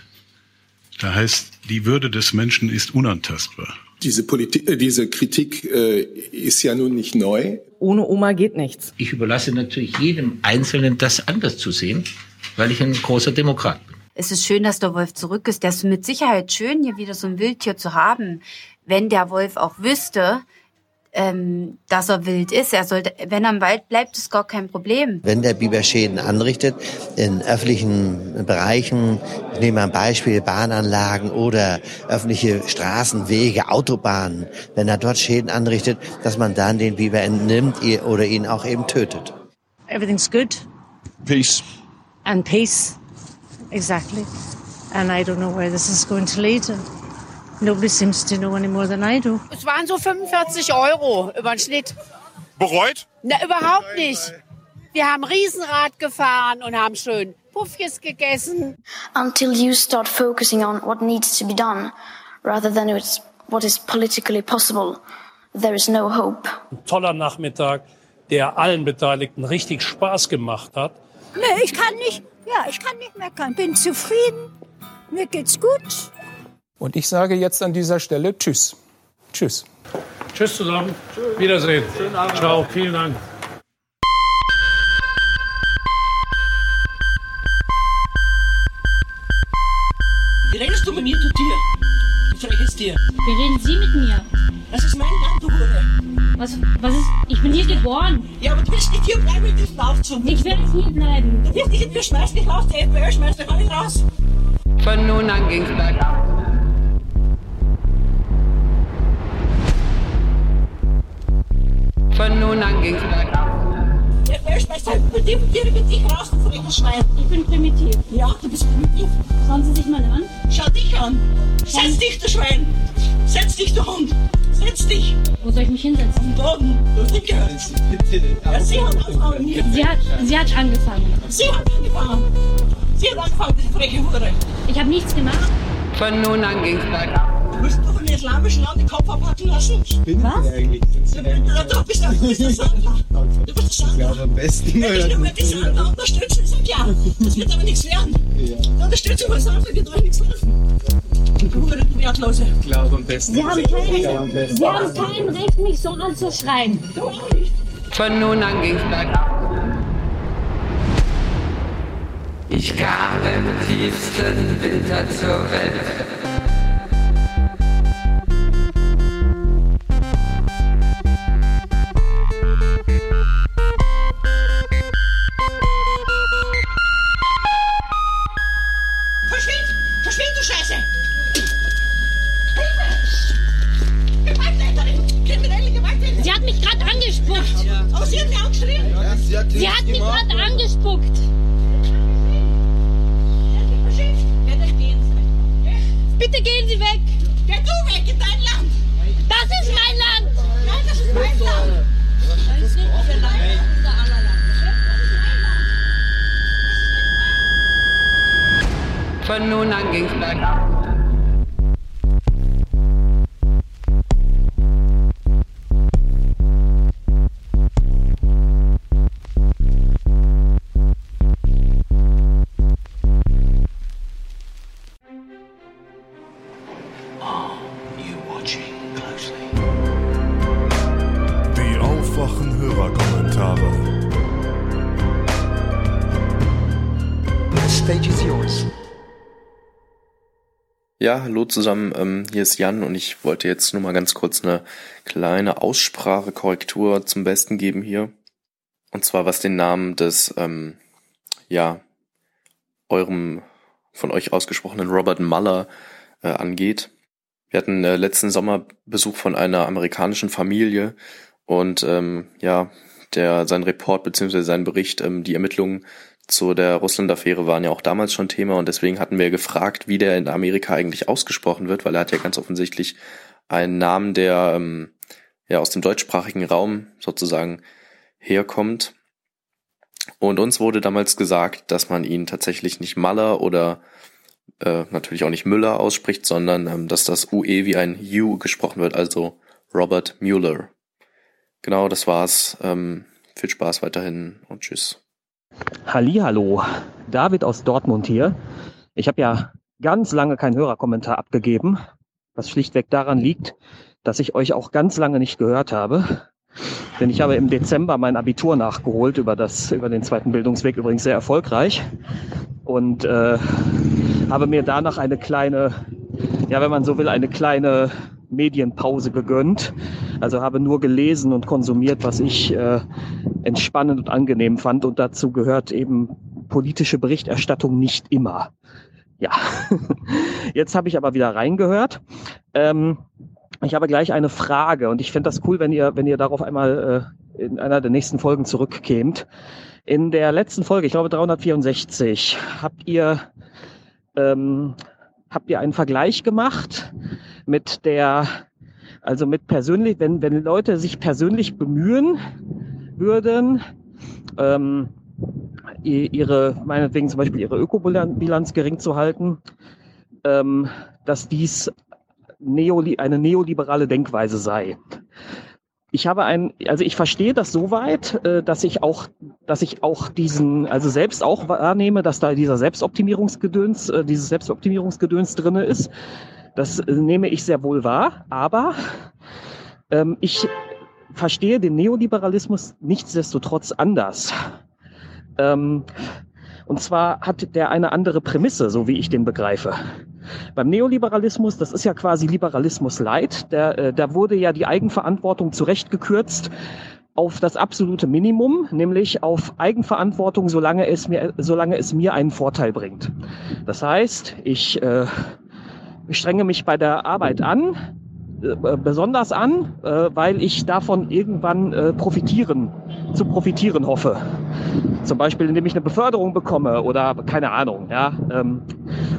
Da heißt, die Würde des Menschen ist unantastbar. Diese, Politik, äh, diese Kritik äh, ist ja nun nicht neu. Ohne Oma geht nichts. Ich überlasse natürlich jedem Einzelnen, das anders zu sehen, weil ich ein großer Demokrat bin. Es ist schön, dass der Wolf zurück ist. Das ist mit Sicherheit schön, hier wieder so ein Wildtier zu haben. Wenn der Wolf auch wüsste, ähm, dass er wild ist. Er sollte, wenn er im Wald bleibt, ist gar kein Problem. Wenn der Biber Schäden anrichtet in öffentlichen Bereichen, ich nehme mal ein Beispiel Bahnanlagen oder öffentliche Straßen, Wege, Autobahnen, wenn er dort Schäden anrichtet, dass man dann den Biber entnimmt oder ihn auch eben tötet. Everything's good. Peace. And peace. Exactly. And I don't know where this is going to lead. Nobody seems to know any more than I do. Es waren so 45 Euro über den Schnitt. Bereut? Na, überhaupt nicht. Wir haben Riesenrad gefahren und haben schön Puffjes gegessen. Until you start focusing on what needs to be done, rather than it's what is politically possible, there is no hope. Ein toller Nachmittag, der allen Beteiligten richtig Spaß gemacht hat. Nee, ich kann nicht, ja, ich kann nicht meckern. Bin zufrieden. Mir geht's gut. Und ich sage jetzt an dieser Stelle Tschüss. Tschüss. Tschüss zusammen. Wiedersehen. Schönen Abend. Ciao, vielen Dank. Wie redest du mit mir, du Tier? Du freches Tier. Wie reden Sie mit mir? Das ist mein Land, du Hure. Was, was ist, ich bin hier geboren. Ja, aber du willst nicht hier bleiben in diesem Aufzug. Ich werde hier bleiben. Du wirst nicht, wir schmeißen dich raus, der FPÖ schmeißt dich alle raus. Von nun an ging's bergab. Von nun an ging's bergab. Der FPÖ schmeißt halt mit dem Tier mit dich raus, du freches Schwein. Ich bin primitiv. Ja, du bist primitiv. Schauen Sie sich mal an. Schau dich an. Setz dich, du Schwein. Setz dich, du Hund. Setz dich. Wo soll ich mich hinsetzen? Am Boden. Du Dicke. Ja, sie hat angefangen. Sie hat, sie hat angefangen. Sie hat angefangen. Sie hat angefangen, die freche Hure. Ich habe nichts gemacht. Von nun an ging's bergab. Du musst doch im islamischen Land den Kopf abhacken lassen. Was? eigentlich? Du bist bist ein Sandler. Du bist ein Sandler. Ja, am besten. Wenn ich nur mit die Sandler unterstützen, sag ja. Das wird aber nichts werden. Die Unterstützung von Sandler wird euch nichts helfen. Wertlose. Ich glaube am besten. Sie haben kein, Sie haben kein Recht, mich so anzuschreien. Du auch nicht. Von nun an ging's bergab. Ich kam im tiefsten Winter zur Welt. Mich angespuckt. Aber sie hat mir angeschrien! Ja, sie hat, Sie hat mich gerade angespuckt. Verschwind! Ja, dann gehen Sie. Bitte gehen Sie weg. Geh du weg in dein Land! Das ist mein Land. Nein, das ist mein Land! Von nun an ging's bergab. Aufwachen-Hörerkommentare. Stage is yours. Ja, hallo zusammen, ähm, hier ist Jan und ich wollte jetzt nur mal ganz kurz eine kleine Aussprachekorrektur zum Besten geben hier. Und zwar was den Namen des, ähm, ja, eurem von euch ausgesprochenen Robert Mueller äh, angeht. Wir hatten äh, letzten Sommer Besuch von einer amerikanischen Familie und ähm, ja, der sein Report beziehungsweise sein Bericht, ähm, die Ermittlungen zu der Russland-Affäre waren ja auch damals schon Thema und deswegen hatten wir gefragt, wie der in Amerika eigentlich ausgesprochen wird, weil er hat ja ganz offensichtlich einen Namen, der ähm, ja aus dem deutschsprachigen Raum sozusagen herkommt. Und uns wurde damals gesagt, dass man ihn tatsächlich nicht Maller oder äh, natürlich auch nicht Müller ausspricht, sondern ähm, dass das UE wie ein U gesprochen wird, also Robert Mueller. Genau, das war's. Ähm, viel Spaß weiterhin und tschüss. Hallihallo, David aus Dortmund hier. Ich habe ja ganz lange keinen Hörerkommentar abgegeben, was schlichtweg daran liegt, dass ich euch auch ganz lange nicht gehört habe. Denn ich habe im Dezember mein Abitur nachgeholt über das über den zweiten Bildungsweg übrigens sehr erfolgreich und äh, habe mir danach eine kleine, ja wenn man so will, eine kleine Medienpause gegönnt. Also habe nur gelesen und konsumiert, was ich äh, entspannend und angenehm fand. Und dazu gehört eben politische Berichterstattung nicht immer. Ja, jetzt habe ich aber wieder reingehört. Ähm, ich habe gleich eine Frage und ich fände das cool, wenn ihr, wenn ihr darauf einmal äh, in einer der nächsten Folgen zurückkämt. In der letzten Folge, ich glaube 364, habt ihr ähm, habt ihr einen Vergleich gemacht mit der, also mit persönlich, wenn, wenn Leute sich persönlich bemühen würden, ähm, ihre, meinetwegen zum Beispiel ihre Ökobilanz gering zu halten, ähm, dass dies neoli eine neoliberale Denkweise sei. Ich habe ein, also ich verstehe das soweit, äh, dass ich auch, dass ich auch diesen, also selbst auch wahrnehme, dass da dieser Selbstoptimierungsgedöns, äh, dieses Selbstoptimierungsgedöns drinne ist. Das nehme ich sehr wohl wahr, aber ähm, ich verstehe den Neoliberalismus nichtsdestotrotz anders. Ähm, und zwar hat der eine andere Prämisse, so wie ich den begreife. Beim Neoliberalismus, das ist ja quasi Liberalismus light, der, äh, da wurde ja die Eigenverantwortung zurechtgekürzt auf das absolute Minimum, nämlich auf Eigenverantwortung, solange es mir, solange es mir einen Vorteil bringt. Das heißt, ich, äh, ich strenge mich bei der Arbeit an, äh, besonders an, äh, weil ich davon irgendwann äh, profitieren, zu profitieren hoffe. Zum Beispiel, indem ich eine Beförderung bekomme oder keine Ahnung, ja. Ähm,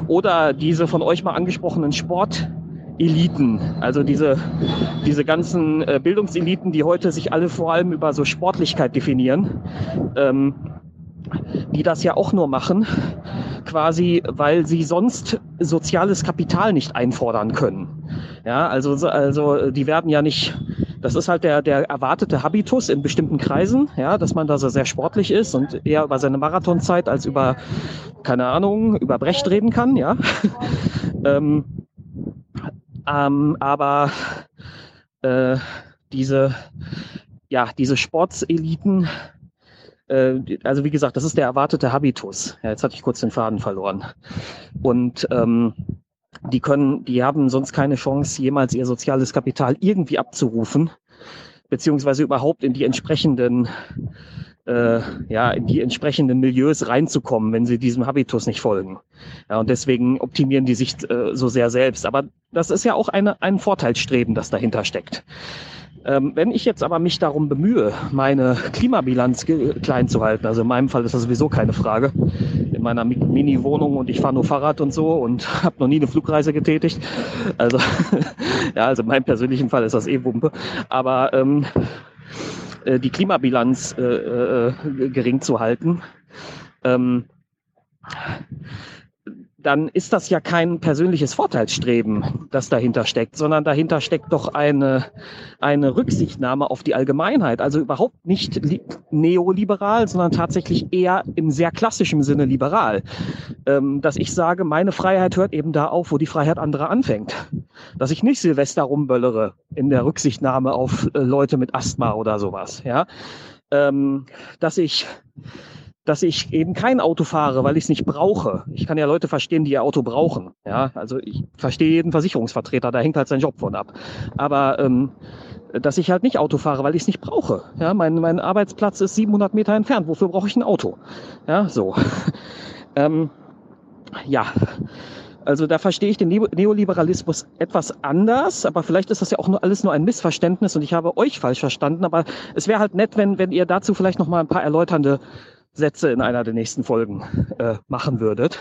oder diese von euch mal angesprochenen Sporteliten, also diese, diese ganzen Bildungseliten, die heute sich alle vor allem über so Sportlichkeit definieren, ähm, die das ja auch nur machen, quasi, weil sie sonst soziales Kapital nicht einfordern können. Ja, also, also die werden ja nicht, das ist halt der, der erwartete Habitus in bestimmten Kreisen, ja, dass man da so sehr sportlich ist und eher über seine Marathonzeit als über, keine Ahnung, über Brecht reden kann, ja. ähm, ähm, aber äh, diese, ja, diese Sportseliten, also wie gesagt, das ist der erwartete Habitus. Ja, jetzt hatte ich kurz den Faden verloren. Und ähm, die können, die haben sonst keine Chance, jemals ihr soziales Kapital irgendwie abzurufen, beziehungsweise überhaupt in die entsprechenden äh, ja, in die entsprechenden Milieus reinzukommen, wenn sie diesem Habitus nicht folgen. Ja, und deswegen optimieren die sich äh, so sehr selbst. Aber das ist ja auch eine, ein Vorteilsstreben, das dahinter steckt. Ähm, wenn ich jetzt aber mich darum bemühe, meine Klimabilanz klein zu halten, also in meinem Fall ist das sowieso keine Frage, in meiner Mini-Wohnung und ich fahre nur Fahrrad und so und habe noch nie eine Flugreise getätigt. Also ja, also in meinem persönlichen Fall ist das eh Wumpe. Aber ähm, äh, die Klimabilanz äh, äh, gering zu halten, ähm, dann ist das ja kein persönliches Vorteilsstreben, das dahinter steckt, sondern dahinter steckt doch eine, eine Rücksichtnahme auf die Allgemeinheit. Also überhaupt nicht neoliberal, sondern tatsächlich eher im sehr klassischen Sinne liberal. Ähm, dass ich sage, meine Freiheit hört eben da auf, wo die Freiheit anderer anfängt. Dass ich nicht Silvester rumböllere in der Rücksichtnahme auf äh, Leute mit Asthma oder sowas. Ja, ähm, dass ich dass ich eben kein Auto fahre, weil ich es nicht brauche. Ich kann ja Leute verstehen, die ihr Auto brauchen. Ja, also ich verstehe jeden Versicherungsvertreter, da hängt halt sein Job von ab. Aber ähm, dass ich halt nicht Auto fahre, weil ich es nicht brauche. Ja, mein, mein Arbeitsplatz ist 700 Meter entfernt. Wofür brauche ich ein Auto? Ja, so. ähm, ja. Also da verstehe ich den Neoliberalismus etwas anders, aber vielleicht ist das ja auch nur alles nur ein Missverständnis und ich habe euch falsch verstanden. Aber es wäre halt nett, wenn, wenn ihr dazu vielleicht noch mal ein paar erläuternde Sätze in einer der nächsten Folgen äh, machen würdet.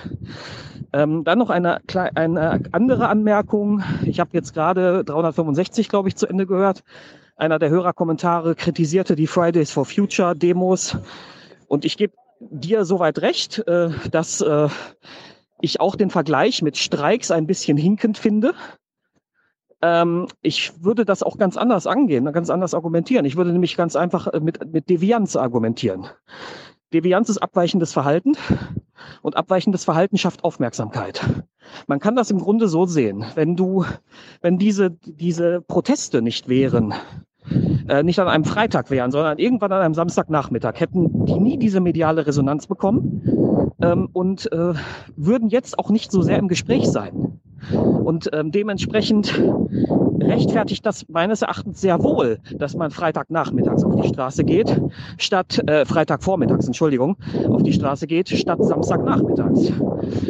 Ähm, dann noch eine, eine andere Anmerkung. Ich habe jetzt gerade 365, glaube ich, zu Ende gehört. Einer der Hörerkommentare kritisierte die Fridays for Future Demos. Und ich gebe dir soweit recht, äh, dass äh, ich auch den Vergleich mit Streiks ein bisschen hinkend finde. Ähm, ich würde das auch ganz anders angehen, ganz anders argumentieren. Ich würde nämlich ganz einfach äh, mit, mit Devianz argumentieren. Devianz ist abweichendes Verhalten und abweichendes Verhalten schafft Aufmerksamkeit. Man kann das im Grunde so sehen. Wenn du, wenn diese, diese Proteste nicht wären, äh, nicht an einem Freitag wären, sondern irgendwann an einem Samstagnachmittag, hätten die nie diese mediale Resonanz bekommen ähm, und äh, würden jetzt auch nicht so sehr im Gespräch sein. Und ähm, dementsprechend rechtfertigt das meines Erachtens sehr wohl, dass man Freitagnachmittags auf die Straße geht, statt äh, Freitagvormittags, Entschuldigung, auf die Straße geht, statt Samstagnachmittags.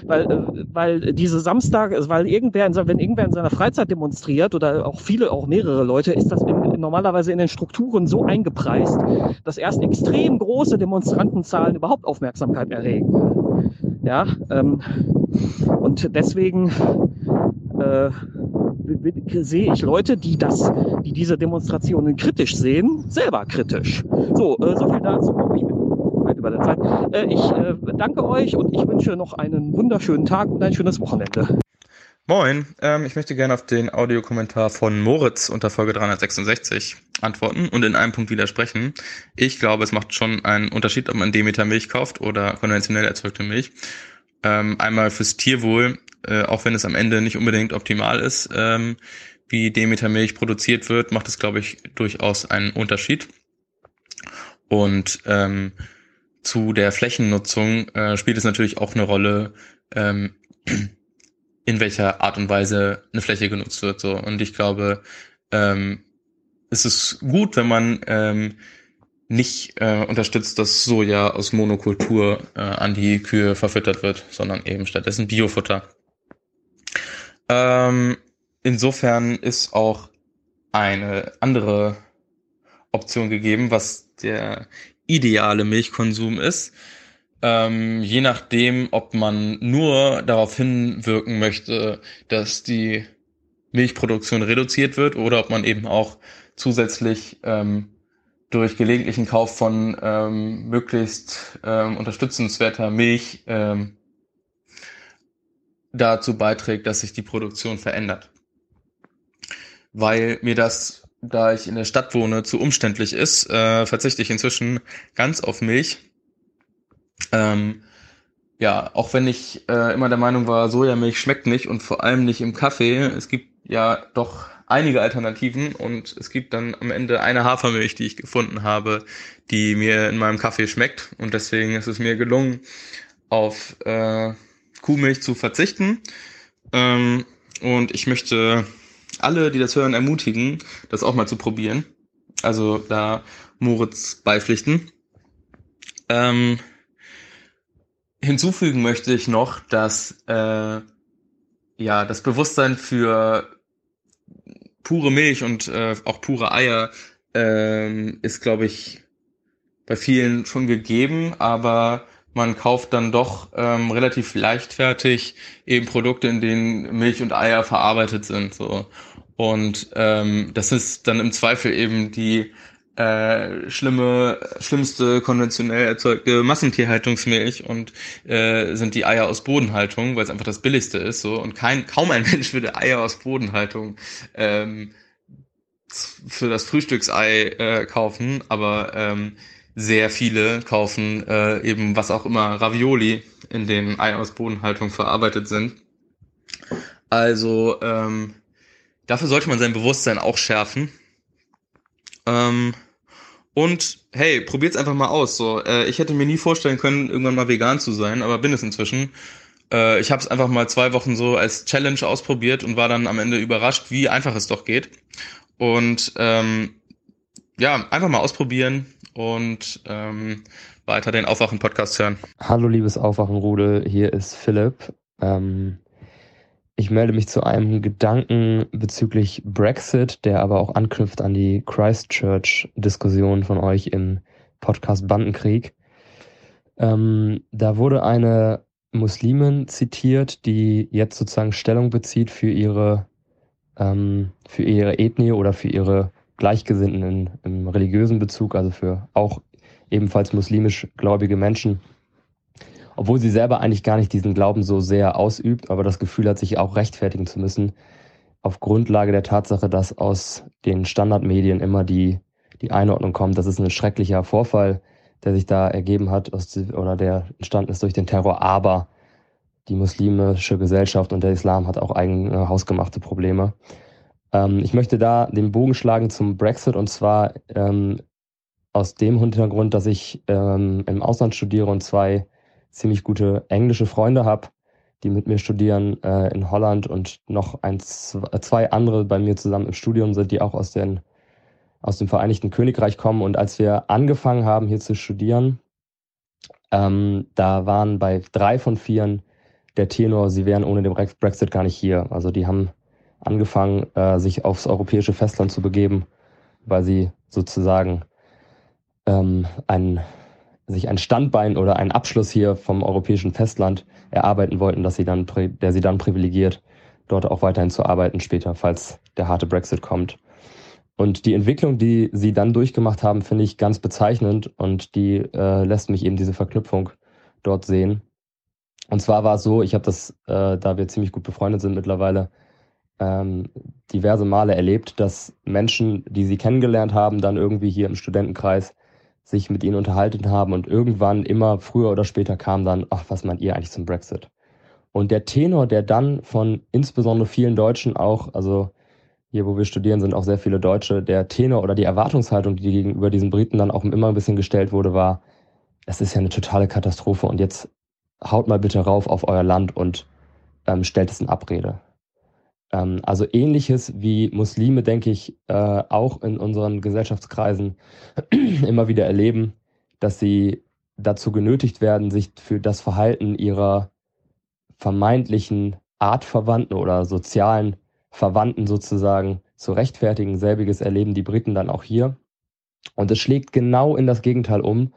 Weil, äh, weil diese Samstag, weil irgendwer, in, wenn irgendwer in seiner Freizeit demonstriert oder auch viele, auch mehrere Leute, ist das in, normalerweise in den Strukturen so eingepreist, dass erst extrem große Demonstrantenzahlen überhaupt Aufmerksamkeit erregen. Ja, ähm, und deswegen äh, sehe ich Leute, die das, die diese Demonstrationen kritisch sehen, selber kritisch. So, äh, so viel dazu. Ich bin weit über der Zeit. Äh, ich äh, danke euch und ich wünsche noch einen wunderschönen Tag und ein schönes Wochenende. Moin, ähm, ich möchte gerne auf den Audiokommentar von Moritz unter Folge 366 antworten und in einem Punkt widersprechen. Ich glaube, es macht schon einen Unterschied, ob man Demeter Milch kauft oder konventionell erzeugte Milch. Ähm, einmal fürs Tierwohl äh, auch wenn es am Ende nicht unbedingt optimal ist, ähm, wie Demeter Milch produziert wird, macht es, glaube ich, durchaus einen Unterschied. Und ähm, zu der Flächennutzung äh, spielt es natürlich auch eine Rolle, ähm, in welcher Art und Weise eine Fläche genutzt wird. So. Und ich glaube, ähm, es ist gut, wenn man ähm, nicht äh, unterstützt, dass Soja aus Monokultur äh, an die Kühe verfüttert wird, sondern eben stattdessen Biofutter. Ähm, insofern ist auch eine andere Option gegeben, was der ideale Milchkonsum ist. Ähm, je nachdem, ob man nur darauf hinwirken möchte, dass die Milchproduktion reduziert wird oder ob man eben auch zusätzlich ähm, durch gelegentlichen Kauf von ähm, möglichst ähm, unterstützenswerter Milch ähm, dazu beiträgt, dass sich die Produktion verändert. Weil mir das, da ich in der Stadt wohne, zu umständlich ist, äh, verzichte ich inzwischen ganz auf Milch. Ähm, ja, auch wenn ich äh, immer der Meinung war, Sojamilch schmeckt nicht und vor allem nicht im Kaffee. Es gibt ja doch einige Alternativen und es gibt dann am Ende eine Hafermilch, die ich gefunden habe, die mir in meinem Kaffee schmeckt und deswegen ist es mir gelungen, auf äh, Kuhmilch zu verzichten. Ähm, und ich möchte alle, die das hören, ermutigen, das auch mal zu probieren. Also da Moritz beipflichten. Ähm, hinzufügen möchte ich noch, dass äh, ja das Bewusstsein für pure Milch und äh, auch pure Eier äh, ist, glaube ich, bei vielen schon gegeben, aber man kauft dann doch ähm, relativ leichtfertig eben Produkte, in denen Milch und Eier verarbeitet sind. So. Und ähm, das ist dann im Zweifel eben die äh, schlimme, schlimmste konventionell erzeugte Massentierhaltungsmilch und äh, sind die Eier aus Bodenhaltung, weil es einfach das billigste ist. So und kein kaum ein Mensch würde Eier aus Bodenhaltung ähm, für das Frühstücksei äh, kaufen, aber ähm, sehr viele kaufen äh, eben was auch immer Ravioli, in denen Eier aus Bodenhaltung verarbeitet sind. Also ähm, dafür sollte man sein Bewusstsein auch schärfen. Ähm, und hey, probiert's einfach mal aus. So, äh, ich hätte mir nie vorstellen können, irgendwann mal vegan zu sein, aber bin es inzwischen. Äh, ich habe es einfach mal zwei Wochen so als Challenge ausprobiert und war dann am Ende überrascht, wie einfach es doch geht. Und ähm, ja, einfach mal ausprobieren und ähm, weiter den Aufwachen-Podcast hören. Hallo, liebes Aufwachen-Rudel, hier ist Philipp. Ähm, ich melde mich zu einem Gedanken bezüglich Brexit, der aber auch anknüpft an die Christchurch-Diskussion von euch im Podcast Bandenkrieg. Ähm, da wurde eine Muslimin zitiert, die jetzt sozusagen Stellung bezieht für ihre, ähm, für ihre Ethnie oder für ihre Gleichgesinnten in, im religiösen Bezug, also für auch ebenfalls muslimisch gläubige Menschen. Obwohl sie selber eigentlich gar nicht diesen Glauben so sehr ausübt, aber das Gefühl hat, sich auch rechtfertigen zu müssen, auf Grundlage der Tatsache, dass aus den Standardmedien immer die, die Einordnung kommt, das ist ein schrecklicher Vorfall, der sich da ergeben hat aus, oder der entstanden ist durch den Terror, aber die muslimische Gesellschaft und der Islam hat auch eigene hausgemachte Probleme. Ähm, ich möchte da den Bogen schlagen zum Brexit und zwar ähm, aus dem Hintergrund, dass ich ähm, im Ausland studiere und zwei ziemlich gute englische Freunde habe, die mit mir studieren äh, in Holland und noch ein, zwei andere bei mir zusammen im Studium sind, die auch aus, den, aus dem Vereinigten Königreich kommen. Und als wir angefangen haben, hier zu studieren, ähm, da waren bei drei von vieren der Tenor, sie wären ohne den Brexit gar nicht hier. Also die haben angefangen, äh, sich aufs europäische Festland zu begeben, weil sie sozusagen ähm, ein, sich ein Standbein oder einen Abschluss hier vom europäischen Festland erarbeiten wollten, dass sie dann, der sie dann privilegiert, dort auch weiterhin zu arbeiten später, falls der harte Brexit kommt. Und die Entwicklung, die sie dann durchgemacht haben, finde ich ganz bezeichnend und die äh, lässt mich eben diese Verknüpfung dort sehen. Und zwar war es so, ich habe das, äh, da wir ziemlich gut befreundet sind mittlerweile, ähm, diverse Male erlebt, dass Menschen, die sie kennengelernt haben, dann irgendwie hier im Studentenkreis sich mit ihnen unterhalten haben und irgendwann immer früher oder später kam dann, ach, was meint ihr eigentlich zum Brexit? Und der Tenor, der dann von insbesondere vielen Deutschen auch, also hier, wo wir studieren, sind auch sehr viele Deutsche, der Tenor oder die Erwartungshaltung, die gegenüber diesen Briten dann auch immer ein bisschen gestellt wurde, war, es ist ja eine totale Katastrophe und jetzt haut mal bitte rauf auf euer Land und ähm, stellt es in Abrede. Ähm, also ähnliches wie Muslime, denke ich, äh, auch in unseren Gesellschaftskreisen immer wieder erleben, dass sie dazu genötigt werden, sich für das Verhalten ihrer vermeintlichen Artverwandten oder sozialen Verwandten sozusagen zu rechtfertigen. Selbiges erleben die Briten dann auch hier. Und es schlägt genau in das Gegenteil um.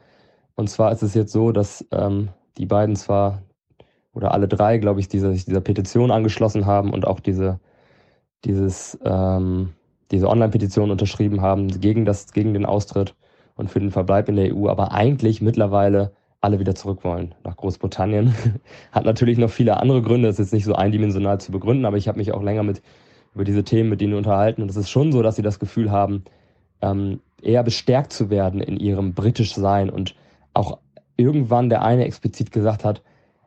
Und zwar ist es jetzt so, dass ähm, die beiden zwar oder alle drei, glaube ich, diese, dieser Petition angeschlossen haben und auch diese, dieses, ähm, diese Online-Petition unterschrieben haben gegen, das, gegen den Austritt und für den Verbleib in der EU, aber eigentlich mittlerweile alle wieder zurück wollen nach Großbritannien. Hat natürlich noch viele andere Gründe, das ist jetzt nicht so eindimensional zu begründen, aber ich habe mich auch länger mit über diese Themen mit denen unterhalten. Und es ist schon so, dass sie das Gefühl haben, ähm, eher bestärkt zu werden in ihrem britisch Sein und auch irgendwann der eine explizit gesagt hat,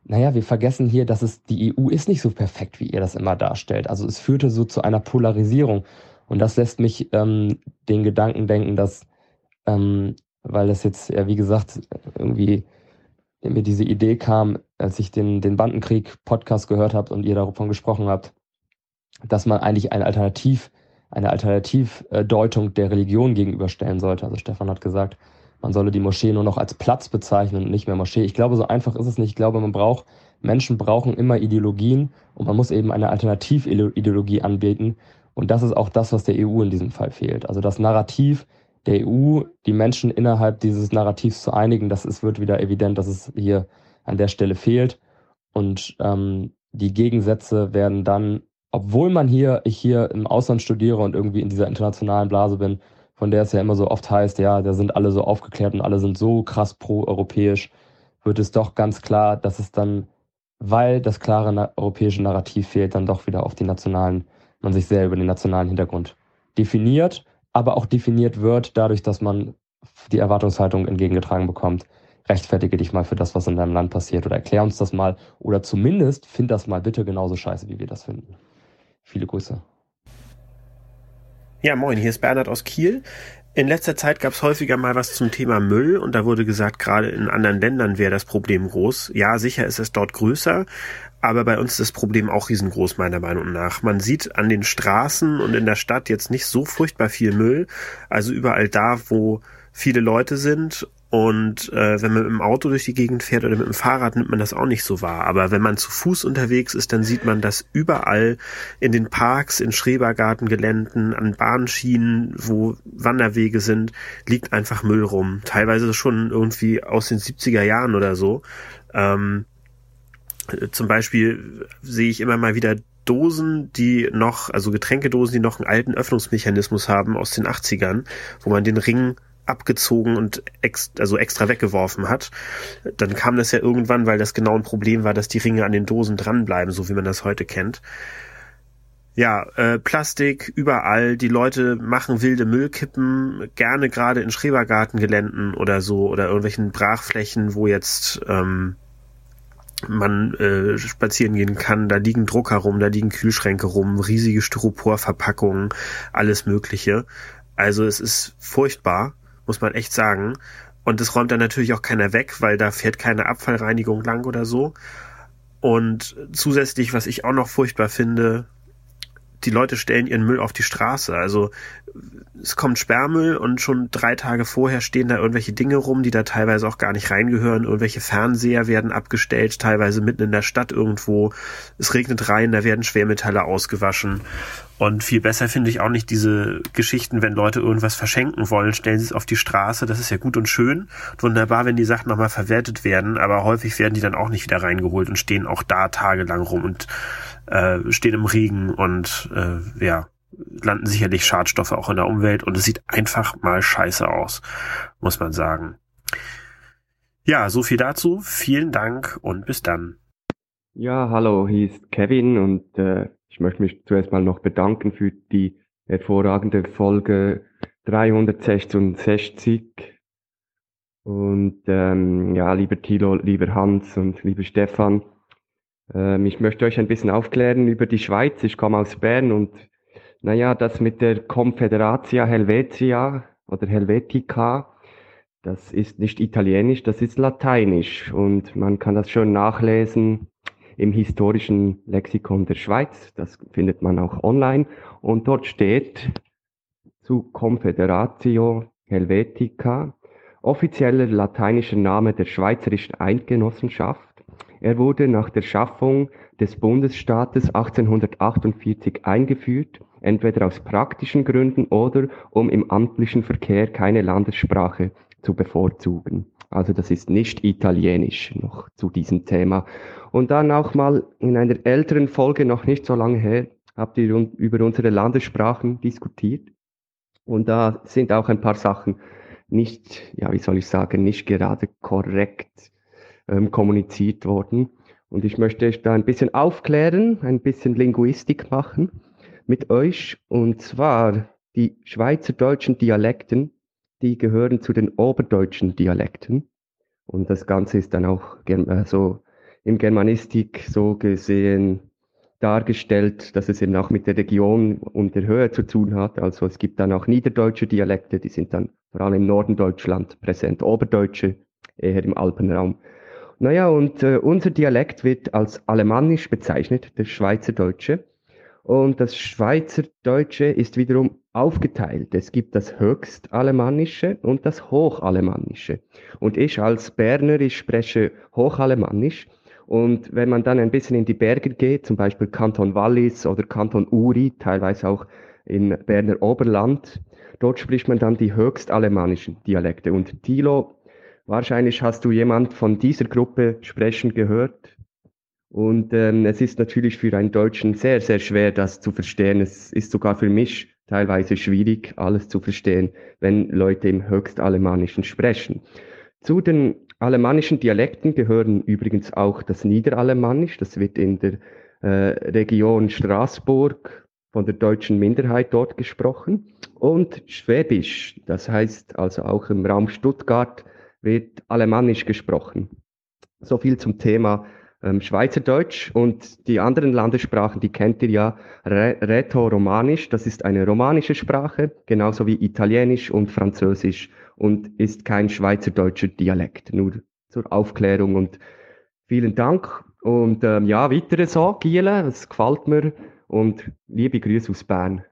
naja, wir vergessen hier, dass es die EU ist nicht so perfekt, wie ihr das immer darstellt. Also es führte so zu einer Polarisierung. Und das lässt mich ähm, den Gedanken denken, dass, ähm, weil das jetzt, ja, wie gesagt, irgendwie mir diese Idee kam, als ich den, den Bandenkrieg-Podcast gehört habe und ihr davon gesprochen habt, dass man eigentlich ein Alternativ, eine Alternativdeutung der Religion gegenüberstellen sollte. Also Stefan hat gesagt, man solle die Moschee nur noch als Platz bezeichnen und nicht mehr Moschee. Ich glaube, so einfach ist es nicht. Ich glaube, man braucht, Menschen brauchen immer Ideologien und man muss eben eine Alternativideologie anbieten. Und das ist auch das, was der EU in diesem Fall fehlt. Also das Narrativ der EU, die Menschen innerhalb dieses Narrativs zu einigen, das ist, wird wieder evident, dass es hier an der Stelle fehlt. Und ähm, die Gegensätze werden dann, obwohl man hier, ich hier im Ausland studiere und irgendwie in dieser internationalen Blase bin, von der es ja immer so oft heißt, ja, da sind alle so aufgeklärt und alle sind so krass pro-europäisch, wird es doch ganz klar, dass es dann, weil das klare na europäische Narrativ fehlt, dann doch wieder auf die nationalen, man sich sehr über den nationalen Hintergrund definiert, aber auch definiert wird dadurch, dass man die Erwartungshaltung entgegengetragen bekommt. Rechtfertige dich mal für das, was in deinem Land passiert oder erklär uns das mal oder zumindest find das mal bitte genauso scheiße, wie wir das finden. Viele Grüße. Ja, moin, hier ist Bernhard aus Kiel. In letzter Zeit gab es häufiger mal was zum Thema Müll und da wurde gesagt, gerade in anderen Ländern wäre das Problem groß. Ja, sicher ist es dort größer, aber bei uns ist das Problem auch riesengroß, meiner Meinung nach. Man sieht an den Straßen und in der Stadt jetzt nicht so furchtbar viel Müll. Also überall da, wo viele Leute sind und äh, wenn man mit dem Auto durch die Gegend fährt oder mit dem Fahrrad, nimmt man das auch nicht so wahr. Aber wenn man zu Fuß unterwegs ist, dann sieht man das überall in den Parks, in Schrebergartengeländen, an Bahnschienen, wo Wanderwege sind, liegt einfach Müll rum. Teilweise schon irgendwie aus den 70er Jahren oder so. Ähm, zum Beispiel sehe ich immer mal wieder Dosen, die noch, also Getränkedosen, die noch einen alten Öffnungsmechanismus haben aus den 80ern, wo man den Ring abgezogen und ex, also extra weggeworfen hat. Dann kam das ja irgendwann, weil das genau ein Problem war, dass die Ringe an den Dosen dranbleiben, so wie man das heute kennt. Ja, äh, Plastik überall. Die Leute machen wilde Müllkippen, gerne gerade in Schrebergartengeländen oder so oder irgendwelchen Brachflächen, wo jetzt ähm, man äh, spazieren gehen kann. Da liegen Drucker rum, da liegen Kühlschränke rum, riesige Styroporverpackungen, alles Mögliche. Also es ist furchtbar muss man echt sagen. Und das räumt dann natürlich auch keiner weg, weil da fährt keine Abfallreinigung lang oder so. Und zusätzlich, was ich auch noch furchtbar finde, die Leute stellen ihren Müll auf die Straße. Also es kommt Sperrmüll und schon drei Tage vorher stehen da irgendwelche Dinge rum, die da teilweise auch gar nicht reingehören. Irgendwelche Fernseher werden abgestellt, teilweise mitten in der Stadt irgendwo. Es regnet rein, da werden Schwermetalle ausgewaschen. Und viel besser finde ich auch nicht diese Geschichten, wenn Leute irgendwas verschenken wollen, stellen sie es auf die Straße. Das ist ja gut und schön. Wunderbar, wenn die Sachen nochmal verwertet werden, aber häufig werden die dann auch nicht wieder reingeholt und stehen auch da tagelang rum und äh, stehen im Regen und äh, ja, landen sicherlich Schadstoffe auch in der Umwelt und es sieht einfach mal scheiße aus, muss man sagen. Ja, so viel dazu. Vielen Dank und bis dann. Ja, hallo, hier ist Kevin und äh, ich möchte mich zuerst mal noch bedanken für die hervorragende Folge 366. Und ähm, ja, lieber Thilo, lieber Hans und lieber Stefan, ähm, ich möchte euch ein bisschen aufklären über die Schweiz. Ich komme aus Bern und naja, das mit der Confederatia Helvetia oder Helvetica, das ist nicht italienisch, das ist lateinisch und man kann das schon nachlesen im historischen Lexikon der Schweiz. Das findet man auch online. Und dort steht zu Confederatio Helvetica offizieller lateinischer Name der Schweizerischen Eidgenossenschaft. Er wurde nach der Schaffung des Bundesstaates 1848 eingeführt, entweder aus praktischen Gründen oder um im amtlichen Verkehr keine Landessprache zu bevorzugen. Also das ist nicht italienisch noch zu diesem Thema. Und dann auch mal in einer älteren Folge, noch nicht so lange her, habt ihr über unsere Landessprachen diskutiert. Und da sind auch ein paar Sachen nicht, ja, wie soll ich sagen, nicht gerade korrekt ähm, kommuniziert worden. Und ich möchte euch da ein bisschen aufklären, ein bisschen Linguistik machen mit euch. Und zwar die schweizerdeutschen Dialekten, die gehören zu den oberdeutschen Dialekten. Und das Ganze ist dann auch äh, so im Germanistik so gesehen dargestellt, dass es eben auch mit der Region und der Höhe zu tun hat. Also es gibt dann auch niederdeutsche Dialekte, die sind dann vor allem im Norden Deutschland präsent, Oberdeutsche eher im Alpenraum. Naja, und äh, unser Dialekt wird als Alemannisch bezeichnet, der Schweizerdeutsche. Und das Schweizerdeutsche ist wiederum aufgeteilt. Es gibt das Höchstalemannische und das Hochalemannische. Und ich als Berner, ich spreche Hochalemannisch und wenn man dann ein bisschen in die Berge geht, zum Beispiel Kanton Wallis oder Kanton Uri, teilweise auch in Berner Oberland, dort spricht man dann die höchstalemannischen Dialekte. Und Thilo, wahrscheinlich hast du jemand von dieser Gruppe sprechen gehört. Und ähm, es ist natürlich für einen Deutschen sehr, sehr schwer, das zu verstehen. Es ist sogar für mich teilweise schwierig, alles zu verstehen, wenn Leute im Höchstalemannischen sprechen. Zu den alemannischen Dialekten gehören übrigens auch das Niederalemannisch. Das wird in der äh, Region Straßburg von der deutschen Minderheit dort gesprochen. Und Schwäbisch, das heißt also auch im Raum Stuttgart, wird Alemannisch gesprochen. So viel zum Thema ähm, Schweizerdeutsch und die anderen Landessprachen, die kennt ihr ja, Rätoromanisch, das ist eine romanische Sprache, genauso wie Italienisch und Französisch und ist kein schweizerdeutscher Dialekt. Nur zur Aufklärung und vielen Dank. Und ähm, ja, weitere so, Giele, es gefällt mir und liebe Grüße aus Bern.